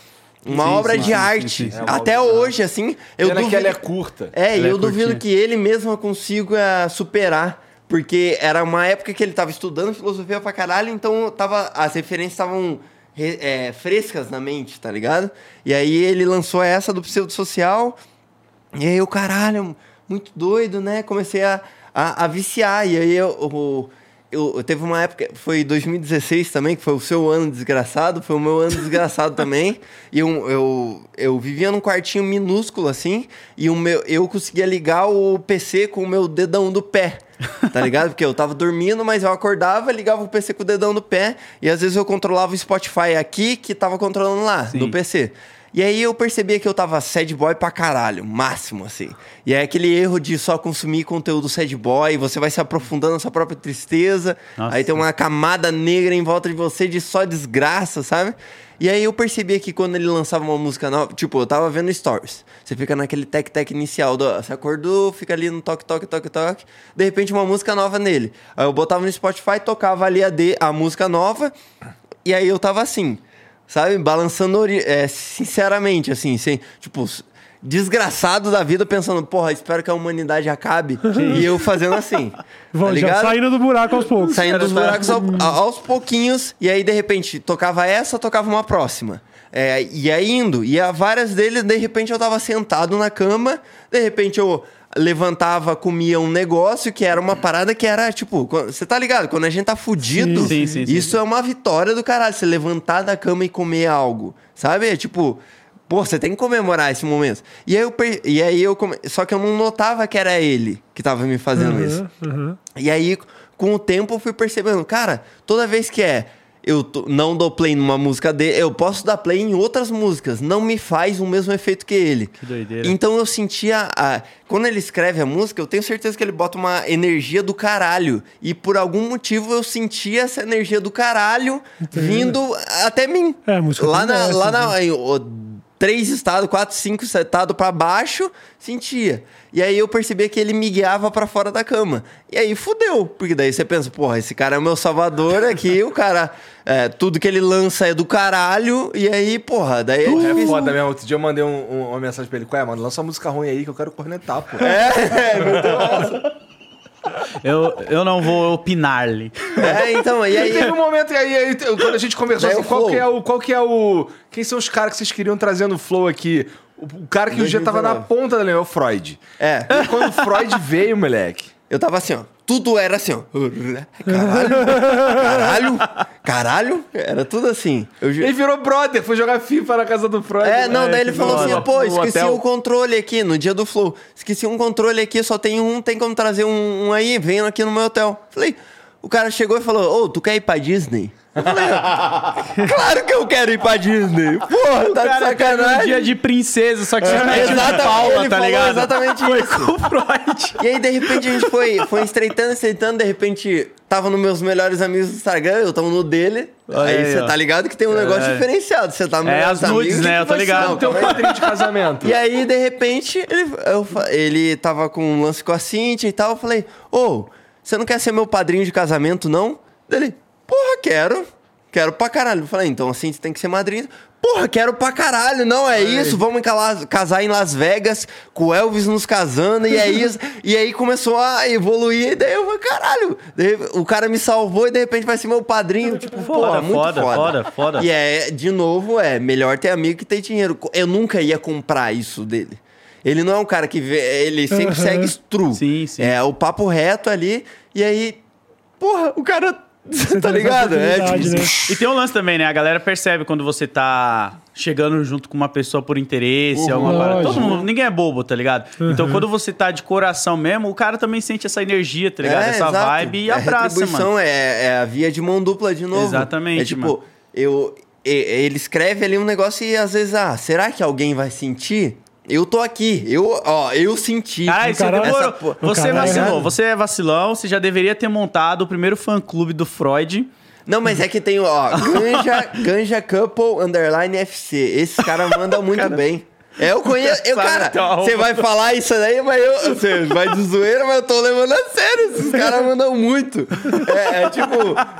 uma Sim, obra sim, de arte. sim. É Até hoje, assim, eu Pena que duvido... ela é curta. É, e Ela é eu duvido curtinha. que ele mesmo consiga superar. Porque era uma época que ele tava estudando filosofia pra caralho, então tava, as referências estavam é, frescas na mente, tá ligado? E aí ele lançou essa do pseudo-social. E aí eu, caralho, muito doido, né? Comecei a, a, a viciar. E aí eu, eu, eu, eu teve uma época, foi 2016 também, que foi o seu ano desgraçado, foi o meu ano desgraçado também. E eu, eu, eu vivia num quartinho minúsculo assim, e o meu, eu conseguia ligar o PC com o meu dedão do pé. Tá ligado? Porque eu tava dormindo, mas eu acordava, ligava o PC com o dedão do pé, e às vezes eu controlava o Spotify aqui, que tava controlando lá, Sim. do PC. E aí eu percebia que eu tava sad boy pra caralho, máximo, assim. E é aquele erro de só consumir conteúdo sad boy, você vai se aprofundando na sua própria tristeza, Nossa. aí tem uma camada negra em volta de você de só desgraça, sabe? E aí eu percebia que quando ele lançava uma música nova, tipo, eu tava vendo stories. Você fica naquele tec-tec inicial, do, você acordou, fica ali no toque, toque, toque, toque. De repente uma música nova nele. Aí eu botava no Spotify, tocava ali a, D, a música nova, e aí eu tava assim, sabe? Balançando é, sinceramente, assim, sem, tipo, desgraçado da vida, pensando, porra, espero que a humanidade acabe. [LAUGHS] e eu fazendo assim. tá já saindo do buraco aos poucos. Saindo dos tá- buracos ao- a- aos pouquinhos, e aí de repente tocava essa, tocava uma próxima. É, ia indo, e a várias deles, de repente eu tava sentado na cama, de repente eu levantava, comia um negócio que era uma parada que era tipo, você tá ligado? Quando a gente tá fudido, Sim, sim, sim, isso é uma vitória do caralho, você levantar da cama e comer algo, sabe? É tipo, pô, você tem que comemorar esse momento. E aí eu, e aí eu come- só que eu não notava que era ele que tava me fazendo isso. Aham, aham. E aí, com o tempo, eu fui percebendo, cara, toda vez que é eu tô- não dou play numa música dele, eu posso dar play em outras músicas, não me faz o mesmo efeito que ele. Que doideira. Então eu sentia. A... Quando ele escreve a música, eu tenho certeza que ele bota uma energia do caralho. E por algum motivo eu sentia essa energia do caralho vindo até mim. É, a música lá na, lá né? na, ó, três estados, quatro, cinco estados pra baixo, sentia. E aí eu percebia que ele me guiava pra fora da cama. E aí fudeu, porque daí você pensa, porra, esse cara é o meu salvador aqui, o cara, é, tudo que ele lança é do caralho, e aí, porra, daí é É difícil. foda mesmo. Outro dia eu mandei um- um- uma mensagem pra ele. Qual é, mano? Lança uma música ruim aí que eu quero cornetar, pô. É, [LAUGHS] é muito massa. Eu, eu não vou opinar-lhe. É, então, e E aí... teve um momento, e aí, aí, quando a gente conversou assim, qual que, é o, qual que é o. Quem são os caras que vocês queriam trazer no Flow aqui? O, o cara que o dia tava na 2019. ponta da língua, é o Freud. É, E quando o Freud [LAUGHS] veio, moleque. Eu tava assim, ó. Tudo era assim, ó. Caralho, caralho, caralho. Era tudo assim. Eu, ju- Ele virou brother, foi jogar FIFA na casa do Freud. É, não, É, daí ele falou assim, pô, esqueci hotel. o controle aqui, no dia do Flow. Esqueci um controle aqui, só tem um, tem como trazer um, um aí, vem aqui no meu hotel. Falei, o cara chegou e falou, ô, tu quer ir pra Disney? Eu falei, claro que eu quero ir pra Disney. Porra, tá de cara, um sacanagem. dia de princesa, só que você É, exatamente, Paula, ele tá falou ligado? exatamente Foi isso. com o Freud. E aí, de repente, a gente foi, foi estreitando, estreitando, de repente, tava nos meus melhores amigos do Instagram, eu tava no dele. Olha aí você tá ligado que tem um negócio É. diferenciado. Você tá nos É, as nudes, né? Eu tô vai ser? ligado. Não, Teu aí. padrinho de casamento. E aí, de repente, ele, eu ele tava com um lance com a Cintia e tal. Eu falei, ô, você não quer ser meu padrinho de casamento, não? Ele, porra, quero. Quero pra caralho. Eu falei, então a Cintia tem que ser madrinha. Porra, quero pra caralho. Não, é isso. Vamos casar em Las Vegas, com o Elvis nos casando, e é isso. [LAUGHS] e aí começou a evoluir, e daí eu falei, caralho. Daí o cara me salvou e de repente vai ser meu padrinho. Tipo, Foda, porra, foda, foda. foda, foda. E é, de novo, é melhor ter amigo que ter dinheiro. Eu nunca ia comprar isso dele. Ele não é um cara que vê, ele sempre Aham. segue true. Sim, sim. É o papo reto ali, e aí, porra, o cara. Você tá ligado? É, tipo, né? E tem um lance também, né? A galera percebe quando você tá chegando junto com uma pessoa por interesse, alguma parada. Todo mundo, ninguém é bobo, tá ligado? Então Uhum. quando você tá de coração mesmo, o cara também sente essa energia, tá ligado? É, essa exato. vibe e É abraça, mano. É, é a via de mão dupla de novo. Exatamente, É tipo, mano. eu, ele escreve ali um negócio e às vezes, ah, será que alguém vai sentir? Eu tô aqui, eu, ó, eu senti. Caralho, você, cara- demorou. essa você vacilou, você é vacilão, você já deveria ter montado o primeiro fã-clube do Freud. Não, mas é que tem, ó, [LAUGHS] Ganja, Ganja Couple Underline FC. Esse cara manda muito bem. É, eu conheço. Eu, cara, uma você vai falar isso aí, mas eu. Você vai de zoeira, mas eu tô levando a sério. Esses caras mandam muito. É, é tipo,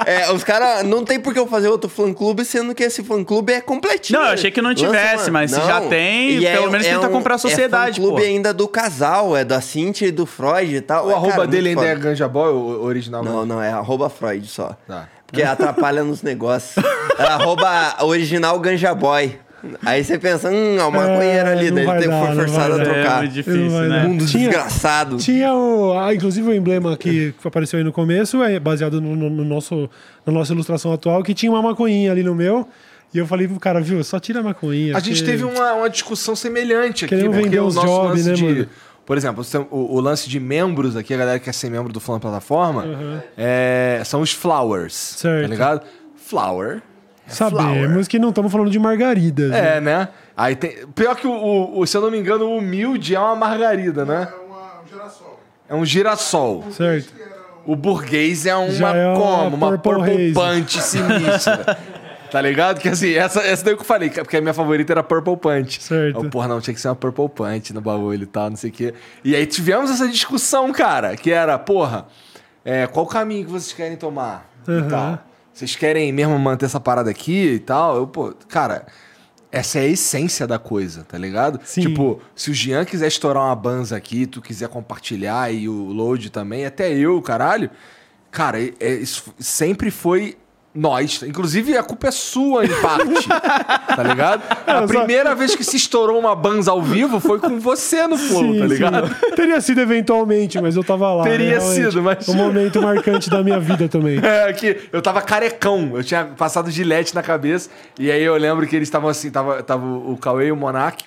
é, os caras. Não tem por que eu fazer outro fã-clube, sendo que esse fã-clube é completinho. Não, eu achei que não Lança tivesse, uma- mas se já tem, E pelo menos tenta comprar a sociedade, É fã-clube pô. ainda do casal, é da Cintia e do Freud e tal. O É, arroba cara, dele ainda é foda. Ganja Boy, o original? Não, não, é arroba Freud só. Tá. Porque atrapalha nos negócios. É arroba original Ganja Boy. Aí você pensa, hum, é o maconheiro É, ali, daí ele dar, foi forçado a dar. É trocar. muito difícil, né? Mundo Tinha- desgraçado. Tinha o. Ah, inclusive o emblema que apareceu aí no começo, é baseado no, no- no nosso, na nossa ilustração atual, que tinha uma maconhinha ali no meu. E eu falei pro cara, viu, só tira a maconhinha. A gente porque- teve uma, uma discussão semelhante aqui, Queremos porque vender o uns nosso jobs, lance né, de... mano? Por exemplo, o, o lance de membros aqui, a galera que quer ser membro do Flan Plataforma, é, são os flowers, Certo. tá ligado? Flower. É Sabemos flower. que não estamos falando de margaridas. né? É, né? Aí tem... Pior que o, o- o- se eu não me engano, o humilde é uma margarida, né? É uma, um girassol. É um girassol. Certo. O burguês é uma Já é uma como? Uma Purple purple punch sinistra. [LAUGHS] tá ligado? Que assim, essa, essa daí que eu falei, que- porque a minha favorita era Purple Punch. Certo. Eu, porra, não, tinha que ser uma Purple Punch no baú e tal, não sei o quê. E aí tivemos essa discussão, cara, que era, porra, é, qual caminho que vocês querem tomar e Aham. tal. Vocês querem mesmo manter essa parada aqui e tal? Eu, pô, cara, essa é a essência da coisa, tá ligado? Sim. Tipo, se o Jean quiser estourar uma banza aqui, tu quiser compartilhar e o load também, até eu, caralho. Cara, é- é- isso sempre foi nós. Inclusive, a culpa é sua, em parte. [LAUGHS] tá ligado? A primeira vez que se estourou uma banza ao vivo foi com você no Flow, Sim, tá sim. ligado? Teria sido eventualmente, mas eu tava lá. Teria né, realmente. sido, mas- Um momento marcante da minha vida também. [LAUGHS] É, que eu tava carecão, eu tinha passado gilete na cabeça, e aí eu lembro que eles estavam assim, tava, tava o Cauê e o Monark.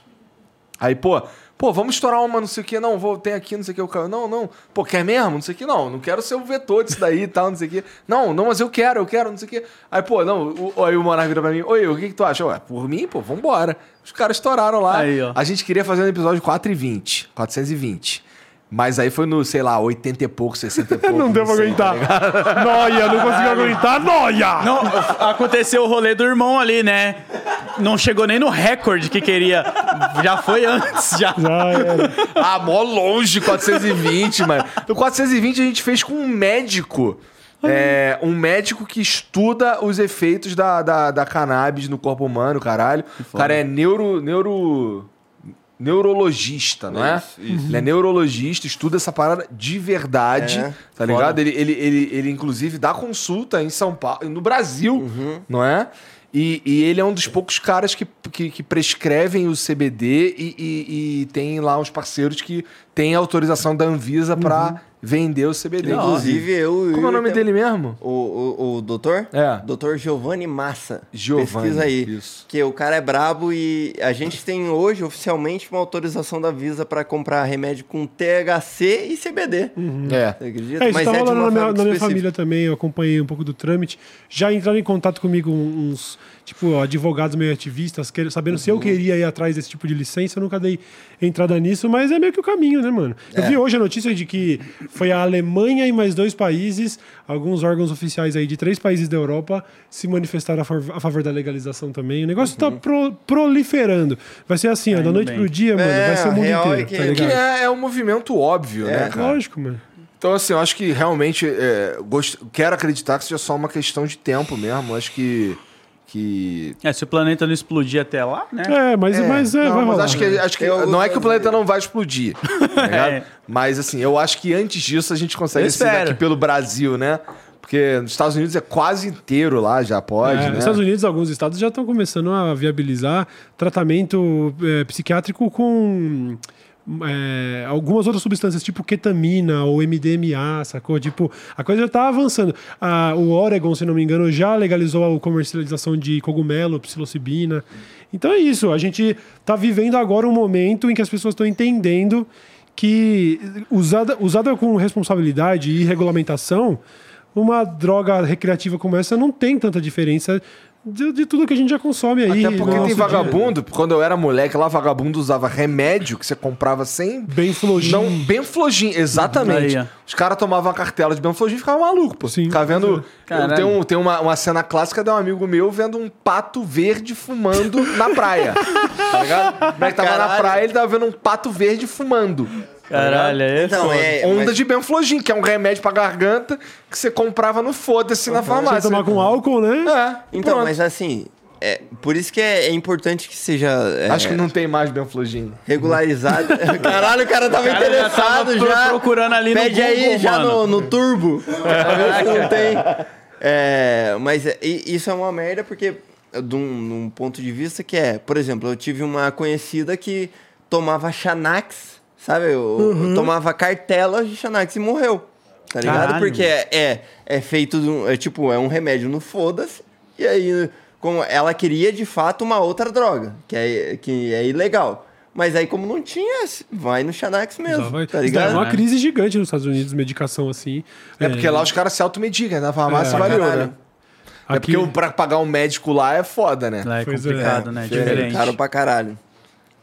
Aí, pô, pô, vamos estourar uma, não sei o que, não, vou, tem aqui, não sei o que, o Cauê, não, não, pô, quer mesmo, não sei o que, não, não quero ser o vetor disso daí e tal, não sei o que, não, não, mas eu quero, eu quero, não sei o que. Aí, pô, não, o, aí o Monark vira pra mim, oi, o que que tu acha? Ué, por mim, pô, vambora. Os caras estouraram lá, Aí, ó. a gente queria fazer um episódio 420, 420. Mas aí foi no, sei lá, 80 e pouco, 60 e [LAUGHS] pouco. Não deu pra tá aguentar. Noia, não conseguiu aguentar. Noia! Não, aconteceu o rolê do irmão ali, né? Não chegou nem no recorde que queria. Já foi antes, já. Já era. Ah, mó longe, 420, mano. No 420 a gente fez com um médico. É, um médico que estuda os efeitos da, da, da cannabis no corpo humano, caralho. O cara é neuro. neuro neurologista, não é? Ele é neurologista, estuda essa parada de verdade, É, tá ligado? Ele, ele, ele, ele, inclusive, dá consulta em São Paulo, no Brasil, não é? E, e ele é um dos poucos caras que, que, que prescrevem o CBD e, e, e tem lá uns parceiros que têm autorização da Anvisa pra vender o CBD. Inclusive, eu. Como é o nome dele mesmo? O, o, o doutor? É. Doutor Giovanni Massa. Giovanni, Pesquisa aí. isso. Que o cara é brabo e a gente tem hoje oficialmente uma autorização da Visa pra comprar remédio com THC e CBD. É. Você acredita? É, isso tá de uma na minha, na minha família também, eu acompanhei um pouco do trâmite. Já entraram em contato comigo uns, tipo, advogados meio ativistas, sabendo se eu queria ir atrás desse tipo de licença, eu nunca dei entrada nisso, mas é meio que o caminho, né, mano? Eu vi hoje a notícia de que foi a Alemanha e mais dois países, alguns órgãos oficiais aí de três países da Europa, se manifestaram a, favor- a favor da legalização também. O negócio tá pro- proliferando. Vai ser assim, ó, da indo noite bem. pro dia, mano, É, vai ser o mundo é inteiro, que- tá Que ligado? é, é um movimento óbvio, né, cara? Lógico, mano. Então, assim, eu acho que realmente é, gost... quero acreditar que seja só uma questão de tempo mesmo. Eu Acho que. Que... É, se o planeta não explodir até lá, né? É, mas é, mas é, não, vai mas rolar. acho que, acho que Eu- não é que o planeta não vai explodir, tá? [LAUGHS] É. Mas assim, eu acho que antes disso a gente consegue pelo Brasil, né? Porque nos Estados Unidos é quase inteiro lá, já pode, É, né? Nos Estados Unidos, alguns estados já estão começando a viabilizar tratamento é, psiquiátrico com é, algumas outras substâncias, tipo ketamina ou MDMA, sacou? Tipo, a coisa já tá avançando. O Oregon, se não me engano, já legalizou a comercialização de cogumelo, psilocibina. Então é isso, a gente tá vivendo agora um momento em que as pessoas estão entendendo que usada, usada com responsabilidade e regulamentação, uma droga recreativa como essa não tem tanta diferença de, de tudo que a gente já consome aí. Até porque no tem nosso dia. vagabundo, quando eu era moleque lá, vagabundo usava remédio que você comprava sem. Bem flojinho. Não, Benflogin, exatamente. Aí. Os caras tomavam a cartela de Benflogin e ficavam malucos, pô. Sim. Ficava vendo. Tem, um, tem uma, uma cena clássica de um amigo meu vendo um pato verde fumando na praia. [LAUGHS] tá ligado? O moleque tava na praia, ele tava vendo um pato verde fumando. Caralho, é Então, foda. é. Onda mas- de Benflogin, que é um remédio pra garganta que você comprava no foda-se na Você farmácia. tomar com álcool, né? É, Então, pronto. mas assim. É, por isso que é, é importante que seja é, Acho que não tem mais Benflogin. regularizado. [LAUGHS] Caralho, o cara tava cara já interessado tava já. pro- procurando ali no Pede aí já no, no turbo. se não tem. É, mas é, isso é uma merda porque, de um, de um ponto de vista que é, por exemplo, eu tive uma conhecida que tomava Xanax, sabe? Eu, eu tomava cartela de Xanax e morreu. Tá ligado? Caralho. Porque é, é, é feito, de um- é tipo, é um remédio no foda-se. E aí, como ela queria de fato uma outra droga, que é, que é ilegal. Mas aí, como não tinha, vai no Xanax mesmo, vai- tá daí É ligado? uma crise gigante nos Estados Unidos, medicação assim. É porque lá os caras se automedicam, na farmácia É, valeu, né? É porque o- pra pagar um médico lá é foda, né? Lá é Pois é. complicado, né? É Diferente. caro pra caralho.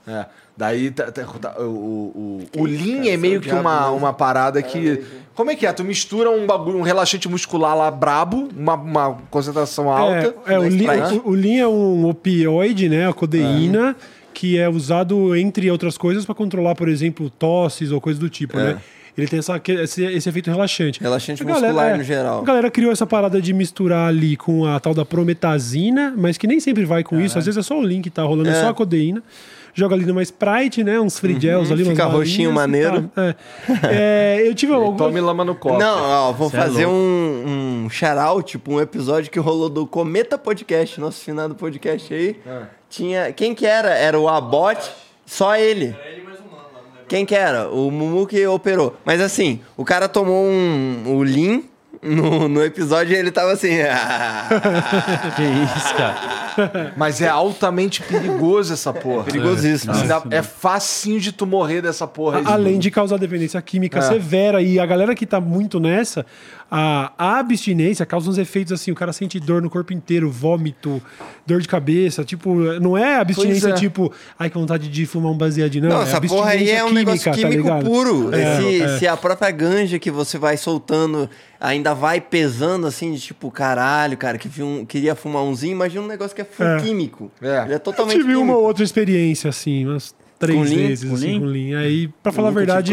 É. Daí tá- tá- tá- o, o, o, o Lean cara, é meio que uma, uma parada que. Como é que é? Tu mistura um bagulho, um relaxante muscular lá brabo, uma, uma concentração alta. É, é, o, da Lean, Sprite. o, o Lean é um opioide, né? A codeína, que é usado, entre outras coisas, para controlar, por exemplo, tosses ou coisas do tipo, né? Ele tem essa, que- esse, esse efeito relaxante. Relaxante A muscular é, no geral. A galera criou essa parada de misturar ali com a tal da prometazina, mas que nem sempre vai com isso. Às vezes é só o Lean que tá rolando, é, É. só a codeína. Joga ali numa Sprite, né? Uns free gels ali, umas fica roxinho, maneiro. É. É, eu tive algum... Tome lama no copo. Não, ó, vou Cê é fazer louco. um, um shout tipo um episódio que rolou do Cometa Podcast, nosso finado podcast aí. Tinha. Quem que era? Era o Abot, só ele. Quem que era? O Mumu que operou. Mas assim, o cara tomou um, o Lean no, no episódio ele tava assim. [LAUGHS] [LAUGHS] Que isso, cara. Mas é altamente perigoso essa porra. Perigosíssimo. Assim, dá- é facinho de tu morrer dessa porra. aí. Além de causar dependência química É. severa. E a galera que tá muito nessa, a, a abstinência causa uns efeitos assim: o cara sente dor no corpo inteiro, vômito, dor de cabeça. Tipo, não é abstinência é. tipo, ai, que vontade de fumar um baseado. Não, Não, é essa porra aí é um química, negócio tá químico ligado? puro. É, se, é. se a própria ganja que você vai soltando ainda vai pesando assim, de tipo, caralho, cara, que um- queria fumar umzinho, imagina um negócio que é É. químico. É. Ele é Eu totalmente tive uma químico. ou outra experiência, assim, umas três Com vezes, Com assim, com. Aí, pra falar a verdade,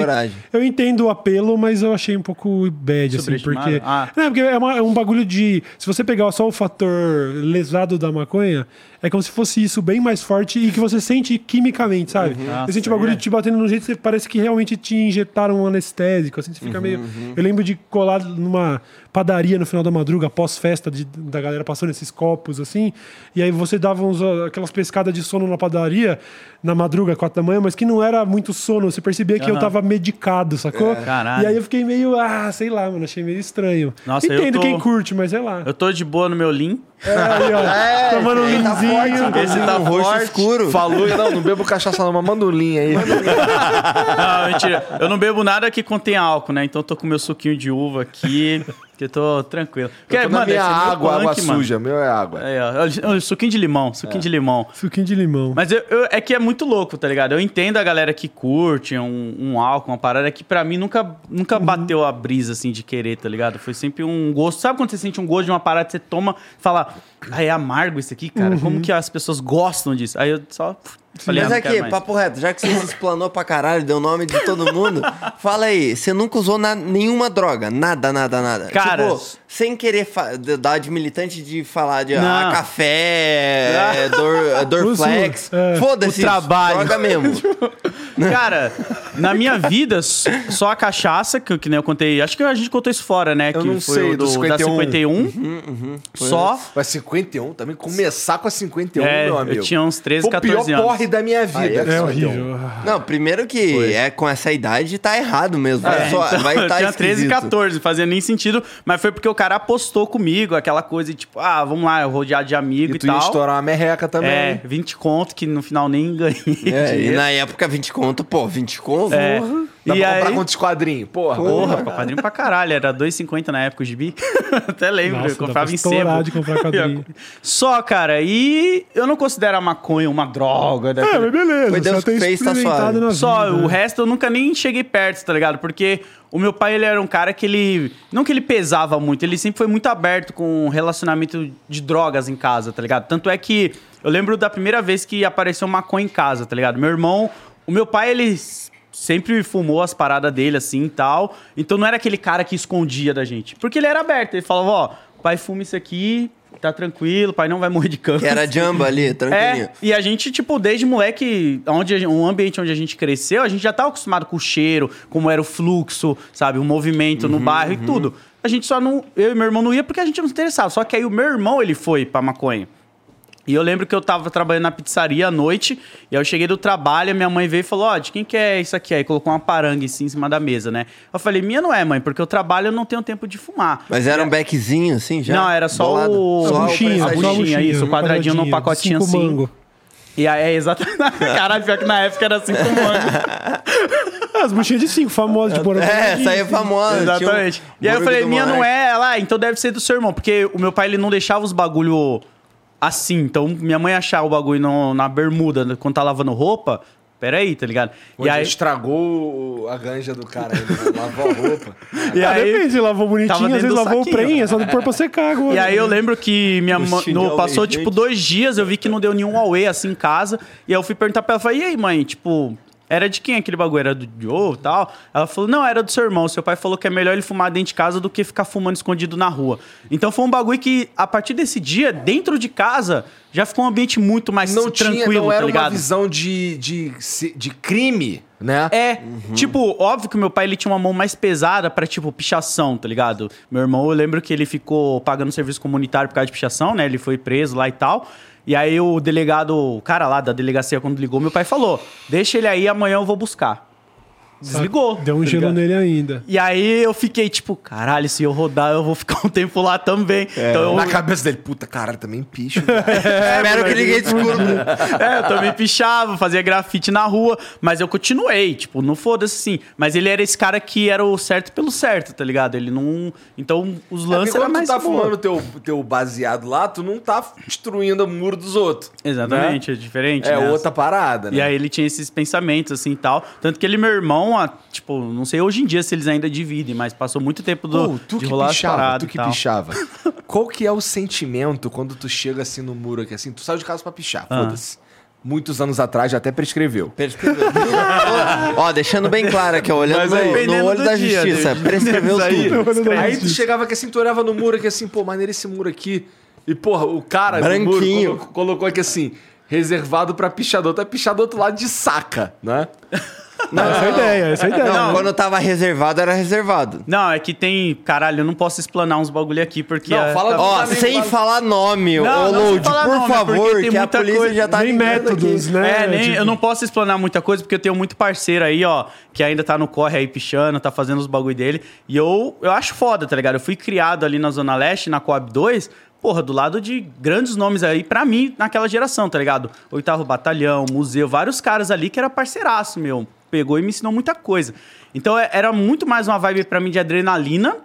eu entendo o apelo, mas eu achei um pouco bad, assim, porque... Ah. Não, porque é, uma- é um bagulho de... Se você pegar só o fator lesado da maconha, é como se fosse isso bem mais forte e que você sente quimicamente, sabe? Nossa, você sente o bagulho é. te batendo no jeito que você parece que realmente te injetaram um anestésico, assim, você fica meio... Eu lembro de colar numa padaria no final da madruga, após festa de- da galera passando esses copos, assim, e aí você dava uns, aquelas pescadas de sono na padaria, na madruga, quatro da manhã, mas que não era muito sono, você percebia que eu tava medicado, sacou? Caralho. E aí eu fiquei meio, ah, sei lá, mano, achei meio estranho. Nossa, eu Entendo tô- quem curte, mas sei lá. Eu tô de boa no meu Lean. É, aí, ó, tomando um tá linzinho. forte, Esse tá roxo forte. escuro. Falou, não, não bebo cachaça não, mas manda um linha aí. Não, mentira. Eu não bebo nada que contém álcool, né? Então eu tô com meu suquinho de uva aqui, que eu tô tranquilo. Porque, Eu tô na minha é água, água punk, mano. suja, meu é água. Aí, ó, suquinho de limão, suquinho de limão. Suquinho de limão. Mas eu, eu- é que é muito louco, tá ligado? Eu entendo a galera que curte um, um álcool, uma parada que pra mim nunca, nunca bateu a brisa, assim, de querer, tá ligado? Foi sempre um gosto. Sabe quando você sente um gosto de uma parada que você toma e fala, ah, é amargo isso aqui, cara? Como que as pessoas gostam disso? Aí eu só falei, Mas ah, não quero aqui, mais. papo reto, já que você se explanou pra caralho, deu nome de todo mundo, [LAUGHS] fala aí, você nunca usou na- nenhuma droga? Nada, nada, nada. Cara, Tipo, sem querer dar de militante de falar de ah, café, é, dor, Dorflex. Uso, é. Foda-se. O trabalho. Droga mesmo. [LAUGHS] Cara, na minha vida, só a cachaça, que, que nem eu contei. Acho que a gente contou isso fora, né? Eu que não foi sei, o do da 51. 51. Só. Mas 51, também começar com a 51, É, meu eu amigo. tinha uns 13, Foi o 14 pior anos. porre da minha vida. Aí é É 51. horrível. Não, primeiro que é com essa idade tá errado mesmo. Vai, É, só, então, vai eu tá tinha 13, esquisito. 14, não fazia nem sentido, mas foi porque o cara apostou comigo, aquela coisa de tipo, ah, vamos lá, eu rodear de amigo E e, tu ia tal. estourar uma merreca também. É, 20 conto, que no final nem ganhei. [LAUGHS] É, e na época 20 conto, pô, 20 conto. É. Dá e pra comprar aí, quantos quadrinhos? Porra. Porra, pra quadrinho pra caralho. Era 2,50 na época o gibi. [LAUGHS] Até lembro, Nossa, eu comprava pra em sebo. de comprar [LAUGHS] quadrinho. Só, cara, e eu não considero a maconha uma droga. É, daquele- mas beleza. Foi Deus que fez, tá suave. Só, vida. o resto eu nunca nem cheguei perto, tá ligado? Porque o meu pai, ele era um cara que ele... Não que ele pesava muito, ele sempre foi muito aberto com relacionamento de drogas em casa, tá ligado? Tanto é que eu lembro da primeira vez que apareceu maconha em casa, tá ligado? Meu irmão... O meu pai, ele sempre fumou as paradas dele assim e tal. Então não era aquele cara que escondia da gente. Porque ele era aberto. Ele falava, ó, pai fuma isso aqui, tá tranquilo, pai não vai morrer de câncer. Que era jamba ali, [LAUGHS] tranquilinho. É, e a gente, tipo, desde moleque, onde, um ambiente onde a gente cresceu, a gente já tava acostumado com o cheiro, como era o fluxo, sabe? O movimento Uhum, no bairro e tudo. A gente só não. Eu e meu irmão não ia porque a gente não se interessava. Só que aí o meu irmão, ele foi pra maconha. E eu lembro que eu tava trabalhando na pizzaria à noite, e aí eu cheguei do trabalho, a minha mãe veio e falou: Ó, de quem que é isso aqui? Aí colocou uma paranga assim em cima da mesa, né? Eu falei: Minha não é, mãe, porque eu trabalho e eu não tenho tempo de fumar. Mas era um beckzinho assim já? Não, era só Bolado? o- Só a buchinha, a prensadinho. só a buchinha, isso, o quadradinho num pacotinho cinco assim. mango. E aí é exatamente. [LAUGHS] Caralho, pior que na época era assim como [LAUGHS] Ah, as buchinhas de cinco, famosas de Borão. É, essa aí é famosa. Exatamente. um E aí eu falei, minha não é ela, ah, então deve ser do seu irmão. Porque o meu pai ele não deixava os bagulho assim. Então minha mãe achava o bagulho no- na bermuda né, quando tá lavando roupa. Peraí, tá ligado? Onde e aí, estragou a ganja do cara ainda, né? lavou a roupa. [LAUGHS] e Ah, aí, depende, lavou bonitinho, às vezes do lavou o saquinho. prem, é só pôr pra secar agora. E aí eu lembro que minha mãe passou tipo gente. dois dias, eu vi que não deu nenhum auê assim em casa. E aí eu fui perguntar pra ela, falei, e aí, mãe, tipo, era de quem aquele bagulho? Era do Joe e tal? Ela falou, não, era do seu irmão. Seu pai falou que é melhor ele fumar dentro de casa do que ficar fumando escondido na rua. Então foi um bagulho que, a partir desse dia, dentro de casa, já ficou um ambiente muito mais Não tranquilo, tinha, não era tá ligado? uma visão de, de, de crime, né? É, tipo, óbvio que o meu pai ele tinha uma mão mais pesada pra, tipo, pichação, tá ligado? Meu irmão, eu lembro que ele ficou pagando serviço comunitário por causa de pichação, né? Ele foi preso lá e tal. E aí o delegado, o cara lá da delegacia, quando ligou, meu pai falou: Deixa ele aí, amanhã eu vou buscar. Desligou. Deu um tá gelo ligado? nele ainda. E aí eu fiquei tipo, caralho, se eu rodar, eu vou ficar um tempo lá também. Então eu, Na cabeça dele, puta, caralho, também picho. [LAUGHS] Espero que ninguém descubra. É, eu também pichava, fazia grafite na rua, mas eu continuei, tipo, não foda-se assim. Mas ele era esse cara que era o certo pelo certo, tá ligado? Ele não. Então os É lances eram quando tu mais. tá boa. fumando teu, teu baseado lá, tu não tá destruindo o muro dos outros. Exatamente, né? é diferente. É né? outra parada, né? E aí ele tinha esses pensamentos assim e tal. Tanto que ele meu irmão, ah, tipo, não sei hoje em dia se eles ainda dividem, mas passou muito tempo do, Pô, tu de que rolar pichava, tu e que tal. pichava. [LAUGHS] Qual que é o sentimento quando tu chega assim no muro aqui, assim, tu saiu de casa pra pichar, Ah. foda-se. Muitos anos atrás já até prescreveu. Prescreveu. [LAUGHS] Ó, deixando bem claro aqui, olhando no, aí, no dependendo olho da dia, justiça. Deus. Prescreveu aí, tudo. Aí tu chegava aqui assim, tu olhava no muro aqui assim, pô, maneiro esse muro aqui. E, porra, o cara do muro Branquinho. colocou, colocou aqui assim, reservado pra pichador. Tá pichar do outro lado de saca, né? [LAUGHS] Não, Essa é a ideia, essa é a ideia. Não, quando tava reservado, era reservado. Não, é que tem. Caralho, eu não posso explanar uns bagulho aqui, porque. Não, é- fala tá- Ó, Também sem fala- falar nome, Não, ô Load, por nome, favor, porque tem que a muita polícia coisa- já tá Nem métodos, aqui. né? É, nem, Tipo, eu não posso explanar muita coisa, porque eu tenho muito parceiro aí, ó, que ainda tá no corre aí pichando, tá fazendo os bagulho dele. E eu, eu acho foda, tá ligado? Eu fui criado ali na Zona Leste, na Coab 2, porra, do lado de grandes nomes aí, pra mim, naquela geração, tá ligado? Oitavo Batalhão, Museu, vários caras ali que era parceiraço, meu. Pegou e me ensinou muita coisa. Então é- era muito mais uma vibe pra mim de adrenalina.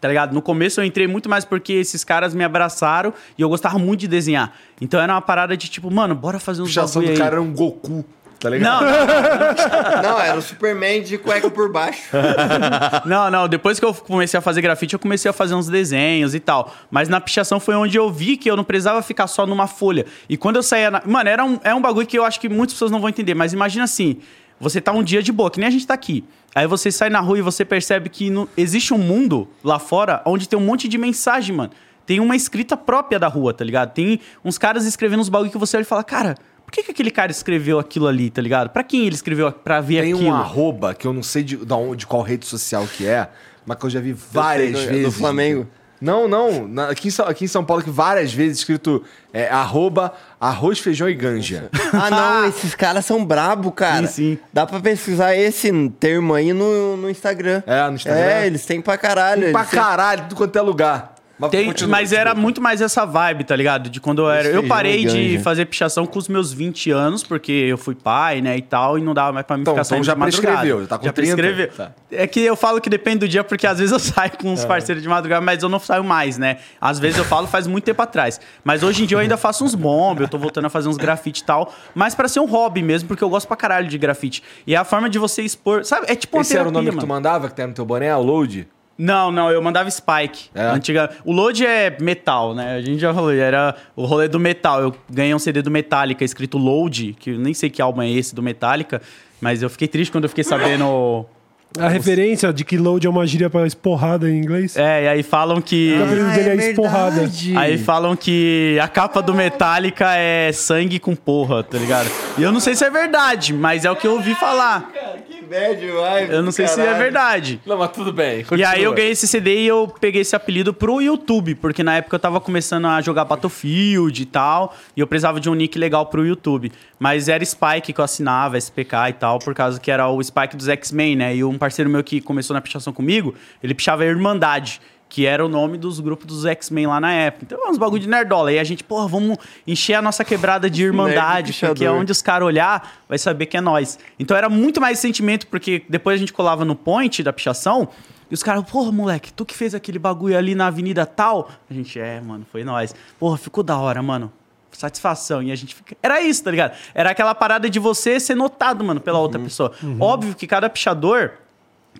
Tá ligado? No começo eu entrei muito mais porque esses caras me abraçaram e eu gostava muito de desenhar. Então era uma parada de tipo, mano, bora fazer uns pichação bagulho do aí. cara era um Goku, tá ligado? Não, não, [LAUGHS] Não, era o Superman de cueca por baixo. [LAUGHS] Não, não. Depois que eu comecei a fazer grafite, eu comecei a fazer uns desenhos e tal. Mas na pichação foi onde eu vi que eu não precisava ficar só numa folha. E quando eu saía. Na... Mano, era um, é um bagulho que eu acho que muitas pessoas não vão entender. Mas imagina assim: você tá um dia de boa, que nem a gente tá aqui. Aí você sai na rua e você percebe que no- existe um mundo lá fora onde tem um monte de mensagem, mano. Tem uma escrita própria da rua, tá ligado? Tem uns caras escrevendo uns bagulho que você olha e fala, cara. Por que, que aquele cara escreveu aquilo ali, tá ligado? Pra quem ele escreveu pra ver Tem aquilo? um arroba que eu não sei de, da onde- de qual rede social que é, mas que eu já vi várias sei, vezes. do Flamengo. Não, não. na- aqui, em São, aqui em São Paulo, que várias vezes escrito é, arroba arroz, feijão e ganja. Ah, não, [LAUGHS] esses caras são brabo, cara. Sim, sim. Dá pra pesquisar esse termo aí no, no Instagram. É, no Instagram. É, eles têm pra caralho. pra eles têm- caralho, tudo quanto é lugar. Mas, Tem- continua, mas era muito mais essa vibe, tá ligado? De quando eu era. Eu feijão parei de fazer pichação com os meus 20 anos, porque eu fui pai, né, e tal, e não dava mais pra mim Então, ficar então saindo já de madrugada. prescreveu, já tá com já 30? prescreveu. Tá. É que eu falo que depende do dia, porque às vezes eu [LAUGHS] saio com uns parceiros de madrugada, mas eu não saio mais, né? Às vezes eu falo faz muito tempo atrás. Mas hoje em dia eu ainda faço uns bombs, eu tô voltando a fazer uns grafite e tal, mas pra ser um hobby mesmo, porque eu gosto pra caralho de grafite. E é a forma de você expor, sabe? É tipo uma Esse era o nome terapia, que tu mano. mandava, que tem no teu boné, o load? Não, não, eu mandava Spike. É? Antiga... O load é metal, né? A gente já falou, era o rolê do metal. Eu ganhei um CD do Metallica escrito Load, que eu nem sei que álbum é esse do Metallica, mas eu fiquei triste quando eu fiquei sabendo. [LAUGHS] A referência de que load é uma gíria pra esporrada em inglês. É, e aí falam que. O apelido dele é esporrada. verdade. Aí falam que a capa do Metallica é sangue com porra, tá ligado? E eu não sei se é verdade, mas é o que eu ouvi falar. Que bad vibe, Eu não sei se é caralho. verdade. Não, mas tudo bem. E aí eu ganhei esse CD e eu peguei esse apelido pro YouTube, porque na época eu tava começando a jogar Battlefield e tal, e eu precisava de um nick legal pro YouTube. Mas era Spike que eu assinava, SPK e tal, por causa que era o Spike dos X-Men, né? E um parceiro meu que começou na pichação comigo, ele pichava a Irmandade. Que era o nome dos grupos dos X-Men lá na época. Então, é uns bagulho de nerdola. E a gente, porra, vamos encher a nossa quebrada de Irmandade, porque é onde os caras olhar, vai saber que é nós. Então era muito mais sentimento, porque depois a gente colava no point da pichação, e os caras, porra, moleque, tu que fez aquele bagulho ali na avenida tal? A gente, é, mano, foi nós. Porra, ficou da hora, mano. Satisfação. E a gente fica. Era isso, tá ligado? Era aquela parada de você ser notado, mano, pela outra pessoa. Óbvio que cada pichador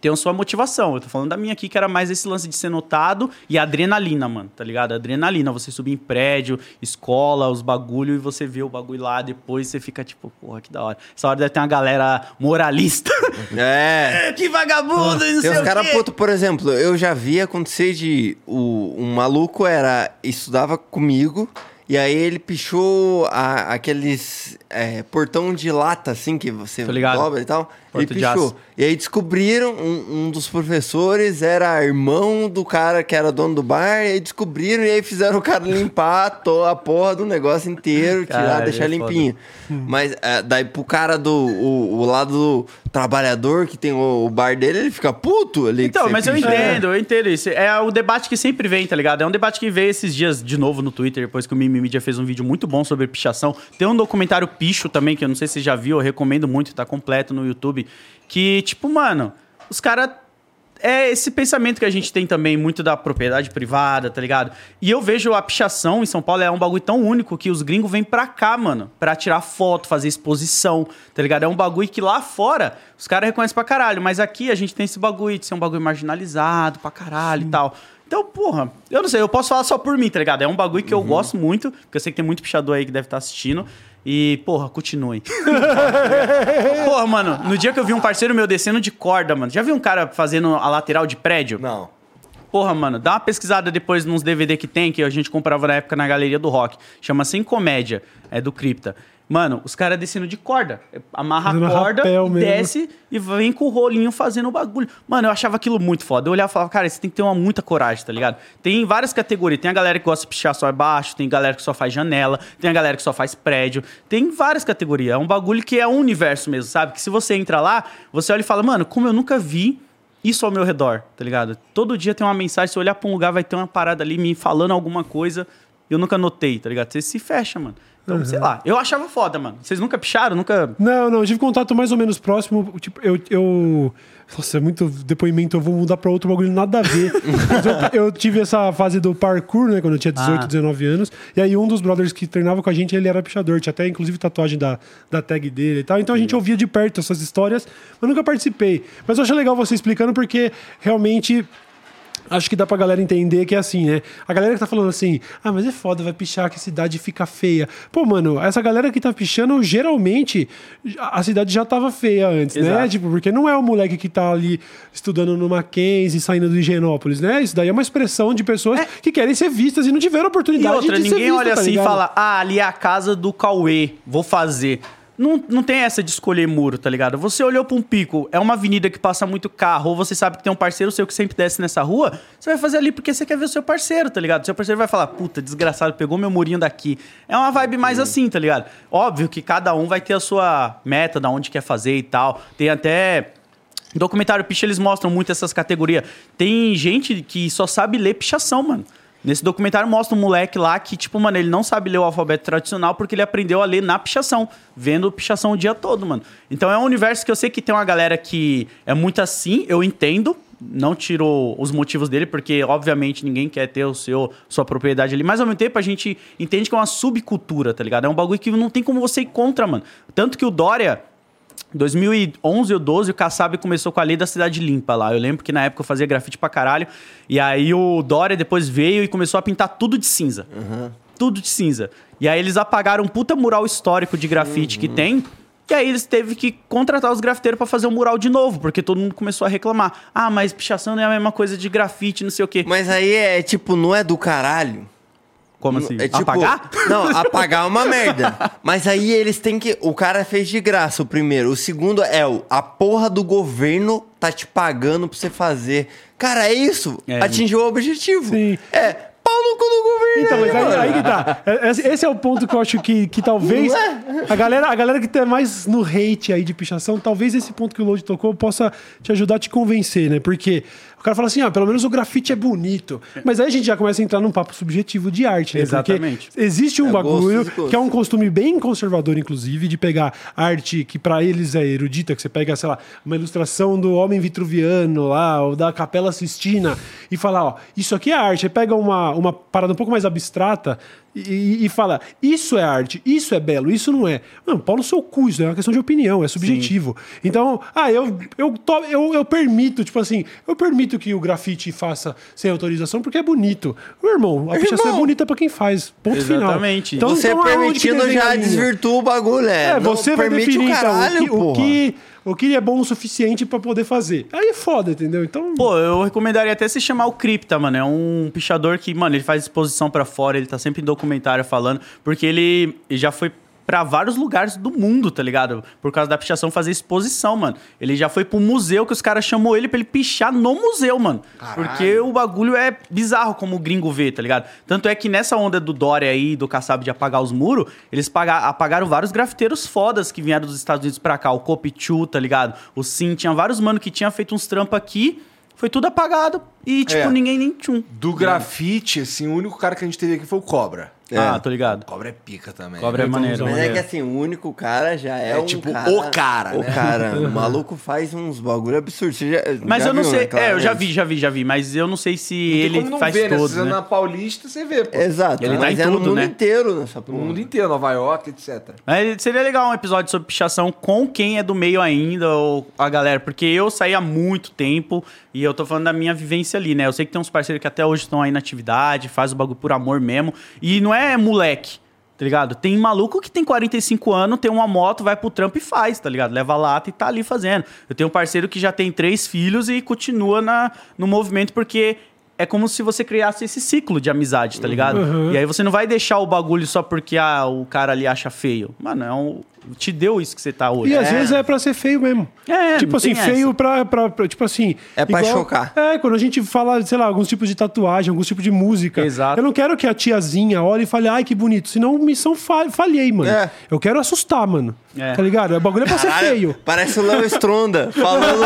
tem a sua motivação. Eu tô falando da minha aqui, que era mais esse lance de ser notado e adrenalina, mano, tá ligado? Adrenalina, você subir em prédio, escola, os bagulho e você vê o bagulho lá, depois você fica tipo, porra, que da hora. Essa hora deve ter uma galera moralista. [LAUGHS] [LAUGHS] É. que vagabundo, não Tem sei uns o caras, quê. puto, por exemplo, eu já vi acontecer de o, um maluco era estudava comigo e aí ele pichou a- aqueles é, portão de lata assim que você dobra e tal. Porta ele de pichou. E aí descobriram um, um dos professores era irmão do cara que era dono do bar e aí descobriram e aí fizeram o cara limpar to- a porra do negócio inteiro, tirar, Caralho, deixar é limpinho. Mas é, daí pro cara do o, o lado do trabalhador que tem o, o bar dele, ele fica puto ali. Então, mas eu entendo, eu entendo isso. É o debate que sempre vem, tá ligado? É um debate que veio esses dias de novo no Twitter, depois que o Mimi Media fez um vídeo muito bom sobre pichação. Tem um documentário Picho também, que eu não sei se você já viu, eu recomendo muito, tá completo no YouTube. Que, tipo, mano, os caras. É esse pensamento que a gente tem também, muito da propriedade privada, tá ligado? E eu vejo a pichação em São Paulo é um bagulho tão único que os gringos vêm pra cá, mano, pra tirar foto, fazer exposição, tá ligado? É um bagulho que lá fora os caras reconhecem pra caralho, mas aqui a gente tem esse bagulho de ser um bagulho marginalizado pra caralho e tal. Então, porra, eu não sei, eu posso falar só por mim, tá ligado? É um bagulho que eu gosto muito, porque eu sei que tem muito pichador aí que deve estar assistindo. E, porra, continuem. [LAUGHS] porra, mano, no dia que eu vi um parceiro meu descendo de corda, mano, já viu um cara fazendo a lateral de prédio? Não. Porra, mano, dá uma pesquisada depois nos DVD que tem, que a gente comprava na época na galeria do rock. Chama Sem Comédia, é do Cripta. Mano, os caras descendo de corda. Amarra Fazendo a corda, desce e vem com o rolinho fazendo o bagulho. Mano, eu achava aquilo muito foda. Eu olhava e falava, cara, você tem que ter uma muita coragem, tá ligado? Tem várias categorias. Tem a galera que gosta de pichar só baixo, tem galera que só faz janela, tem a galera que só faz prédio. Tem várias categorias. É um bagulho que é um universo mesmo, sabe? Que se você entra lá, você olha e fala, mano, como eu nunca vi isso ao meu redor, tá ligado? Todo dia tem uma mensagem, se eu olhar pra um lugar, vai ter uma parada ali me falando alguma coisa. Eu nunca notei, tá ligado? Você se fecha, mano. Então, sei lá. Eu achava foda, mano. Vocês nunca picharam? Nunca. Não, não, eu tive contato mais ou menos próximo. Tipo, eu. eu... Nossa, é muito depoimento, eu vou mudar pra outro bagulho, nada a ver. [LAUGHS] Eu, eu tive essa fase do parkour, né, quando eu tinha 18, Ah. 19 anos. E aí um dos brothers que treinava com a gente, ele era pichador. Tinha até, inclusive, tatuagem da, da tag dele e tal. Então a gente ouvia de perto essas histórias, mas nunca participei. Mas eu acho legal você explicando, porque realmente acho que dá pra galera entender que é assim, né? A galera que tá falando assim, ah, mas é foda, vai pichar que a cidade fica feia. Pô, mano, essa galera que tá pichando, geralmente, a cidade já tava feia antes, né? Exato. Tipo, porque não é o moleque que tá ali estudando no Mackenzie, saindo do Higienópolis, né? Isso daí é uma expressão de pessoas que querem ser vistas e não tiveram E oportunidade outra, de ser ninguém olha tá assim e ligado? fala, ah, ali é a casa do Cauê, vou fazer. Não, não tem essa de escolher muro, tá ligado? Você olhou pra um pico, é uma avenida que passa muito carro, ou você sabe que tem um parceiro seu que sempre desce nessa rua, você vai fazer ali porque você quer ver o seu parceiro, tá ligado? Seu parceiro vai falar, puta, desgraçado, pegou meu murinho daqui. É uma vibe mais assim, tá ligado? Óbvio que cada um vai ter a sua meta, da onde quer fazer e tal. Tem até Documentário Picha, eles mostram muito essas categorias. Tem gente que só sabe ler pichação, mano. Nesse documentário mostra um moleque lá que, tipo, mano, ele não sabe ler o alfabeto tradicional porque ele aprendeu a ler na pichação, vendo pichação o dia todo, mano. Então é um universo que eu sei que tem uma galera que é muito assim, eu entendo. Não tiro os motivos dele, porque, obviamente, ninguém quer ter o seu, sua propriedade ali. Mas, ao mesmo tempo, a gente entende que é uma subcultura, tá ligado? É um bagulho que não tem como você ir contra, mano. Tanto que o Dória, 2011 ou 12, o Kassab começou com a lei da cidade limpa lá. Eu lembro que na época eu fazia grafite pra caralho. E aí o Dória depois veio e começou a pintar tudo de cinza. Tudo de cinza. E aí eles apagaram um puta mural histórico de grafite que tem. E aí eles teve que contratar os grafiteiros pra fazer um mural de novo, porque todo mundo começou a reclamar. Ah, mas pichação não é a mesma coisa de grafite, não sei o quê. Mas aí é tipo, não é do caralho. Como assim? É tipo, Apagar? Não, apagar é uma [LAUGHS] merda. Mas aí eles têm que. O cara fez de graça o primeiro. O segundo é o. A porra do governo tá te pagando pra você fazer. Cara, é isso. É. Atingiu o objetivo. Sim. É. Pau no cu do governo. Então, mas aí, aí que tá. [LAUGHS] É- Esse esse é o ponto que eu acho que, que talvez. A galera, a galera que tá mais no hate aí de pichação, talvez esse ponto que o Load tocou possa te ajudar a te convencer, né? Porque o cara fala assim, ah, pelo menos o grafite é bonito. Mas aí a gente já começa a entrar num papo subjetivo de arte, né? Exatamente. Porque existe um É bagulho que é um costume bem conservador, inclusive, de pegar arte que pra eles é erudita, que você pega, sei lá, uma ilustração do Homem Vitruviano lá, ou da Capela Sistina, e falar, ó, isso aqui é arte. Aí pega uma, uma parada um pouco mais abstrata e, e fala, isso é arte, isso é belo, isso não é. Mano, pau no seu cu, isso é uma questão de opinião, é subjetivo. Então, ah, eu, eu, to- eu, eu permito, tipo assim, eu permito que o grafite faça sem autorização porque é bonito. Meu irmão, a pichação é bonita pra quem faz. Ponto final. Exatamente. Então, Você então, que permitindo já desvirtua o bagulho, é. É, você vai permite definir o caralho, então, o, que, o, que, é bom o suficiente pra poder fazer. Aí é foda, entendeu? Então, Pô, eu recomendaria até se chamar o Cripta, mano. É um pichador que, mano, ele faz exposição pra fora, ele tá sempre em documentário falando, porque ele já foi pra vários lugares do mundo, tá ligado? Por causa da pichação fazer exposição, mano. Ele já foi pro museu que os caras chamou ele pra ele pichar no museu, mano. Porque o bagulho é bizarro como o gringo vê, tá ligado? Tanto é que nessa onda do Dória aí, do Kassab de apagar os muros, eles paga- apagaram vários grafiteiros fodas que vieram dos Estados Unidos pra cá. O Copichu, tá ligado? O Sim, tinha vários mano que tinha feito uns trampos aqui. Foi tudo apagado e, tipo, É. ninguém nem tchum. Do grafite, assim, o único cara que a gente teve aqui foi o Cobra. Ah, tô ligado. Cobra é pica também. Cobra é maneiro. Mas é maneiro. que assim, o único cara já é, É um tipo cara, o cara, O né? cara. [LAUGHS] O maluco faz uns bagulho absurdo. Você já- Mas já eu não viu, sei. né, É, eu já vi, já vi, já vi. Mas eu não sei se Não ele como não faz ver, né? todos, Se você né? na Paulista, você vê, pô. Exato. Ele tá mas em é no tudo, mundo né? inteiro nessa No porra. mundo inteiro, Nova York, etc. Mas seria legal um episódio sobre pichação com quem é do meio ainda, ou a galera. Porque eu saí há muito tempo e eu tô falando da minha vivência ali, né? Eu sei que tem uns parceiros que até hoje estão aí na atividade, faz o bagulho por amor mesmo. E não é moleque, tá ligado? Tem maluco que tem 45 anos, tem uma moto, vai pro trampo e faz, tá ligado? Leva lata e tá ali fazendo. Eu tenho um parceiro que já tem três filhos e continua na, no movimento porque é como se você criasse esse ciclo de amizade, tá ligado? Uhum. E aí você não vai deixar o bagulho só porque ah, o cara ali acha feio. Mano, é um, te deu isso que você tá hoje. E às vezes é pra ser feio mesmo. É, tipo não assim, feio pra, pra, pra- Tipo assim. É pra chocar. É, quando a gente fala, sei lá, alguns tipos de tatuagem, alguns tipos de música. Exato. Eu não quero que a tiazinha olhe e fale, ai, que bonito. Senão missão fa falhei, mano. É. Eu quero assustar, mano. É. Tá ligado? O bagulho é pra ser Caralho, feio. Parece o Léo Stronda [LAUGHS] falando.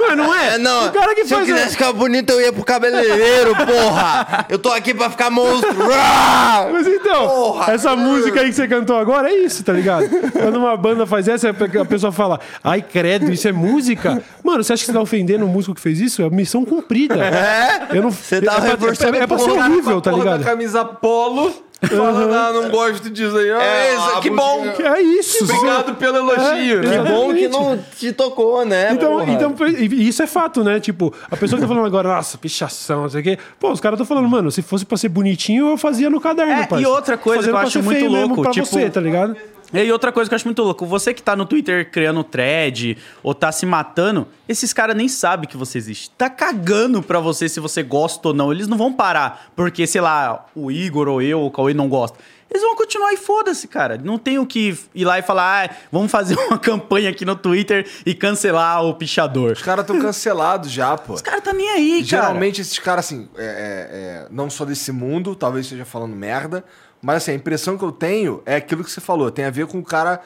Mas não é? É, não. O cara que se eu faz. quisesse ficar bonito, eu ia pro cabeleireiro, porra! Eu tô aqui pra ficar monstro! [LAUGHS] Mas então, Porra! essa música aí que você cantou agora é isso, tá ligado? Quando uma banda faz essa, a pessoa fala, ai, credo, isso é música? Mano, você acha que você tá ofendendo o músico que fez isso? É missão cumprida. É? Eu não, Você tá é pra- reforçando é, é pra ser horrível, tá ligado? camisa polo, falando, ah, não gosto disso aí. Ah, É, isso, a que bom. música- É isso. Obrigado pelo elogio. É? Que bom que não te tocou, né? Então, porra? então, isso é fato, né? Tipo, a pessoa que tá falando agora, nossa, pichação, não sei o quê. Pô, os caras estão falando, mano, se fosse pra ser bonitinho, eu fazia no caderno, É, parça. e outra coisa Fazendo que eu acho muito louco, pra tipo- você, tá ligado? E outra coisa que eu acho muito louco, você que tá no Twitter criando thread ou tá se matando, esses caras nem sabem que você existe. Tá cagando pra você se você gosta ou não. Eles não vão parar porque, sei lá, o Igor ou eu ou o Cauê não gosta. Eles vão continuar e foda-se, cara. Não tem o que ir lá e falar, ah, vamos fazer [LAUGHS] uma campanha aqui no Twitter e cancelar o pichador. Os caras estão cancelados já, pô. Os caras tá nem aí, cara. Geralmente esses caras, assim, é, é, é, não só desse mundo, talvez esteja falando merda, mas assim, a impressão que eu tenho é aquilo que você falou, tem a ver com o cara.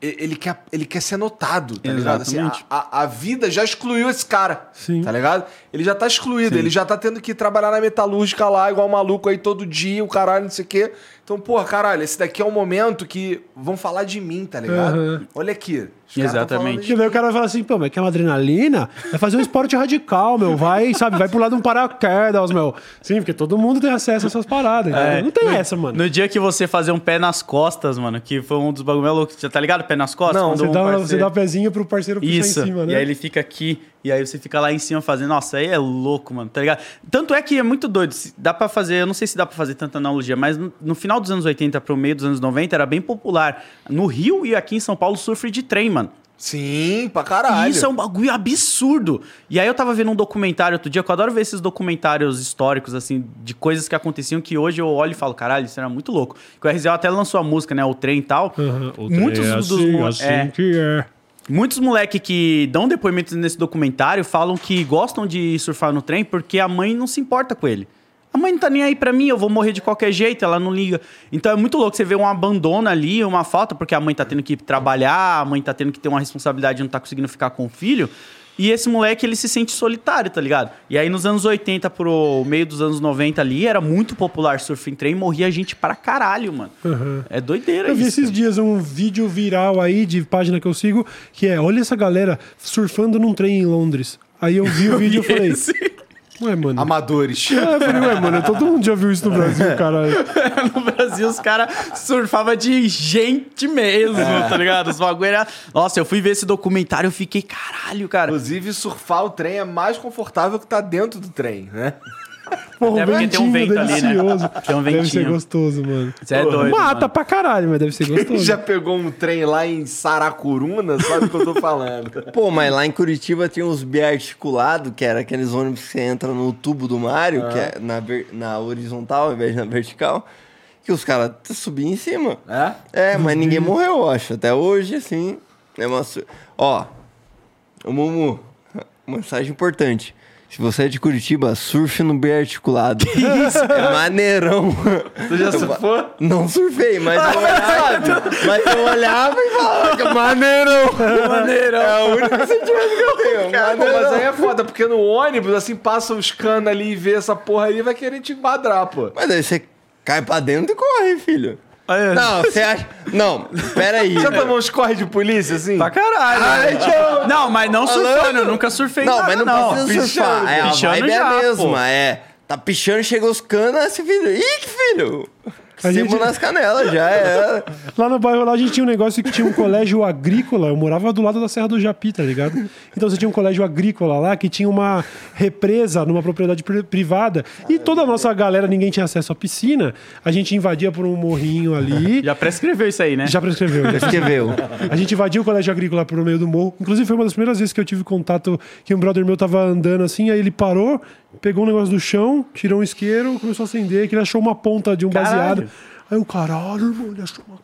Ele quer, ele quer ser notado, tá ligado? Assim, Exatamente. a, a, a vida já excluiu esse cara. Sim. Tá ligado? Ele já tá excluído, ele já tá tendo que trabalhar na metalúrgica lá, igual maluco aí todo dia, o caralho, não sei o quê. Então, porra, caralho, esse daqui é um momento que vão falar de mim, tá ligado? Aham. Olha aqui. Exatamente. daí o cara vai falar assim, pô, mas quer uma adrenalina? Vai fazer um esporte radical, meu. Vai, sabe, vai pular de um paraquedas, meu. Sim, porque todo mundo tem acesso a essas paradas. É? Não tem no- essa, mano. No dia que você fazer um pé nas costas, mano, que foi um dos bagulho loucos. Já tá ligado? Pé nas costas? Não, Você um dá, parceiro- você dá pezinho pro parceiro puxar Isso. em cima, né? E aí ele fica aqui, e aí você fica lá em cima fazendo. Nossa, aí é louco, mano, tá ligado? Tanto é que é muito doido. Dá pra fazer, eu não sei se dá pra fazer tanta analogia, mas no, no final dos anos 80 pro meio dos anos 90 era bem popular. No Rio e aqui em São Paulo, surf de trem, mano. Sim, pra E caralho. isso é um bagulho absurdo. E aí eu tava vendo um documentário outro dia, que eu adoro ver esses documentários históricos, assim, de coisas que aconteciam que hoje eu olho e falo, caralho, isso era muito louco. Que o RZO até lançou a música, né? O trem e tal. O Muitos trem é dos. assim, assim é, que é. Muitos moleque que dão depoimentos nesse documentário falam que gostam de surfar no trem porque a mãe não se importa com ele. A mãe não tá nem aí pra mim, eu vou morrer de qualquer jeito, ela não liga. Então é muito louco você ver um abandono ali, uma falta, porque a mãe tá tendo que ir trabalhar, a mãe tá tendo que ter uma responsabilidade e não tá conseguindo ficar com o filho. E esse moleque, ele se sente solitário, tá ligado? E aí nos anos 80 pro meio dos anos 90 ali, era muito popular surf em trem, morria gente pra caralho, mano. É doideira Eu vi isso. esses dias um vídeo viral aí de página que eu sigo, que é, olha essa galera surfando num trem em Londres. Aí eu vi o vídeo e [LAUGHS] falei, ué, mano. Amadores. É, eu falei, ué, mano, todo mundo já viu isso no Brasil, caralho. [LAUGHS] no Brasil, os caras surfavam de gente mesmo, tá ligado? Os bagulho era... Nossa, eu fui ver esse documentário e fiquei, caralho, cara. Inclusive, surfar o trem é mais confortável que tá dentro do trem, né? Porra, É porque tem um ventinho, vento ali, né? delicioso. Tem um Deve ser ventinho. gostoso, mano. Você é doido, Mata mano. pra caralho, mas deve ser [LAUGHS] gostoso. Já pegou um trem lá em Saracuruna? Sabe o que eu tô falando? [LAUGHS] Pô, mas lá em Curitiba tinha uns biarticulados, que era aqueles ônibus que você entra no tubo do Mário, que é na, na horizontal ao invés de na vertical, que os caras subiam em cima. É? É, mas ninguém morreu, eu acho. Até hoje, assim. É uma... Ó, o Mumu, mensagem importante. Se você é de Curitiba, surfe no biarticulado. [LAUGHS] Isso? É maneirão. Tu já surfou? Não surfei, mas eu olhava, mas eu olhava e falava que maneirão. [LAUGHS] Maneirão. É a única sentimento que eu tenho. [LAUGHS] Cara, mas aí é foda, porque no ônibus, assim, passa os canos ali e vê essa porra aí, vai querer te enquadrar, pô. Mas aí você cai pra dentro e corre, filho. É. Não, [LAUGHS] você acha... Não, peraí. Já tomou uns corre de polícia, assim? Pra caralho. Ai, né? tchau. Não, mas não surfando, eu nunca surfei Não, nada, mas não, não. precisa surfar. É, a Pichando vibe é já, a pô. mesma. É, tá pichando, chegou os canos, esse filho... Ih, que filho! A Sebo gente- nas canelas, já era. [LAUGHS] Lá no bairro lá a gente tinha um negócio que tinha um colégio agrícola. Eu morava do lado da Serra do Japi, tá ligado? Então você tinha um colégio agrícola lá que tinha uma represa numa propriedade pri- privada. E toda a nossa galera, ninguém tinha acesso à piscina. A gente invadia por um morrinho ali. Já prescreveu isso aí, né? Já prescreveu. já Escreveu. A gente invadiu o colégio agrícola por meio do morro. Inclusive, foi uma das primeiras vezes que eu tive contato que um brother meu tava andando assim, aí ele parou, pegou um negócio do chão, tirou um isqueiro, começou a acender, que ele achou uma ponta de um Caralho. baseado. Aí o caralho, irmão, ele achou uma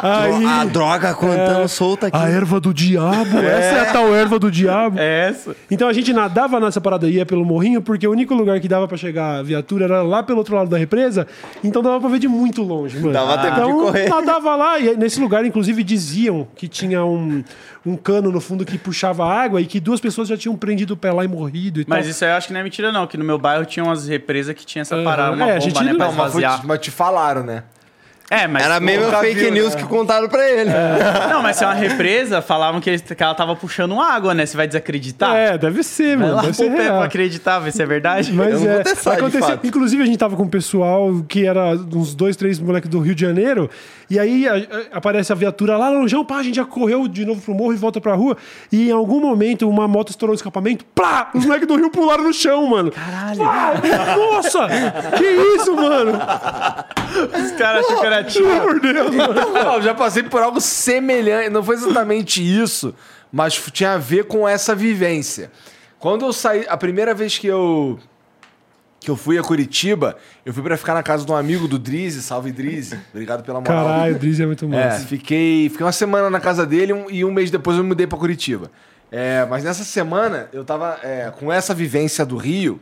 Aí. A droga contando solta aqui. A erva do diabo, essa é a tal erva do diabo. É essa. Então a gente nadava nessa parada ia pelo morrinho, porque o único lugar que dava pra chegar a viatura era lá pelo outro lado da represa, então dava pra ver de muito longe, mano. Dava tempo de então, correr. nadava lá, e nesse lugar, inclusive, diziam que tinha um, um cano no fundo que puxava água e que duas pessoas já tinham prendido o pé lá e morrido e Mas tal. isso aí eu acho que não é mentira, não. Que no meu bairro tinha umas represas que tinha essa Aham. parada, uma É, a bomba, gente né? não- Pra Não, mas, mas te falaram, né? É, mas. Era mesmo fake viu, news né? que contaram pra ele. [LAUGHS] Não, mas se é uma represa, falavam que, eles- que ela tava puxando água, né? Você vai desacreditar? É, deve ser, Vai mano. lá Deve ser real. pra acreditar, ver se é verdade. Mas Eu não é, vou testar, de aconteceu. fato. Inclusive, a gente tava com um pessoal que era uns dois, três moleques do Rio de Janeiro. E aí a- a- aparece a viatura lá longe, pá, a gente já correu de novo pro morro e volta pra rua. E em algum momento uma moto estourou o escapamento, plá! Os moleques do Rio pularam no chão, mano. Caralho. Nossa! que isso, mano? Os caras acham que era tiro. Pelo amor de Deus, mano. Não, eu já passei por algo semelhante. Não foi exatamente isso, mas tinha a ver com essa vivência. Quando eu saí, a primeira vez que eu que eu fui a Curitiba, eu fui pra ficar na casa de um amigo do Drizzy, salve Drizzy. Obrigado pela moral. Caralho, o Drizzy é muito É, massa. fiquei, fiquei uma semana na casa dele um- e um mês depois eu me mudei pra Curitiba. É, mas nessa semana eu tava é, com essa vivência do Rio.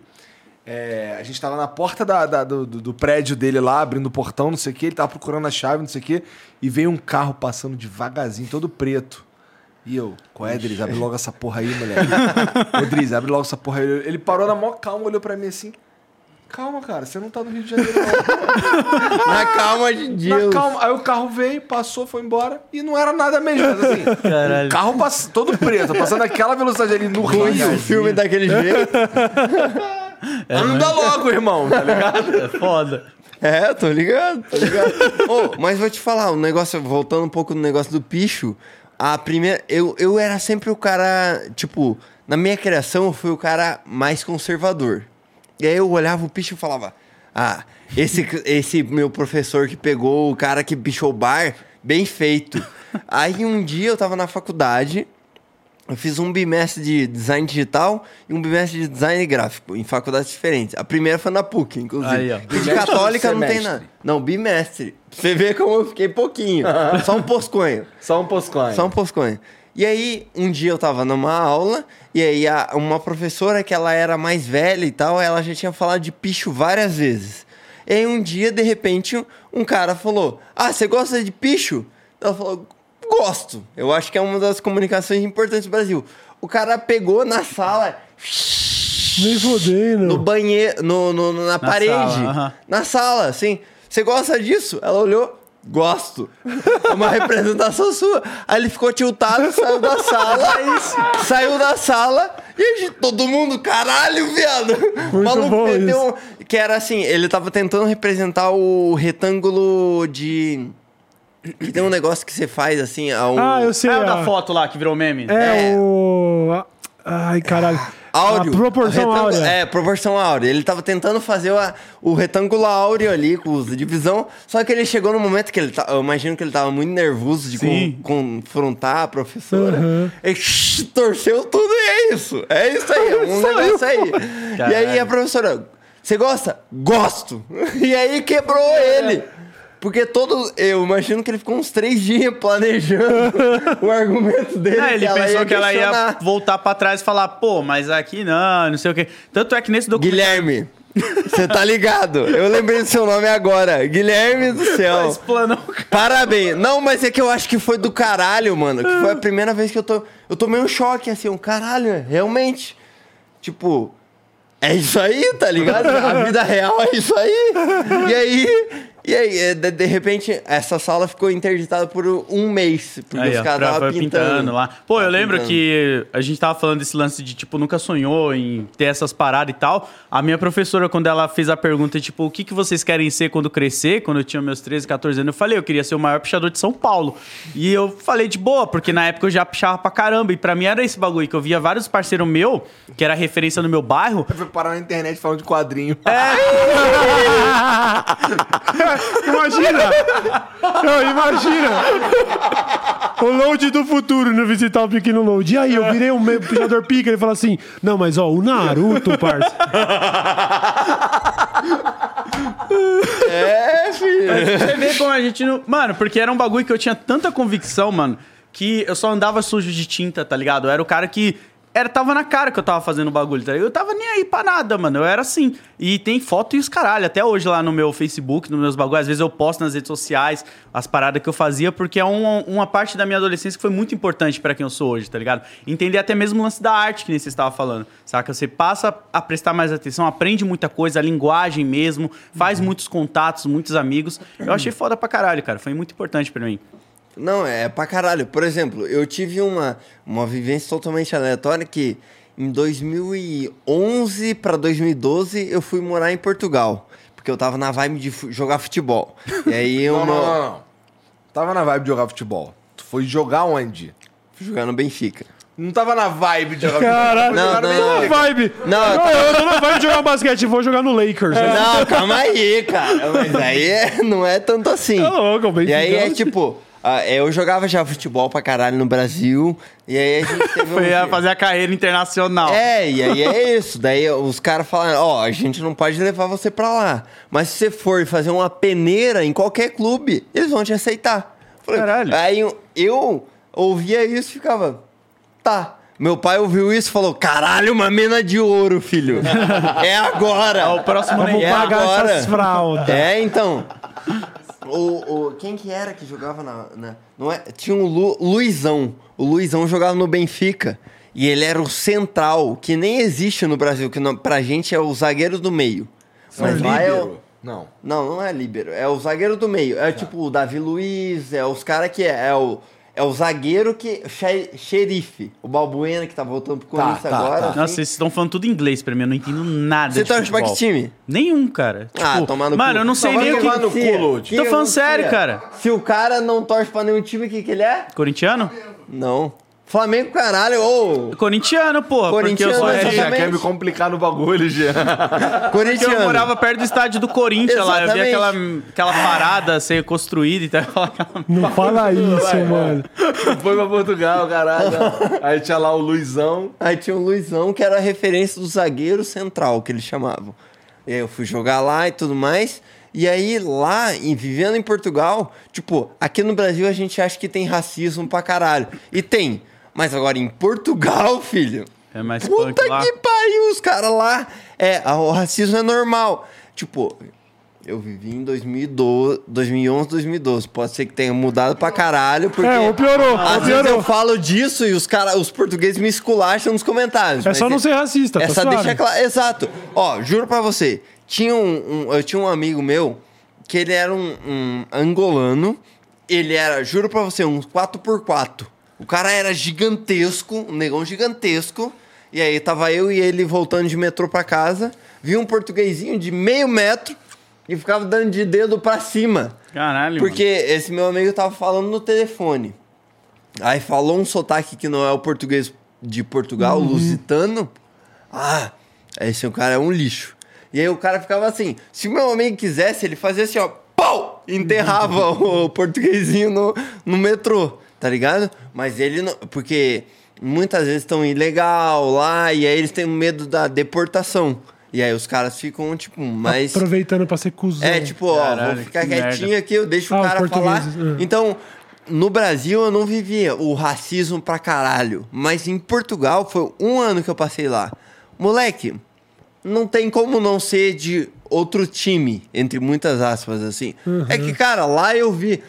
é, a gente tava na porta da- da- do, do- prédio dele lá, abrindo o portão, não sei o que, ele tava procurando a chave, não sei o que, e veio um carro passando devagarzinho, todo preto. E eu, qual é, Driz? Abre logo essa porra aí, moleque. [LAUGHS] Ô, Driz, abre logo essa porra aí. Ele parou na maior calma, olhou pra mim assim. Calma, cara, você não tá no Rio de Janeiro, não. [LAUGHS] Na calma de Na Deus. calma. Aí o carro veio, passou, foi embora e não era nada mesmo. Mas assim, o carro pass... todo preto, passando aquela velocidade ali no Rio. o filme daquele jeito. [LAUGHS] Anda logo, irmão, tá ligado? [LAUGHS] É foda. É, tô ligado, tô ligado. Ô, mas vou te falar, um negócio, voltando um pouco no negócio do picho, a primeira. Eu, eu era sempre o cara, tipo, na minha criação eu fui o cara mais conservador. E aí eu olhava o picho e falava: Ah, esse, esse meu professor que pegou o cara que pichou o bar, bem feito. [LAUGHS] Aí um dia eu tava na faculdade. Eu fiz um bimestre de design digital e um bimestre de design gráfico, em faculdades diferentes. A primeira foi na PUC, inclusive. Aí, ó. De Bimestre católica não tem nada. Não, bimestre. Você vê como eu fiquei pouquinho. [LAUGHS] Só um posconho. Só um posconho. Só um posconho. E aí, um dia eu tava numa aula, e aí a- uma professora que ela era mais velha e tal, ela já tinha falado de picho várias vezes. E aí um dia, de repente, um- um cara falou: Ah, você gosta de picho? Ela falou: Gosto. Eu acho que é uma das comunicações importantes do Brasil. O cara pegou na sala, Nem [LAUGHS] fodendo. no banheiro, no, no- no- na, parede, sala, aham. na sala, assim. Você gosta disso? Ela olhou, gosto. É uma representação sua. Aí ele ficou tiltado, saiu da sala, saiu da sala e a gente- todo mundo, caralho, viado. Muito maluco bom meteu um- que era assim, ele tava tentando representar o retângulo de que tem um negócio que você faz assim, a um Ah, eu sei. É o da foto lá que virou meme? É, o. Ai, caralho. áureo. A proporção áurea. É, proporção áurea. Ele tava tentando fazer a- o retângulo áureo ali, com os divisão, só que ele chegou no momento que ele tá, eu imagino que ele tava muito nervoso de con- confrontar a professora. Uhum. Ele shh, torceu tudo e é isso. É isso aí, é um negócio aí. E aí a professora, você gosta? Gosto. [LAUGHS] E aí quebrou ele. Porque todo. Eu imagino que ele ficou uns três dias planejando [LAUGHS] o argumento dele. É, ele ela pensou que ela ia voltar pra trás e falar, pô, mas aqui não, não sei o quê. Tanto é que nesse documento. Guilherme, [LAUGHS] você tá ligado? Eu lembrei do seu nome agora. Guilherme do céu. Explanou. Parabéns. Não, mas é que eu acho que foi do caralho, mano. Que foi a primeira vez que eu tô. Eu tomei um choque, assim, um caralho, realmente. Tipo, é isso aí, tá ligado? A vida real é isso aí. E aí, E aí, eh, de, de repente, essa sala ficou interditada por um mês. Porque Aí, os caras estavam foi pintando. lá. Pô, eu lembro pintando. que a gente tava falando desse lance de, tipo, nunca sonhou em ter essas paradas e tal. A minha professora, quando ela fez a pergunta, tipo, o que, que vocês querem ser quando crescer? Quando eu tinha meus 13, 14 anos, eu falei, eu queria ser o maior pichador de São Paulo. E eu falei de boa, porque na época eu já pichava pra caramba. E pra mim era esse bagulho, que eu via vários parceiros meus, que era referência no meu bairro, Foi parar na internet falando de quadrinho. [LAUGHS] Imagina! Não, imagina! O load do futuro no visitar o pequeno load. E aí, eu virei um pichador pica. Ele fala assim: Não, mas ó, o Naruto, parça. É, filho. Você vê como a gente não. Mano, porque era um bagulho que eu tinha tanta convicção, mano, que eu só andava sujo de tinta, tá ligado? Eu era o cara que. Era, tava na cara que eu tava fazendo o bagulho, tá ligado? Eu tava nem aí pra nada, mano. Eu era assim. E tem foto e os caralho. Até hoje lá no meu Facebook, nos meus bagulhos, às vezes eu posto nas redes sociais as paradas que eu fazia, porque é uma, uma parte da minha adolescência que foi muito importante pra quem eu sou hoje, tá ligado? Entender até mesmo o lance da arte que nem você estava falando, saca? Você passa a prestar mais atenção, aprende muita coisa, a linguagem mesmo, faz muitos contatos, muitos amigos. Eu achei foda pra caralho, cara. Foi muito importante pra mim. Não, é pra caralho. Por exemplo, eu tive uma, uma vivência totalmente aleatória que em 2011 pra 2012 eu fui morar em Portugal. Porque eu tava na vibe de jogar futebol. E aí [LAUGHS] eu Não, não, não, não. Tava na vibe de jogar futebol. Tu foi jogar onde? fui jogar no Benfica. Não tava na vibe de jogar Caralho, Não, no não. Benfica. vibe. Não, Não, eu tô na vibe de jogar basquete, vou jogar no Lakers. né? Não, calma aí, cara. Mas aí é- não é tanto assim. Tá louco, o E aí é é tipo, ah, eu jogava já futebol pra caralho no Brasil. E aí a gente teve [LAUGHS] um Foi a dia- fazer a carreira internacional. É, e aí é isso. Daí os caras falaram, ó, a gente não pode levar você pra lá. Mas se você for fazer uma peneira em qualquer clube, eles vão te aceitar. Falei, Caralho. Aí eu, eu ouvia isso e ficava, tá. Meu pai ouviu isso e falou, caralho, uma mina de ouro, filho. [LAUGHS] é agora. É o próximo Vamos É pagar agora. essas fraldas. É, então. O, o, quem que era que jogava na. na- não é, tinha um Lu, Luizão. O Luizão jogava no Benfica. E ele era o central, que nem existe no Brasil, que não, pra gente é o zagueiro do meio. Mas lá é o. Não. Não, não é líbero. É o zagueiro do meio. É tipo o Davi Luiz, é os caras que é, é o. É o zagueiro que. xe- Xerife. O Balbuena que tá voltando pro Tá, Corinthians tá, agora. tá. assim. Nossa, vocês estão falando tudo em inglês pra mim, eu não entendo nada Você torce pra que time? Nenhum, cara. Ah, Tipo, tomar no Mano, cu. eu não sei nem o tomar que... no cu, Lud. Que Tô falando acontecia? sério, cara. Se o cara não torce pra nenhum time, o que, que ele é? Corintiano? Não. Flamengo, caralho, ô! Corintiano, porra. Porque eu Corintiano, sou É, já quer me complicar no bagulho, já. [LAUGHS] Porque Corintiano. eu morava perto do estádio do Corinthians lá. Eu vi aquela, aquela parada ser construída e tal. [LAUGHS] Não fala isso, mano. Foi pra Portugal, caralho. Aí tinha lá o Luizão. Aí tinha o Luizão, que era a referência do zagueiro central, que eles chamavam. E aí eu fui jogar lá e tudo mais. E aí lá, em, vivendo em Portugal, tipo, aqui no Brasil a gente acha que tem racismo pra caralho. E tem. Mas agora em Portugal, filho. É mais Puta punk lá. que pariu, os caras lá. É, o racismo é normal. Tipo, eu vivi em 2012, 2011, 2012. Pode ser que tenha mudado pra caralho, porque. É, ou piorou, ou Às vezes eu piorou. falo disso e os cara, os portugueses me esculacham nos comentários. É só não ser racista, tá É só deixar claro. Exato. Ó, juro pra você. Tinha um, um- eu tinha um amigo meu que ele era um, um angolano. Ele era, juro pra você, um 4x4. O cara era gigantesco, um negão gigantesco. E aí tava eu e ele voltando de metrô pra casa. Vi um portuguesinho de meio metro e ficava dando de dedo pra cima. Caralho, Porque esse meu amigo tava falando no telefone. Aí falou um sotaque que não é o português de Portugal, lusitano. Ah, esse cara é um lixo. E aí o cara ficava assim, se o meu amigo quisesse, ele fazia assim, ó, pau! Enterrava [LAUGHS] o portuguesinho no, no metrô, tá ligado? Mas ele não. Porque muitas vezes estão ilegal lá, e aí eles têm medo da deportação. E aí os caras ficam, tipo, mais. Aproveitando pra ser cuzão. É, tipo, ó, Caralho, vou ficar que merda. quietinho aqui, eu deixo Ah, o cara falar. é. Então, no Brasil eu não vivia o racismo pra caralho. Mas em Portugal foi um ano que eu passei lá. Moleque, não tem como não ser de outro time, entre muitas aspas, assim. É que, cara, lá eu vi.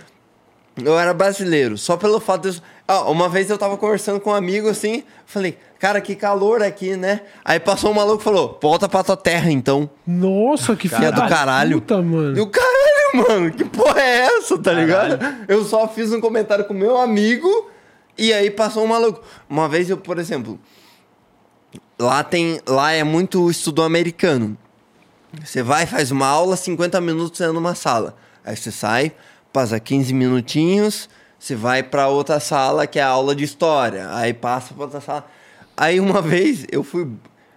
Eu era brasileiro, só pelo fato de. Ah, uma vez eu tava conversando com um amigo assim, falei, cara, que calor aqui, né? Aí passou um maluco e falou: volta pra tua terra então. Nossa, que filha do caralho. puta, mano. E o caralho, mano, que porra é essa, tá ligado? Eu só fiz um comentário com meu amigo e aí passou um maluco. Uma vez eu, por exemplo, lá tem, lá é muito estudo americano. Você vai, faz uma aula, 50 minutos é numa sala. Aí você sai, passa 15 minutinhos, você vai pra outra sala que é a aula de história. Aí passa pra outra sala. Aí uma [LAUGHS] vez eu fui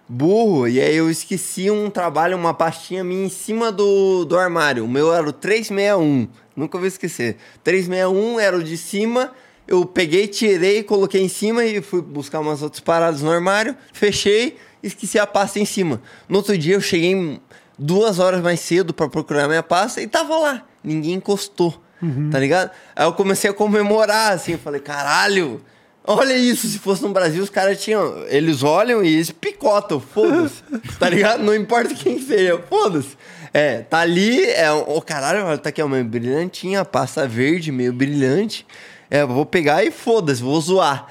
burro e aí eu esqueci um trabalho, uma pastinha minha em cima do, do armário. O meu era o 361. Nunca vou esquecer. 361 era o de cima. Eu peguei, tirei, coloquei em cima e fui buscar umas outras paradas no armário. Fechei, esqueci a pasta em cima. No outro dia eu cheguei duas horas mais cedo pra procurar minha pasta e tava lá. Ninguém encostou. Tá ligado? Aí eu comecei a comemorar, assim. Eu falei, caralho, olha isso. Se fosse no Brasil, os caras tinham. Eles olham e eles picotam, foda-se. [LAUGHS] tá ligado? Não importa quem seja, foda-se. É, tá ali, é. Ô, caralho, olha, tá aqui, ó, meio brilhantinha, pasta verde, meio brilhante. É, vou pegar e foda-se, vou zoar.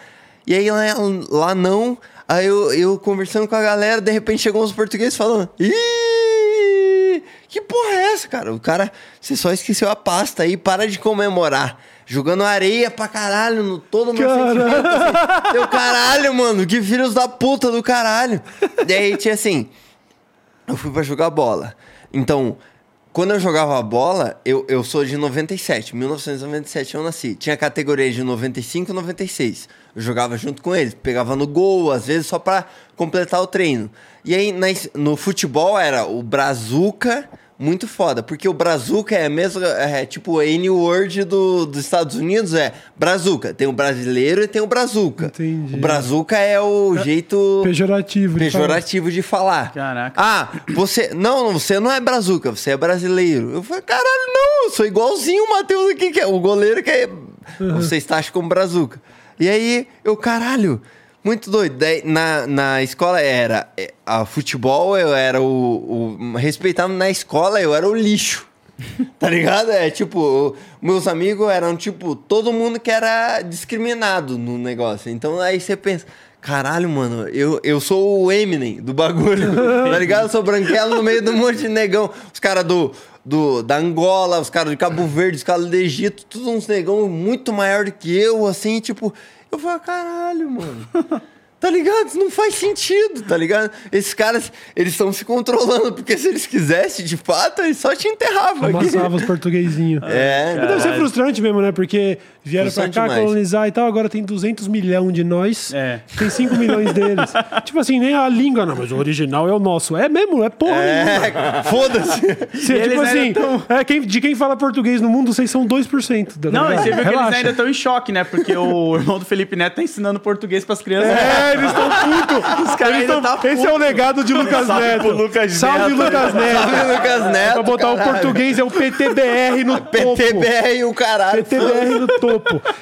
E aí lá, lá não. Aí eu, eu conversando com a galera, de repente chegou uns portugueses falando. Ih! Que porra é essa, cara? O cara, você só esqueceu a pasta aí, para de comemorar. Jogando areia pra caralho no todo o meu sentimento. Assim. Teu caralho, mano, que filhos da puta do caralho. Daí tinha assim, eu fui pra jogar bola. Então, quando eu jogava bola, eu, eu sou de 97, 1997 eu nasci. Tinha categoria de 95 e 96. Eu jogava junto com eles, pegava no gol, às vezes só pra completar o treino. E aí no futebol era o Brazuca, muito foda, porque o Brazuca é mesmo, é tipo o N-word do, dos Estados Unidos, é Brazuca. Tem o brasileiro e tem o Brazuca. Entendi. O Brazuca é o jeito Pejorativo. de falar. pejorativo de falar. Caraca. Ah, você. Não, você não é brazuca, você é brasileiro. Eu falei, caralho, não, eu sou igualzinho o Matheus aqui, que é o goleiro que é. Você está como brazuca. E aí, eu, caralho, muito doido. Na, na escola era. é, A futebol, eu era o, o. Respeitado na escola, eu era o lixo. [LAUGHS] Tá ligado? É tipo, meus amigos eram tipo, todo mundo que era discriminado no negócio. Então aí você pensa, caralho, mano, eu, eu sou o Eminem do bagulho. [LAUGHS] tá ligado? Eu sou branquelo no meio um monte de negão. Os caras do, do, da Angola, os caras de Cabo Verde, os caras do Egito, todos uns negão muito maior do que eu, assim, tipo, eu falo, caralho, mano. [LAUGHS] Tá ligado? Isso não faz sentido, tá ligado? Esses caras, eles estão se controlando, porque se eles quisessem, de fato, eles só te enterravam. Amassava os portuguesinhos. É, deve ser frustrante mesmo, né? Porque vieram pra cá demais. colonizar e tal, agora tem 200 milhões de nós. É. Tem 5 milhões deles. [LAUGHS] tipo assim, nem a língua, não, mas o original é o nosso. É mesmo, é porra. nenhuma. é [LAUGHS] foda-se. Tipo assim, tão- é, quem, de quem fala português no mundo, vocês são 2%. tá Não, e você viu que eles Relaxa. ainda estão em choque, né? Porque o irmão do Felipe Neto tá ensinando português pras crianças. É, eles estão putos. [LAUGHS] Os caras Eles ainda tão- tá Esse é o legado de Lucas Salve Neto. pro Lucas Salve Neto. Lucas Neto. Salve, Lucas Neto, Pra botar o caralho. português é o PTBR no topo. PTBR e o caralho. PTBR no topo.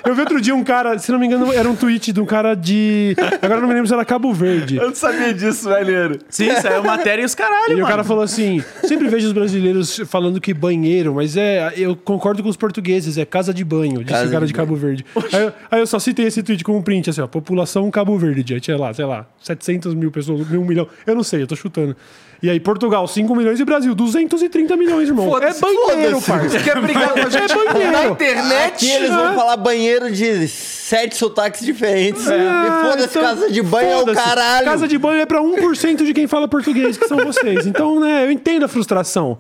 Eu vi outro dia um cara, se não me engano, era um tweet de um cara de. Agora não me lembro se era Cabo Verde. Eu não sabia disso, velho. Sim, saiu matéria e os caralho, E mano. o cara falou assim: sempre vejo os brasileiros falando que banheiro, mas é. Eu concordo com os portugueses, é casa de banho, disse Casa o cara de de Cabo Verde. Aí, eu- aí eu só citei esse tweet com um print, assim, ó, população Cabo Verde, tinha lá, sei lá, 700 mil pessoas, um milhão, eu não sei, eu tô chutando. E aí, Portugal, 5 milhões e Brasil, 230 milhões, irmão. É banheiro, parça. Quer brigar com a gente É banheiro. na internet? Aqui eles vão falar banheiro de sete sotaques diferentes. E foda-se, então, casa de banho é o caralho. Casa de banho é pra 1% de quem fala português, que são vocês. Então, né, eu entendo a frustração.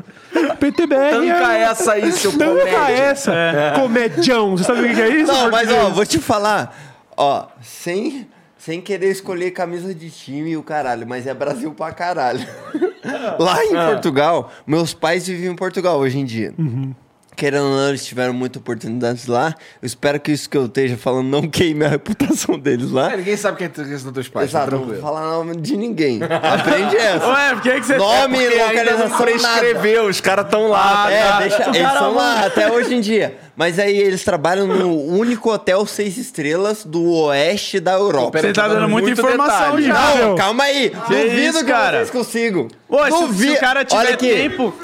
PTBR Tanca é... essa aí, seu Tanca comédia. essa. Comedião. Você sabe o que é isso? Não, mas ó, vou te falar. Ó, sem, sem querer escolher camisa de time e o caralho, mas é Brasil pra caralho. [LAUGHS] Lá em Portugal, meus pais vivem em Portugal hoje em dia. Querendo ou não, eles tiveram muita oportunidade lá. Eu espero que isso que eu esteja falando não queime a reputação deles lá. É, ninguém sabe quem é esse dos teus pais. tá Exato, não vou falar nome de ninguém. Aprende [LAUGHS] essa. Ué, por que, que você... Nome, não localização, nada. prescreveu, os caras estão lá. É, tá? deixa, o eles cara são lá [LAUGHS] até hoje em dia. Mas aí eles trabalham no único hotel seis estrelas do oeste da Europa. Você tá dando muita Muito informação detalhe. já. Não, Não. calma aí. Duvido isso, que cara? vocês consigam. Ô, se, o cara tiver Olha aqui. tempo...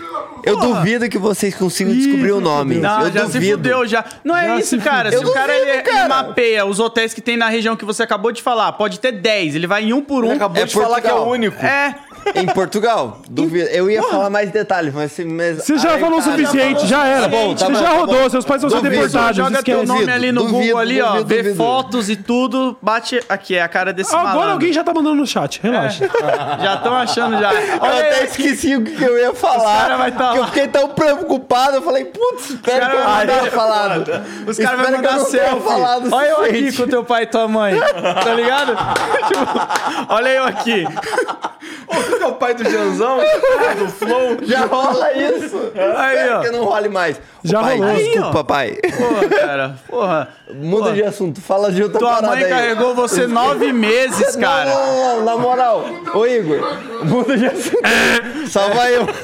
Eu duvido que vocês consigam Ih, descobrir o nome. Não, eu já se duvido. fudeu já. Não é Já isso, se cara. Se o cara, duvido, ele, ele cara. mapeia os hotéis que tem na região que você acabou de falar, pode ter 10, ele vai em um por um. Ele acabou É de falar que é o Portugal. único. É, Em Portugal. Duvido. Eu ia falar mais detalhes, mas... se- mas Você já falou o suficiente, já era. Tá bom, tá Você bom, já rodou, seus pais vão ser deportados. joga teu nome ali no Duvido, Google ali, ó, duvido, vê duvido. fotos e tudo, bate aqui, é a cara desse Agora malandro. alguém já tá mandando no chat, relaxa. [LAUGHS] Já estão achando já. Eu Olha até aí, esqueci o que eu ia falar. vai tá que eu fiquei tão preocupado. Eu falei, putz, espero cara que eu não tenha falado. Os caras vão eu mandar selfie. Olha eu aqui com teu pai e tua mãe. Tá ligado? [LAUGHS] Olha eu aqui. [LAUGHS] Ô, é o pai do Janzão, do Flow. Já rola isso. Aí, ó. que não role mais. Já pai, rolou. Desculpa, ó. pai. Porra, cara. Porra. Muda Porra. de assunto. Fala de outra Tua parada mãe aí. carregou você nove meses, [LAUGHS] cara. Não, não, não, na moral. Ô, Igor, muda de assunto. Salva eu. [LAUGHS]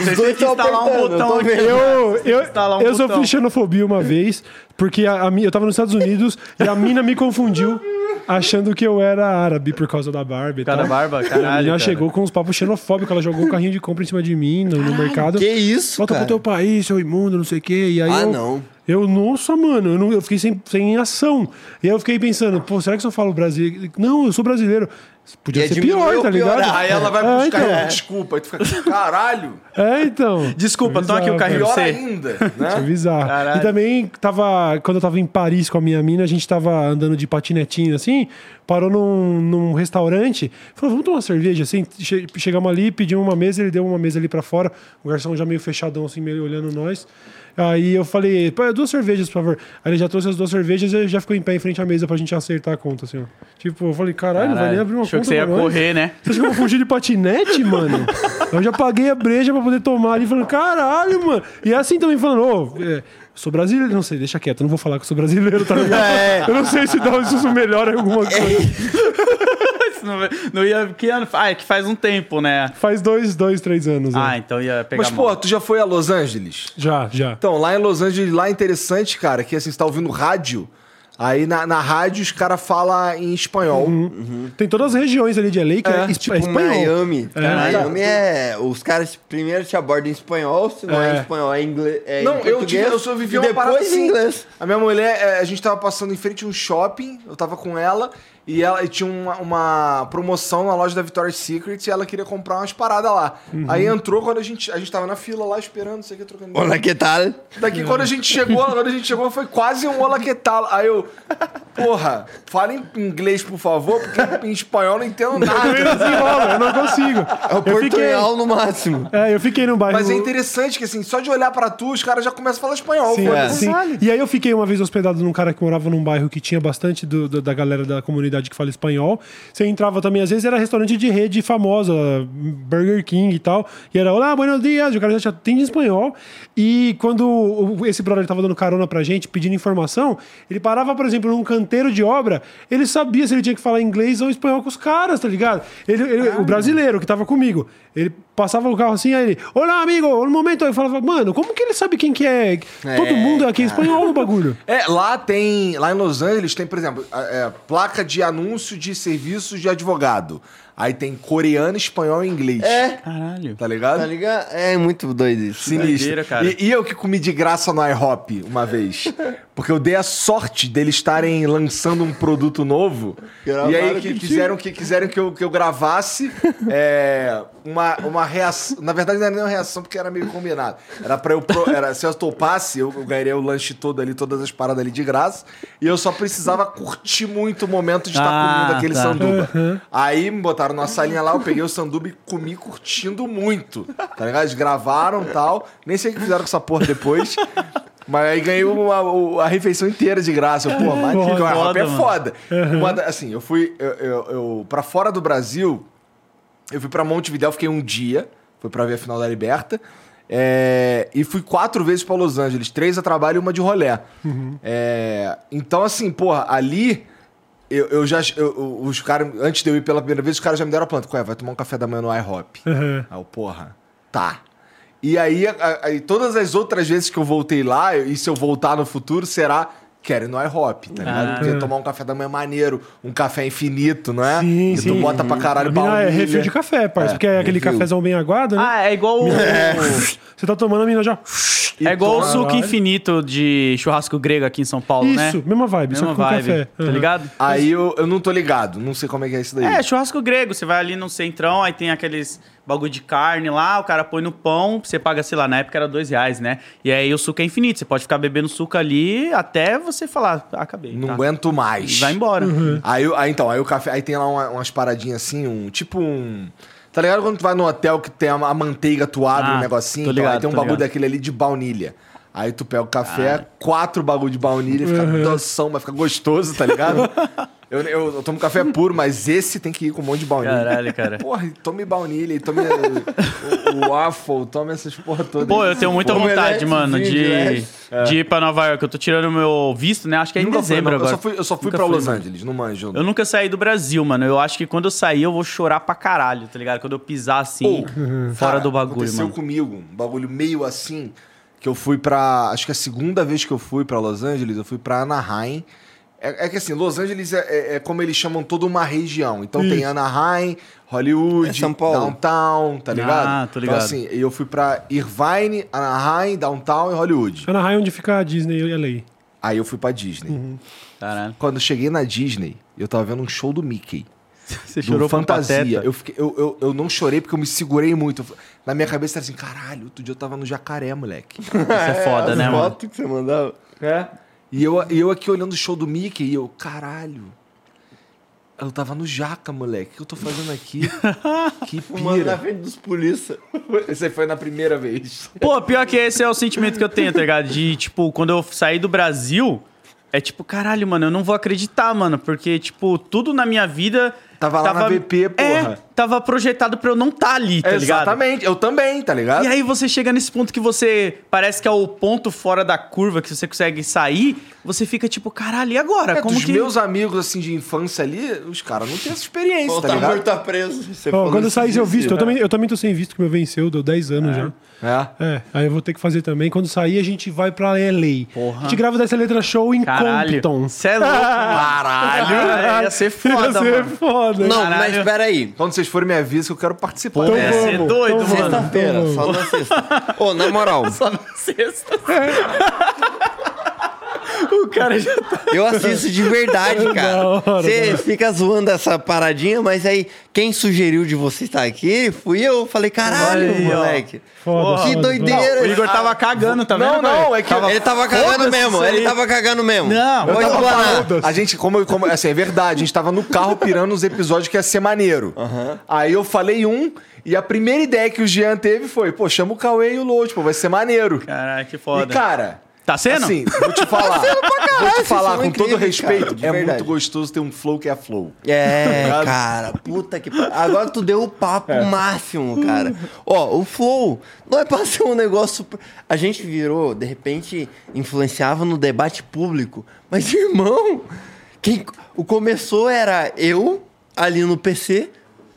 Você Os dois tem que estão instalar um eu botão aqui. Eu, eu, um eu botão. sofri xenofobia uma vez, porque a, a eu tava nos Estados Unidos e a mina me confundiu achando que eu era árabe por causa da barba e Cara, tal. barba, E a caralho. menina cara. chegou com uns papos xenofóbicos, ela jogou o carrinho de compra em cima de mim no, no mercado. Que isso, Volta cara? pro teu país, seu imundo, não sei o quê. E aí Ah, eu, não. Eu, nossa, mano, eu, não, eu fiquei sem, sem ação. E aí eu fiquei pensando, pô, será que se eu falo brasileiro? Não, eu sou brasileiro. Podia Ia ser diminuir pior, tá ligado? piorar. Aí ela vai É, buscar então. desculpa. Aí tu fica, caralho, É, então. Desculpa, toma aqui o carrinho pior ainda, Isso é né? bizarro. Caralho. E também tava. Quando eu tava em Paris com a minha mina, a gente tava andando de patinetinho assim, parou num, num restaurante, falou, vamos tomar uma cerveja, assim. Che- Chegamos ali, pedimos uma mesa, ele deu uma mesa ali pra fora, o garçom já meio fechadão, assim, meio olhando nós. Aí eu falei, pô, duas cervejas, por favor. Aí ele já trouxe as duas cervejas e já ficou em pé em frente à mesa pra gente acertar a conta, assim, ó. Tipo, eu falei, caralho, vai nem abrir uma Achou conta que você ia nós? correr, né? Você acha que eu vou fugir de patinete, mano? [LAUGHS] Eu já paguei a breja pra poder tomar ali, falando, caralho, mano. E é assim também, falando, ô, é, sou brasileiro. Não sei, deixa quieto, eu não vou falar que eu sou brasileiro, tá ligado? É. Eu não sei se, dá, se isso melhora alguma [LAUGHS] coisa. Não, não ia. Que ano? Ah, é que faz um tempo, né? Faz dois, dois, três anos. Ah, né? então ia pegar. Mas, pô, tu já foi a Los Angeles? Já, já. Então, lá em Los Angeles, lá é interessante, cara, que assim, você tá ouvindo rádio, aí na, na rádio os caras falam em espanhol. Tem todas as regiões ali de LA que é, É, Tipo é espanhol. Miami. É. Miami é. Os caras primeiro te abordam em espanhol, se não é, É. em espanhol, é, inglês, é Não, em eu, tive, eu só vivi e uma depois parada em assim. inglês. A minha mulher, é, a gente tava passando em frente a um shopping, eu tava com ela, e ela e tinha uma, uma promoção na loja da Victoria's Secret e ela queria comprar umas paradas lá. Aí entrou quando a gente, a gente tava na fila lá esperando, não sei o que, trocando. Olá, que tal? Daqui quando a gente chegou, quando a gente chegou, foi quase um olá que tal. Aí eu, porra, fala em inglês, por favor, porque em espanhol eu não entendo Eu nada. desenrolo, eu não consigo. É o eu fiquei, portunhol no máximo. é, eu fiquei no bairro. Mas é interessante que assim, só de olhar pra tu, os caras já começam a falar espanhol. Sim, foda-se. sim. E aí eu fiquei uma vez hospedado num cara que morava num bairro que tinha bastante do- do- da galera da comunidade que fala espanhol. Você entrava também, às vezes era restaurante de rede famosa, Burger King e tal. E era, olá, buenos dias, o cara já atende em espanhol. E quando esse brother tava dando carona pra gente, pedindo informação, ele parava, por exemplo, num canteiro de obra, ele sabia se ele tinha que falar inglês ou espanhol com os caras, tá ligado? Ele, ele- O brasileiro que tava comigo, ele passava o carro assim, aí ele, olá, amigo, um momento. Eu falava, mano, como que ele sabe quem que é? Todo mundo aqui é espanhol no bagulho. É, lá tem. Lá em Los Angeles tem, por exemplo, a- é, placa de anúncio de serviços de advogado. Aí tem coreano, espanhol e inglês. É, Caralho. Tá ligado? tá ligado? É muito doido isso. Sinistro. Doideira, cara. E, e eu que comi de graça no IHOP uma vez. [LAUGHS] Porque eu dei a sorte deles estarem lançando um produto novo. Gravaram e aí que quiseram que, quiseram que, eu, que eu gravasse [LAUGHS] é, uma, uma reação. Na verdade, não era nem uma reação, porque era meio combinado. Era pra eu. pro- era, se eu topasse, eu, eu ganharia o lanche todo ali, todas as paradas ali de graça. E eu só precisava curtir muito o momento de estar Ah, comendo aquele tá. sanduba. Aí me botaram numa salinha lá, eu peguei o sanduba e comi curtindo muito. Tá ligado? Eles gravaram e tal. Nem sei o que fizeram com essa porra depois. Mas aí ganhei uma, o- a refeição inteira de graça. Eu, pô, mas Foda, o IHOP é foda. Uma da- assim, eu fui. Eu, eu, eu- pra fora do Brasil, eu fui pra Montevidéu, fiquei um dia. Foi pra ver a final da Liberta. É, e fui quatro vezes pra Los Angeles. Três a trabalho e uma de rolé. É, então, assim, porra, ali. Eu, eu já. eu- os caras, antes de eu ir pela primeira vez, os caras já me deram a planta. Ué, vai tomar um café da manhã no IHOP. Uhum. Aí eu, porra, tá. E aí, aí, todas as outras vezes que eu voltei lá, e se eu voltar no futuro, será quero ir no IHOP, tá ligado? Ah. Porque tomar um café da manhã maneiro, um café infinito, não é? Sim, sim. tu bota pra caralho A mina é baunilha. refil de café, parça. porque é aquele refil. cafezão bem aguado, né? Ah, é igual o. Você tá tomando a mina já. É igual o suco infinito de churrasco grego aqui em São Paulo, né? Isso, mesma vibe, só Mesma que com vibe, café. tá ligado? Aí eu, eu não tô ligado, não sei como é que é isso daí. É, churrasco grego. Você vai ali no centrão, aí tem aqueles bagulho de carne lá, o cara põe no pão, você paga, sei lá, na época era dois reais, né? E aí o suco é infinito. Você pode ficar bebendo suco ali até você falar, ah, acabei. Não tá. aguento mais. E vai embora. Aí, eu- aí, então, aí o café. Aí tem lá uma- umas paradinhas assim, um. Tipo um. Tá ligado quando tu vai no hotel que tem a, a manteiga atuada Ah, no negocinho? tô Então, aí ligado, tem um bagulho ligado. daquele ali de baunilha. Aí tu pega o Ah. café, quatro bagulho de baunilha, fica doção, vai ficar gostoso, tá ligado? [LAUGHS] eu, eu, eu tomo café puro, mas esse tem que ir com um monte de baunilha. Caralho, cara. Porra, tome baunilha, tome o, o waffle, tome essas porra todas. Pô, eu tenho muita Omelete, vontade, mano, de, vinho, de ir pra Nova York. Eu tô tirando o meu visto, né? Acho que é em Nunca fui, dezembro não. agora. Eu só fui, eu só fui Nunca pra fui, Los mano. Angeles, não manjo. Eu nunca saí do Brasil, mano. Eu acho que quando eu sair, eu vou chorar pra caralho, tá ligado? Quando eu pisar assim, fora Cara, do bagulho, aconteceu mano. comigo, um bagulho meio assim, que eu fui pra. Acho que a segunda vez que eu fui pra Los Angeles, eu fui pra Anaheim. É, é que assim, Los Angeles é, é- é como eles chamam toda uma região. Então tem Isso. Anaheim, Hollywood, É São Paulo. Downtown, tá ligado? Ah, tô ligado. Então assim, eu fui pra Irvine, Anaheim, Downtown e Hollywood. Anaheim onde fica a Disney e LA. Aí eu fui pra Disney. Uhum. Caralho. Quando eu cheguei na Disney, eu tava vendo um show do Mickey. [LAUGHS] Você do chorou Fantasia. Eu, fiquei- eu, eu, eu não chorei porque eu me segurei muito. Na minha cabeça era assim, caralho, outro dia eu tava no jacaré, moleque. Isso é foda, As né, mano? fotos que você mandava. É. E eu, e eu aqui olhando o show do Mickey e eu, caralho. Eu tava no jaca, moleque. O que eu tô fazendo aqui? [LAUGHS] que Fumando na pira. frente dos polícia. [LAUGHS] Esse aí foi na primeira vez. Pô, pior que esse é o sentimento que eu tenho, tá ligado? De, tipo, quando eu saí do Brasil, é tipo, caralho, mano, eu não vou acreditar, mano. Porque, tipo, tudo na minha vida. Tava lá na VP, porra. É, tava projetado pra eu não tá ali, tá ligado? Exatamente. Eu também, tá ligado? E aí você chega nesse ponto que você parece que é o ponto fora da curva que você consegue sair, você fica tipo, caralho, e agora? É, Como dos que meus amigos, assim, de infância ali, os caras não têm essa experiência, Ou tá tá ligado? morto, tá preso. Você falou quando eu sair seu disso, visto, eu né? também, eu também tô sem visto, que o meu venceu, deu 10 anos já. É. É, aí eu vou ter que fazer também. Quando sair, a gente vai pra LA. Porra. A gente grava dessa letra show em Caralho. Compton. Você é louco, mano. Caralho! Ia ser [LAUGHS] foda, Ia ser mano. foda. Não, Caralho. mas peraí. Quando vocês forem, me avisa que eu quero participar. Então ser vamos, doido, então mano. Sexta-feira, só na sexta. Ô, na moral, [LAUGHS] Só na sexta. [LAUGHS] o cara já tá. eu assisto de verdade, [LAUGHS] Da cara. hora, Você fica zoando essa paradinha, mas aí quem sugeriu de você estar aqui fui eu. Falei, caralho, aí, moleque. Foda, que foda, doideira. O Igor tava cagando, tá vendo? Não, não, é que- Tava- Ele tava cagando mesmo, ele tava cagando mesmo. Não, Eu tava falando- A gente, como, como, assim, é verdade, a gente tava no carro pirando os episódios que ia ser maneiro. Aí eu falei um, e a primeira ideia que o Jean teve foi, pô, chama o Cauê e o Load, pô, vai ser maneiro. Caralho, que E, foda. cara, Tá sendo? assim, vou te falar, [LAUGHS] vou te falar com todo incríveis, respeito, cara, é verdade. muito gostoso ter um flow que é flow. É, Obrigado. cara, puta que pariu. Agora tu deu o papo máximo, cara. Ó, o Flow não é pra ser um negócio. A gente virou, de repente, influenciava no debate público. Mas, [LAUGHS] irmão, quem o começou era eu, ali no PC,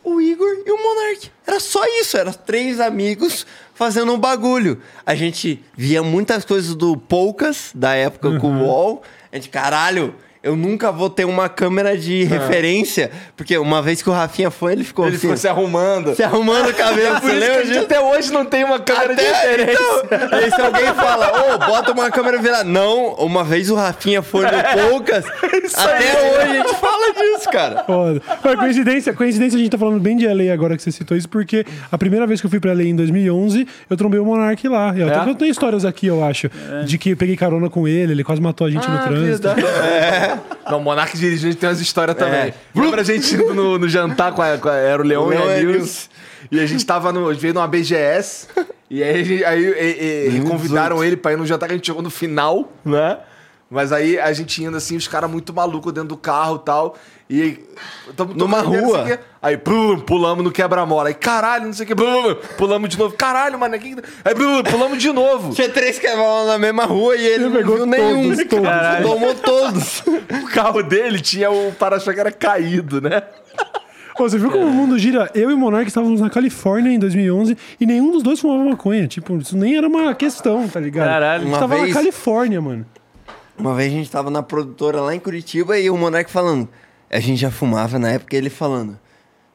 o Igor e o Monark. Era só isso, eram três amigos fazendo um bagulho. A gente via muitas coisas do Poucas, da época com o UOL. A gente, caralho, eu nunca vou ter uma câmera de referência. Porque uma vez que o Rafinha foi, ele ficou Ele assim, ficou se arrumando. se arrumando o cabelo. [LAUGHS] Por Você isso que a lembra disso? até hoje não tem uma câmera de Até, referência. então, aí se alguém fala, ô, bota uma câmera virada. Não, uma vez o Rafinha foi no Poucas. [LAUGHS] até hoje a gente fala disso, cara. Foda. Mas coincidência, coincidência, a gente tá falando bem de LA agora que você citou isso, porque a primeira vez que eu fui pra LA em 2011, eu trombei o Monark lá. E até É? que eu tenho histórias aqui, eu acho, de que eu peguei carona com ele, ele quase matou a gente no trânsito. [LAUGHS] Não, o Monark dirigindo tem umas histórias também. Lembra a gente indo no, no jantar com a, com a- Era o Leão e a a Nils. E a gente tava no, veio numa BGS. e aí, a gente- aí e- e- convidaram ele pra ir no jantar que a gente chegou no final, né? Mas aí a gente indo assim, os caras muito malucos dentro do carro e tal. E tamo Numa rua. Aí plum, pulamos no quebra-mola. Aí caralho, não sei o que. Plum, pulamos de novo. Caralho, mano. que- Aí plum, pulamos de novo. Tinha três que estavam na mesma rua e ele não pegou viu nenhum. todos, todos. [LAUGHS] Tomou todos. O carro dele tinha o para-choque era caído, né? Pô, você viu como o mundo gira? Eu e o Monark estávamos na Califórnia em 2011 e nenhum dos dois fumava maconha. Tipo, isso nem era uma questão, tá ligado? Caralho. A gente Uma tava vez- na Califórnia, mano. Uma vez a gente tava na produtora lá em Curitiba e o Monark falando. A gente já fumava na época, ele falando.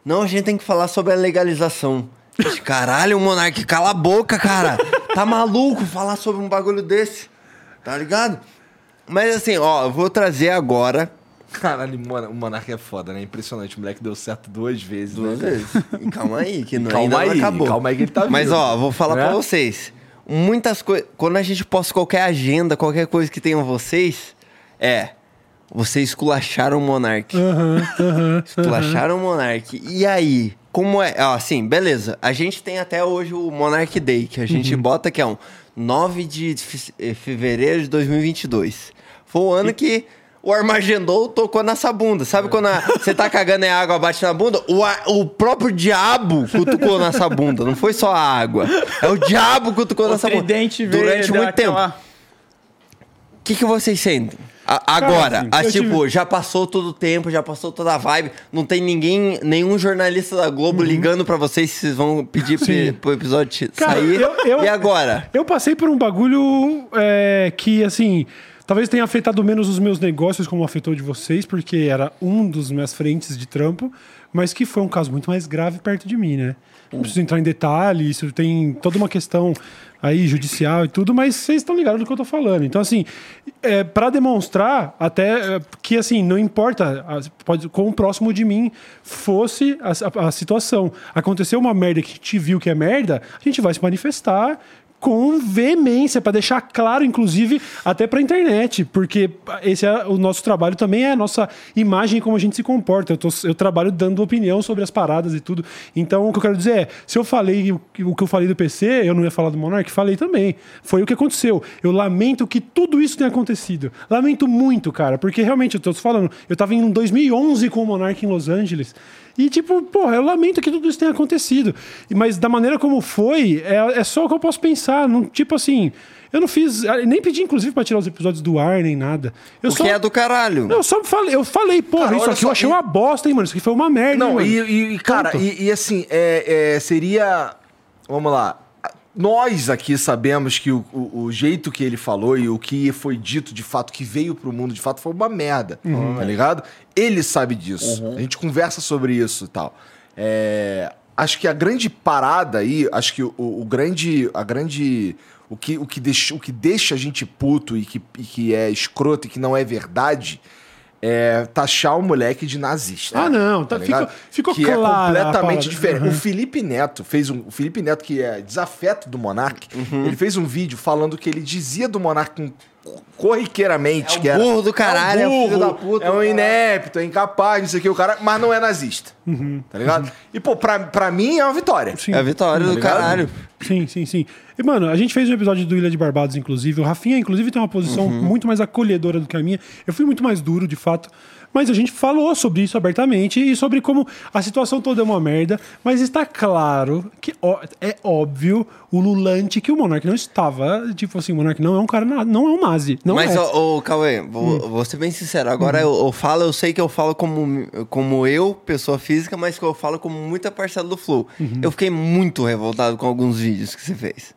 Não, a gente tem que falar sobre a legalização. Gente, Caralho, Monark, cala a boca, cara. Tá maluco falar sobre um bagulho desse? Tá ligado? Mas assim, ó, eu vou trazer agora. Caralho, o Monark é foda, né? Impressionante. O moleque deu certo duas vezes, Duas né? vezes. E calma aí, que não, Calma ainda não aí, acabou. calma aí que ele tá Mas ó, vou falar Né? pra vocês. Muitas coisas. Quando a gente posta qualquer agenda, qualquer coisa que tenham vocês, é. Vocês esculacharam o Monark. Esculacharam o Monark. E aí? Como é? Assim, beleza. A gente tem até hoje o Monark Day, que a gente bota que é um 9 de eh, fevereiro de 2022. Foi o ano que o Armagedon tocou nessa bunda. Sabe quando a- você tá cagando e a água bate na bunda? O, a- o próprio diabo cutucou nessa bunda. Não foi só a água. É o diabo cutucou O nessa bunda. Durante muito tempo. aquela- que, que vocês sentem? A- agora, assim, a, eu tipo, tive- já passou todo o tempo, já passou toda a vibe. Não tem ninguém, nenhum jornalista da Globo ligando pra vocês se vocês vão pedir Uhum. Pe- pro episódio Cara, sair. eu- eu- E agora? Eu passei por um bagulho é, que, assim, talvez tenha afetado menos os meus negócios como afetou de vocês, porque era um dos minhas frentes de trampo, mas que foi um caso muito mais grave perto de mim, né? Não preciso entrar em detalhe, isso tem toda uma questão aí judicial e tudo, mas vocês estão ligados do que eu tô falando. Então, assim, é, para demonstrar até é, que, assim, não importa pode, quão próximo de mim fosse a, a- a situação. Aconteceu uma merda que gente viu que é merda, a gente vai se manifestar com veemência, para deixar claro, inclusive, até para internet, porque esse é o nosso trabalho também, é a nossa imagem como a gente se comporta. Eu, tô- eu trabalho dando opinião sobre as paradas e tudo. Então, o que eu quero dizer é, se eu falei o, que- eu falei do PC, eu não ia falar do Monark, falei também. Foi o que aconteceu. Eu lamento que tudo isso tenha acontecido. Lamento muito, cara, porque realmente, eu tô falando, eu tava em 2011 com o Monark em Los Angeles, e, tipo, porra, eu lamento que tudo isso tenha acontecido. Mas da maneira como foi, é, é só o que eu posso pensar. Não, tipo assim, eu não fiz. ah, Nem pedi, inclusive, pra tirar os episódios do ar, nem nada. Eu O só, que é do caralho? Eu só falei, eu falei, porra, Cara, isso aqui só, eu achei e- uma bosta, hein, mano. Isso aqui foi uma merda. hein, Não, mano. e, e- cara, e, e assim, é, é, seria. Vamos lá. Nós aqui sabemos que o, o- o jeito que ele falou e o que foi dito de fato, que veio pro mundo de fato, foi uma merda. Tá ligado? Ele sabe disso. A gente conversa sobre isso e tal. É, acho que a grande parada aí, acho que o, o grande. A grande. O que, o, que deixa, o que deixa a gente puto e que, e que é escroto e que não é verdade é taxar o moleque de nazista. Ah, não, tá- ligado? ficou- ficou que clara é completamente diferente. Uhum. O Felipe Neto fez um. O Felipe Neto, que é desafeto do Monark, Uhum. ele fez um vídeo falando que ele dizia do Monark com- corriqueiramente É o que era. burro do caralho, é o filho da puta, É um inepto, é incapaz, não sei o que, o cara, mas não é nazista. Tá ligado? E, pô, pra, pra mim é uma vitória. Sim. É a vitória Tá do ligado? caralho. Sim, sim, sim. E, mano, a gente fez um episódio do Ilha de Barbados, inclusive. O Rafinha, inclusive, tem uma posição Uhum. muito mais acolhedora do que a minha. Eu fui muito mais duro, de fato. Mas a gente falou sobre isso abertamente e sobre como a situação toda é uma merda. Mas está claro que ó, é óbvio o Lulante que o Monark não estava. Tipo assim, o Monark não é um cara, não é um nazi. Não Mas, é. ô, ô, Cauê, vou, vou ser bem sincero. Agora eu, eu falo, eu sei que eu falo como, como eu, pessoa física, mas que eu falo como muita parcela do Flow. Eu fiquei muito revoltado com alguns vídeos que você fez.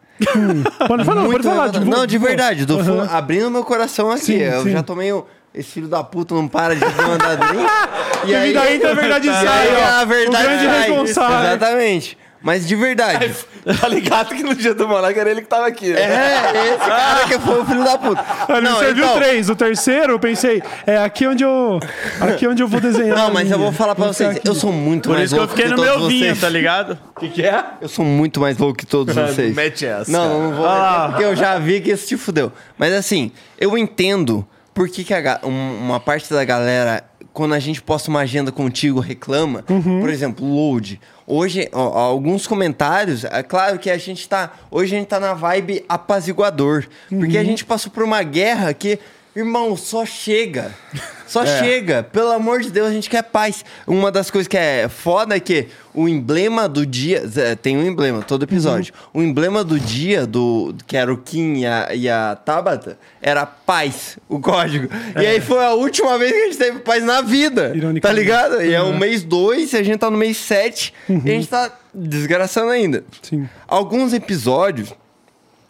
Pode falar, muito pode falar. revoltado. tipo, Não, de pô. verdade, do Aham. fundo, abrindo meu coração aqui. Sim, eu sim. já tomei o. Esse filho da puta não para de mandar drink. [LAUGHS] e E daí que a verdade [LAUGHS] sai, aí ó. a verdade o grande sai. responsável. Exatamente. Mas de verdade. Tá ligado que no dia do Monark era ele que tava aqui. né? É, esse [LAUGHS] cara que foi o filho da puta. Ele Não, serviu então- três. O terceiro, eu pensei, é aqui onde eu. Aqui onde eu vou desenhar. Não, mas eu linha. vou falar pra vocês, aqui. eu sou muito Por mais isso que eu louco fiquei no todos meu vinho, vocês. tá ligado? O que, que é? Eu sou muito mais louco que todos vocês. Mete essa. Não, não vou Ah. porque eu já vi que isso te fudeu. Mas assim, eu entendo por que, que a um- uma parte da galera, quando a gente posta uma agenda contigo, reclama. Por exemplo, load. Hoje, ó, alguns comentários, é claro que a gente tá. Hoje a gente tá na vibe apaziguador. Porque a gente passou por uma guerra que. Irmão, só chega. Só [LAUGHS] chega. Pelo amor de Deus, a gente quer paz. Uma das coisas que é foda é que o emblema do dia. Tem um emblema, todo episódio. O emblema do dia, do que era o Kim e a, e a Tabata, era paz, o código. E aí foi a última vez que a gente teve paz na vida. Tá ligado? E é o mês 2, a gente tá no mês 7 e a gente tá desgraçando ainda. Sim. Alguns episódios,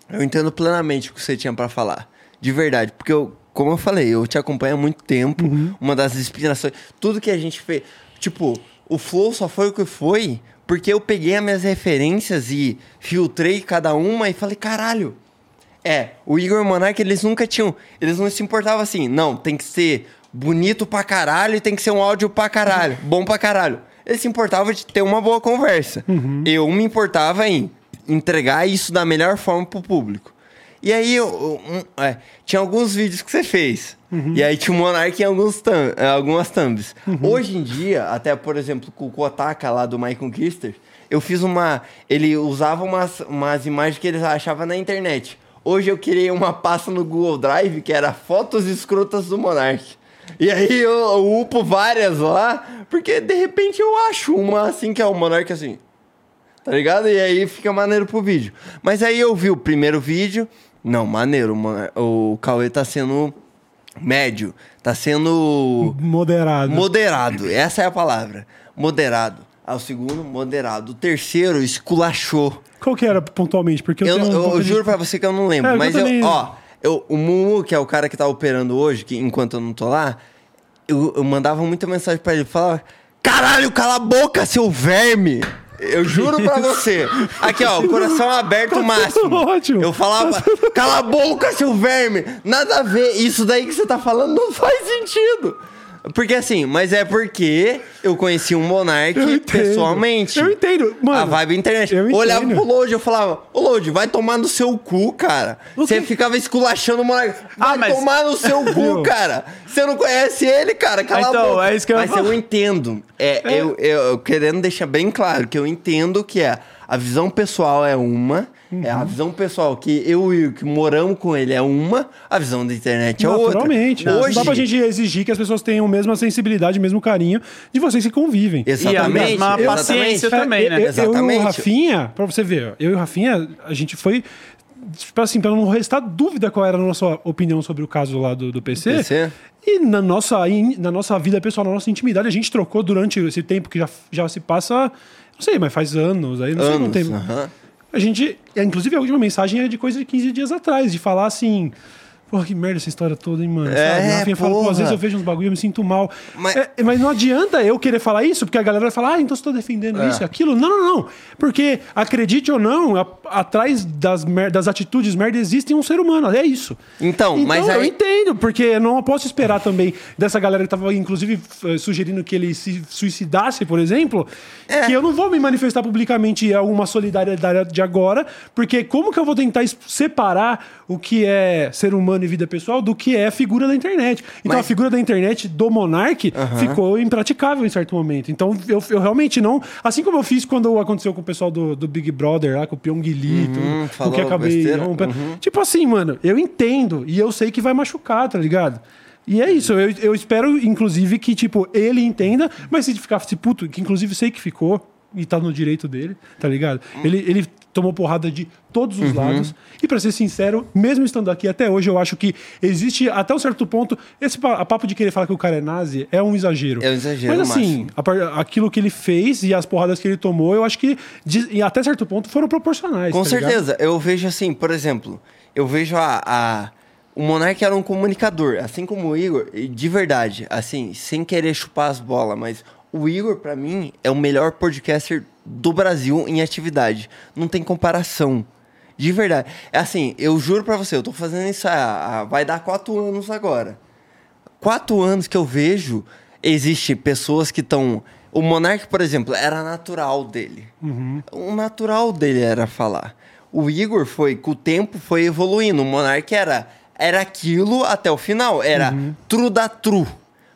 eu entendo plenamente o que você tinha pra falar. De verdade. Porque eu, como eu falei, eu te acompanho há muito tempo. Uhum. Uma das inspirações. Tudo que a gente fez. Tipo, o Flow só foi o que foi porque eu peguei as minhas referências e filtrei cada uma e falei, caralho. É, o Igor e o Monark, eles nunca tinham. Eles não se importavam assim. Não, tem que ser bonito pra caralho e tem que ser um áudio pra caralho. Bom pra caralho. Eles se importavam de ter uma boa conversa. Eu me importava em entregar isso da melhor forma pro público. E aí, eu, um, é, tinha alguns vídeos que você fez. E aí tinha o Monark em alguns eh, algumas thumbs. Hoje em dia, até por exemplo, com o Kotaka lá do Michael Kister, eu fiz uma. Ele usava umas, umas imagens que eles achavam na internet. Hoje eu criei uma pasta no Google Drive que era fotos escrotas do Monark. E aí eu, eu upo várias lá, porque de repente eu acho uma assim que é o Monark assim. Tá ligado? E aí fica maneiro pro vídeo. Mas aí eu vi o primeiro vídeo. Não, maneiro. mano. O Cauê tá sendo médio. Tá sendo Moderado. moderado. Essa é a palavra. Moderado. Aí o segundo, moderado. O terceiro, esculachou. Qual que era pontualmente? Porque eu, Eu, eu- eu juro pra você que eu não lembro. É, eu mas eu, também- ó, eu, o Mumu, que é o cara que tá operando hoje, que enquanto eu não tô lá, eu, eu mandava muita mensagem pra ele. Falava: Caralho, cala a boca, seu verme! Eu juro pra você. Aqui, ó, o coração aberto máximo. ótimo. Eu falava, cala a boca, seu verme! Nada a ver. Isso daí que você tá falando não faz sentido. Porque assim, mas é porque eu conheci um Monark Eu entendo. pessoalmente. Eu entendo. Mano, a vibe internet. eu Eu olhava entendo. pro Lodi, eu falava, ô Lodi, vai tomar no seu cu, cara. Você ficava esculachando o Monark. Vai Ah, mas- tomar no seu [LAUGHS] cu, cara. Você não conhece ele, cara. Cala Então, a boca. é isso que eu Mas eu entendo. É, Eu, eu, eu querendo deixar bem claro que eu entendo que é a visão pessoal é uma, é Uhum. a visão pessoal que eu e o que moramos com ele é uma, a visão da internet é outra. Naturalmente. Não Hoje, dá pra gente exigir que as pessoas tenham a mesma sensibilidade, o mesmo carinho de vocês que convivem. Exatamente. E a mesma exatamente. paciência também, É, né? Eu, eu e o Exatamente. Rafinha, pra você ver, eu e o Rafinha, a gente foi. Tipo assim, pra não restar dúvida qual era a nossa opinião sobre o caso lá do, do PC. PC? E na nossa, in- na nossa vida pessoal, na nossa intimidade, a gente trocou durante esse tempo que já, já se passa. Não sei, mas faz anos aí, não sei Anos, quanto tempo. aham. A gente. Inclusive, a última mensagem é de coisa de 15 dias atrás, de falar assim. Porra, que merda essa história toda, hein, mano? É, Sabe? Rafinha fala, pô, às vezes eu vejo uns bagulho e eu me sinto mal. Mas- É, mas não adianta eu querer falar isso, porque a galera vai falar, ah, então tá defendendo isso e aquilo. Não, não, não. Porque, acredite ou não, a- atrás das, mer- das atitudes merda existe um ser humano. É isso. Então, mas eu aí- entendo, porque eu não posso esperar também dessa galera que tava, inclusive, f- sugerindo que ele se suicidasse, por exemplo, É. que eu não vou me manifestar publicamente alguma solidariedade de agora, porque como que eu vou tentar separar o que é ser humano e vida pessoal do que é a figura da internet? Então Mas- a figura da internet do Monark ficou impraticável em certo momento. Então eu, eu realmente não. Assim como eu fiz quando aconteceu com o pessoal do, do Big Brother lá, com o Pyong Lee, tudo, o que acabei besteira. rompendo. Tipo assim, mano, eu entendo e eu sei que vai machucar, tá ligado? E é isso, eu, eu espero, inclusive, que, tipo, ele entenda, mas se ficasse puto, que inclusive sei que ficou, e tá no direito dele, tá ligado? Ele, ele tomou porrada de todos Uhum. os lados. E pra ser sincero, mesmo estando aqui até hoje, eu acho que existe, até um certo ponto, esse papo de querer falar que o cara é nazi é um exagero. É um exagero Mas assim, a aquilo que ele fez e as porradas que ele tomou, eu acho que, de- e até certo ponto, foram proporcionais. Com tá ligado? certeza. Eu vejo assim, por exemplo, eu vejo a. a- o Monark era um comunicador, assim como o Igor, de verdade, assim, sem querer chupar as bolas, mas o Igor, pra mim, é o melhor podcaster do Brasil em atividade. Não tem comparação. De verdade. É assim, eu juro pra você, eu tô fazendo isso há, há- vai dar quatro anos agora. Quatro anos que eu vejo, existe pessoas que estão. O Monark, por exemplo, era natural dele. O natural dele era falar. O Igor foi, com o tempo, foi evoluindo. O Monark era, era aquilo até o final. Era true da true.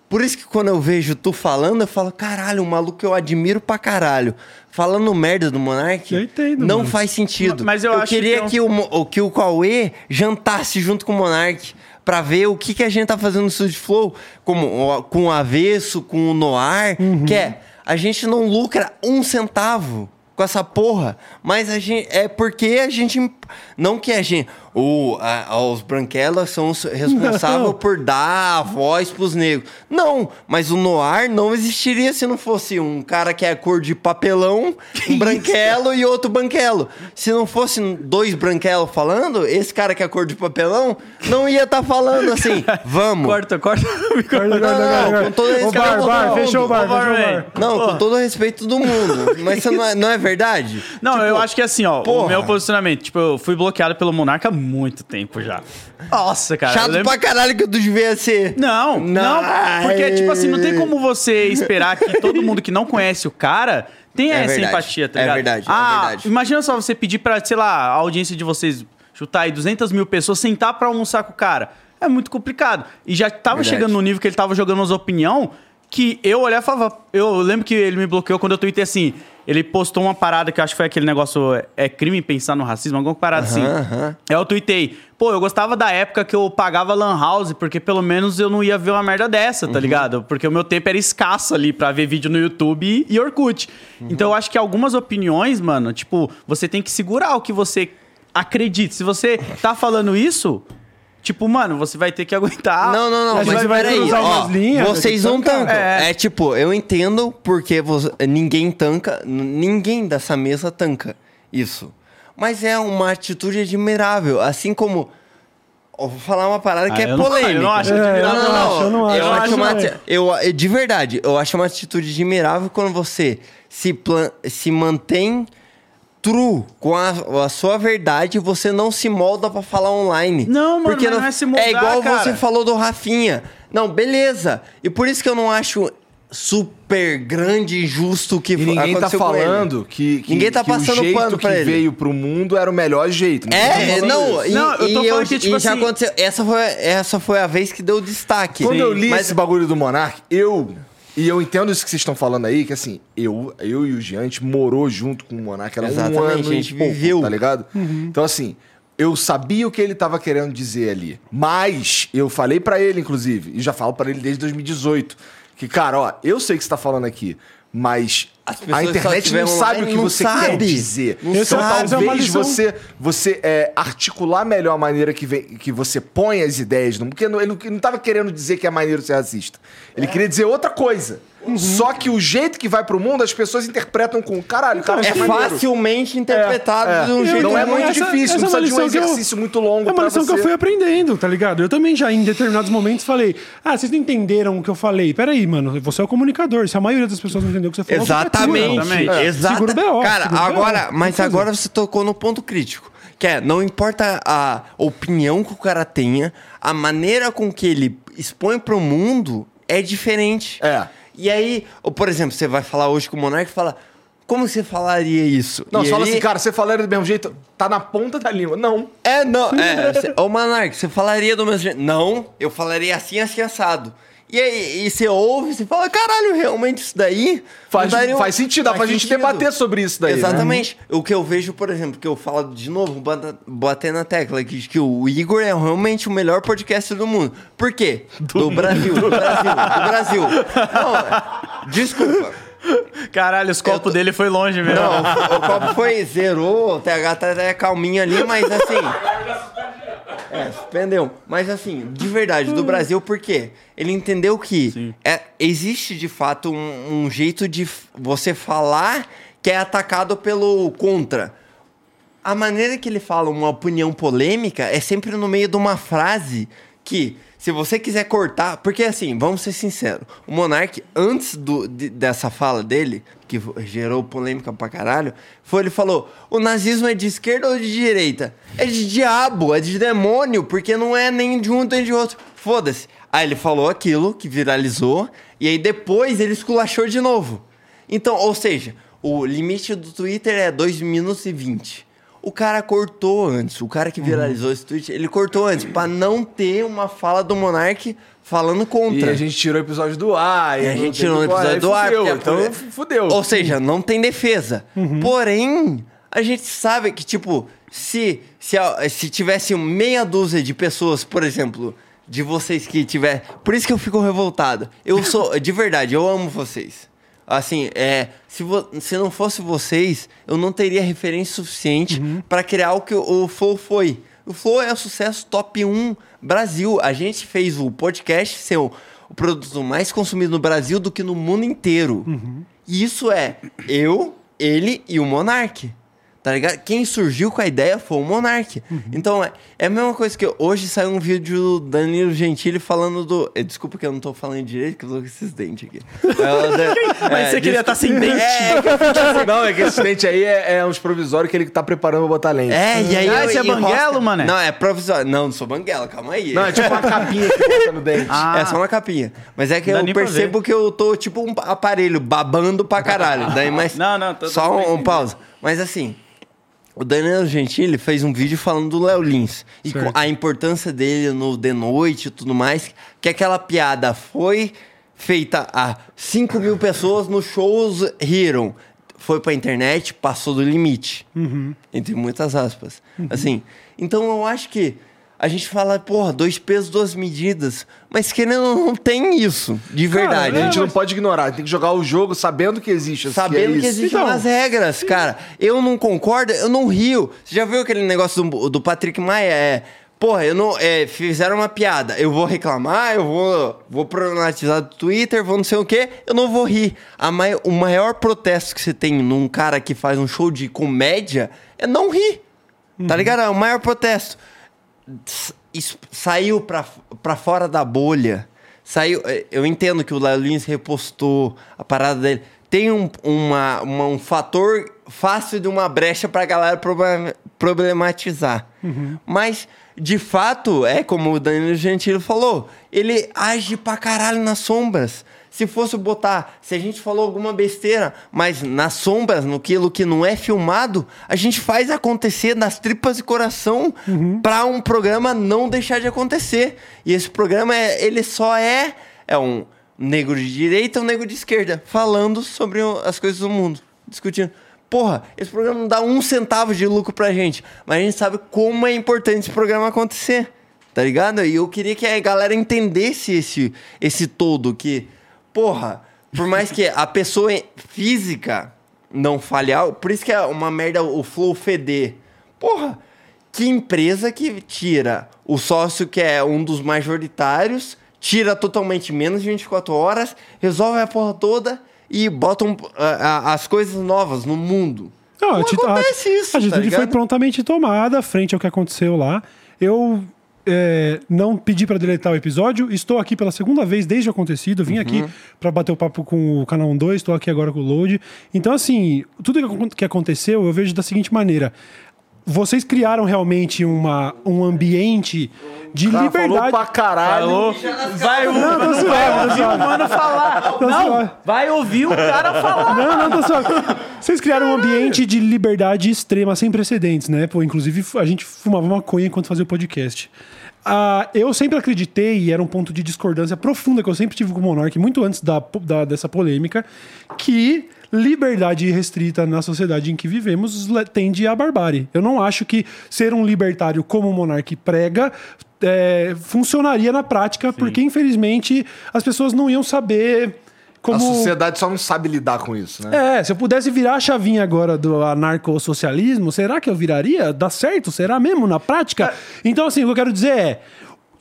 Por isso que quando eu vejo tu falando, eu falo, caralho, um maluco que eu admiro pra caralho. Falando merda do Monark, Eu entendo, não mano. faz sentido. Mas eu acho queria que que, eu- o, Mo- o, que o Cauê jantasse junto com o Monark pra ver o que, que a gente tá fazendo no Studio Flow, como, com o Avesso, com o Noir, Uhum. que é, a gente não lucra um centavo com essa porra. Mas a gente. É porque a gente. Não que a gente. O, a- os branquelas são responsáveis Não. por dar a voz pros negros. Não, mas o Noir não existiria se não fosse um cara que é cor de papelão, [LAUGHS] um branquelo e outro branquelo. Se não fosse dois branquelos falando, esse cara que é cor de papelão não ia estar falando assim, [LAUGHS] vamos. Corta, corta [LAUGHS] o. Corta, corta, não, corta, com todo respeito bar, a bar, todo fechou o bar, bar, fechou o bar. Não, com todo respeito do mundo. Mas isso não é, não é verdade? Não, Tipo, eu acho que assim, ó, o porra. meu posicionamento, tipo, eu fui bloqueado pelo Monarca muito tempo já. Nossa, cara. Chato lembro- pra caralho que eu devia ser. Não, não, porque, tipo assim, não tem como você esperar que todo mundo que não conhece o cara tenha É essa verdade, empatia, tá é ligado? verdade, é ah, verdade. imagina só você pedir pra, sei lá, a audiência de vocês chutar aí 200 mil pessoas, sentar pra almoçar com o cara. É muito complicado. E já tava Verdade. chegando no nível que ele tava jogando umas opinião que eu olhava e falava... Eu lembro que ele me bloqueou quando eu tuitei assim... Ele postou uma parada que eu acho que foi aquele negócio... É crime pensar no racismo? Alguma parada assim. aham. Aí eu tuitei, pô, eu gostava da época que eu pagava Lan House, porque pelo menos eu não ia ver uma merda dessa, Uhum. tá ligado? Porque o meu tempo era escasso ali pra ver vídeo no YouTube e Orkut. Uhum. Então eu acho que algumas opiniões, mano, tipo, você tem que segurar o que você acredita. Se você tá falando isso, tipo, mano, você vai ter que aguentar. Não, não, não, Mas vai peraí. cruzar ó, umas linhas, vocês que não tancam. É. É. tipo, eu entendo porque você- ninguém tanca, ninguém dessa mesa tanca isso. Mas é uma atitude admirável, assim como. vou falar uma parada que Ah, é eu não- polêmica. eu não acho É, admirável, eu não acho, eu não acho. Eu acho uma, eu, de verdade, eu acho uma atitude admirável quando você se, plan- se mantém true com a, a sua verdade você não se molda pra falar online. Não, mano, mas não é se moldar, É igual cara. você falou do Rafinha. Não, beleza. E por isso que eu não acho super grande e justo que E ninguém tá aconteceu com ele. falando que, que, Ninguém tá que passando o jeito pano que ele. veio pro mundo era o melhor jeito. Tá É, não, e, Não, eu tô falando que, tipo e já assim- aconteceu. Essa foi, essa foi a vez que deu destaque. Quando eu li Mas- esse bagulho do Monark, eu. E eu entendo isso que vocês estão falando aí, que assim, eu, eu e o Jean, gente morou junto com o Monark, era um Exatamente, ano a gente e pouco, viveu. tá ligado? Então assim, eu sabia o que ele tava querendo dizer ali. Mas eu falei pra ele, inclusive, e já falo pra ele desde 2018, que, cara, ó, eu sei o que você tá falando aqui, mas a internet não sabe o que você quer sabe. dizer. Não então sabe. É talvez lição. você, você é, articular melhor a maneira que, vem, que você põe as ideias. no- Porque não- ele não, ele não tava querendo dizer que é maneiro ser racista. Ele queria dizer outra coisa. Uhum. Só que o jeito que vai pro mundo, as pessoas interpretam com caralho, cara, É isso maneiro." facilmente interpretado É, de um é. jeito Não é muito essa- difícil, não essa é uma precisa de um que eu- exercício muito longo É uma pra lição que você. eu fui aprendendo, tá ligado? Eu também já, em determinados momentos, falei: Ah, vocês não entenderam o que eu falei. Peraí, mano, você é o comunicador. Se a maioria das pessoas não entendeu o que você falou, Exatamente. você é. Exatamente. Exata- Segura o BO, Cara, BO. agora, Tem mas que agora você tocou no ponto crítico. Que é, não importa a opinião que o cara tenha, a maneira com que ele expõe pro mundo é diferente. É. E aí, ou, por exemplo, você vai falar hoje com o Monark e fala, como você falaria isso? Não, E você fala ele- assim, cara, você falaria do mesmo jeito, tá na ponta da língua. Não. É, não, é. cê- Ô, Monark, você falaria do mesmo jeito? Não, eu falaria assim, assim, assado. E aí, e você ouve, você fala, caralho, realmente isso daí... Faz, daria faz sentido, dá faz pra gente sentido." debater sobre isso daí. né? Exatamente. O que eu vejo, por exemplo, que eu falo de novo, bater na tecla, que, que o Igor é realmente o melhor podcast do mundo. Por quê? [LAUGHS] Do, Brasil, do Brasil, do Brasil. Não, desculpa. Caralho, os copos tô- dele foi longe mesmo. Não, o, o copo foi, zerou, o TH tá até calminho ali, mas assim... [LAUGHS] É, suspendeu. Mas assim, de verdade, do Brasil, por quê? Ele entendeu que é, existe de fato um, um jeito de você falar que é atacado pelo contra. A maneira que ele fala uma opinião polêmica é sempre no meio de uma frase que, se você quiser cortar. Porque assim, vamos ser sinceros: o Monark, antes do, de- dessa fala dele, que gerou polêmica pra caralho, foi ele falou: o nazismo é de esquerda ou de direita? É de diabo, é de demônio, porque não é nem de um nem de outro. Foda-se. Aí ele falou aquilo que viralizou, e aí depois ele esculachou de novo. Então, ou seja, o limite do Twitter é 2 minutos e 20. O cara cortou antes, o cara que viralizou esse tweet, ele cortou antes, pra não ter uma fala do Monark falando E contra. a gente tirou o episódio do ar. E a gente tirou o episódio do ar. fudeu, porque é Então, fudeu. Ou seja, não tem defesa. Porém, a gente sabe que, tipo, se, se, se tivesse meia dúzia de pessoas, por exemplo, de vocês que tiver. Por isso que eu fico revoltado. Eu sou, de verdade, eu amo vocês. Assim, é, se, vo- se não fosse vocês, eu não teria referência suficiente pra criar o que o, o Flow foi. O Flow é o sucesso top 1 Brasil. A gente fez o podcast ser o, o produto mais consumido no Brasil do que no mundo inteiro. E isso é eu, ele e o Monark. Tá ligado? Quem surgiu com a ideia foi o Monark. Então, é, é a mesma coisa que hoje saiu um vídeo do Danilo Gentili falando do. eh, Desculpa que eu não tô falando direito, que eu tô com esses dentes aqui. [LAUGHS] É, Mas você queria estar sem dente. É, eu fiquei- Não, é que esse dente aí é, é uns provisórios que ele tá preparando pra botar lente. é, e aí. Ah, eu esse é banguelo, mané? Não, é provisório. Não, não sou banguela, calma aí. Não, é tipo uma capinha que bota no dente. [LAUGHS] Ah. É só uma capinha. Mas é que eu percebo que eu tô tipo um aparelho babando pra caralho. Daí, mas [LAUGHS] Não, não, tô- tô só um, um pausa. Mas assim, o Danilo Gentili fez um vídeo falando do Léo Lins e Certo. a importância dele no de noite e tudo mais. Que aquela piada foi feita a 5 mil pessoas nos shows riram. Foi pra internet, passou do limite. Entre muitas aspas. Assim, então eu acho que a gente fala, porra, dois pesos, duas medidas. Mas querendo ou não, não tem isso, de verdade. A gente não pode ignorar, tem que jogar o jogo sabendo que existe. Sabendo é que isso. existem Então- umas regras, cara. Eu não concordo, eu não rio. Você já viu aquele negócio do, do Patrick Maia? É. Porra, eu não. é, fizeram uma piada. Eu vou reclamar, eu vou, vou problematizar do Twitter, vou não sei o quê, eu não vou rir. A mai- o maior protesto que você tem num cara que faz um show de comédia é não rir. Tá ligado? É o maior protesto saiu pra, pra fora da bolha. Saiu. eh, Eu entendo que o Léo Lins repostou a parada dele. Tem um, uma, uma- um fator fácil de uma brecha pra galera proble- problematizar. Mas, de fato, é como o Danilo Gentili falou: ele age pra caralho nas sombras. Se fosse botar, se a gente falou alguma besteira, mas nas sombras, no aquilo que não é filmado, a gente faz acontecer nas tripas de coração pra um programa não deixar de acontecer. E esse programa, é, ele só é, é um negro de direita e um negro de esquerda, falando sobre as coisas do mundo, discutindo. Porra, esse programa não dá um centavo de lucro pra gente, mas a gente sabe como é importante esse programa acontecer. Tá ligado? E eu queria que a galera entendesse esse, esse todo, que, porra, por mais que a pessoa física não falhar, por isso que é uma merda o flow feder. Porra, que empresa que tira o sócio que é um dos majoritários, tira totalmente menos de 24 horas, resolve a porra toda e botam as coisas novas no mundo. Não, Não a ati- a- acontece isso, A atitude tá foi prontamente tomada frente ao que aconteceu lá. Eu é, não pedi pra deletar o episódio. Estou aqui pela segunda vez desde o acontecido. Vim aqui Uhum. pra bater o papo com o canal 12. Estou aqui agora com o Load. Então, assim, tudo que acon- que aconteceu eu vejo da seguinte maneira. Vocês criaram realmente uma, um ambiente de Cara, falou liberdade. pra caralho. Falou. Vai, Não, ouvir o mano falar. Não, suave. vai ouvir o cara falar. Não, não, tá só. Vocês criaram um ambiente de liberdade extrema, sem precedentes, né? Pô, inclusive, a gente fumava maconha enquanto fazia o podcast. Ah, eu sempre acreditei, e era um ponto de discordância profunda que eu sempre tive com o Monark, muito antes da, da- dessa polêmica, que liberdade restrita na sociedade em que vivemos tende à barbárie. Eu não acho que ser um libertário como o Monark prega é, funcionaria na prática, porque infelizmente as pessoas não iam saber como. A sociedade só não sabe lidar com isso, né? É, se eu pudesse virar a chavinha agora do anarcossocialismo, será que eu viraria? Dá certo? Será mesmo na prática? Então, assim, o que eu quero dizer é.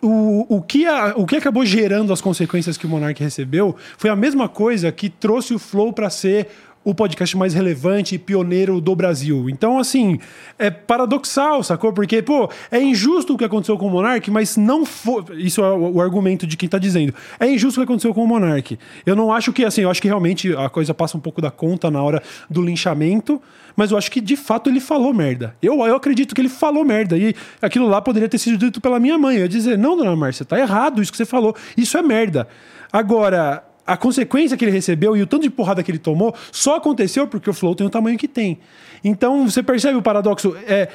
O, o, que a- o que acabou gerando as consequências que o Monark recebeu foi a mesma coisa que trouxe o Flow para ser o podcast mais relevante e pioneiro do Brasil. Então, assim, é paradoxal, sacou? Porque, pô, é injusto o que aconteceu com o Monark, mas não foi. Isso é o, argumento de quem tá dizendo. É injusto o que aconteceu com o Monark. Eu não acho que, assim, eu acho que realmente a coisa passa um pouco da conta na hora do linchamento, mas eu acho que de fato ele falou merda. Eu, eu acredito que ele falou merda. E aquilo lá poderia ter sido dito pela minha mãe. Eu ia dizer, não, dona Márcia, tá errado isso que você falou. Isso é merda. Agora, a consequência que ele recebeu e o tanto de porrada que ele tomou só aconteceu porque o Flow tem o tamanho que tem. Então, você percebe o paradoxo? É,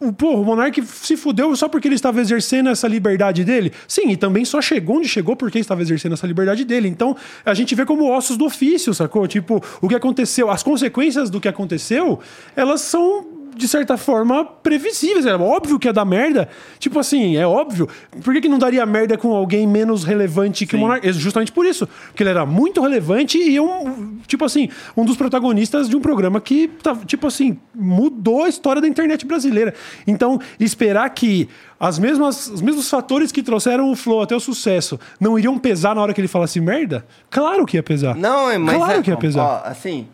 o, porra, o Monark se fudeu só porque ele estava exercendo essa liberdade dele? Sim, e também só chegou onde chegou porque estava exercendo essa liberdade dele. Então, a gente vê como ossos do ofício, sacou? Tipo, o que aconteceu, as consequências do que aconteceu, elas são de certa forma, previsíveis. Era óbvio que ia dar merda. Tipo assim, é óbvio. Por que, que não daria merda com alguém menos relevante que o Monark? Justamente por isso. Porque ele era muito relevante e um, tipo assim, um dos protagonistas de um programa que, tá, tipo assim, mudou a história da internet brasileira. Então, esperar que as mesmas, os mesmos fatores que trouxeram o Flow até o sucesso não iriam pesar na hora que ele falasse merda? Claro que ia pesar. Não, é- mas Claro é, que ia pesar. Ó, assim,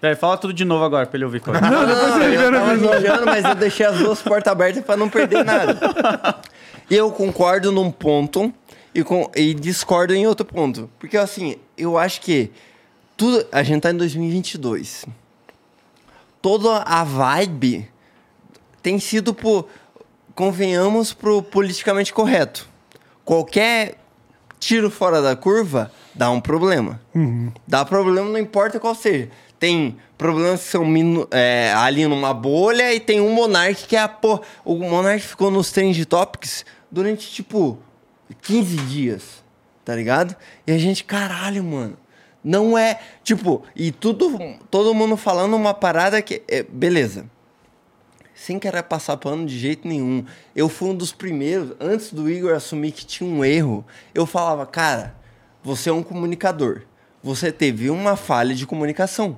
Peraí, fala tudo de novo agora pra ele ouvir. Cauê. Não, depois Não, libera eu o tava mijando, mas eu deixei as duas portas abertas pra não perder nada. Eu concordo num ponto e, com- e discordo em outro ponto. Porque, assim, eu acho que tudo... A gente tá em 2022. Toda a vibe tem sido por... Convenhamos pro politicamente correto. Qualquer tiro fora da curva dá um problema. Dá problema, não importa qual seja. Tem problemas que são é, ali numa bolha e tem um Monark que é a porra. O Monark ficou nos Trend Topics durante, tipo, 15 dias, tá ligado? E a gente, caralho, mano. Não é. Tipo, e tudo. Todo mundo falando uma parada que. é, beleza sem querer passar pano de jeito nenhum. Eu fui um dos primeiros, antes do Igor assumir que tinha um erro, eu falava, cara, você é um comunicador. Você teve uma falha de comunicação.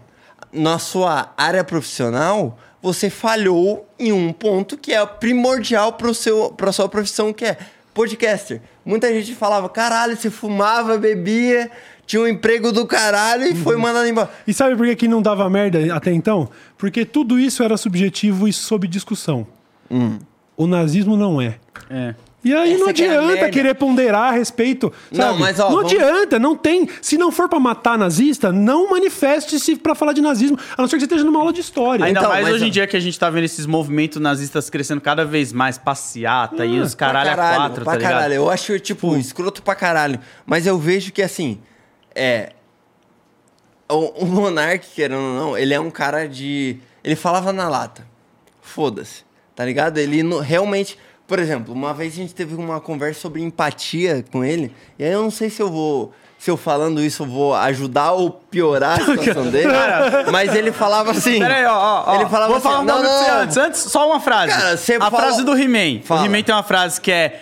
Na sua área profissional, você falhou em um ponto que é primordial para a sua profissão, que é podcaster. Muita gente falava, caralho, você fumava, bebia, tinha um emprego do caralho e foi mandado embora. E sabe por que, que não dava merda até então? Porque tudo isso era subjetivo e sob discussão. O nazismo não é. É. E aí Essa não que é a adianta merda. querer ponderar a respeito. Não, sabe? mas, ó, não vamos- adianta, não tem. Se não for pra matar nazista, não manifeste-se pra falar de nazismo, a não ser que você esteja numa aula de história. Ainda Então, mais mas, hoje em ó, dia que a gente tá vendo esses movimentos nazistas crescendo cada vez mais, passeata e os caralho, pra caralho, a quatro, pra tá ligado? caralho. Eu acho, tipo, escroto pra caralho. Mas eu vejo que, assim, é... O, o Monark, querendo ou não, ele é um cara de... Ele falava na lata. Foda-se, tá ligado? Ele não- realmente... Por exemplo, uma vez a gente teve uma conversa sobre empatia com ele. E aí eu não sei se eu vou... Se eu falando isso, eu vou ajudar ou piorar a [LAUGHS] situação dele. Mas ele falava assim... Pera aí, ó, ó. Ele falava Vou assim, falar um não, pra não, você não. antes. Antes, só uma frase. Cara, a fala- frase do He-Man. O. He-Man tem uma frase que é...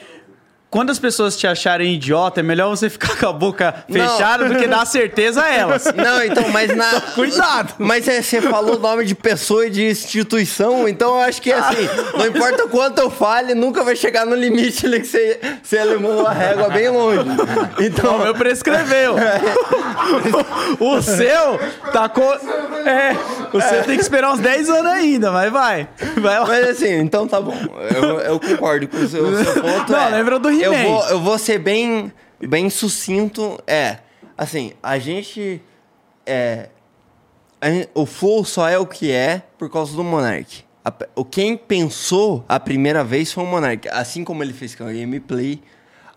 Quando as pessoas te acharem idiota, é melhor você ficar com a boca Não. fechada do que dar certeza a elas. [LAUGHS] Não, então, mas na. Cuidado. Mas é, você falou o nome de pessoa e de instituição, então eu acho que assim, não importa quanto eu fale, nunca vai chegar no limite ali que você, você elevou a régua bem longe. Então. O meu prescreveu. [LAUGHS] [LAUGHS] o seu tá com. É, o seu tem que esperar uns 10 anos ainda, mas vai. Vai lá. Mas assim, então tá bom. Eu, eu concordo com o seu, o seu ponto. Não, é, lembra do eu vou, eu vou ser bem, bem sucinto. É, assim, a gente. É, a gen- o Flow só é o que é por causa do Monark. A o quem pensou a primeira vez foi o Monark. Assim como ele fez com a gameplay,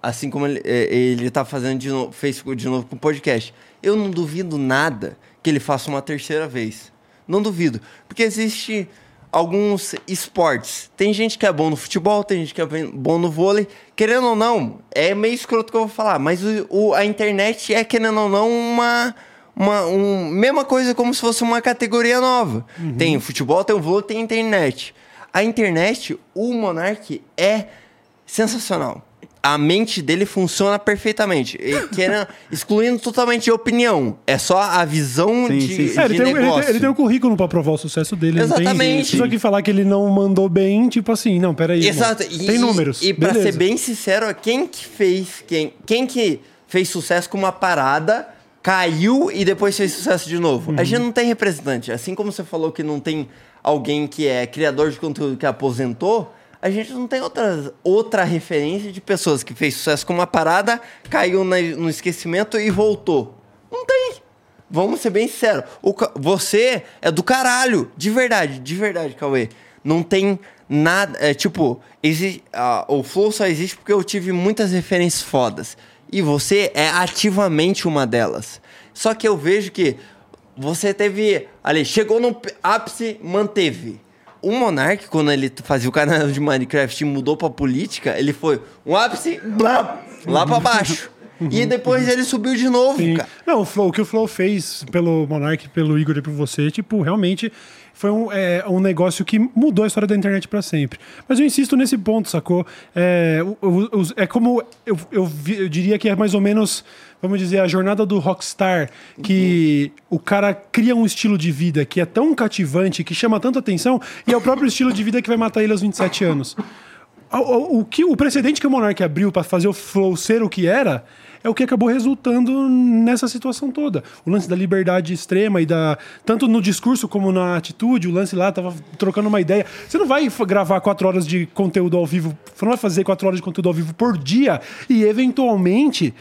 assim como ele, é, ele tá fazendo de novo, fez de novo com o podcast. Eu não duvido nada que ele faça uma terceira vez. Não duvido. Porque existe alguns esportes. Tem gente que é bom no futebol, tem gente que é bom no vôlei. Querendo ou não, é meio escroto que eu vou falar, mas o, o- a internet é, querendo ou não, uma. Uma um, mesma coisa como se fosse uma categoria nova. Tem o futebol, tem o vôlei, tem internet. A internet, o Monark é sensacional. A mente dele funciona perfeitamente. E [LAUGHS] querendo, excluindo totalmente a opinião. É só a visão Sim, de, sim, sim. É, ele, de tem, ele, negócio. tem, ele tem um currículo pra provar o sucesso dele. tem- Exatamente. Só que falar que ele não mandou bem, tipo assim, não, peraí. irmão. Exato. Tem números. E, pra beleza. ser bem sincero, quem que fez, quem, quem que fez sucesso com uma parada, caiu e depois fez sucesso de novo? Uhum. A gente não tem representante. Assim como você falou que não tem alguém que é criador de conteúdo que aposentou, a gente não tem outra, outra referência de pessoas que fez sucesso com uma parada, caiu na- no esquecimento e voltou. Não tem. Vamos ser bem sinceros. O você é do caralho. De verdade, de verdade, Cauê. Não tem nada. É tipo, exi- o Flow só existe porque eu tive muitas referências fodas. E você é ativamente uma delas. Só que eu vejo que você teve. Ali, chegou no ápice, manteve. O Monark, quando ele fazia o canal de Minecraft e mudou pra política, ele foi um ápice, blá, lá pra baixo. E depois ele subiu de novo, Sim. cara. Não, o, Flow, o que o Flow fez pelo Monark, pelo Igor e por você, tipo, realmente foi um, é, um negócio que mudou a história da internet pra sempre. Mas eu insisto nesse ponto, sacou? É, o- os- é como. Eu, eu, eu diria que é mais ou menos. Vamos dizer, a jornada do rockstar, que o cara cria um estilo de vida que é tão cativante, que chama tanta atenção, e é o próprio estilo de vida que vai matar ele aos 27 anos. O, o- o que, o precedente que o Monark abriu para fazer o Flow ser o que era é o que acabou resultando nessa situação toda. O lance da liberdade extrema e da. Tanto no discurso como na atitude, o lance lá tava trocando uma ideia. Você não vai gravar quatro horas de conteúdo ao vivo, você não vai fazer quatro horas de conteúdo ao vivo por dia e, eventualmente,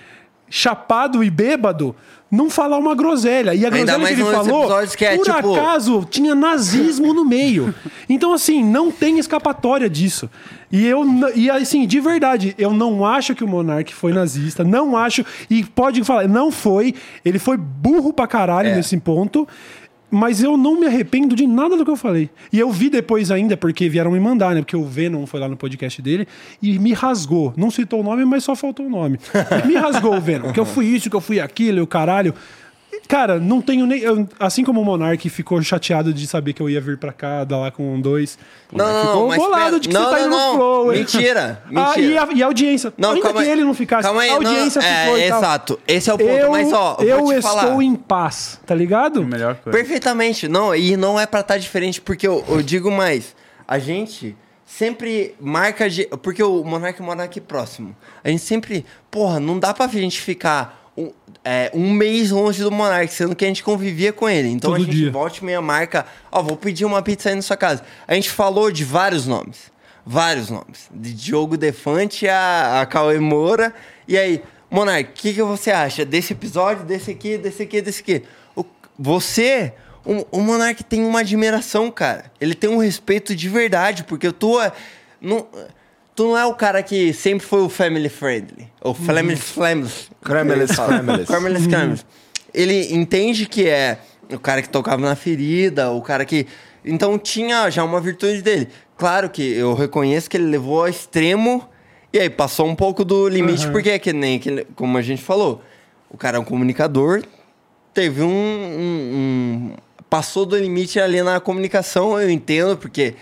chapado e bêbado, não falar uma groselha. E a Ainda groselha que ele falou, que é, por tipo- acaso, tinha nazismo no meio. Então, assim, não tem escapatória disso. E eu, e assim, de verdade, eu não acho que o Monark foi nazista, não acho, e pode falar, não foi, ele foi burro pra caralho É. nesse ponto. Mas eu não me arrependo de nada do que eu falei. E eu vi depois ainda, porque vieram me mandar, né? Porque o Venom foi lá no podcast dele e me rasgou. Não citou o nome, mas só faltou o nome. [LAUGHS] me rasgou o Venom. Que eu fui isso, que eu fui aquilo, e o caralho. Cara, não tenho nem. eu- assim como o Monark ficou chateado de saber que eu ia vir pra cá, dar lá com um dois. Não, não, ficou não, mas bolado de que não, você tá indo não. no flow. hein? Mentira, [LAUGHS] Ah, mentira. e, a, e a audiência. Não, Ainda calma que aí. ele não ficasse. Calma aí, a audiência não, é, ficou e tal. exato. Esse é o ponto, Eu, mas ó, eu, eu vou te estou falar. em paz, tá ligado? Melhor coisa. Perfeitamente. Não, e não é pra estar diferente, porque eu, eu digo mais. A gente sempre marca de. Porque o Monark mora aqui próximo. A gente sempre. Porra, não dá pra gente ficar é, um mês longe do Monark, sendo que a gente convivia com ele. Então Todo a gente dia. volta e meia marca. Ó, vou pedir uma pizza aí na sua casa. A gente falou de vários nomes. Vários nomes. De Diogo Defante a, a Cauê Moura. E aí, Monark, o que, que você acha desse episódio, desse aqui, desse aqui, desse aqui? O- você, o, o Monark tem uma admiração, cara. Ele tem um respeito de verdade, porque tu é. Não, tu não é o cara que sempre foi o family friendly. Ou family. Cremelis, cremelis. Cremelis, cremelis. Ele entende que é o cara que tocava na ferida, o cara que. Então tinha já uma virtude dele. Claro que eu reconheço que ele levou ao extremo e aí passou um pouco do limite, porque é que nem que, como a gente falou, o cara é um comunicador, teve um, um- um- Passou do limite ali na comunicação, eu entendo, porque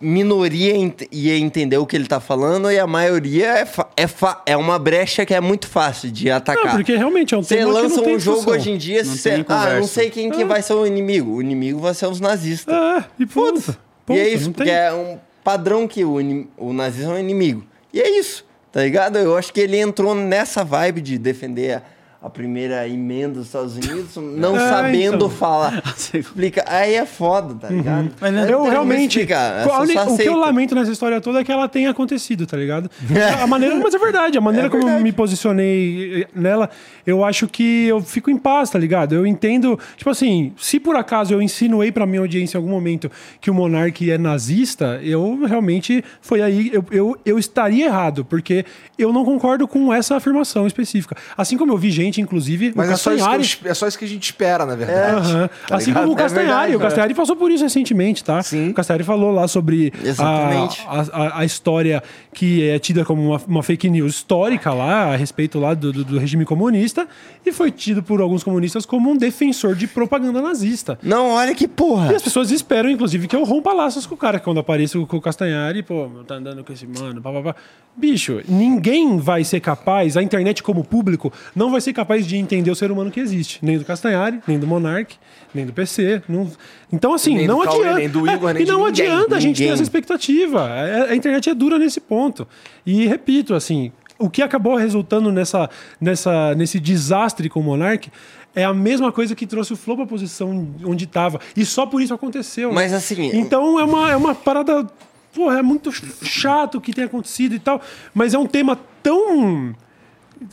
minoria ent- ia entender o que ele tá falando e a maioria é, fa- é, fa- é uma brecha que é muito fácil de atacar. Não, porque realmente é um Você lança um jogo discussão. hoje em dia, Não você, ah, não sei quem que vai ser o inimigo. O inimigo vai ser os nazistas. É, e. Ponto, e é isso, porque tem. é um padrão que o, o nazismo é um inimigo. E é isso, tá ligado? Eu acho que ele entrou nessa vibe de defender a, a primeira emenda dos Estados Unidos, [LAUGHS] não É, sabendo então. falar. [LAUGHS] Explica. Aí é foda, tá ligado? Mas não- Aí não Eu realmente. explicar, é qual- o que eu lamento nessa história toda é que ela tenha acontecido, tá ligado? [LAUGHS] A maneira, mas é verdade, a maneira É como eu me posicionei eh, nela, eu acho que eu fico em paz, tá ligado? Eu entendo. Tipo assim, se por acaso eu insinuei pra minha audiência em algum momento que o Monark é nazista, eu realmente foi aí. Eu, eu, eu estaria errado, porque eu não concordo com essa afirmação específica. Assim como eu vi gente, inclusive, Mas o é só, eu Castanhari. é só isso que a gente espera, na verdade. Aham. Tá assim ligado? como o É Castanhari. verdade, o Castanhari passou por isso recentemente, tá? Sim. O Castanhari falou lá sobre a, a- a história que é tida como uma, uma fake news histórica lá, a respeito lá do, do- do regime comunista, e foi tido por alguns comunistas como um defensor de propaganda nazista. Não, olha que porra. E as pessoas esperam, inclusive, que eu rompa laços com o cara. Quando apareça com o Castanhari, pô, tá andando com esse mano, papapá. Bicho, ninguém vai ser capaz, a internet como público, não vai ser capaz de entender o ser humano que existe. Nem do Castanhari, nem do Monark, nem do PC. não- Então, assim, não Cauê, adianta. nem do Igor, É, nem [LAUGHS] e não ninguém, adianta a gente ter essa expectativa. É- A internet é dura nesse ponto. E repito, assim, o que acabou resultando nessa, nessa, nesse desastre com o Monark é a mesma coisa que trouxe o Flow pra posição onde estava. E só por isso aconteceu. Mas, assim, Então é uma, é uma parada. Porra, é muito chato o que tem acontecido e tal. Mas é um tema tão.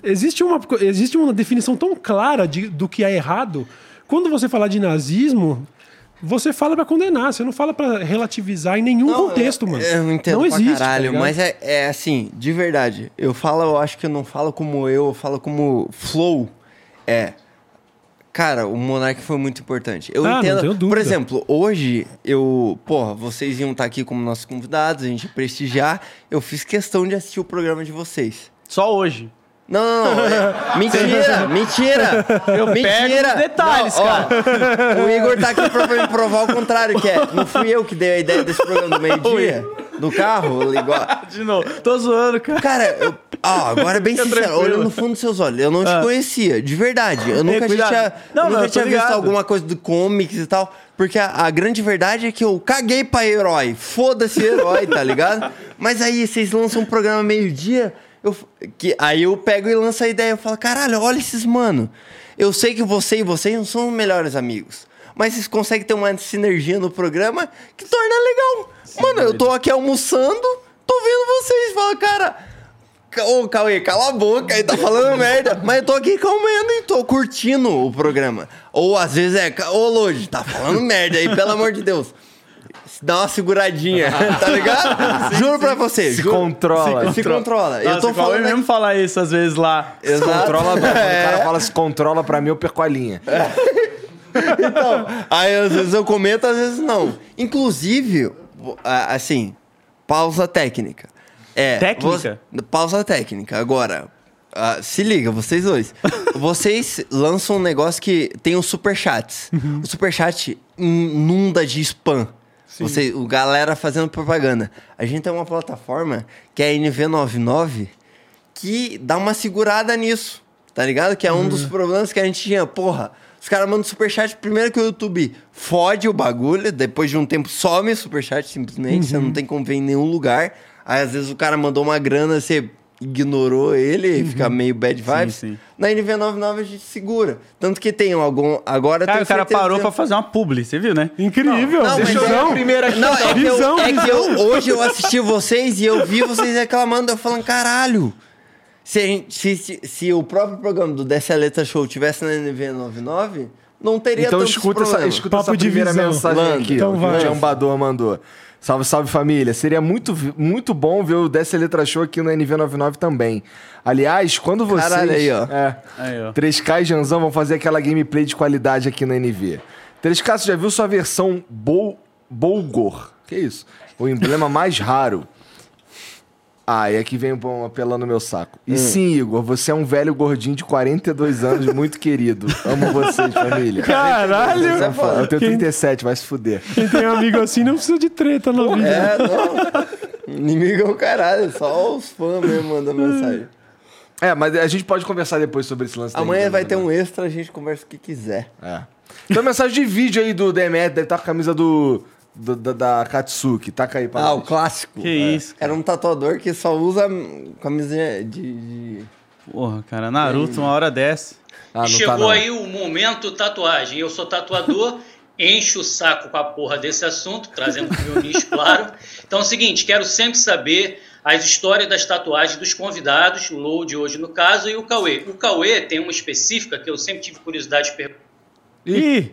Existe uma, existe uma definição tão clara de, do que é errado. Quando você falar de nazismo, você fala pra condenar, você não fala pra relativizar em nenhum Não, contexto, eu- mano. Eu entendo não pra existe. caralho, tá mas é, é assim, de verdade. Eu falo, eu acho que eu não falo como eu, eu falo como flow. É. Cara, o Monark foi muito importante. Eu Ah, não entendo. tenho dúvida. Por exemplo, hoje eu, porra, vocês iam estar aqui como nossos convidados, a gente ia prestigiar. Eu fiz questão de assistir o programa de vocês. Só hoje. Não, não, não. é- [LAUGHS] Mentira, mentira. Eu pego os detalhes, cara. [LAUGHS] o Igor tá aqui pra me provar o contrário, que é, não fui eu que dei a ideia desse programa do meio-dia, do carro, igual. [LAUGHS] De novo. Tô zoando, cara. Cara, eu, ó, agora é bem Fica sincero, tranquilo. olhando no fundo dos seus olhos, eu não te conhecia, de verdade. Eu nunca cuidado. tinha, Não, nunca não, tinha visto alguma coisa do comics e tal. Porque a, a grande verdade é que eu caguei pra herói. Foda-se herói, tá ligado? Mas aí vocês lançam um programa meio-dia, eu, que, aí eu pego e lanço a ideia. Eu falo, caralho, olha esses mano. Eu sei que você e vocês não são melhores amigos. Mas vocês conseguem ter uma sinergia no programa que torna legal. Mano, eu tô aqui almoçando, tô vendo vocês. Falo, cara, Ca- Ô, Cauê, cala a boca, aí tá falando [LAUGHS] merda. Mas eu tô aqui comendo e tô curtindo o programa. Ou às vezes é, ô, Lodi, tá falando merda aí, pelo amor de Deus. Dá uma seguradinha, [LAUGHS] tá ligado? Juro pra você. Se juro- controla. Se, se controla. eu Nossa, tô o Cauê falando. mesmo falar isso às vezes lá. Se Exato. controla, não. Quando o cara É. fala se controla, pra mim, eu perco a linha. [LAUGHS] Então, aí às vezes eu comento, às vezes não. Inclusive, assim, pausa técnica. É, Técnica? pausa técnica. Agora, ah, se liga, vocês dois. [LAUGHS] vocês lançam um negócio que tem os superchats. O superchat inunda de spam. Você, o galera fazendo propaganda. A gente tem uma plataforma que é a NV99 que dá uma segurada nisso, tá ligado? Que é um dos problemas que a gente tinha. Porra, os caras mandam superchat, primeiro que o YouTube fode o bagulho, depois de um tempo some o superchat simplesmente, você não tem como ver em nenhum lugar. Aí às vezes o cara mandou uma grana, você ignorou ele, e fica meio bad vibes. sim. Na NV99 a gente segura. Tanto que tem algum. Agora Cara, tem o cara parou pra fazer uma publi, você viu, né? Incrível. Não, mas eu é a primeira. Não, é que, eu, é que eu- hoje eu assisti vocês e eu vi vocês reclamando, eu falando, caralho. Se, a gente- se, se, se o próprio programa do Dessa Letra Show tivesse na NV99, não teria Então tantos escuta essa, problemas. escuta Papo essa de primeira visão. mensagem Manda. aqui. Então ó, que vai. o Jambador mandou. Salve, salve família. Seria muito, muito bom ver o Dessa Letra Show aqui no NV99 também. Aliás, quando vocês. Caralho, aí, ó. É, Aí, ó. 3K e Janzão vão fazer aquela gameplay de qualidade aqui no NV. 3K, você já viu sua versão Bol Bolgor? Que isso? O emblema mais raro. Ah, e aqui vem um apelando no meu saco. Hum. E sim, Igor, você é um velho gordinho de 42 anos, muito querido. Amo vocês, [LAUGHS] família. Caralho! É. Eu tenho Quem- 37, vai se fuder. Quem tem amigo assim não precisa de treta na vida. É, não. Inimigo é o caralho, só os fãs mesmo mandam mensagem. É, mas a gente pode conversar depois sobre esse lance. Amanhã vai ter né? um extra, a gente conversa o que quiser. É. Tem uma mensagem de vídeo aí do Demet, deve estar com a camisa do, do- da, da Katsuki. Taca aí pra Ah, o clássico. Que É. isso, Era um tatuador que só usa camisa de. de- Porra, cara, Naruto, uma hora dessa. Ah, não Chegou tá, não. aí o momento tatuagem. Eu sou tatuador, [LAUGHS] encho o saco com a porra desse assunto, trazendo pro meu nicho, claro. Então é o seguinte, quero sempre saber as histórias das tatuagens dos convidados, o Load hoje no caso, e o Cauê. O Cauê tem uma específica que eu sempre tive curiosidade de perguntar. Ih!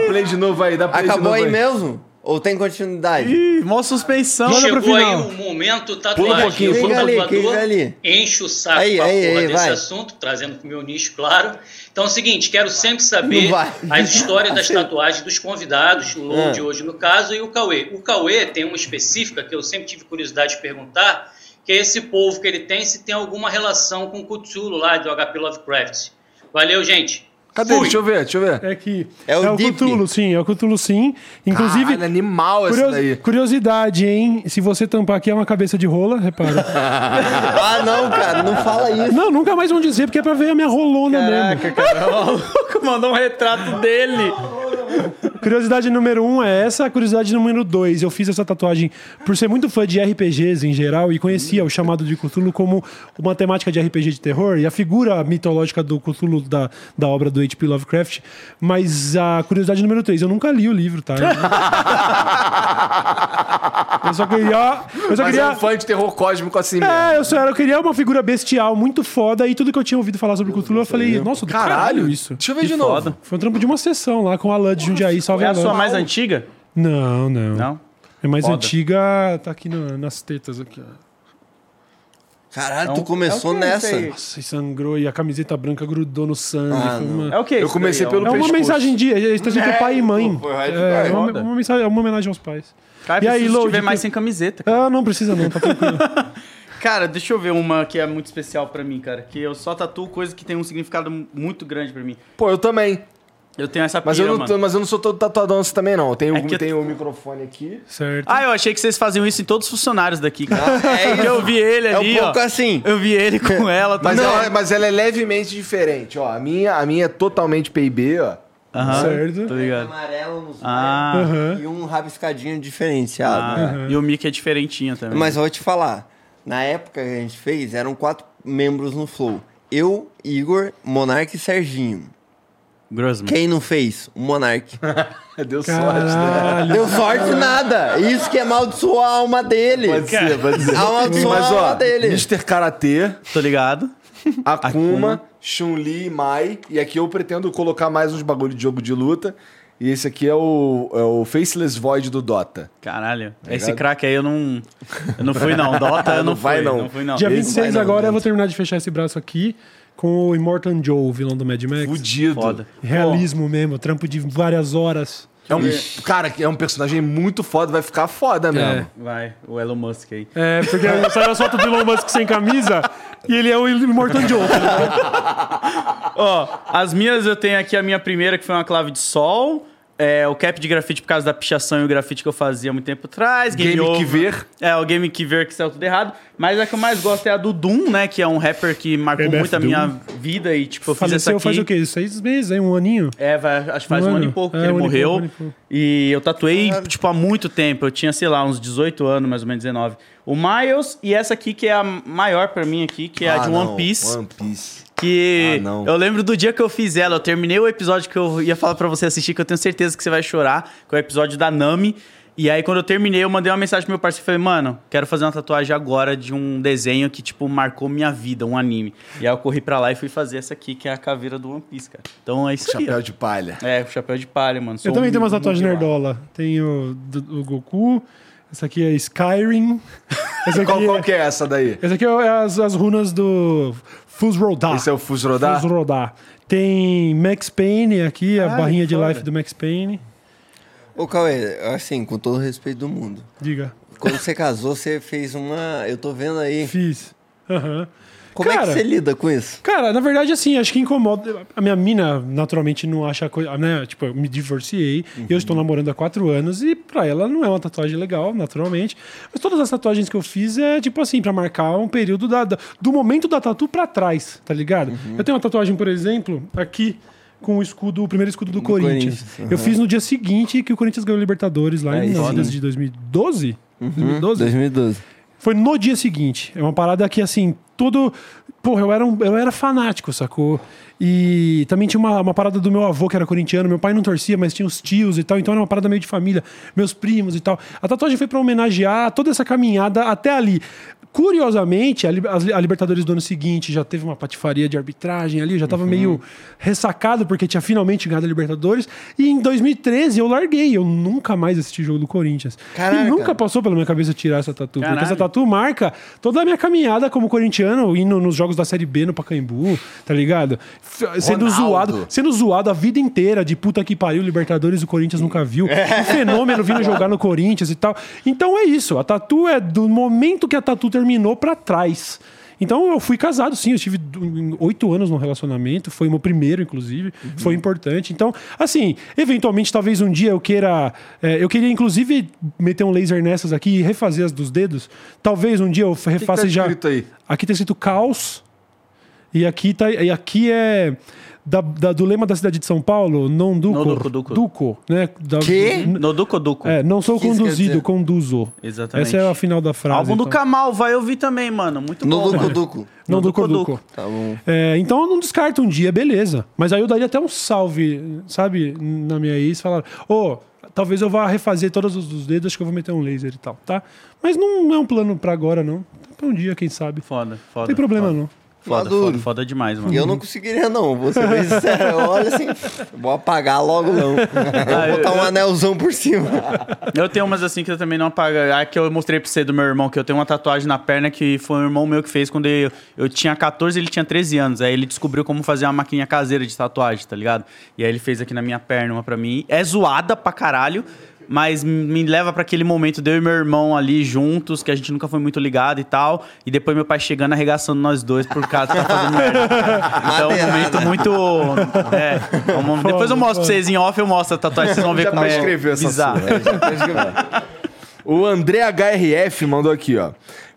Dá play de novo aí, dá play de Acabou novo aí mesmo? Ou tem continuidade? Ih, mó suspensão. Manda pro Chegou aí final. o momento Pula um tatuagem. pouquinho, Clica ali, tatuador, ali. encho o saco Aí, com a aí, porra aí, desse vai. assunto, trazendo pro meu nicho, claro. Então é o seguinte, quero sempre saber as histórias das [LAUGHS] tatuagens dos convidados, o Load Ah. hoje no caso, e o Cauê. O Cauê tem uma específica que eu sempre tive curiosidade de perguntar, que é esse povo que ele tem, se tem alguma relação com o Cthulhu lá do HP Lovecraft. Valeu, gente. Cadê? Deixa eu ver, deixa eu ver. É que. É o Deep. Cthulhu, sim, é o Cthulhu, sim. Inclusive. Caralho, animal essa curios- daí. Curiosidade, hein? Se você tampar aqui é uma cabeça de rola, repara. [LAUGHS] Ah, não, cara, não fala isso. não, nunca mais vão dizer, porque é pra ver a minha rolona mesmo. Caraca, cara, o maluco mandou um retrato dele. [LAUGHS] Curiosidade número um é essa. Curiosidade número dois, eu fiz essa tatuagem por ser muito fã de RPGs em geral e conhecia o chamado de Cthulhu como uma temática de RPG de terror e a figura mitológica do Cthulhu da, da obra do H.P. Lovecraft. Mas a curiosidade número três, eu nunca li o livro, tá? [LAUGHS] eu só queria. Eu só Mas queria. é um fã de terror cósmico assim mesmo. É, eu só era, eu queria uma figura bestial muito foda e tudo que eu tinha ouvido falar sobre Cthulhu, eu falei, nossa, do caralho, isso. Deixa eu ver Que de novo. foda. Foi um trampo de uma sessão lá com a Alan de Jundiaí, salve É a sua mais antiga? Não, não. Não? É mais Foda. antiga, tá aqui na- nas tetas aqui. ó. Caralho, É tu começou é o que nessa. isso aí? Nossa, e sangrou e a camiseta branca grudou no sangue. Ah, foi uma- É o quê? Eu comecei pelo É uma pescoço. mensagem de. Está escrito pai e mãe. pô, foi hardcore. É, uma, Foda. uma mensagem, é uma homenagem aos pais. Cara, E aí, preciso te Load, ver mais que- sem camiseta. cara. Ah, não precisa não, tá tranquilo. [LAUGHS] Cara, deixa eu ver uma que é muito especial pra mim, cara. Que eu só tatuo coisa que tem um significado muito grande pra mim. Pô, eu também. Eu tenho essa Mas pira, eu, não, mano. mas eu não sou todo tatuadão assim também, não. Eu tenho, É eu- tenho o microfone aqui. Certo. Ah, eu achei que vocês faziam isso em todos os funcionários daqui, cara. É [LAUGHS] eu vi ele É um ali, pouco ó. assim. Eu vi ele com [LAUGHS] ela. Mas tudo. ela, mas ela é levemente diferente, ó. A minha, a minha é totalmente PIB, ó. Aham, Certo. Tô ligado. Amarelo nos Ah, e um rabiscadinho diferenciado. ah, e o Mickey é diferentinho também. Mas eu vou te falar, na época que a gente fez, eram quatro membros no Flow. Eu, Igor, Monark e Serginho. Grossman. Quem não fez? O Monark. [LAUGHS] Deu sorte, né? Deu sorte [LAUGHS] nada. Isso que amaldiçoou a alma dele. Pode ser, pode ser. Mas, a ó, alma dele. Mr. Karatê, Tô ligado. Akuma, Chun-Li, Mai. E aqui eu pretendo colocar mais uns bagulho de jogo de luta. E esse aqui é o, é o Faceless Void do Dota. Caralho. Esse Tá ligado? craque aí eu não. Eu não fui, não. [LAUGHS] Dota eu não, Não vai, fui. não. Não fui, não. Dia Esse 26 vai não, agora gente. eu vou terminar de fechar esse braço aqui com o Immortan Joe, o vilão do Mad Max. Fudido. Foda. Realismo mesmo, trampo de várias horas. É um, cara, é um personagem muito foda, vai ficar foda mesmo. Vai, o Elon Musk aí. É, porque saiu as fotos do Elon Musk sem camisa e ele é o Immortan Joe. [LAUGHS] Ó, as minhas eu tenho aqui a minha primeira, que foi uma clave de sol. É, o cap de grafite por causa da pichação e o grafite que eu fazia há muito tempo atrás. Game over. que ver. É, o Game que ver que saiu tudo errado. Mas a que eu mais gosto é a do Doom, né? Que é um rapper que marcou MF muito a Doom. minha vida. E, tipo, eu fiz essa Faleceu aqui. faz o quê? Seis meses, aí, um aninho? É, vai- acho que faz Um um, ano ano. e pouco É, que ele um morreu. pouco, um e pouco. E eu tatuei, tipo, há muito tempo. Eu tinha, sei lá, uns 18 anos, mais ou menos 19. O Miles e essa aqui, que é a maior pra mim aqui, que é a Ah, de não. One Piece. One Piece. Que Ah, não. eu lembro do dia que eu fiz ela. Eu terminei o episódio que eu ia falar pra você assistir, que eu tenho certeza que você vai chorar, que é o episódio da Nami. E aí, quando eu terminei, eu mandei uma mensagem pro meu parceiro e falei, mano, quero fazer uma tatuagem agora de um desenho que, tipo, marcou minha vida, um anime. E aí eu corri pra lá e fui fazer essa aqui, que é a caveira do One Piece, cara. Então é isso aí. Chapéu ó. de palha. É, o chapéu de palha, mano. Sou Eu também um- tenho umas um tatuagens nerdola. Tenho do, o Goku. Essa aqui é Skyrim. [LAUGHS] Aqui, Qual, qual que é essa daí? essa aqui é as, as runas do Fusrodar. Esse é o Fusrodar? Fusrodar. Tem Max Payne aqui, a Ah, barrinha de foda. life do Max Payne. Ô, Cauê, assim, com todo o respeito do mundo. Diga. Quando você casou, você fez uma. Eu tô vendo aí. Fiz. Aham. Como é Cara, que você lida com isso? Cara, na verdade, assim, acho que incomoda. A minha mina, naturalmente, não acha coisa. Né? Tipo, eu me divorciei, eu estou namorando há quatro anos e pra ela não é uma tatuagem legal, naturalmente. Mas todas as tatuagens que eu fiz é, tipo assim, pra marcar um período da, da- do momento da tatu pra trás, tá ligado? Eu tenho uma tatuagem, por exemplo, aqui. Com o escudo, o primeiro escudo do, Corinthians. Corinthians, Eu fiz no dia seguinte que o Corinthians ganhou Libertadores lá É, em sim. de 2012. 2012? 2012. Foi no dia seguinte. É uma parada que, assim, todo. Porra, eu era, um- eu era fanático, sacou? E também tinha uma, uma parada do meu avô, que era corintiano. Meu pai não torcia, mas tinha os tios e tal. Então era uma parada meio de família, meus primos e tal. A tatuagem foi pra homenagear toda essa caminhada até ali. Curiosamente, a, Libertadores do ano seguinte já teve uma patifaria de arbitragem ali, eu já tava meio ressacado porque tinha finalmente ganhado a Libertadores. E em 2013 eu larguei, eu nunca mais assisti jogo do Corinthians. Caraca. E nunca passou pela minha cabeça tirar essa tatu, porque essa tatu marca toda a minha caminhada como corintiano, indo nos jogos da Série B no Pacaembu, tá ligado? Sendo Ronaldo. zoado, sendo zoado a vida inteira de puta que pariu, Libertadores o Corinthians nunca viu. Um fenômeno vindo jogar no Corinthians e tal. Então é isso, a tatu é do momento que a tatu terminou pra trás. Então eu fui casado, sim. Eu tive oito anos no relacionamento. Foi o meu primeiro, inclusive. Foi importante. Então, assim, eventualmente, talvez um dia eu queira. é, eu queria, inclusive, meter um laser nessas aqui e refazer as dos dedos. Talvez um dia eu O que que refaça tá já. escrito aí? Aqui tá escrito caos. E aqui, tá, e aqui é. Da- da- do lema da cidade de São Paulo, non duco. Non duco, duco. Duco, né? Da- Quê? n- No Duco Duco. É, não sou Que conduzido, conduzo. Exatamente. Essa é a final da frase. Álbum do então. Kamal, vai ouvir também, mano. Muito No bom. Duco. Duco. Não No Duco Coduco. Duco. Tá bom. É, então eu não descarto um dia, beleza. Mas aí eu daria até um salve, sabe, na minha ex, falar, ô, talvez eu vá refazer todos os os dedos, acho que eu vou meter um laser e tal, tá? Mas não é um plano pra agora, não. Pra um dia, quem sabe. Foda, foda. Não tem problema, foda. não. Foda, Maduro. foda, foda demais, mano. E eu não conseguiria, não. Vou ser bem sincero. Eu olho assim, vou apagar logo, não. Ah, Vou botar um anelzão por cima. Eu tenho umas assim que eu também não apago. A que eu mostrei pra você do meu irmão, que eu tenho uma tatuagem na perna que foi um irmão meu que fez quando eu, eu tinha 14 ele tinha 13 anos. Aí ele descobriu como fazer uma maquininha caseira de tatuagem, tá ligado? E aí ele fez aqui na minha perna uma pra mim. É zoada pra caralho, mas me leva pra aquele momento de eu e meu irmão ali juntos, que a gente nunca foi muito ligado e tal. E depois meu pai chegando arregaçando nós dois por causa tá fazendo merda. [LAUGHS] Então é um momento muito. É, é um momento- depois eu mostro pra vocês em off, eu mostro a tatuagem, vocês vão ver Já como tá é bizarro. sua, é, já tá escrevendo. [LAUGHS] O André HRF mandou aqui, ó.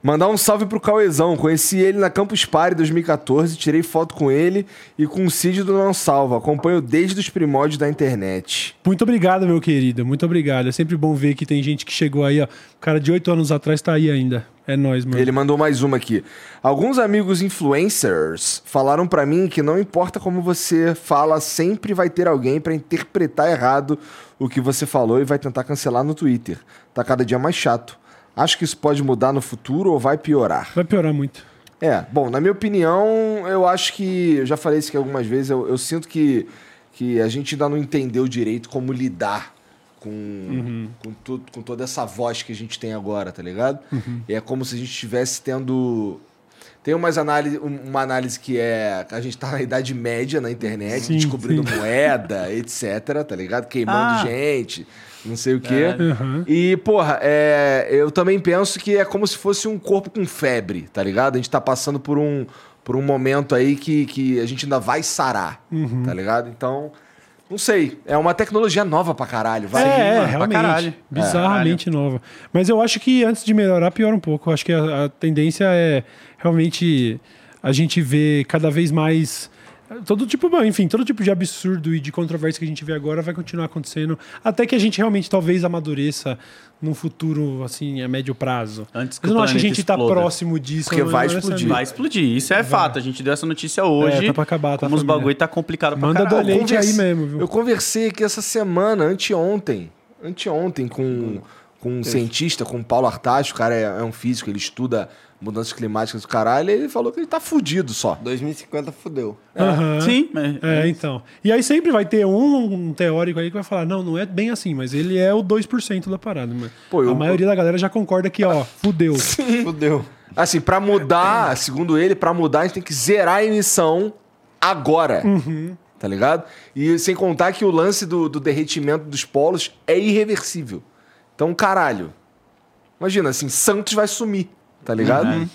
Mandar um salve pro Cauezão. Conheci ele na Campus Party 2014, tirei foto com ele e com o Cid do Não Salva. Acompanho desde os primórdios da internet. Muito obrigado, meu querido. Muito obrigado. É sempre bom ver que tem gente que chegou aí, ó. O cara de oito anos atrás tá aí ainda. É nóis, mano. Ele mandou mais uma aqui. Alguns amigos influencers falaram pra mim que não importa como você fala, sempre vai ter alguém pra interpretar errado o que você falou e vai tentar cancelar no Twitter. Tá cada dia mais chato. Acho que isso pode mudar no futuro ou vai piorar? Vai piorar muito. É, bom, na minha opinião, eu acho que. Eu já falei isso aqui algumas vezes, eu, eu sinto que, que a gente ainda não entendeu direito como lidar com, com, tu- com toda essa voz que a gente tem agora, tá ligado? E é como se a gente estivesse tendo. Tem umas análise, um- uma análise que é. A gente tá na Idade Média na internet, Sim, descobrindo sim. moeda, [LAUGHS] etc, tá ligado? Queimando Ah. gente, não sei o quê. Uhum. E, porra, é, eu também penso que é como se fosse um corpo com febre, tá ligado? A gente tá passando por um, por um momento aí que, que a gente ainda vai sarar, Uhum. tá ligado? Então, não sei. É uma tecnologia nova pra caralho, vai. é, é, realmente. caralho. Bizarramente nova. Mas eu acho que antes de melhorar, piora um pouco. Eu acho que a, a tendência é realmente a gente ver cada vez mais. Todo tipo, enfim, todo tipo de absurdo e de controvérsia que a gente vê agora vai continuar acontecendo. Até que a gente realmente talvez amadureça num futuro, assim, a médio prazo. Antes que Mas eu não acho que a gente tá exploda. próximo disso. Porque não- vai explodir. necessariamente. Vai explodir, isso é fato. A gente deu essa notícia hoje. É, tá pra acabar, tá, como os bagulho tá complicado pra Manda caralho. donate Converse- aí mesmo, viu? Eu conversei aqui essa semana, anteontem. Anteontem, com, com um cientista, com o Paulo Artacho, o cara é, é um físico, ele estuda mudanças climáticas do caralho, ele falou que ele tá fudido só. 2050 fudeu. Aham. Sim, mas- É, então. E aí sempre vai ter um, um teórico aí que vai falar, não, não é bem assim, mas ele é o 2% da parada. Mas Pô, eu- a maioria da galera já concorda que, ó, fudeu. [LAUGHS] Fudeu. Assim, pra mudar, segundo ele, pra mudar, a gente tem que zerar a emissão agora. Tá ligado? E sem contar que o lance do, do derretimento dos polos é irreversível. Então, caralho. Imagina, assim, Santos vai sumir, tá ligado?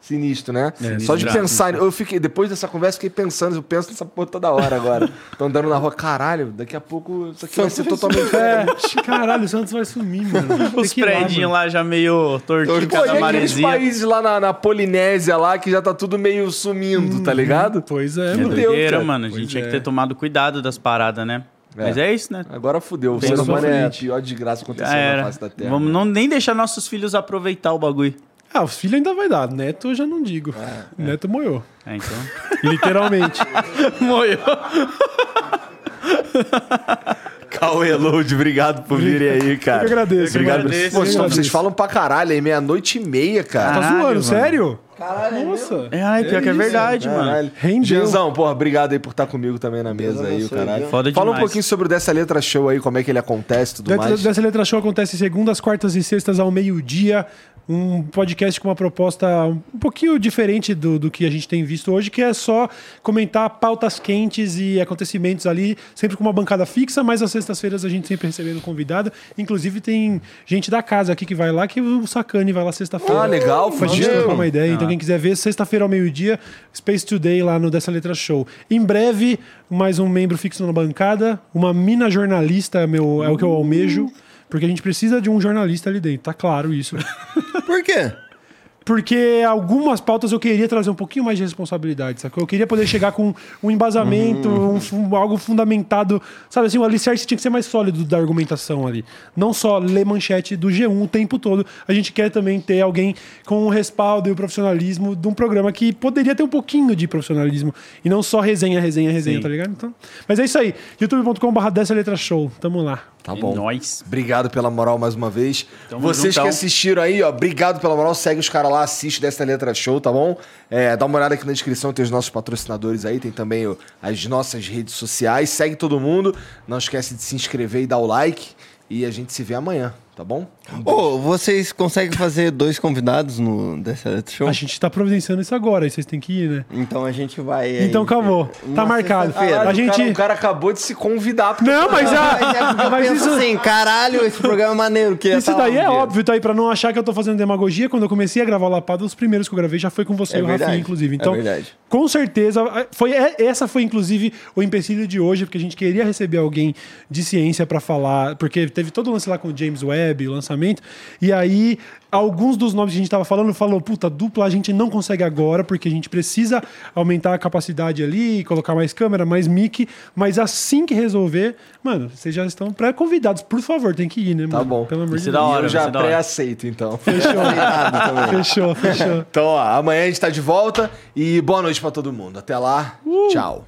Sinistro, né? Só de pensar. Eu fiquei, depois dessa conversa, fiquei pensando, eu penso nessa porra toda hora agora. [LAUGHS] Tô andando na rua, caralho, daqui a pouco isso aqui vai ser totalmente. [LAUGHS] É, caralho, o Santos vai sumir, mano. Os lá, prédios lá, mano. já meio tortinho, Pô, e aqueles países lá na, na Polinésia lá que já tá tudo meio sumindo, tá ligado? Pois é, É mano. Fudeu, doideira, mano. A gente Pois tinha é. que ter tomado cuidado das paradas, né? É. Mas é isso, né? Agora fudeu. O ser humano é a frente. pior desgraça que aconteceu Já na face da Terra. Vamos não, nem deixar nossos filhos aproveitar o bagulho. Ah, os filhos ainda vai dar. Neto eu já não digo. Neto moiou. É, então. [LAUGHS] Literalmente. [LAUGHS] Moiou. Cauê Load, obrigado por virem aí, cara. Eu que agradeço, Obrigado. eu agradeço, Pô, eu vocês- agradeço. vocês falam pra caralho aí, meia-noite e meia, cara. Tá Caralho, zoando, mano. sério? Caralho, Nossa. É, ai, pior que é verdade, mano. Caralho. Rendeu. Gianzão, porra, obrigado aí por estar comigo também na mesa aí, o caralho. Foda Fala um demais. pouquinho sobre o Dessa Letra Show aí, como é que ele acontece e tudo Dessa, mais. dessa letra show acontece segundas, quartas e sextas ao meio-dia. Um podcast com uma proposta um pouquinho diferente do, do que a gente tem visto hoje, que é só comentar pautas quentes e acontecimentos ali, sempre com uma bancada fixa, mas às sextas-feiras a gente sempre recebendo convidado. Inclusive tem gente da casa aqui que vai lá, que o Sacani vai lá sexta-feira. Ah, legal, Pra gente fudeu. trocar uma ideia. Então, quem quiser ver, sexta-feira ao meio-dia, Space Today lá no Dessa Letra Show. Em breve, mais um membro fixo na bancada, uma mina jornalista é meu, é o que eu almejo, porque a gente precisa de um jornalista ali dentro, tá claro isso. Por quê? Porque algumas pautas eu queria trazer um pouquinho mais de responsabilidade, sacou? Eu queria poder chegar com um embasamento, um fu- algo fundamentado, sabe assim, o alicerce tinha que ser mais sólido da argumentação ali. Não só ler manchete do G1 o tempo todo. A gente quer também ter alguém com o respaldo e o profissionalismo de um programa que poderia ter um pouquinho de profissionalismo e não só resenha, resenha, resenha, Sim. tá ligado? Então, mas é isso aí. youtube.com.br dessa letra show. Tamo lá. Tá bom. nóis. Obrigado pela moral mais uma vez. Tamo Vocês juntão. que assistiram aí, ó, obrigado pela moral. Segue os caras lá, assiste dessa letra show, tá bom? É, dá uma olhada aqui na descrição, tem os nossos patrocinadores aí, tem também o- as nossas redes sociais. Segue todo mundo. Não esquece de se inscrever e dar o like. E a gente se vê amanhã. Tá bom? Ô, vocês conseguem fazer dois convidados no The Show? A gente tá providenciando isso agora, aí vocês têm que ir, né? Então a gente vai. aí. Então acabou. Tá marcado. sexta-feira. A o, gente- cara, o cara acabou de se convidar. pro- Não, mas, [LAUGHS] Mas é a, mas penso isso, assim, caralho, esse programa é maneiro. Que isso daí é óbvio, tá aí pra não achar que eu tô fazendo demagogia. Quando eu comecei a gravar o Lapada, os primeiros que eu gravei já foi com você É e o Rafinha, inclusive. é Então, verdade. com certeza, foi, é- essa foi inclusive o empecilho de hoje, porque a gente queria receber alguém de ciência pra falar, porque teve todo o lance lá com o James Webb, o lançamento, e aí alguns dos nomes que a gente tava falando falou, puta, dupla a gente não consegue agora, porque a gente precisa aumentar a capacidade ali, colocar mais câmera, mais mic, mas assim que resolver, mano, vocês já estão pré-convidados, por favor, tem que ir, né, Tá mano? bom. Pelo amor de é da Deus. hora. eu já hora. pré-aceito, então. [LAUGHS] [LAUGHS] Fechou, fechou. Então, ó, amanhã a gente tá de volta e boa noite pra todo mundo. Até lá, tchau.